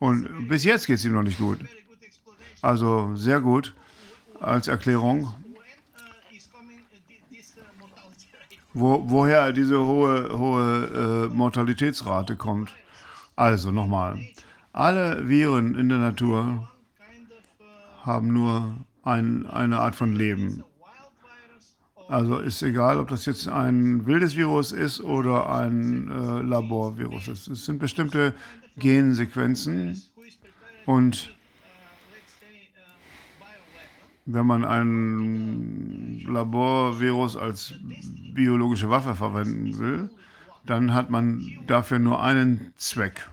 Und bis jetzt geht es ihm noch nicht gut. Also sehr gut als Erklärung. Wo, woher diese hohe, hohe äh, Mortalitätsrate kommt. Also nochmal. Alle Viren in der Natur haben nur ein, eine Art von Leben. Also ist egal, ob das jetzt ein wildes Virus ist oder ein äh, Laborvirus ist. Es sind bestimmte Gensequenzen und wenn man ein Laborvirus als biologische Waffe verwenden will, dann hat man dafür nur einen Zweck,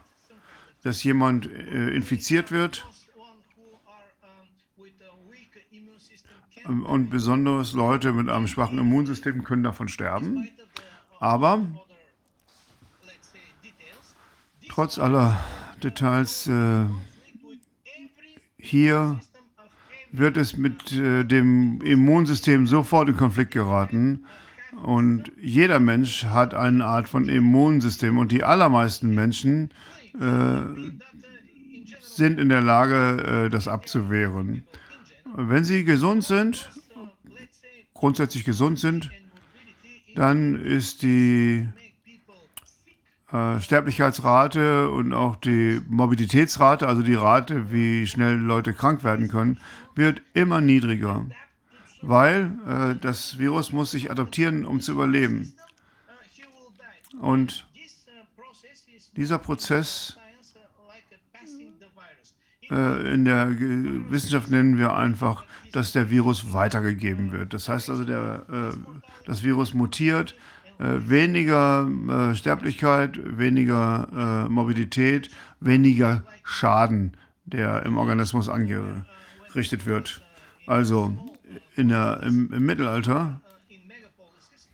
dass jemand äh, infiziert wird Und besonders Leute mit einem schwachen Immunsystem können davon sterben. Aber trotz aller Details äh, hier wird es mit äh, dem Immunsystem sofort in Konflikt geraten. Und jeder Mensch hat eine Art von Immunsystem. Und die allermeisten Menschen äh, sind in der Lage, äh, das abzuwehren. Wenn Sie gesund sind, grundsätzlich gesund sind, dann ist die äh, Sterblichkeitsrate und auch die Mobilitätsrate, also die Rate, wie schnell Leute krank werden können, wird immer niedriger, weil äh, das Virus muss sich adaptieren, um zu überleben. Und dieser Prozess äh, in der Wissenschaft nennen wir einfach, dass der Virus weitergegeben wird. Das heißt also, der, äh, das Virus mutiert, äh, weniger Sterblichkeit, weniger Morbidität, weniger Schaden, der im Organismus angerichtet wird. Also in der, im, im Mittelalter,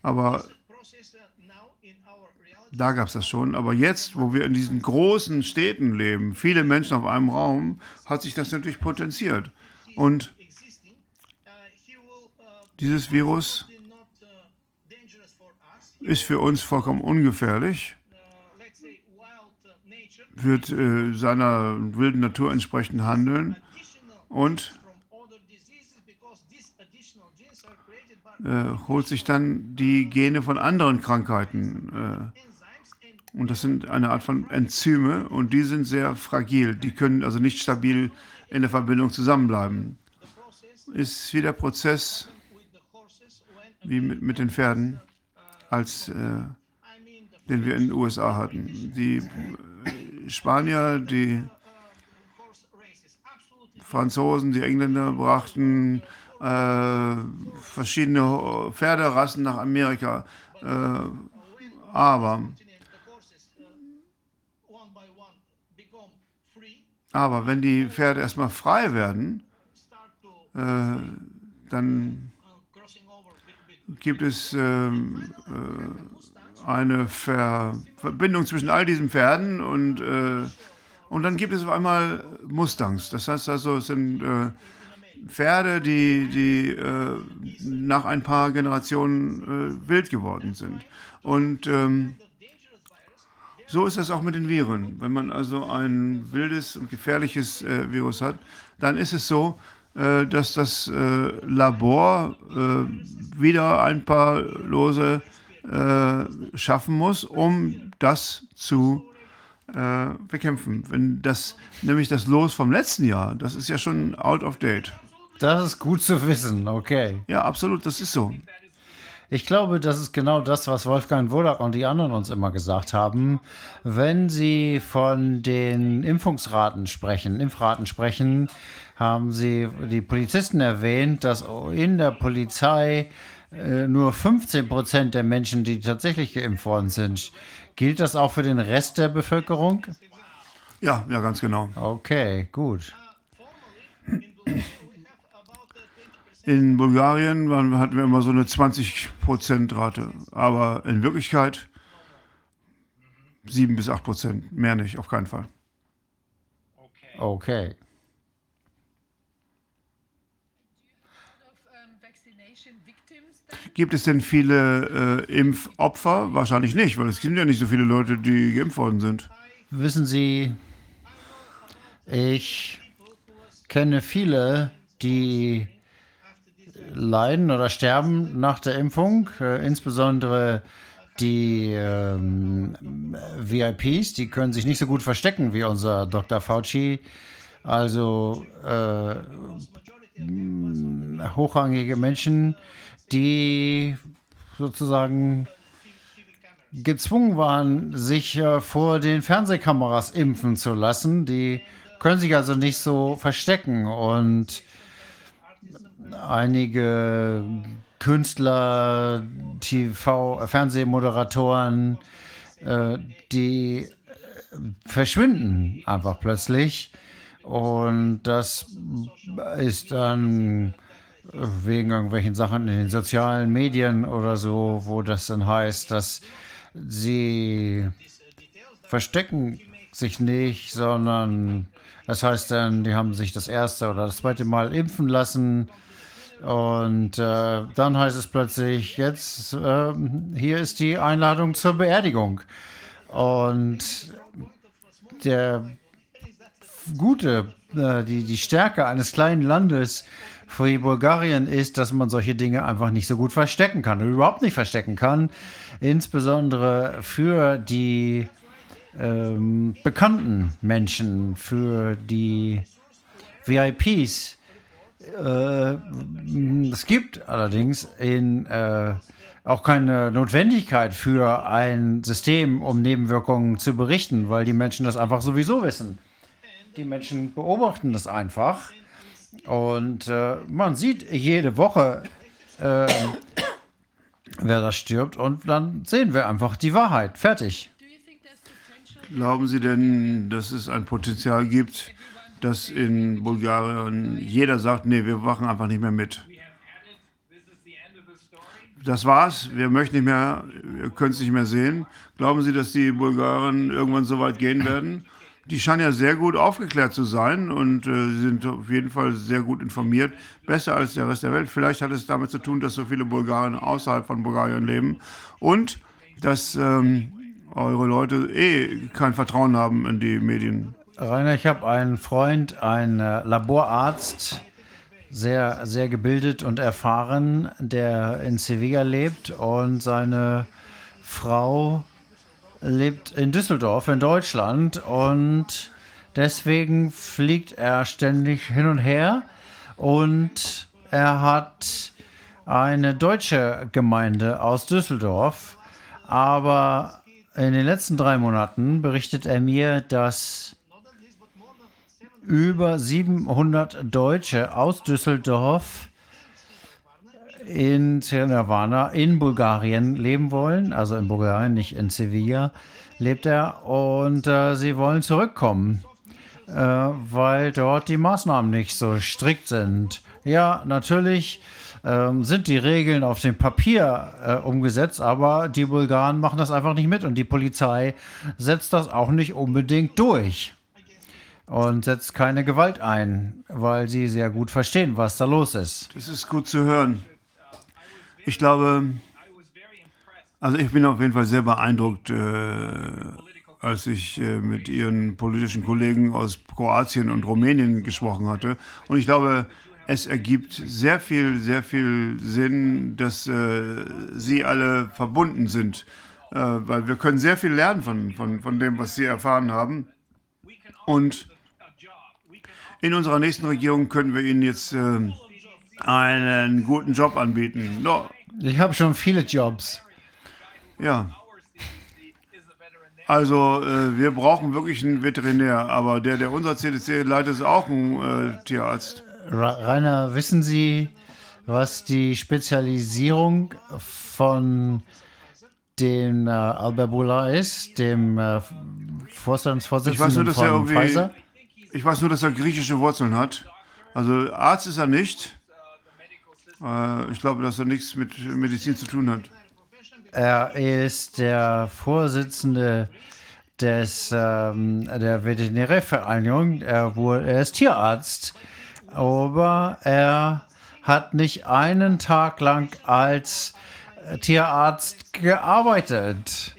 aber da gab es das schon. Aber jetzt, wo wir in diesen großen Städten leben, viele Menschen auf einem Raum, hat sich das natürlich potenziert. Und dieses Virus ist für uns vollkommen ungefährlich, wird äh, seiner wilden Natur entsprechend handeln und äh, holt sich dann die Gene von anderen Krankheiten. Äh, und das sind eine Art von Enzyme und die sind sehr fragil. Die können also nicht stabil in der Verbindung zusammenbleiben. Ist wie der Prozess wie mit, mit den Pferden, als äh, den wir in den USA hatten. Die äh, Spanier, die Franzosen, die Engländer brachten äh, verschiedene Pferderassen nach Amerika. Äh, aber Aber wenn die Pferde erstmal frei werden, äh, dann gibt es äh, äh, eine Ver Verbindung zwischen all diesen Pferden und, äh, und dann gibt es auf einmal Mustangs. Das heißt also, es sind äh, Pferde, die, die äh, nach ein paar Generationen wild geworden sind. Und ähm, So ist es auch mit den Viren. Wenn man also ein wildes und gefährliches äh, Virus hat, dann ist es so, äh, dass das äh, Labor äh, wieder ein paar Lose äh, schaffen muss, um das zu äh, bekämpfen. Wenn das nämlich das Los vom letzten Jahr, das ist ja schon out of date. Das ist gut zu wissen, okay. Ja, absolut, das ist so. Ich glaube, das ist genau das, was Wolfgang Wodak und die anderen uns immer gesagt haben. Wenn sie von den Impfungsraten sprechen, Impfraten sprechen, haben sie die Polizisten erwähnt, dass in der Polizei äh, nur 15 Prozent der Menschen, die tatsächlich geimpft worden sind. Gilt das auch für den Rest der Bevölkerung? Ja, ja, ganz genau. Okay, gut. In Bulgarien waren, hatten wir immer so eine 20%-Rate, aber in Wirklichkeit 7 bis 8 Prozent, mehr nicht, auf keinen Fall. Okay. Gibt es denn viele äh, Impfopfer? Wahrscheinlich nicht, weil es sind ja nicht so viele Leute, die geimpft worden sind. Wissen Sie, ich kenne viele, die leiden oder sterben nach der Impfung, äh, insbesondere die ähm, VIPs, die können sich nicht so gut verstecken wie unser Dr. Fauci. Also äh, hochrangige Menschen, die sozusagen gezwungen waren, sich äh, vor den Fernsehkameras impfen zu lassen. Die können sich also nicht so verstecken. Und einige Künstler, TV, Fernsehmoderatoren, äh, die verschwinden einfach plötzlich. Und das ist dann wegen irgendwelchen Sachen in den sozialen Medien oder so, wo das dann heißt, dass sie verstecken sich nicht, sondern das heißt dann, die haben sich das erste oder das zweite Mal impfen lassen. Und äh, dann heißt es plötzlich, jetzt äh, hier ist die Einladung zur Beerdigung. Und der Gute, äh, die, die Stärke eines kleinen Landes für Bulgarien ist, dass man solche Dinge einfach nicht so gut verstecken kann überhaupt nicht verstecken kann. Insbesondere für die ähm, bekannten Menschen, für die VIPs. Äh, es gibt allerdings in, äh, auch keine Notwendigkeit für ein System, um Nebenwirkungen zu berichten, weil die Menschen das einfach sowieso wissen. Die Menschen beobachten das einfach und äh, man sieht jede Woche, äh, wer da stirbt. Und dann sehen wir einfach die Wahrheit. Fertig. Glauben Sie denn, dass es ein Potenzial gibt, dass in Bulgarien jeder sagt, nee, wir machen einfach nicht mehr mit? Das war's, wir möchten nicht mehr, ihr könnt es nicht mehr sehen. Glauben Sie, dass die Bulgaren irgendwann so weit gehen werden? Die scheinen ja sehr gut aufgeklärt zu sein und äh, sind auf jeden Fall sehr gut informiert, besser als der Rest der Welt. Vielleicht hat es damit zu tun, dass so viele Bulgaren außerhalb von Bulgarien leben und dass ähm, eure Leute eh kein Vertrauen haben in die Medien. Rainer, ich habe einen Freund, einen äh, Laborarzt, sehr, sehr gebildet und erfahren, der in Sevilla lebt und seine Frau lebt in Düsseldorf in Deutschland. Und deswegen fliegt er ständig hin und her. Und er hat eine deutsche Gemeinde aus Düsseldorf, aber in den letzten drei Monaten berichtet er mir, dass über 700 Deutsche aus Düsseldorf in Nirvana in Bulgarien leben wollen, also in Bulgarien, nicht in Sevilla lebt er und äh, sie wollen zurückkommen, äh, weil dort die Maßnahmen nicht so strikt sind. Ja, natürlich ähm, sind die Regeln auf dem Papier äh, umgesetzt, aber die Bulgaren machen das einfach nicht mit und die Polizei setzt das auch nicht unbedingt durch und setzt keine Gewalt ein, weil sie sehr gut verstehen, was da los ist. Das ist gut zu hören. Ich glaube, also ich bin auf jeden Fall sehr beeindruckt, äh, als ich äh, mit Ihren politischen Kollegen aus Kroatien und Rumänien gesprochen hatte. Und ich glaube, es ergibt sehr viel, sehr viel Sinn, dass äh, Sie alle verbunden sind, äh, weil wir können sehr viel lernen von, von, von dem, was Sie erfahren haben. Und in unserer nächsten Regierung können wir Ihnen jetzt äh, einen guten Job anbieten. No. Ich habe schon viele Jobs. Ja. Also äh, wir brauchen wirklich einen Veterinär, aber der, der unser CDC leitet, ist auch ein äh, Tierarzt. Rainer, wissen Sie, was die Spezialisierung von dem äh, Albert Boula ist, dem äh, Vorstandsvorsitzenden ich weiß nur, dass von er irgendwie, Pfizer? Ich weiß nur, dass er griechische Wurzeln hat. Also Arzt ist er nicht. Äh, ich glaube, dass er nichts mit Medizin zu tun hat. Er ist der Vorsitzende des, ähm, der Veterinärvereinigung. Er, er ist Tierarzt, aber er hat nicht einen Tag lang als Tierarzt gearbeitet.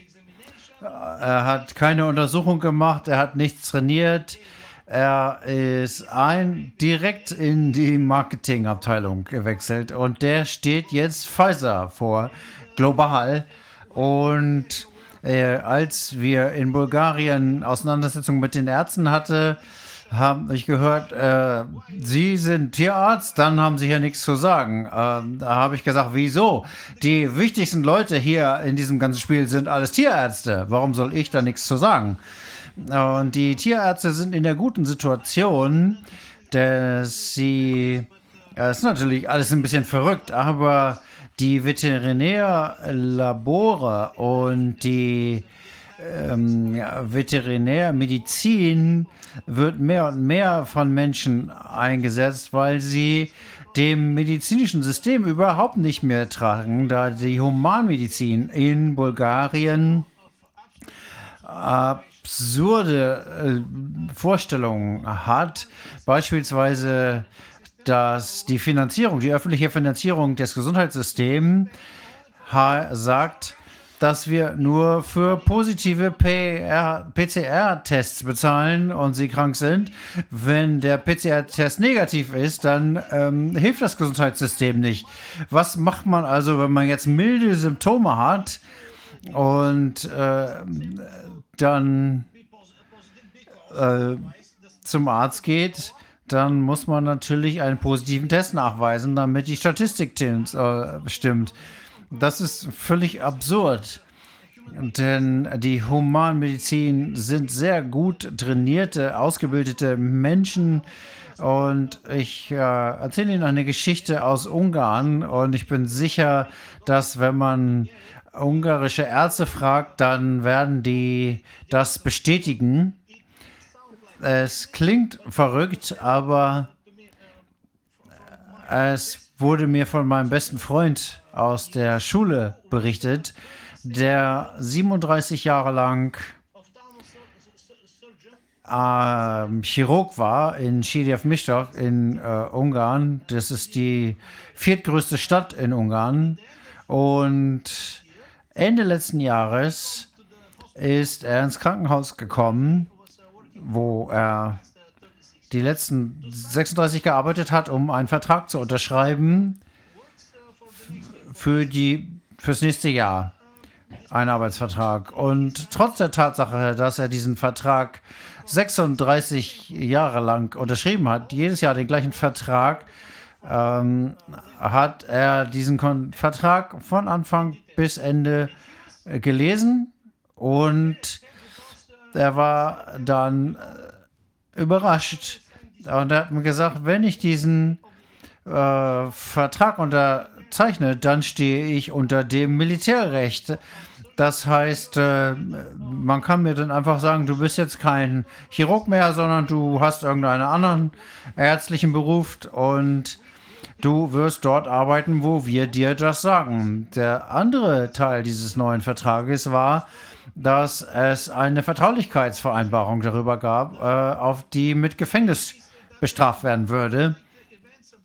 Er hat keine Untersuchung gemacht, er hat nichts trainiert. Er ist ein direkt in die Marketingabteilung gewechselt und der steht jetzt Pfizer vor global. Und äh, als wir in Bulgarien Auseinandersetzungen mit den Ärzten hatten, habe ich gehört, äh, Sie sind Tierarzt, dann haben Sie hier nichts zu sagen. Ähm, da habe ich gesagt, wieso? Die wichtigsten Leute hier in diesem ganzen Spiel sind alles Tierärzte. Warum soll ich da nichts zu sagen? Und die Tierärzte sind in der guten Situation, dass sie, es ist natürlich alles ein bisschen verrückt, aber die Veterinärlabore und die ähm, Veterinärmedizin wird mehr und mehr von Menschen eingesetzt, weil sie dem medizinischen System überhaupt nicht mehr tragen, da die Humanmedizin in Bulgarien absurde äh, Vorstellungen hat, beispielsweise dass die Finanzierung, die öffentliche Finanzierung des Gesundheitssystems sagt, dass wir nur für positive PCR-Tests bezahlen und sie krank sind. Wenn der PCR-Test negativ ist, dann ähm, hilft das Gesundheitssystem nicht. Was macht man also, wenn man jetzt milde Symptome hat und äh, dann äh, zum Arzt geht? dann muss man natürlich einen positiven Test nachweisen, damit die Statistik äh, stimmt. Das ist völlig absurd. Denn die Humanmedizin sind sehr gut trainierte, ausgebildete Menschen. Und ich äh, erzähle Ihnen eine Geschichte aus Ungarn. Und ich bin sicher, dass wenn man ungarische Ärzte fragt, dann werden die das bestätigen. Es klingt verrückt, aber es wurde mir von meinem besten Freund aus der Schule berichtet, der 37 Jahre lang ähm, Chirurg war in Schiedjew Mistok in äh, Ungarn. Das ist die viertgrößte Stadt in Ungarn. Und Ende letzten Jahres ist er ins Krankenhaus gekommen wo er die letzten 36 gearbeitet hat, um einen Vertrag zu unterschreiben für die fürs nächste Jahr. Ein Arbeitsvertrag. Und trotz der Tatsache, dass er diesen Vertrag 36 Jahre lang unterschrieben hat, jedes Jahr den gleichen Vertrag, ähm, hat er diesen Kon Vertrag von Anfang bis Ende äh, gelesen und der war dann äh, überrascht und er hat mir gesagt, wenn ich diesen äh, Vertrag unterzeichne, dann stehe ich unter dem Militärrecht. Das heißt, äh, man kann mir dann einfach sagen, du bist jetzt kein Chirurg mehr, sondern du hast irgendeinen anderen ärztlichen Beruf und du wirst dort arbeiten, wo wir dir das sagen. Der andere Teil dieses neuen Vertrages war, dass es eine Vertraulichkeitsvereinbarung darüber gab, äh, auf die mit Gefängnis bestraft werden würde.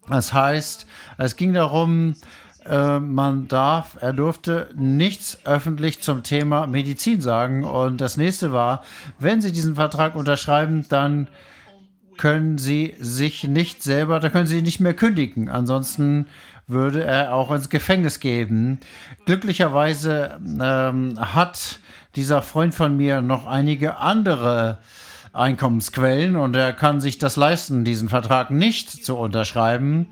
Das heißt, es ging darum, äh, man darf, er durfte nichts öffentlich zum Thema Medizin sagen. Und das nächste war, wenn Sie diesen Vertrag unterschreiben, dann können Sie sich nicht selber, da können Sie nicht mehr kündigen. Ansonsten würde er auch ins Gefängnis geben. Glücklicherweise ähm, hat dieser Freund von mir noch einige andere Einkommensquellen und er kann sich das leisten, diesen Vertrag nicht zu unterschreiben.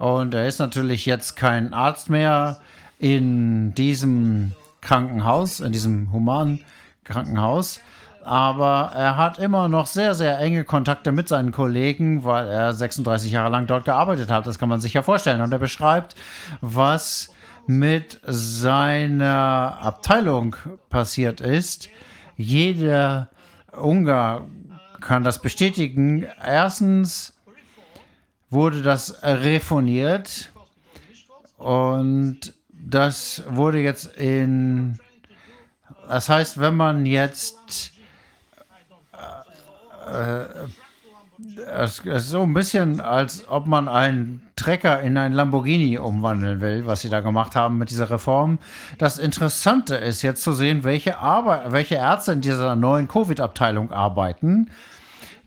Und er ist natürlich jetzt kein Arzt mehr in diesem Krankenhaus, in diesem humanen Krankenhaus. Aber er hat immer noch sehr, sehr enge Kontakte mit seinen Kollegen, weil er 36 Jahre lang dort gearbeitet hat. Das kann man sich ja vorstellen. Und er beschreibt, was mit seiner Abteilung passiert ist. Jeder Ungar kann das bestätigen. Erstens wurde das reformiert und das wurde jetzt in, das heißt, wenn man jetzt, es ist so ein bisschen, als ob man einen Trecker in einen Lamborghini umwandeln will, was sie da gemacht haben mit dieser Reform. Das Interessante ist jetzt zu sehen, welche, Arbeit, welche Ärzte in dieser neuen Covid-Abteilung arbeiten.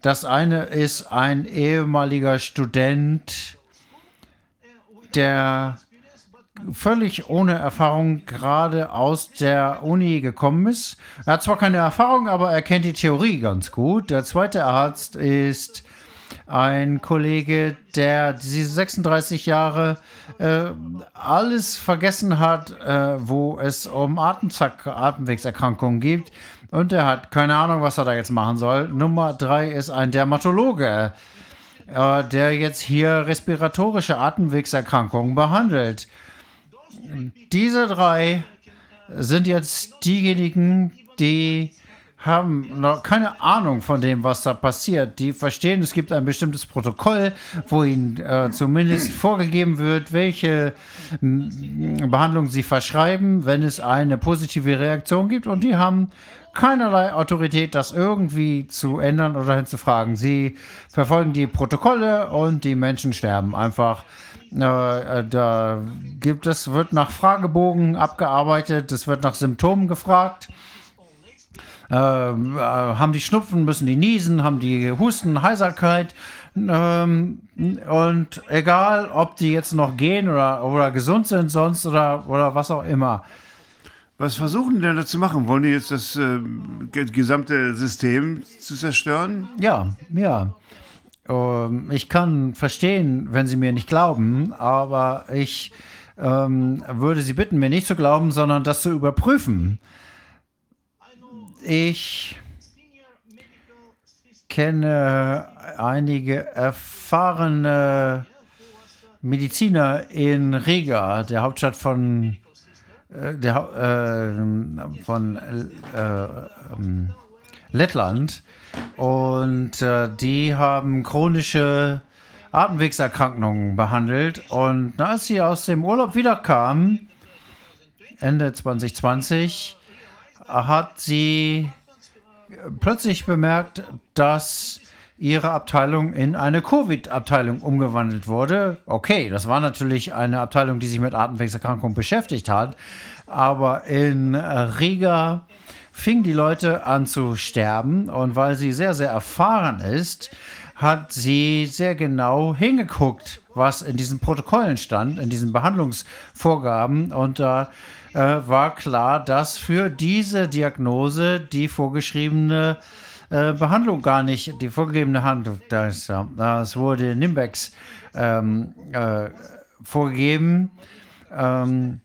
Das eine ist ein ehemaliger Student, der völlig ohne Erfahrung gerade aus der Uni gekommen ist. Er hat zwar keine Erfahrung, aber er kennt die Theorie ganz gut. Der zweite Arzt ist ein Kollege, der diese 36 Jahre äh, alles vergessen hat, äh, wo es um Atemzack Atemwegserkrankungen geht. Und er hat keine Ahnung, was er da jetzt machen soll. Nummer drei ist ein Dermatologe, äh, der jetzt hier respiratorische Atemwegserkrankungen behandelt. Diese drei sind jetzt diejenigen, die haben noch keine Ahnung von dem, was da passiert. Die verstehen, es gibt ein bestimmtes Protokoll, wo ihnen äh, zumindest vorgegeben wird, welche Behandlung sie verschreiben, wenn es eine positive Reaktion gibt. Und die haben keinerlei Autorität, das irgendwie zu ändern oder hinzufragen. Sie verfolgen die Protokolle und die Menschen sterben einfach. Äh, da gibt es, wird nach Fragebogen abgearbeitet, es wird nach Symptomen gefragt. Ähm, äh, haben die Schnupfen, müssen die niesen, haben die Husten, Heiserkeit. Ähm, und egal, ob die jetzt noch gehen oder, oder gesund sind sonst oder, oder was auch immer. Was versuchen die denn da zu machen? Wollen die jetzt das äh, gesamte System zu zerstören? Ja, ja. Ähm, ich kann verstehen, wenn Sie mir nicht glauben, aber ich ähm, würde Sie bitten, mir nicht zu glauben, sondern das zu überprüfen. Ich kenne einige erfahrene Mediziner in Riga, der Hauptstadt von, äh, der, äh, von äh, ähm, Lettland. Und äh, die haben chronische Atemwegserkrankungen behandelt. Und als sie aus dem Urlaub wiederkamen, Ende 2020, hat sie plötzlich bemerkt, dass ihre Abteilung in eine Covid-Abteilung umgewandelt wurde. Okay, das war natürlich eine Abteilung, die sich mit Atemwegserkrankungen beschäftigt hat, aber in Riga fingen die Leute an zu sterben und weil sie sehr, sehr erfahren ist, hat sie sehr genau hingeguckt, was in diesen Protokollen stand, in diesen Behandlungsvorgaben und da äh, war klar, dass für diese Diagnose die vorgeschriebene äh, Behandlung gar nicht, die vorgegebene Handlung, das, das wurde Nimbex ähm, äh, vorgegeben. Ähm,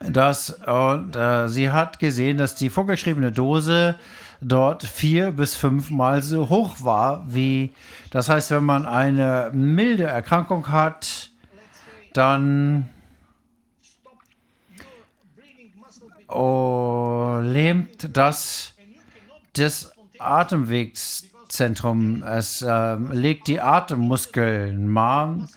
dass, und äh, sie hat gesehen, dass die vorgeschriebene Dose dort vier bis fünfmal so hoch war wie, das heißt, wenn man eine milde Erkrankung hat, dann oh, lähmt das das Atemwegszentrum. Es äh, legt die Atemmuskeln mahm.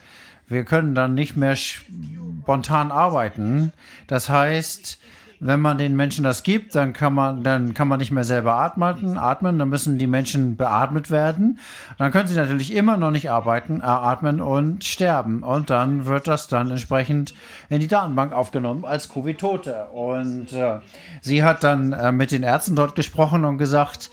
Wir können dann nicht mehr spontan arbeiten. Das heißt, wenn man den Menschen das gibt, dann kann man, dann kann man nicht mehr selber atmen, atmen, dann müssen die Menschen beatmet werden. Dann können sie natürlich immer noch nicht arbeiten, äh, atmen und sterben. Und dann wird das dann entsprechend in die Datenbank aufgenommen als Covid-Tote. Und äh, sie hat dann äh, mit den Ärzten dort gesprochen und gesagt,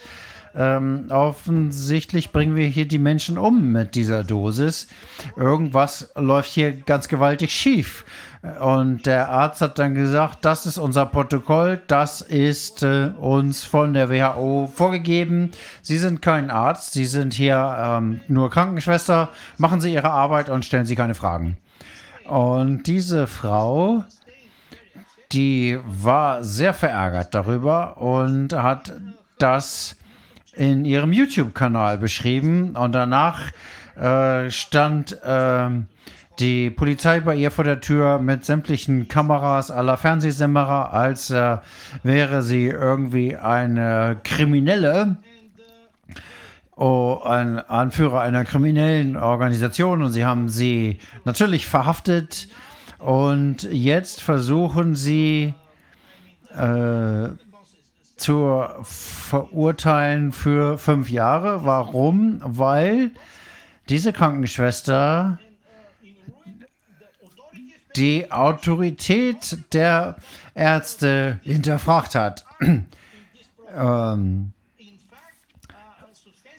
ähm, offensichtlich bringen wir hier die Menschen um mit dieser Dosis. Irgendwas läuft hier ganz gewaltig schief. Und der Arzt hat dann gesagt, das ist unser Protokoll, das ist äh, uns von der WHO vorgegeben. Sie sind kein Arzt, Sie sind hier ähm, nur Krankenschwester. Machen Sie Ihre Arbeit und stellen Sie keine Fragen. Und diese Frau, die war sehr verärgert darüber und hat das in ihrem YouTube-Kanal beschrieben. Und danach äh, stand äh, die Polizei bei ihr vor der Tür mit sämtlichen Kameras aller Fernsehsender, als äh, wäre sie irgendwie eine Kriminelle. Oh, ein Anführer einer kriminellen Organisation und sie haben sie natürlich verhaftet und jetzt versuchen sie äh, zu verurteilen für fünf Jahre. Warum? Weil diese Krankenschwester die Autorität der Ärzte hinterfragt hat. ähm,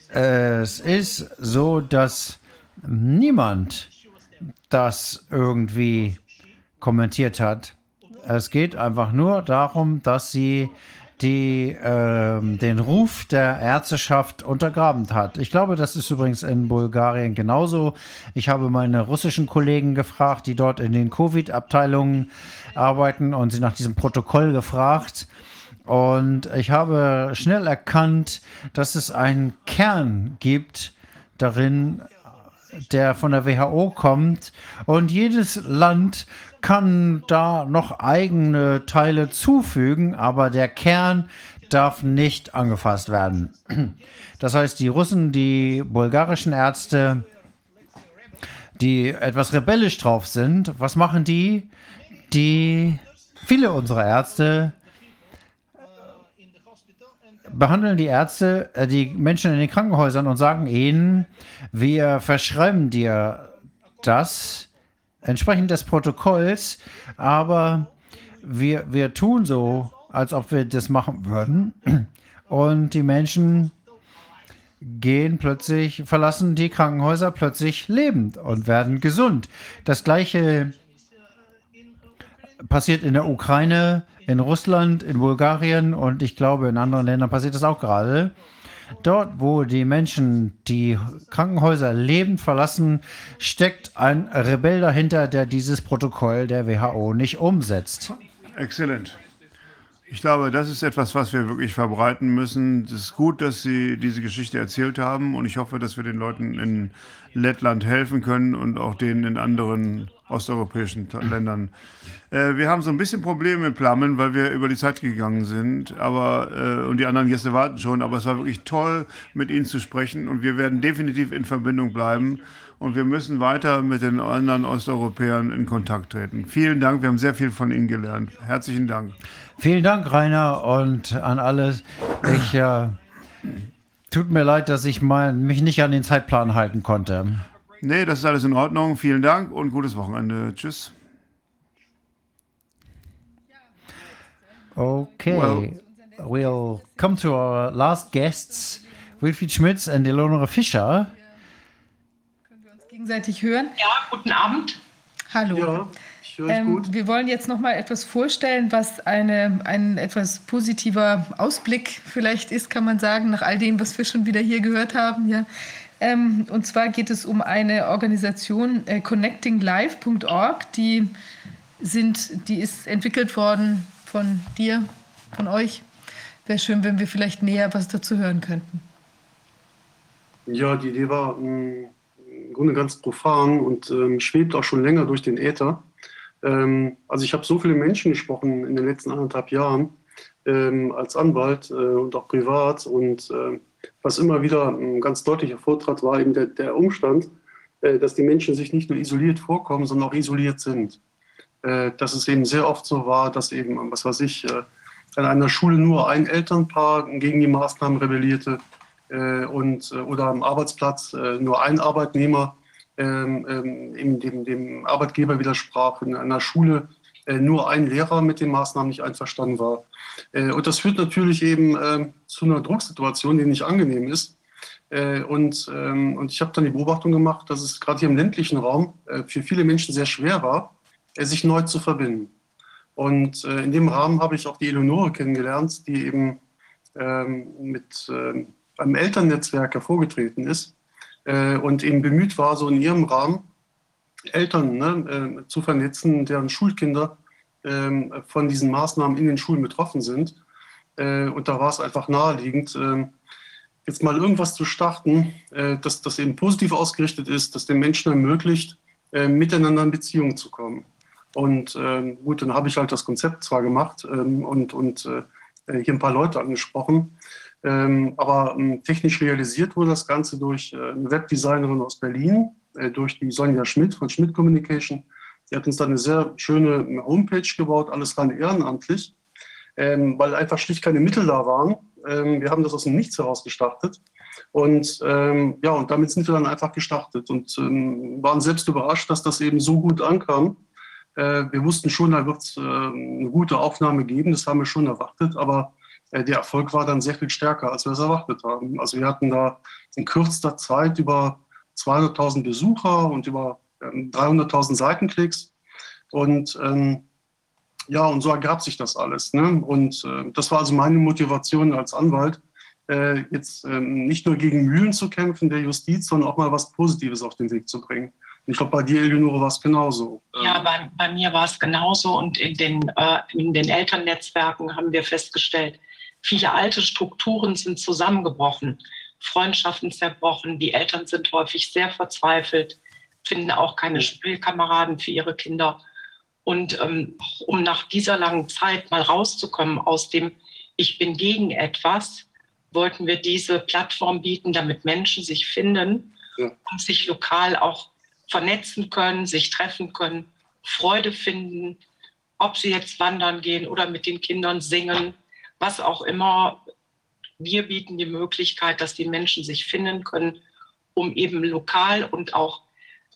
es ist so, dass niemand das irgendwie kommentiert hat. Es geht einfach nur darum, dass sie die äh, den Ruf der Ärzteschaft untergraben hat. Ich glaube, das ist übrigens in Bulgarien genauso. Ich habe meine russischen Kollegen gefragt, die dort in den Covid-Abteilungen arbeiten und sie nach diesem Protokoll gefragt. Und ich habe schnell erkannt, dass es einen Kern gibt darin, der von der WHO kommt. Und jedes Land kann da noch eigene Teile zufügen, aber der Kern darf nicht angefasst werden. Das heißt, die Russen, die bulgarischen Ärzte, die etwas rebellisch drauf sind, was machen die? Die, viele unserer Ärzte behandeln die Ärzte äh, die Menschen in den Krankenhäusern und sagen ihnen, wir verschreiben dir das entsprechend des Protokolls, aber wir, wir tun so, als ob wir das machen würden. Und die Menschen gehen plötzlich, verlassen die Krankenhäuser plötzlich lebend und werden gesund. Das gleiche passiert in der Ukraine, in Russland, in Bulgarien und ich glaube, in anderen Ländern passiert das auch gerade. Dort, wo die Menschen die Krankenhäuser lebend verlassen, steckt ein Rebell dahinter, der dieses Protokoll der WHO nicht umsetzt. Exzellent. Ich glaube, das ist etwas, was wir wirklich verbreiten müssen. Es ist gut, dass Sie diese Geschichte erzählt haben und ich hoffe, dass wir den Leuten in Lettland helfen können und auch denen in anderen osteuropäischen Ländern. Äh, wir haben so ein bisschen Probleme mit Plammen, weil wir über die Zeit gegangen sind, aber äh, und die anderen Gäste warten schon, aber es war wirklich toll, mit Ihnen zu sprechen und wir werden definitiv in Verbindung bleiben und wir müssen weiter mit den anderen Osteuropäern in Kontakt treten. Vielen Dank, wir haben sehr viel von Ihnen gelernt. Herzlichen Dank. Vielen Dank, Rainer, und an alle. Ich äh, tut mir leid, dass ich mal, mich nicht an den Zeitplan halten konnte. Nee, das ist alles in Ordnung. Vielen Dank und gutes Wochenende. Tschüss. Okay, well, we'll come to our last guests, Wilfried Schmitz and Eleonore Fischer. Können wir uns gegenseitig hören? Ja, guten Abend. Hallo. Ja. Ähm, wir wollen jetzt noch mal etwas vorstellen, was eine, ein etwas positiver Ausblick vielleicht ist, kann man sagen, nach all dem, was wir schon wieder hier gehört haben. Ja. Ähm, und zwar geht es um eine Organisation, äh, connectinglife.org, die, die ist entwickelt worden von dir, von euch. Wäre schön, wenn wir vielleicht näher was dazu hören könnten. Ja, die Idee war ähm, im Grunde ganz profan und ähm, schwebt auch schon länger durch den Äther. Ähm, also ich habe so viele Menschen gesprochen in den letzten anderthalb Jahren ähm, als Anwalt äh, und auch privat. Und äh, was immer wieder ganz deutlich hervortrat, war eben der, der Umstand, äh, dass die Menschen sich nicht nur isoliert vorkommen, sondern auch isoliert sind. äh, dass es eben sehr oft so war, dass eben, was weiß ich, äh, an einer Schule nur ein Elternpaar gegen die Maßnahmen rebellierte und, oder am Arbeitsplatz nur ein Arbeitnehmer ähm, ähm, eben dem, dem Arbeitgeber widersprach. In einer Schule nur ein Lehrer mit den Maßnahmen nicht einverstanden war. Und das führt natürlich eben ähm, zu einer Drucksituation, die nicht angenehm ist. und, und ich habe dann die Beobachtung gemacht, dass es gerade hier im ländlichen Raum für viele Menschen sehr schwer war, sich neu zu verbinden. Und äh, in dem Rahmen habe ich auch die Eleonore kennengelernt, die eben ähm, mit äh, einem Elternnetzwerk hervorgetreten ist äh, und eben bemüht war, so in ihrem Rahmen Eltern ne, äh, zu vernetzen, deren Schulkinder ähm, von diesen Maßnahmen in den Schulen betroffen sind. Äh, und da war es einfach naheliegend, ähm, jetzt mal irgendwas zu starten, äh, das, das eben positiv ausgerichtet ist, das den Menschen ermöglicht, miteinander in Beziehung zu kommen. Und ähm, gut, dann habe ich halt das Konzept zwar gemacht ähm, und, und äh, hier ein paar Leute angesprochen, ähm, aber ähm, technisch realisiert wurde das Ganze durch äh, eine Webdesignerin aus Berlin, äh, durch die Sonja Schmidt von Schmidt Communication. Die hat uns dann eine sehr schöne Homepage gebaut, alles rein ehrenamtlich, ähm, weil einfach schlicht keine Mittel da waren. Ähm, wir haben das aus dem Nichts heraus gestartet. Und ja, und damit sind wir dann einfach gestartet und waren selbst überrascht, dass das eben so gut ankam äh, wir wussten schon, da wird es äh, eine gute Aufnahme geben, das haben wir schon erwartet, aber äh, der Erfolg war dann sehr viel stärker, als wir es erwartet haben. Also wir hatten da in kürzester Zeit über 200.000 Besucher und über 300.000 ähm, Seitenklicks und ähm, ja, und so ergab sich das alles. Ne? Und äh, das war also meine Motivation als Anwalt, äh, jetzt ähm, nicht nur gegen Mühlen zu kämpfen der Justiz, sondern auch mal was Positives auf den Weg zu bringen. Ich glaube, bei dir, Eleonore, war es genauso. Ja, bei, bei mir war es genauso. Und in den, äh, in den Elternnetzwerken haben wir festgestellt, viele alte Strukturen sind zusammengebrochen, Freundschaften zerbrochen. Die Eltern sind häufig sehr verzweifelt, finden auch keine Spielkameraden für ihre Kinder. Und ähm, um nach dieser langen Zeit mal rauszukommen aus dem Ich bin gegen etwas, wollten wir diese Plattform bieten, damit Menschen sich finden ja. und sich lokal auch vernetzen können, sich treffen können, Freude finden, ob sie jetzt wandern gehen oder mit den Kindern singen, was auch immer. Wir bieten die Möglichkeit, dass die Menschen sich finden können, um eben lokal und auch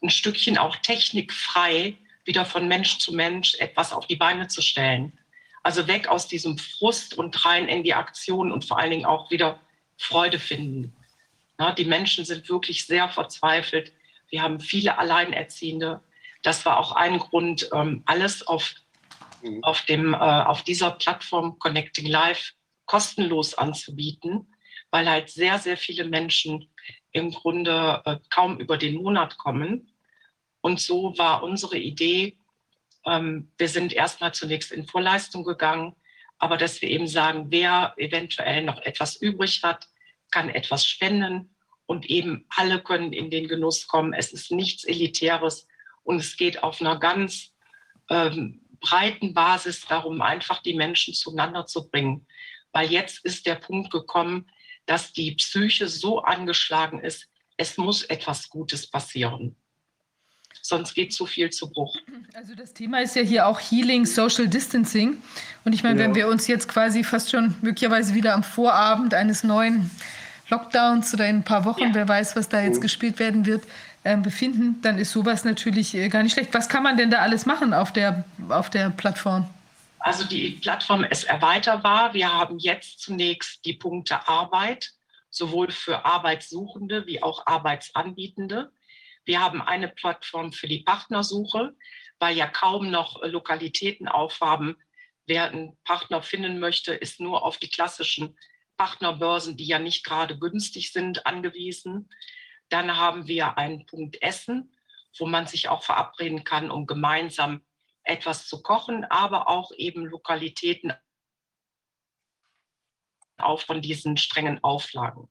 ein Stückchen auch technikfrei wieder von Mensch zu Mensch etwas auf die Beine zu stellen. Also weg aus diesem Frust und rein in die Aktion und vor allen Dingen auch wieder Freude finden. Ja, die Menschen sind wirklich sehr verzweifelt wir haben viele Alleinerziehende. Das war auch ein Grund, ähm, alles auf, mhm. auf, dem, äh, auf dieser Plattform Connecting Life kostenlos anzubieten, weil halt sehr, sehr viele Menschen im Grunde äh, kaum über den Monat kommen. Und so war unsere Idee, ähm, wir sind erstmal zunächst in Vorleistung gegangen, aber dass wir eben sagen, wer eventuell noch etwas übrig hat, kann etwas spenden und eben alle können in den Genuss kommen. Es ist nichts Elitäres und es geht auf einer ganz ähm, breiten Basis darum, einfach die Menschen zueinander zu bringen. Weil jetzt ist der Punkt gekommen, dass die Psyche so angeschlagen ist, es muss etwas Gutes passieren. Sonst geht zu viel zu Bruch. Also das Thema ist ja hier auch Healing, Social Distancing. Und ich meine, ja. wenn wir uns jetzt quasi fast schon möglicherweise wieder am Vorabend eines neuen Lockdowns oder in ein paar Wochen, ja. wer weiß, was da jetzt gespielt werden wird, äh, befinden, dann ist sowas natürlich äh, gar nicht schlecht. Was kann man denn da alles machen auf der, auf der Plattform? Also die Plattform ist erweiterbar. Wir haben jetzt zunächst die Punkte Arbeit, sowohl für Arbeitssuchende wie auch Arbeitsanbietende. Wir haben eine Plattform für die Partnersuche, weil ja kaum noch Lokalitäten aufhaben. Wer einen Partner finden möchte, ist nur auf die klassischen Partnerbörsen, die ja nicht gerade günstig sind, angewiesen. Dann haben wir einen Punkt Essen, wo man sich auch verabreden kann, um gemeinsam etwas zu kochen, aber auch eben Lokalitäten auch von diesen strengen Auflagen.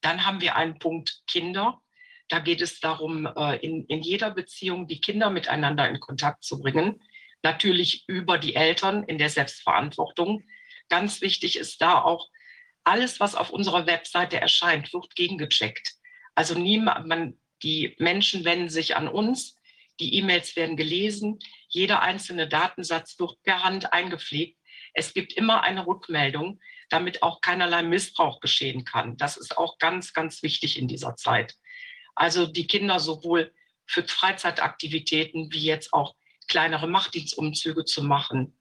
Dann haben wir einen Punkt Kinder. Da geht es darum, äh, in, in jeder Beziehung die Kinder miteinander in Kontakt zu bringen. Natürlich über die Eltern in der Selbstverantwortung. Ganz wichtig ist da auch, alles, was auf unserer Webseite erscheint, wird gegengecheckt. Also niemand, man, die Menschen wenden sich an uns, die E-Mails werden gelesen. Jeder einzelne Datensatz wird per Hand eingepflegt. Es gibt immer eine Rückmeldung, damit auch keinerlei Missbrauch geschehen kann. Das ist auch ganz, ganz wichtig in dieser Zeit. Also die Kinder sowohl für Freizeitaktivitäten wie jetzt auch kleinere Machtdienstumzüge zu machen,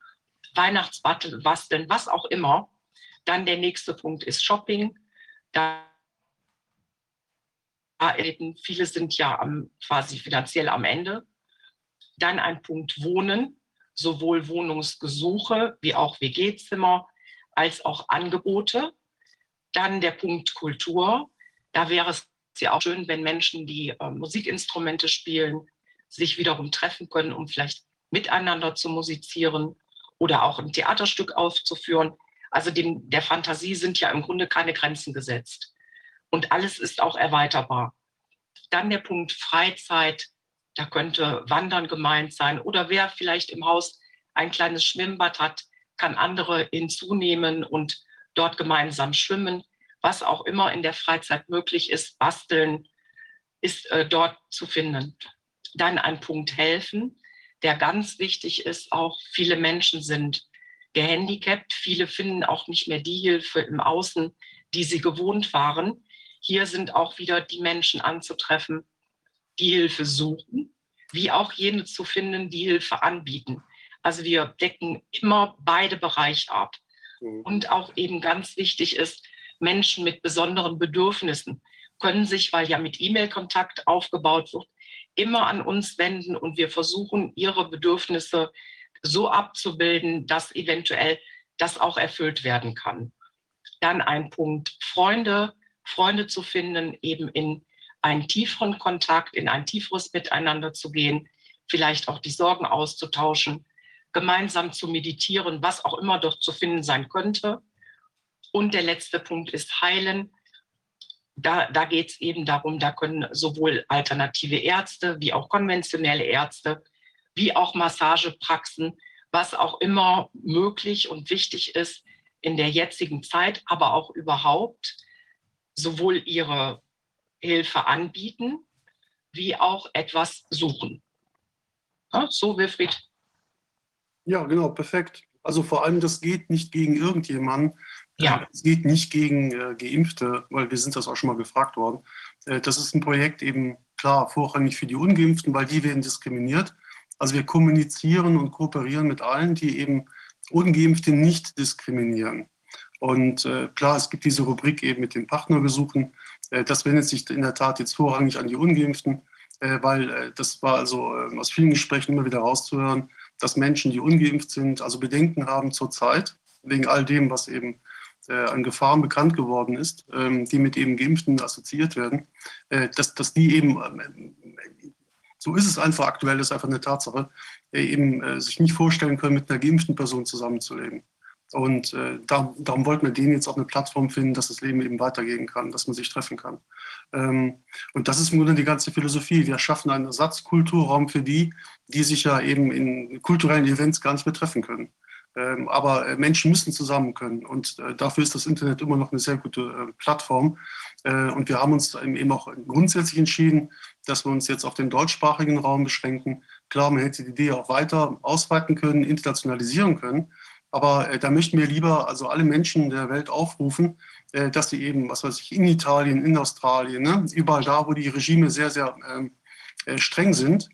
Weihnachtsbasteln, was auch immer. Dann der nächste Punkt ist Shopping. Da viele sind ja am, quasi finanziell am Ende. Dann ein Punkt Wohnen, sowohl Wohnungsgesuche wie auch WG-Zimmer als auch Angebote. Dann der Punkt Kultur. Da wäre es ja auch schön, wenn Menschen, die äh, Musikinstrumente spielen, sich wiederum treffen können, um vielleicht miteinander zu musizieren oder auch ein Theaterstück aufzuführen. Also dem, der Fantasie sind ja im Grunde keine Grenzen gesetzt. Und alles ist auch erweiterbar. Dann der Punkt Freizeit. Da könnte Wandern gemeint sein. Oder wer vielleicht im Haus ein kleines Schwimmbad hat, kann andere hinzunehmen und dort gemeinsam schwimmen. Was auch immer in der Freizeit möglich ist, basteln, ist äh, dort zu finden. Dann ein Punkt helfen, der ganz wichtig ist. Auch viele Menschen sind gehandicapt. Viele finden auch nicht mehr die Hilfe im Außen, die sie gewohnt waren. Hier sind auch wieder die Menschen anzutreffen, die Hilfe suchen, wie auch jene zu finden, die Hilfe anbieten. Also wir decken immer beide Bereiche ab. Mhm. Und auch eben ganz wichtig ist, Menschen mit besonderen Bedürfnissen können sich, weil ja mit E-Mail-Kontakt aufgebaut wird, immer an uns wenden und wir versuchen, ihre Bedürfnisse so abzubilden, dass eventuell das auch erfüllt werden kann. Dann ein Punkt Freunde, Freunde zu finden, eben in einen tieferen Kontakt, in ein tieferes Miteinander zu gehen, vielleicht auch die Sorgen auszutauschen, gemeinsam zu meditieren, was auch immer dort zu finden sein könnte. Und der letzte Punkt ist Heilen. Da, da geht es eben darum, da können sowohl alternative Ärzte wie auch konventionelle Ärzte, wie auch Massagepraxen, was auch immer möglich und wichtig ist in der jetzigen Zeit, aber auch überhaupt, sowohl ihre Hilfe anbieten, wie auch etwas suchen. Ja, so, Wilfried. Ja, genau, perfekt. Also vor allem, das geht nicht gegen irgendjemanden. Ja. Es geht nicht gegen äh, Geimpfte, weil wir sind das auch schon mal gefragt worden. Äh, das ist ein Projekt eben klar vorrangig für die Ungeimpften, weil die werden diskriminiert. Also wir kommunizieren und kooperieren mit allen, die eben Ungeimpfte nicht diskriminieren. Und äh, klar, es gibt diese Rubrik eben mit den Partnerbesuchen. Äh, das wendet sich in der Tat jetzt vorrangig an die Ungeimpften, äh, weil äh, das war also äh, aus vielen Gesprächen immer wieder rauszuhören, dass Menschen, die ungeimpft sind, also Bedenken haben zurzeit, wegen all dem, was eben äh, an Gefahren bekannt geworden ist, ähm, die mit eben Geimpften assoziiert werden, dass, dass die eben, ähm, so ist es einfach aktuell, ist einfach eine Tatsache, eben sich nicht vorstellen können, mit einer geimpften Person zusammenzuleben. Und äh, darum, darum wollten wir denen jetzt auch eine Plattform finden, dass das Leben eben weitergehen kann, dass man sich treffen kann. Ähm, und das ist im Grunde die ganze Philosophie. Wir schaffen einen Ersatzkulturraum für die, die sich ja eben in kulturellen Events gar nicht mehr treffen können. Ähm, aber äh, Menschen müssen zusammen können. Und äh, dafür ist das Internet immer noch eine sehr gute äh, Plattform. Und wir haben uns eben auch grundsätzlich entschieden, dass wir uns jetzt auf den deutschsprachigen Raum beschränken. Klar, man hätte die Idee auch weiter ausweiten können, internationalisieren können. Aber da möchten wir lieber also alle Menschen der Welt aufrufen, dass sie eben, was weiß ich, in Italien, in Australien, ne, überall da, wo die Regime sehr, sehr ähm, äh, streng sind,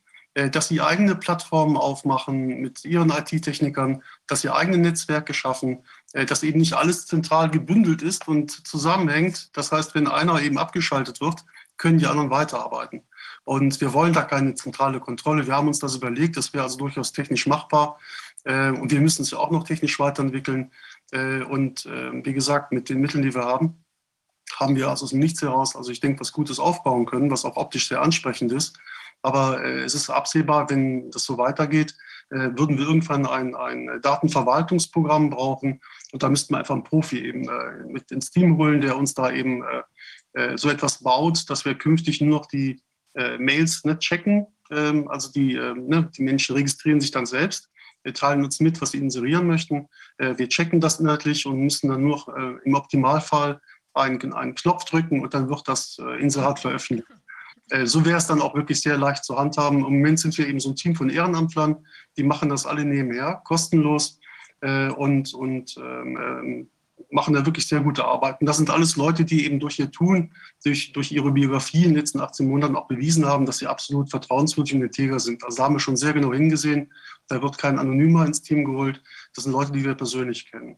dass sie eigene Plattformen aufmachen mit ihren IT-Technikern, dass sie eigene Netzwerke schaffen, äh, dass eben nicht alles zentral gebündelt ist und zusammenhängt. Das heißt, wenn einer eben abgeschaltet wird, können die anderen weiterarbeiten. Und wir wollen da keine zentrale Kontrolle. Wir haben uns das überlegt, das wäre also durchaus technisch machbar. Äh, und wir müssen es ja auch noch technisch weiterentwickeln. Äh, und äh, wie gesagt, mit den Mitteln, die wir haben, haben wir also aus dem Nichts heraus, also ich denke, was Gutes aufbauen können, was auch optisch sehr ansprechend ist. Aber es ist absehbar, wenn das so weitergeht, würden wir irgendwann ein, ein Datenverwaltungsprogramm brauchen. Und da müssten wir einfach einen Profi eben mit ins Team holen, der uns da eben so etwas baut, dass wir künftig nur noch die Mails nicht checken. Ähm, also die, ne, die Menschen registrieren sich dann selbst wir teilen uns mit, was wir inserieren möchten. Äh, wir checken das inhaltlich und müssen dann nur äh, im Optimalfall einen, einen Knopf drücken und dann wird das äh, Inserat veröffentlicht. Äh, so wäre es dann auch wirklich sehr leicht zu handhaben. Im Moment sind wir eben so ein Team von Ehrenamtlern, die machen das alle nebenher, kostenlos äh, und, und ähm, ähm, machen da wirklich sehr gute Arbeit. Und das sind alles Leute, die eben durch ihr Tun, durch, durch ihre Biografie in den letzten 18 Monaten auch bewiesen haben, dass sie absolut vertrauenswürdig und integer sind. Also da haben wir schon sehr genau hingesehen. Da wird kein Anonymer ins Team geholt. Das sind Leute, die wir persönlich kennen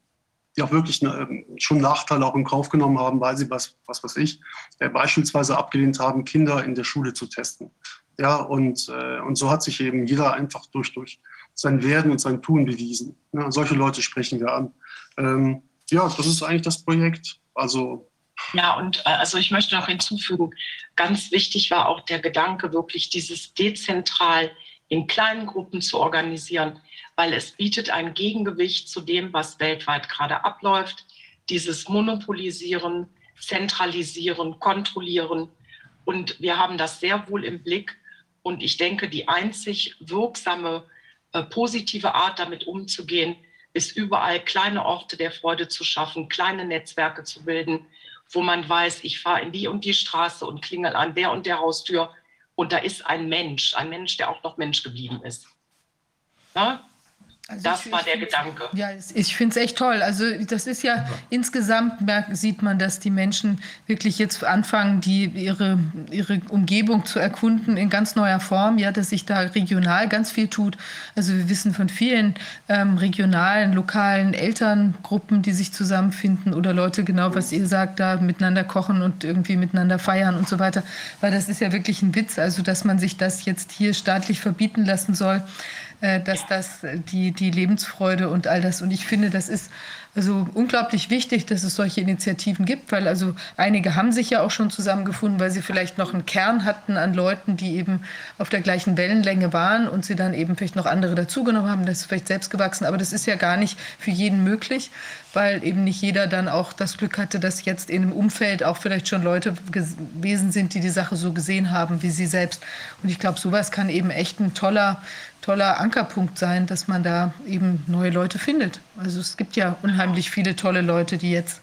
die auch wirklich ne, schon Nachteile auch in Kauf genommen haben, weil sie was, was weiß ich, äh, beispielsweise abgelehnt haben, Kinder in der Schule zu testen. Ja, und, äh, und so hat sich eben jeder einfach durch, durch sein Werden und sein Tun bewiesen. Ja, solche Leute sprechen wir an. Ähm, ja, das ist eigentlich das Projekt. Also ja, und äh, also ich möchte noch hinzufügen, ganz wichtig war auch der Gedanke, wirklich dieses dezentral in kleinen Gruppen zu organisieren weil es bietet ein Gegengewicht zu dem, was weltweit gerade abläuft. Dieses Monopolisieren, Zentralisieren, Kontrollieren. Und wir haben das sehr wohl im Blick. Und ich denke, die einzig wirksame, äh, positive Art, damit umzugehen, ist überall kleine Orte der Freude zu schaffen, kleine Netzwerke zu bilden, wo man weiß, ich fahre in die und die Straße und klingel an der und der Haustür und da ist ein Mensch, ein Mensch, der auch noch Mensch geblieben ist. Ja? Also das ich, war der Gedanke. Ja, ich finde es echt toll. Also das ist ja, ja. insgesamt merkt, sieht man, dass die Menschen wirklich jetzt anfangen, die, ihre, ihre Umgebung zu erkunden in ganz neuer Form, ja, dass sich da regional ganz viel tut. Also wir wissen von vielen ähm, regionalen, lokalen Elterngruppen, die sich zusammenfinden oder Leute, genau was ihr sagt, da miteinander kochen und irgendwie miteinander feiern und so weiter. Weil das ist ja wirklich ein Witz, also dass man sich das jetzt hier staatlich verbieten lassen soll. Äh, dass das äh, die, die Lebensfreude und all das. Und ich finde, das ist also unglaublich wichtig, dass es solche Initiativen gibt, weil also einige haben sich ja auch schon zusammengefunden, weil sie vielleicht noch einen Kern hatten an Leuten, die eben auf der gleichen Wellenlänge waren und sie dann eben vielleicht noch andere dazugenommen haben, das ist vielleicht selbst gewachsen, aber das ist ja gar nicht für jeden möglich, weil eben nicht jeder dann auch das Glück hatte, dass jetzt in einem Umfeld auch vielleicht schon Leute gewesen sind, die die Sache so gesehen haben wie sie selbst. Und ich glaube, sowas kann eben echt ein toller toller Ankerpunkt sein, dass man da eben neue Leute findet. Also es gibt ja unheimlich viele tolle Leute, die jetzt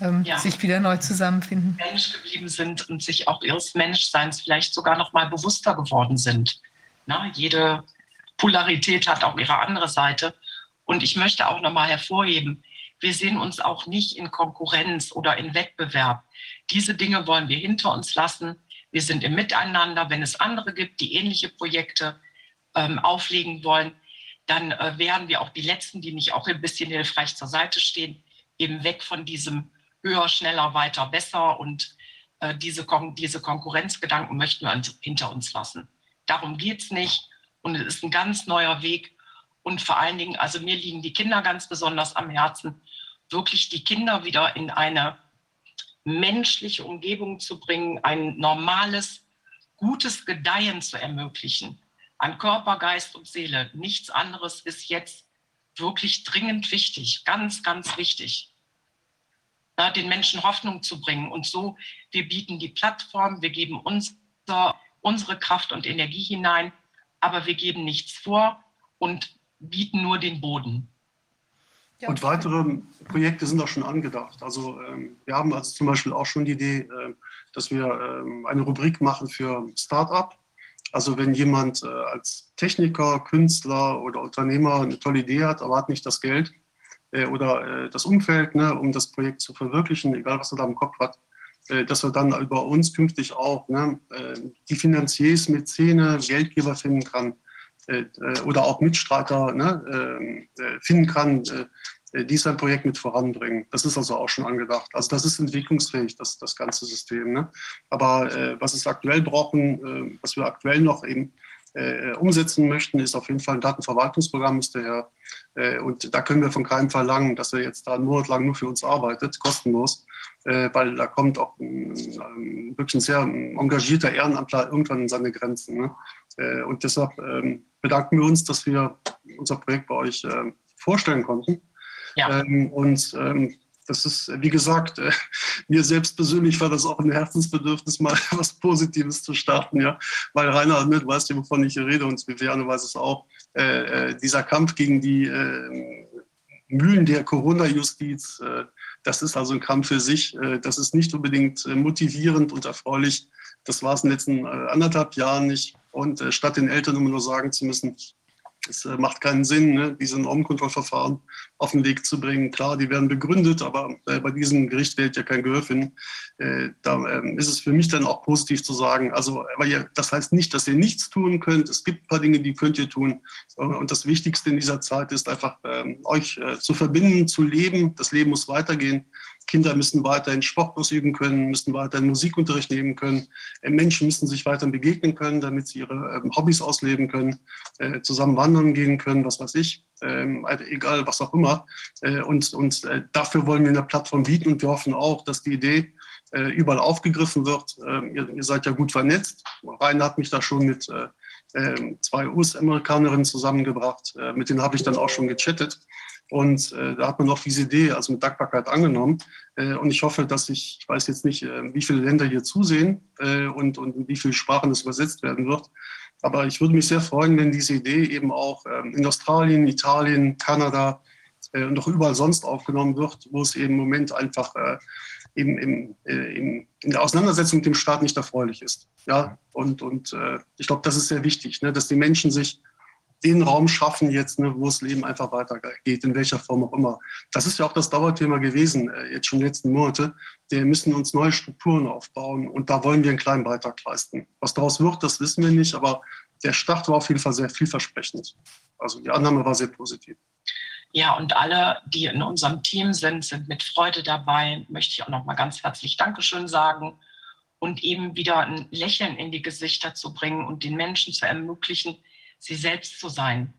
ähm, ja. sich wieder neu zusammenfinden. Mensch geblieben sind und sich auch ihres Menschseins vielleicht sogar noch mal bewusster geworden sind. Na, jede Polarität hat auch ihre andere Seite. Und ich möchte auch noch mal hervorheben, wir sehen uns auch nicht in Konkurrenz oder in Wettbewerb. Diese Dinge wollen wir hinter uns lassen. Wir sind im Miteinander. Wenn es andere gibt, die ähnliche Projekte ähm, auflegen wollen, dann äh, wären wir auch die Letzten, die nicht auch ein bisschen hilfreich zur Seite stehen, eben weg von diesem höher, schneller, weiter, besser und äh, diese, Kon diese Konkurrenzgedanken möchten wir uns, hinter uns lassen. Darum geht es nicht und es ist ein ganz neuer Weg und vor allen Dingen, also mir liegen die Kinder ganz besonders am Herzen, wirklich die Kinder wieder in eine menschliche Umgebung zu bringen, ein normales, gutes Gedeihen zu ermöglichen an Körper, Geist und Seele. Nichts anderes ist jetzt wirklich dringend wichtig, ganz, ganz wichtig. Ja, den Menschen Hoffnung zu bringen. Und so, wir bieten die Plattform, wir geben unser, unsere Kraft und Energie hinein, aber wir geben nichts vor und bieten nur den Boden. Und weitere Projekte sind auch schon angedacht. Also ähm, wir haben also zum Beispiel auch schon die Idee, äh, dass wir ähm, eine Rubrik machen für Start-up. Also wenn jemand äh, als Techniker, Künstler oder Unternehmer eine tolle Idee hat, aber hat nicht das Geld äh, oder äh, das Umfeld, ne, um das Projekt zu verwirklichen, egal was er da im Kopf hat, äh, dass er dann über uns künftig auch ne, äh, die Finanziers, Mäzene, Geldgeber finden kann äh, oder auch Mitstreiter ne, finden kann, äh, die sein Projekt mit voranbringen. Das ist also auch schon angedacht. Also das ist entwicklungsfähig, das, das ganze System. Ne? Aber äh, was es aktuell brauchen, äh, was wir aktuell noch eben äh, umsetzen möchten, ist auf jeden Fall ein Datenverwaltungsprogramm, ist der. Äh, und da können wir von keinem verlangen, dass er jetzt da monatelang nur für uns arbeitet, kostenlos, äh, weil da kommt auch ein, ein, wirklich ein sehr engagierter Ehrenamtler irgendwann in seine Grenzen. Ne? und deshalb ähm, bedanken wir uns, dass wir unser Projekt bei euch vorstellen konnten. Ja. Ähm, und ähm, das ist, wie gesagt, äh, mir selbst persönlich war das auch ein Herzensbedürfnis, mal was Positives zu starten, ja. Weil Rainer, ne, du weißt ja, wovon ich hier rede und Viviane weiß es auch, äh, äh dieser Kampf gegen die äh, Mühlen der Corona-Justiz, äh, das ist also ein Kampf für sich. Äh, das ist nicht unbedingt motivierend und erfreulich. Das war es in den letzten anderthalb Jahren nicht. Und statt den Eltern immer nur sagen zu müssen, es äh, macht keinen Sinn, ne, diese Normkontrollverfahren auf den Weg zu bringen. Klar, die werden begründet, aber äh, bei diesem Gericht wählt ja kein Gehör finden. Äh, da ähm, ist es für mich dann auch positiv zu sagen, also, aber ihr, das heißt nicht, dass ihr nichts tun könnt. Es gibt ein paar Dinge, die könnt ihr tun. Und das Wichtigste in dieser Zeit ist einfach, ähm, euch zu verbinden, zu leben. Das Leben muss weitergehen. Kinder müssen weiterhin Sport ausüben können, müssen weiterhin Musikunterricht nehmen können. Äh, Menschen müssen sich weiterhin begegnen können, damit sie ihre ähm, Hobbys ausleben können, äh, zusammen wandern gehen können, was weiß ich, ähm, also egal was auch immer. Äh, und und dafür wollen wir eine Plattform bieten und wir hoffen auch, dass die Idee überall aufgegriffen wird. Ähm, ihr, ihr seid ja gut vernetzt. Rainer hat mich da schon mit zwei US-Amerikanerinnen zusammengebracht. Mit denen habe ich dann auch schon gechattet. Und äh, da hat man auch diese Idee, also mit Dankbarkeit angenommen. Äh, und ich hoffe, dass ich, ich weiß jetzt nicht, äh, wie viele Länder hier zusehen äh, und, und in wie viele Sprachen das übersetzt werden wird. Aber ich würde mich sehr freuen, wenn diese Idee eben auch ähm, in Australien, Italien, Kanada äh, und auch überall sonst aufgenommen wird, wo es eben im Moment einfach eben im, äh, im, in der Auseinandersetzung mit dem Staat nicht erfreulich ist. Ja, und, und ich glaube, das ist sehr wichtig, ne, dass die Menschen sich den Raum schaffen jetzt, ne, wo das Leben einfach weitergeht, in welcher Form auch immer. Das ist ja auch das Dauerthema gewesen, äh, jetzt schon den letzten Monate. Wir müssen uns neue Strukturen aufbauen und da wollen wir einen kleinen Beitrag leisten. Was daraus wird, das wissen wir nicht, aber der Start war auf jeden Fall sehr vielversprechend. Also die Annahme war sehr positiv. Ja, und alle, die in unserem Team sind, sind mit Freude dabei. Möchte ich auch noch mal ganz herzlich Dankeschön sagen und eben wieder ein Lächeln in die Gesichter zu bringen und den Menschen zu ermöglichen, sie selbst zu sein.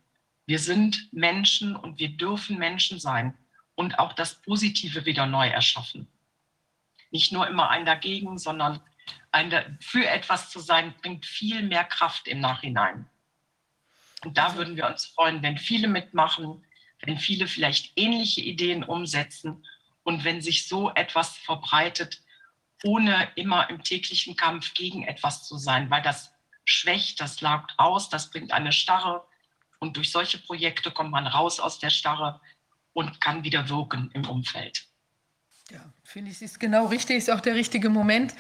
Wir sind Menschen und wir dürfen Menschen sein und auch das Positive wieder neu erschaffen. Nicht nur immer ein dagegen, sondern ein für etwas zu sein, bringt viel mehr Kraft im Nachhinein. Und da würden wir uns freuen, wenn viele mitmachen, wenn viele vielleicht ähnliche Ideen umsetzen und wenn sich so etwas verbreitet, ohne immer im täglichen Kampf gegen etwas zu sein, weil das schwächt, das laugt aus, das bringt eine Starre. Und durch solche Projekte kommt man raus aus der Starre und kann wieder wirken im Umfeld. Ja, finde ich, ist genau richtig, ist auch der richtige Moment.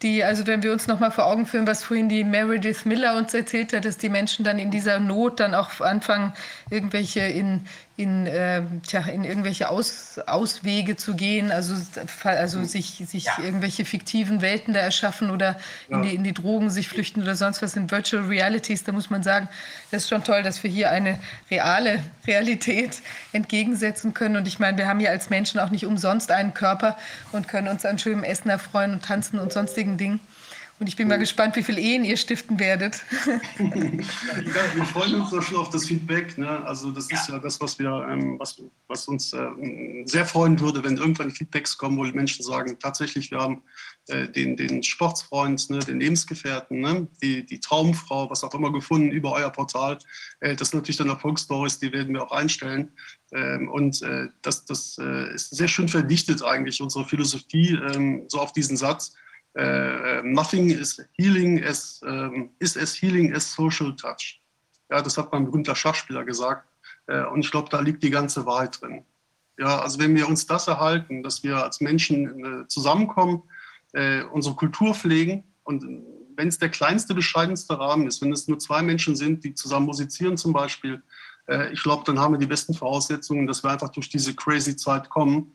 Die, also wenn wir uns noch mal vor Augen führen, was vorhin die Meredith Miller uns erzählt hat, dass die Menschen dann in dieser Not dann auch anfangen, irgendwelche in in, äh, tja, in irgendwelche Aus, Auswege zu gehen, also, also mhm. sich, sich ja. irgendwelche fiktiven Welten da erschaffen oder ja. in, die, in die Drogen sich flüchten oder sonst was in Virtual Realities, da muss man sagen, das ist schon toll, dass wir hier eine reale Realität entgegensetzen können. Und ich meine, wir haben ja als Menschen auch nicht umsonst einen Körper und können uns an schönem Essen erfreuen und tanzen und sonstigen Dingen. Und ich bin mal gespannt, wie viele Ehen ihr stiften werdet. ja, wir freuen uns doch schon auf das Feedback. Ne? Also das ist ja das, was wir, ähm, was, was uns äh, sehr freuen würde, wenn irgendwann Feedbacks kommen, wo die Menschen sagen, tatsächlich, wir haben äh, den, den Sportsfreund, ne, den Lebensgefährten, ne, die, die Traumfrau, was auch immer gefunden über euer Portal. Äh, das sind natürlich dann Erfolgsstories, die werden wir auch einstellen. Ähm, und äh, das, das äh, ist sehr schön verdichtet eigentlich, unsere Philosophie, ähm, so auf diesen Satz Uh, nothing is healing as, um, is as healing as social touch. Ja, das hat mein berühmter Schachspieler gesagt. Uh, und ich glaube, da liegt die ganze Wahrheit drin. Ja, also wenn wir uns das erhalten, dass wir als Menschen uh, zusammenkommen, unsere Kultur pflegen und wenn es der kleinste, bescheidenste Rahmen ist, wenn es nur zwei Menschen sind, die zusammen musizieren zum Beispiel, ich glaube, dann haben wir die besten Voraussetzungen, dass wir einfach durch diese crazy Zeit kommen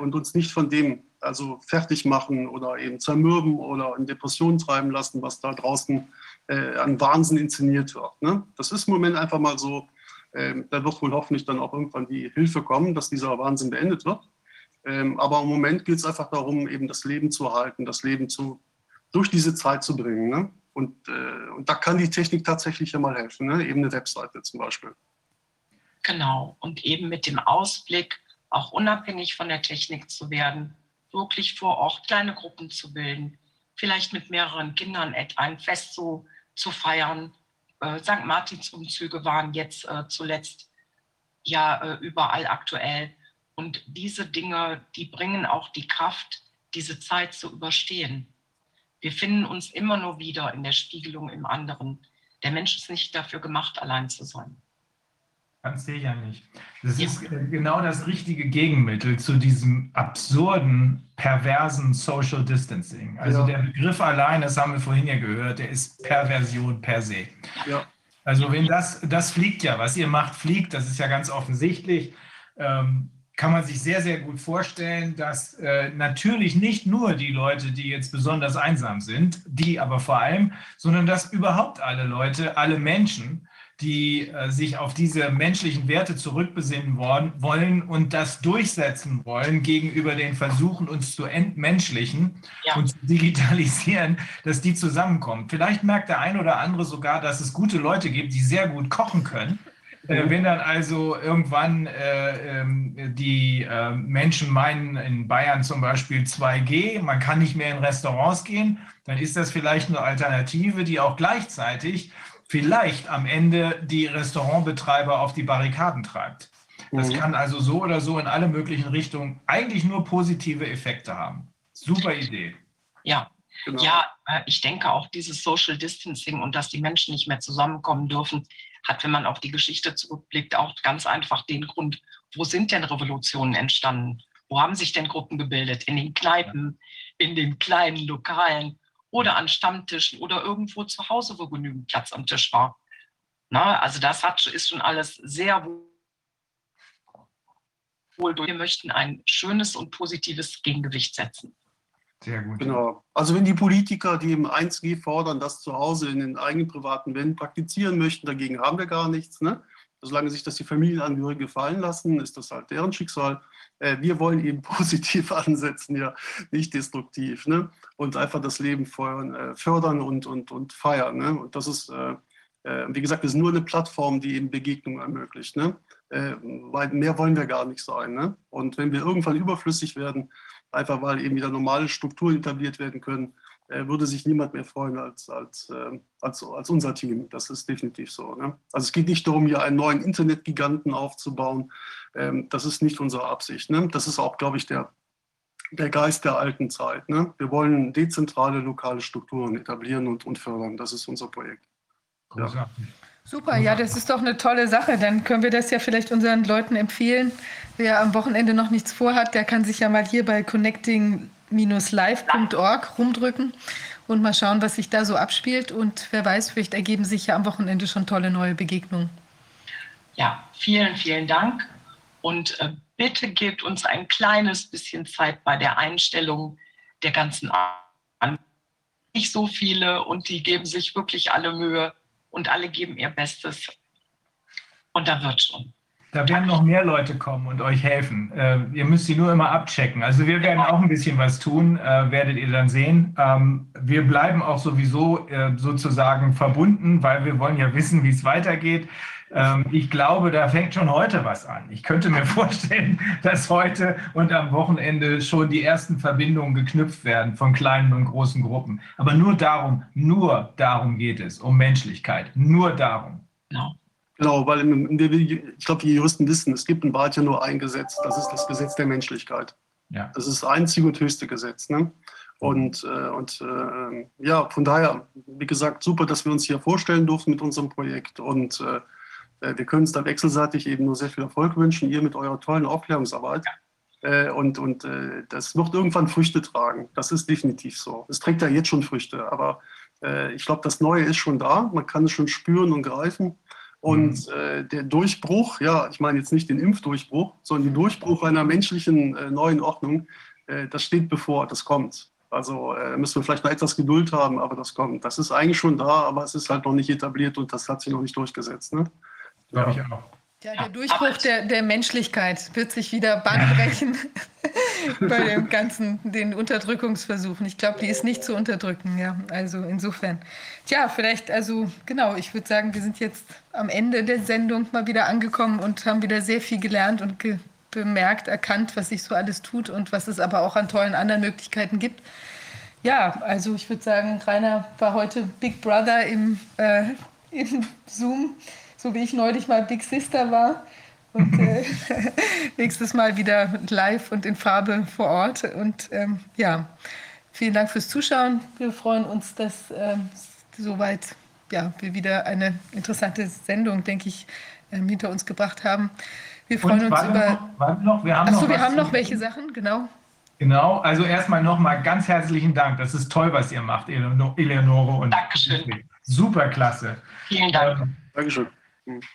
und uns nicht von dem also fertig machen oder eben zermürben oder in Depressionen treiben lassen, was da draußen äh, an Wahnsinn inszeniert wird. Ne? Das ist im Moment einfach mal so. Ähm, da wird wohl hoffentlich dann auch irgendwann die Hilfe kommen, dass dieser Wahnsinn beendet wird. Ähm, aber im Moment geht es einfach darum, eben das Leben zu erhalten, das Leben zu, durch diese Zeit zu bringen. Ne? Und, äh, und da kann die Technik tatsächlich ja mal helfen, ne? eben eine Webseite zum Beispiel. Genau, und eben mit dem Ausblick, auch unabhängig von der Technik zu werden wirklich vor Ort kleine Gruppen zu bilden, vielleicht mit mehreren Kindern ein Fest zu, zu feiern. Äh, St. Martins-Umzüge waren jetzt äh, zuletzt ja äh, überall aktuell. Und diese Dinge, die bringen auch die Kraft, diese Zeit zu überstehen. Wir finden uns immer nur wieder in der Spiegelung im anderen. Der Mensch ist nicht dafür gemacht, allein zu sein. Ganz sicher nicht. Das ist genau das richtige Gegenmittel zu diesem absurden, perversen Social Distancing. Also ja. der Begriff allein, das haben wir vorhin ja gehört, der ist Perversion per se. Ja. Also wenn das, das fliegt ja, was ihr macht, fliegt, das ist ja ganz offensichtlich. Ähm, kann man sich sehr, sehr gut vorstellen, dass äh, natürlich nicht nur die Leute, die jetzt besonders einsam sind, die aber vor allem, sondern dass überhaupt alle Leute, alle Menschen, die äh, sich auf diese menschlichen Werte zurückbesinnen wollen, wollen und das durchsetzen wollen gegenüber den Versuchen, uns zu entmenschlichen ja. und zu digitalisieren, dass die zusammenkommen. Vielleicht merkt der ein oder andere sogar, dass es gute Leute gibt, die sehr gut kochen können äh, wenn dann also irgendwann äh, ähm, die äh, Menschen meinen, in Bayern zum Beispiel 2G, man kann nicht mehr in Restaurants gehen, dann ist das vielleicht eine Alternative, die auch gleichzeitig vielleicht am Ende die Restaurantbetreiber auf die Barrikaden treibt. Das mhm. kann also so oder so in alle möglichen Richtungen eigentlich nur positive Effekte haben. Super Idee. Ja, Genau. Ja, äh, ich denke auch dieses Social Distancing und dass die Menschen nicht mehr zusammenkommen dürfen, hat, wenn man auf die Geschichte zurückblickt, auch ganz einfach den Grund, wo sind denn Revolutionen entstanden? Wo haben sich denn Gruppen gebildet? In den Kneipen, in den kleinen Lokalen oder an Stammtischen oder irgendwo zu Hause, wo genügend Platz am Tisch war. Na, also das hat, ist schon alles sehr wohl durch. Wir möchten ein schönes und positives Gegengewicht setzen. Sehr gut. Genau. Also wenn die Politiker, die im 1G fordern, das zu Hause in den eigenen privaten Wänden praktizieren möchten, dagegen haben wir gar nichts. Ne? Solange sich das die Familienangehörigen gefallen lassen, ist das halt deren Schicksal. Äh, wir wollen eben positiv ansetzen, ja, nicht destruktiv. Ne? Und einfach das Leben fördern, äh, fördern und, und, und feiern. Ne? Und das ist, äh, wie gesagt, das ist nur eine Plattform, die eben Begegnung ermöglicht. Ne? Weil mehr wollen wir gar nicht sein. Ne? Und wenn wir irgendwann überflüssig werden, einfach weil eben wieder normale Strukturen etabliert werden können, würde sich niemand mehr freuen als, als, äh, als, als unser Team. Das ist definitiv so. Ne? Also es geht nicht darum, hier einen neuen Internetgiganten aufzubauen. Ähm, das ist nicht unsere Absicht. Ne? Das ist auch, glaube ich, der, der Geist der alten Zeit. Ne? Wir wollen dezentrale lokale Strukturen etablieren und, und fördern. Das ist unser Projekt. Ja. Super, ja, das ist doch eine tolle Sache. Dann können wir das ja vielleicht unseren Leuten empfehlen. Wer am Wochenende noch nichts vorhat, der kann sich ja mal hier bei connecting-live.org rumdrücken und mal schauen, was sich da so abspielt. Und wer weiß, vielleicht ergeben sich ja am Wochenende schon tolle neue Begegnungen. Ja, vielen, vielen Dank. Und äh, bitte gebt uns ein kleines bisschen Zeit bei der Einstellung der ganzen an. Nicht so viele und die geben sich wirklich alle Mühe und alle geben ihr Bestes. Und da wird schon. Da werden noch mehr Leute kommen und euch helfen. Äh, ihr müsst sie nur immer abchecken. Also wir werden auch ein bisschen was tun, äh, werdet ihr dann sehen. Ähm, wir bleiben auch sowieso äh, sozusagen verbunden, weil wir wollen ja wissen, wie es weitergeht. Ähm, ich glaube, da fängt schon heute was an. Ich könnte mir vorstellen, dass heute und am Wochenende schon die ersten Verbindungen geknüpft werden von kleinen und großen Gruppen. Aber nur darum, nur darum geht es, um Menschlichkeit. Nur darum. Genau. Genau, weil ich glaube, die Juristen wissen, es gibt in Wahrheit ja nur ein Gesetz, das ist das Gesetz der Menschlichkeit. Ja. Das ist das einzige und höchste Gesetz. Ne? Und, äh, und äh, ja, von daher, wie gesagt, super, dass wir uns hier vorstellen durften mit unserem Projekt. Und äh, äh, wir können uns da wechselseitig eben nur sehr viel Erfolg wünschen, ihr mit eurer tollen Aufklärungsarbeit. Ja. Äh, und und äh, das wird irgendwann Früchte tragen. Das ist definitiv so. Es trägt ja jetzt schon Früchte, aber ich glaube, das Neue ist schon da. Man kann es schon spüren und greifen. Und mhm. der Durchbruch, ja, ich meine jetzt nicht den Impfdurchbruch, sondern den Durchbruch einer menschlichen neuen Ordnung, das steht bevor, das kommt. Also äh, müssen wir vielleicht noch etwas Geduld haben, aber das kommt. Das ist eigentlich schon da, aber es ist halt noch nicht etabliert und das hat sich noch nicht durchgesetzt. Ne? Glaube ich auch. Ja, der Durchbruch der, der Menschlichkeit wird sich wieder Band brechen bei dem ganzen, den Unterdrückungsversuchen. Ich glaube, die ist nicht zu unterdrücken, ja. Also insofern. Tja, vielleicht, also genau, ich würde sagen, wir sind jetzt am Ende der Sendung mal wieder angekommen und haben wieder sehr viel gelernt und ge bemerkt, erkannt, was sich so alles tut und was es aber auch an tollen anderen Möglichkeiten gibt. Ja, also ich würde sagen, Rainer war heute Big Brother im, äh, im Zoom so wie ich neulich mal Big Sister war. Und äh, nächstes Mal wieder live und in Farbe vor Ort. Und ähm, ja, vielen Dank fürs Zuschauen. Wir freuen uns, dass ähm, soweit ja, wir wieder eine interessante Sendung, denke ich, ähm, hinter uns gebracht haben. Wir freuen Und uns warte über. Noch, warte noch, wir haben Achso, noch wir haben noch welche Sachen, genau. Genau, also erstmal nochmal ganz herzlichen Dank. Das ist toll, was ihr macht, Eleonore Eleonore und Dankeschön. Super klasse. Vielen Dank. Ähm, Dankeschön.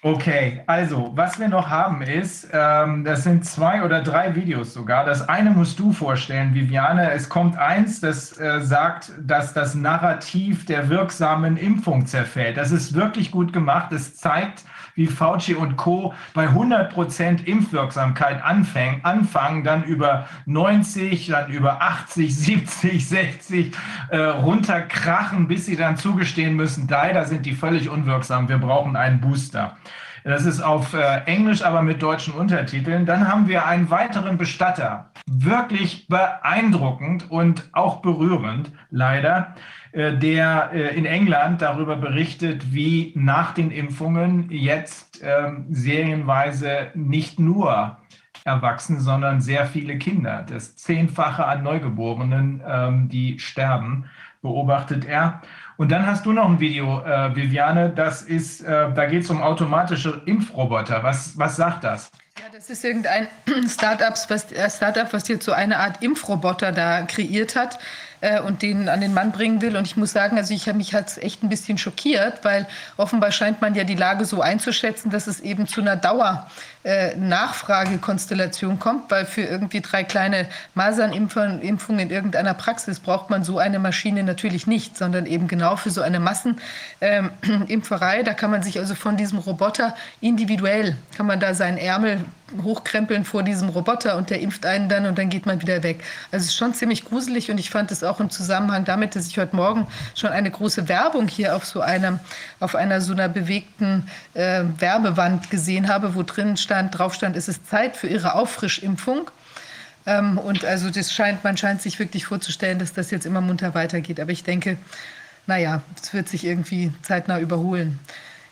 Okay, also was wir noch haben ist, ähm, das sind zwei oder drei Videos sogar. Das eine musst du vorstellen, Viviane. Es kommt eins, das äh, sagt, dass das Narrativ der wirksamen Impfung zerfällt. Das ist wirklich gut gemacht. Es zeigt, wie Fauci und Co. bei 100% Impfwirksamkeit anfangen, anfangen, dann über 90, dann über 80, 70, 60 äh, runterkrachen, bis sie dann zugestehen müssen, leider sind die völlig unwirksam, wir brauchen einen Booster. Das ist auf äh, Englisch, aber mit deutschen Untertiteln. Dann haben wir einen weiteren Bestatter. Wirklich beeindruckend und auch berührend, leider, der äh, in England darüber berichtet, wie nach den Impfungen jetzt ähm, serienweise nicht nur Erwachsene, sondern sehr viele Kinder, das Zehnfache an Neugeborenen, ähm, die sterben, beobachtet er. Und dann hast du noch ein Video, äh, Viviane, das ist, äh, da geht es um automatische Impfroboter. Was, was sagt das? Ja, das ist irgendein Startups, was, äh, Startup, was jetzt so eine Art Impfroboter da kreiert hat äh, und den an den Mann bringen will. Und ich muss sagen, also ich habe mich hat's echt ein bisschen schockiert, weil offenbar scheint man ja die Lage so einzuschätzen, dass es eben zu einer Dauer äh, Nachfragekonstellation kommt, weil für irgendwie drei kleine Masernimpfungen Impfungen in irgendeiner Praxis braucht man so eine Maschine natürlich nicht, sondern eben genau für so eine Massenimpferei. Da kann man sich also von diesem Roboter individuell, kann man da seinen Ärmel hochkrempeln vor diesem Roboter und der impft einen dann und dann geht man wieder weg. Also es ist schon ziemlich gruselig und ich fand es auch im Zusammenhang damit, dass ich heute Morgen schon eine große Werbung hier auf so einem, auf einer so einer bewegten äh, Werbewand gesehen habe, wo drin stand, drauf stand, es ist Zeit für Ihre Auffrischimpfung. Ähm, und also das scheint, man scheint sich wirklich vorzustellen, dass das jetzt immer munter weitergeht. Aber ich denke, naja, es wird sich irgendwie zeitnah überholen.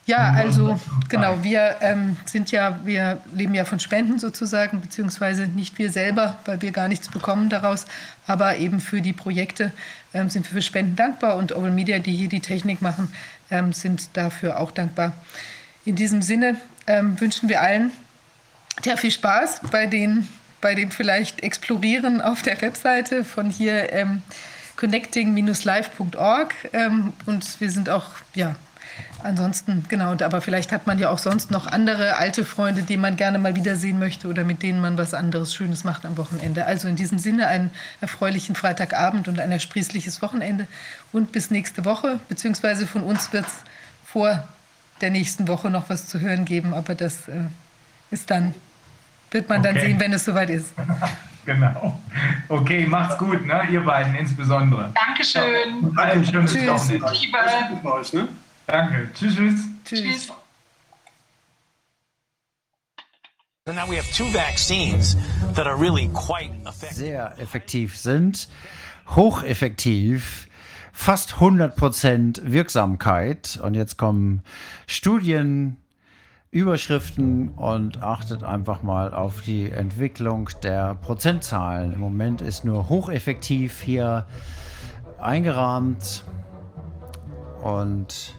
Ja, also genau, wir ähm, sind ja, wir leben ja von Spenden sozusagen, beziehungsweise nicht wir selber, weil wir gar nichts bekommen daraus, aber eben für die Projekte ähm, sind wir für Spenden dankbar und Oval Media, die hier die Technik machen, ähm, sind dafür auch dankbar. In diesem Sinne ähm, wünschen wir allen ja, viel Spaß bei den, bei dem vielleicht Explorieren auf der Webseite von hier ähm, connecting-live.org ähm, und wir sind auch, ja, Ansonsten, genau, aber vielleicht hat man ja auch sonst noch andere alte Freunde, die man gerne mal wiedersehen möchte oder mit denen man was anderes Schönes macht am Wochenende. Also in diesem Sinne einen erfreulichen Freitagabend und ein ersprießliches Wochenende und bis nächste Woche, beziehungsweise von uns wird es vor der nächsten Woche noch was zu hören geben, aber das äh, ist dann, wird man dann Okay. sehen, wenn es soweit ist. Genau. Okay, macht's gut, ne? ihr beiden insbesondere. Dankeschön. Ein schönes Tschüss. Wochenende. Euch, ne? Danke. Tschüss, tschüss. Tschüss. So now we have two vaccines that are really quite effective. Sehr effektiv sind, hocheffektiv, fast 100% Wirksamkeit. Und jetzt kommen Studien, Überschriften und achtet einfach mal auf die Entwicklung der Prozentzahlen. Im Moment ist nur hocheffektiv hier eingerahmt und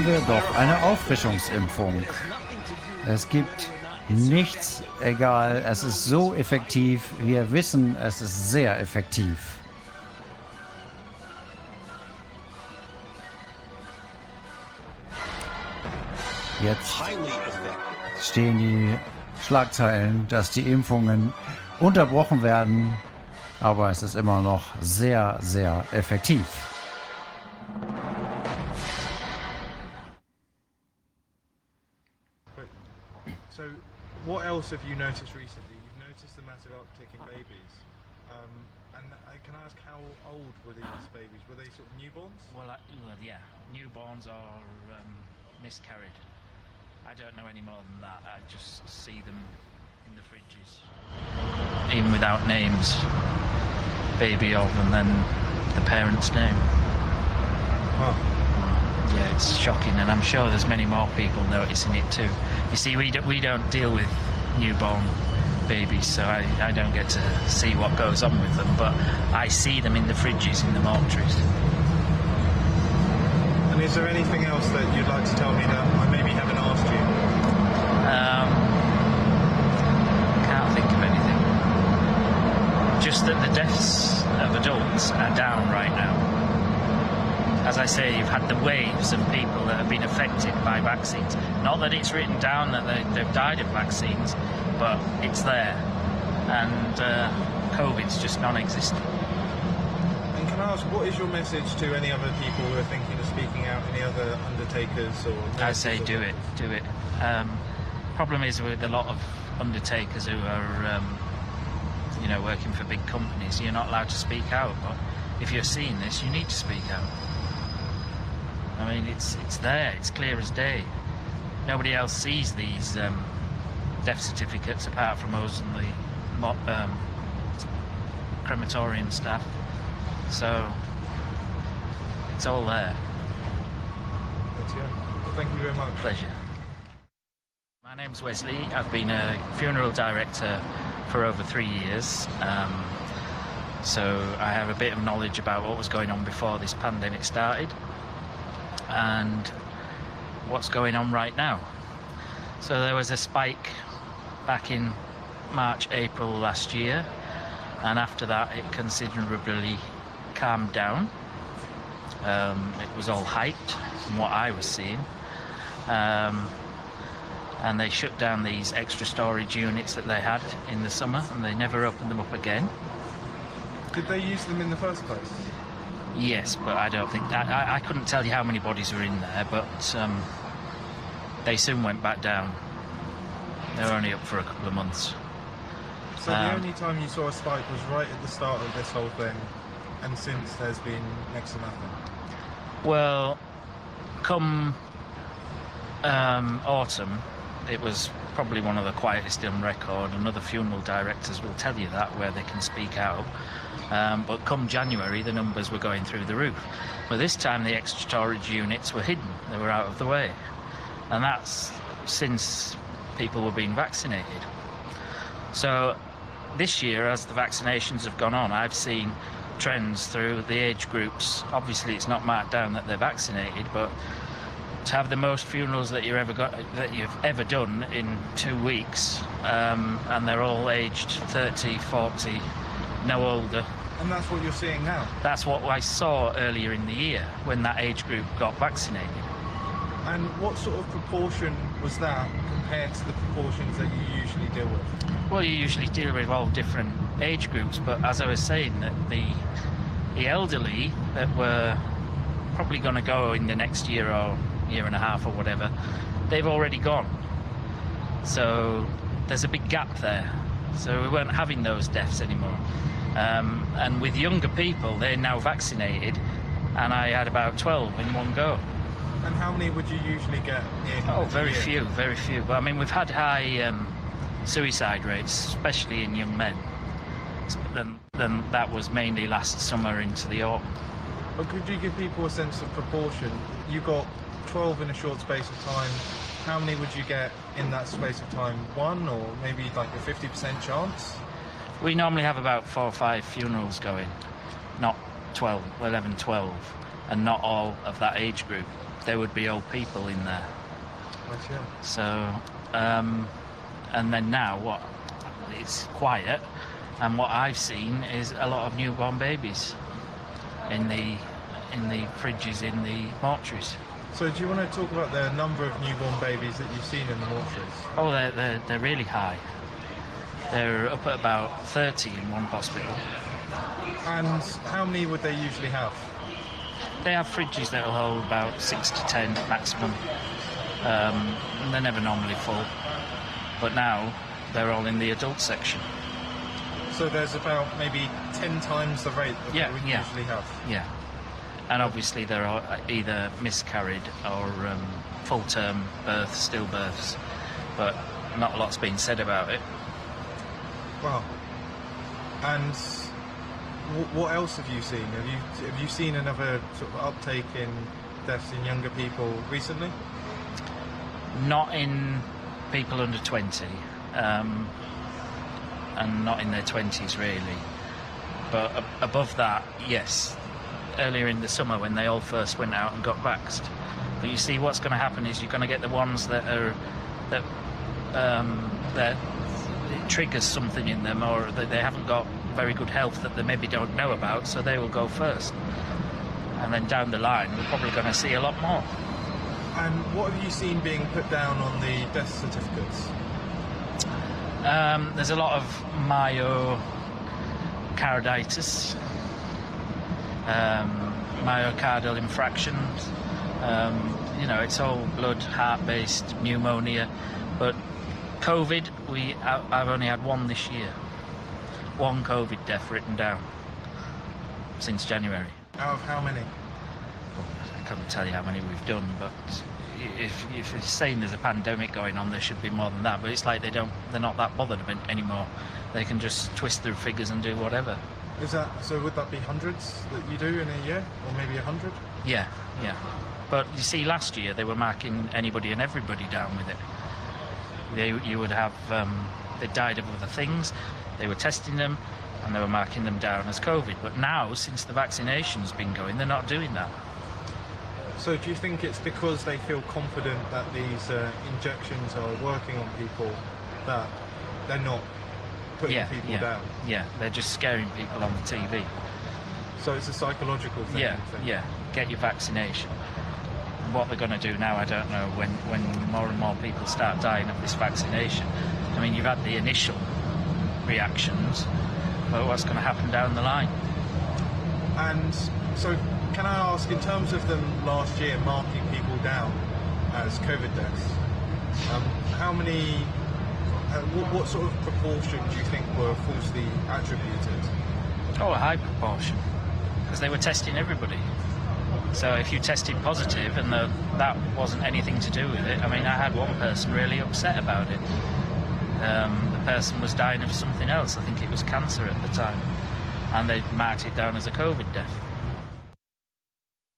brauchen wir doch eine Auffrischungsimpfung. Es gibt nichts egal. Es ist so effektiv. Wir wissen, es ist sehr effektiv. Jetzt stehen die Schlagzeilen, dass die Impfungen unterbrochen werden, aber es ist immer noch sehr, sehr effektiv. What else have you noticed recently? You've noticed a massive uptick in babies. Um, and I can I ask how old were these babies? Were they sort of newborns? Well, I, well yeah, newborns are um, miscarried. I don't know any more than that. I just see them in the fridges. Even without names. Baby of and then the parent's name. Wow. Yeah, it's shocking, and I'm sure there's many more people noticing it too. You see, we, do, we don't deal with newborn babies, so I, I don't get to see what goes on with them, but I see them in the fridges in the mortuaries. And is there anything else that you'd like to tell me that I maybe haven't asked you? Um, can't think of anything. Just that the deaths of adults are down right now. As I say, you've had the waves of people that have been affected by vaccines. Not that it's written down that they, they've died of vaccines, but it's there. And uh, COVID's just non existent. And can I ask, what is your message to any other people who are thinking of speaking out, any other undertakers or I say or do it, do it. Um, problem is with a lot of undertakers who are, um, you know, working for big companies, you're not allowed to speak out. But if you're seeing this, you need to speak out. I mean, it's it's there, it's clear as day. Nobody else sees these um, death certificates apart from us and the um, crematorium staff. So it's all there. But, yeah. Well, thank you very much. Pleasure. My name's Wesley. I've been a funeral director for over three years. Um, so I have a bit of knowledge about what was going on before this pandemic started and what's going on right now. So there was a spike back in March, April last year, and after that it considerably calmed down. Um, it was all hyped from what I was seeing. Um, and they shut down these extra storage units that they had in the summer and they never opened them up again. Did they use them in the first place? Yes, but I don't think that. I, I couldn't tell you how many bodies were in there, but um, they soon went back down. They were only up for a couple of months. So the Um, only time you saw a spike was right at the start of this whole thing, and since there's been next to nothing. Well, come um, autumn, it was probably one of the quietest on record, and other funeral directors will tell you that where they can speak out. Um, but come January, the numbers were going through the roof. But this time, the extra storage units were hidden; they were out of the way, and that's since people were being vaccinated. So this year, as the vaccinations have gone on, I've seen trends through the age groups. Obviously, it's not marked down that they're vaccinated, but to have the most funerals that you ever got that you've ever done in two weeks, um, and they're all aged 30, 40, no older. And that's what you're seeing now. That's what I saw earlier in the year when that age group got vaccinated. And what sort of proportion was that compared to the proportions that you usually deal with? Well, you usually deal with all different age groups, but as I was saying, that the the elderly that were probably going to go in the next year or year and a half or whatever, they've already gone. So there's a big gap there. So we weren't having those deaths anymore. Um, and with younger people, they're now vaccinated, and I had about 12 in one go. And how many would you usually get in? Oh, very year? few, very few. But I mean, we've had high um, suicide rates, especially in young men. Then, then that was mainly last summer into the autumn. But could you give people a sense of proportion? You got 12 in a short space of time. How many would you get in that space of time? One or maybe like a 50% chance? We normally have about four or five funerals going, not 12, 11, 12, and not all of that age group. There would be old people in there. Yeah. So, um, and then now what? It's quiet, and what I've seen is a lot of newborn babies in the in the fridges in the mortuaries. So do you want to talk about the number of newborn babies that you've seen in the mortuaries? Oh, they're, they're, they're really high. They're up at about 30 in one hospital. And how many would they usually have? They have fridges that will hold about six to ten maximum. Um, and they're never normally full. But now they're all in the adult section. So there's about maybe 10 times the rate that Yeah, we yeah. usually have. Yeah. And obviously there are either miscarried or um, full-term births, stillbirths. But not a lot's been said about it. Wow. And wh- what else have you seen? Have you have you seen another sort of uptake in deaths in younger people recently? Not in people under 20, um, and not in their 20s really. But ab- above that, yes. Earlier in the summer when they all first went out and got vaxxed. But you see, what's going to happen is you're going to get the ones that are that um, that it triggers something in them, or that they haven't got very good health that they maybe don't know about, so they will go first. And then down the line, we're probably going to see a lot more. And what have you seen being put down on the death certificates? Um, there's a lot of myocarditis, um, myocardial infractions. Um, you know, it's all blood, heart-based pneumonia. But COVID, we I've only had one this year. One COVID death written down since January. Out of how many? I can't tell you how many we've done, but if, if it's saying there's a pandemic going on, there should be more than that. But it's like they don't, they're not that bothered anymore. They can just twist their figures and do whatever. Is that so? Would that be hundreds that you do in a year, or maybe a hundred? Yeah, yeah. But you see, last year they were marking anybody and everybody down with it. They, you would have, um, they died of other things, they were testing them, and they were marking them down as COVID. But now, since the vaccination's been going, they're not doing that. So do you think it's because they feel confident that these uh, injections are working on people that they're not putting yeah, people yeah, down? yeah. They're just scaring people on the TV. So it's a psychological thing. Yeah, yeah. Get your vaccination. What they're going to do now, I don't know. When when more and more people start dying of this vaccination, I mean, you've had the initial reactions, but what's going to happen down the line? And so, can I ask, in terms of them last year marking people down as COVID deaths, um, how many, uh, what, what sort of proportion do you think were falsely attributed? Oh, a high proportion, because they were testing everybody. So if you tested positive and the, that wasn't anything to do with it, I mean, I had one person really upset about it. Um, the person was dying of something else. I think it was cancer at the time, and they marked it down as a COVID death.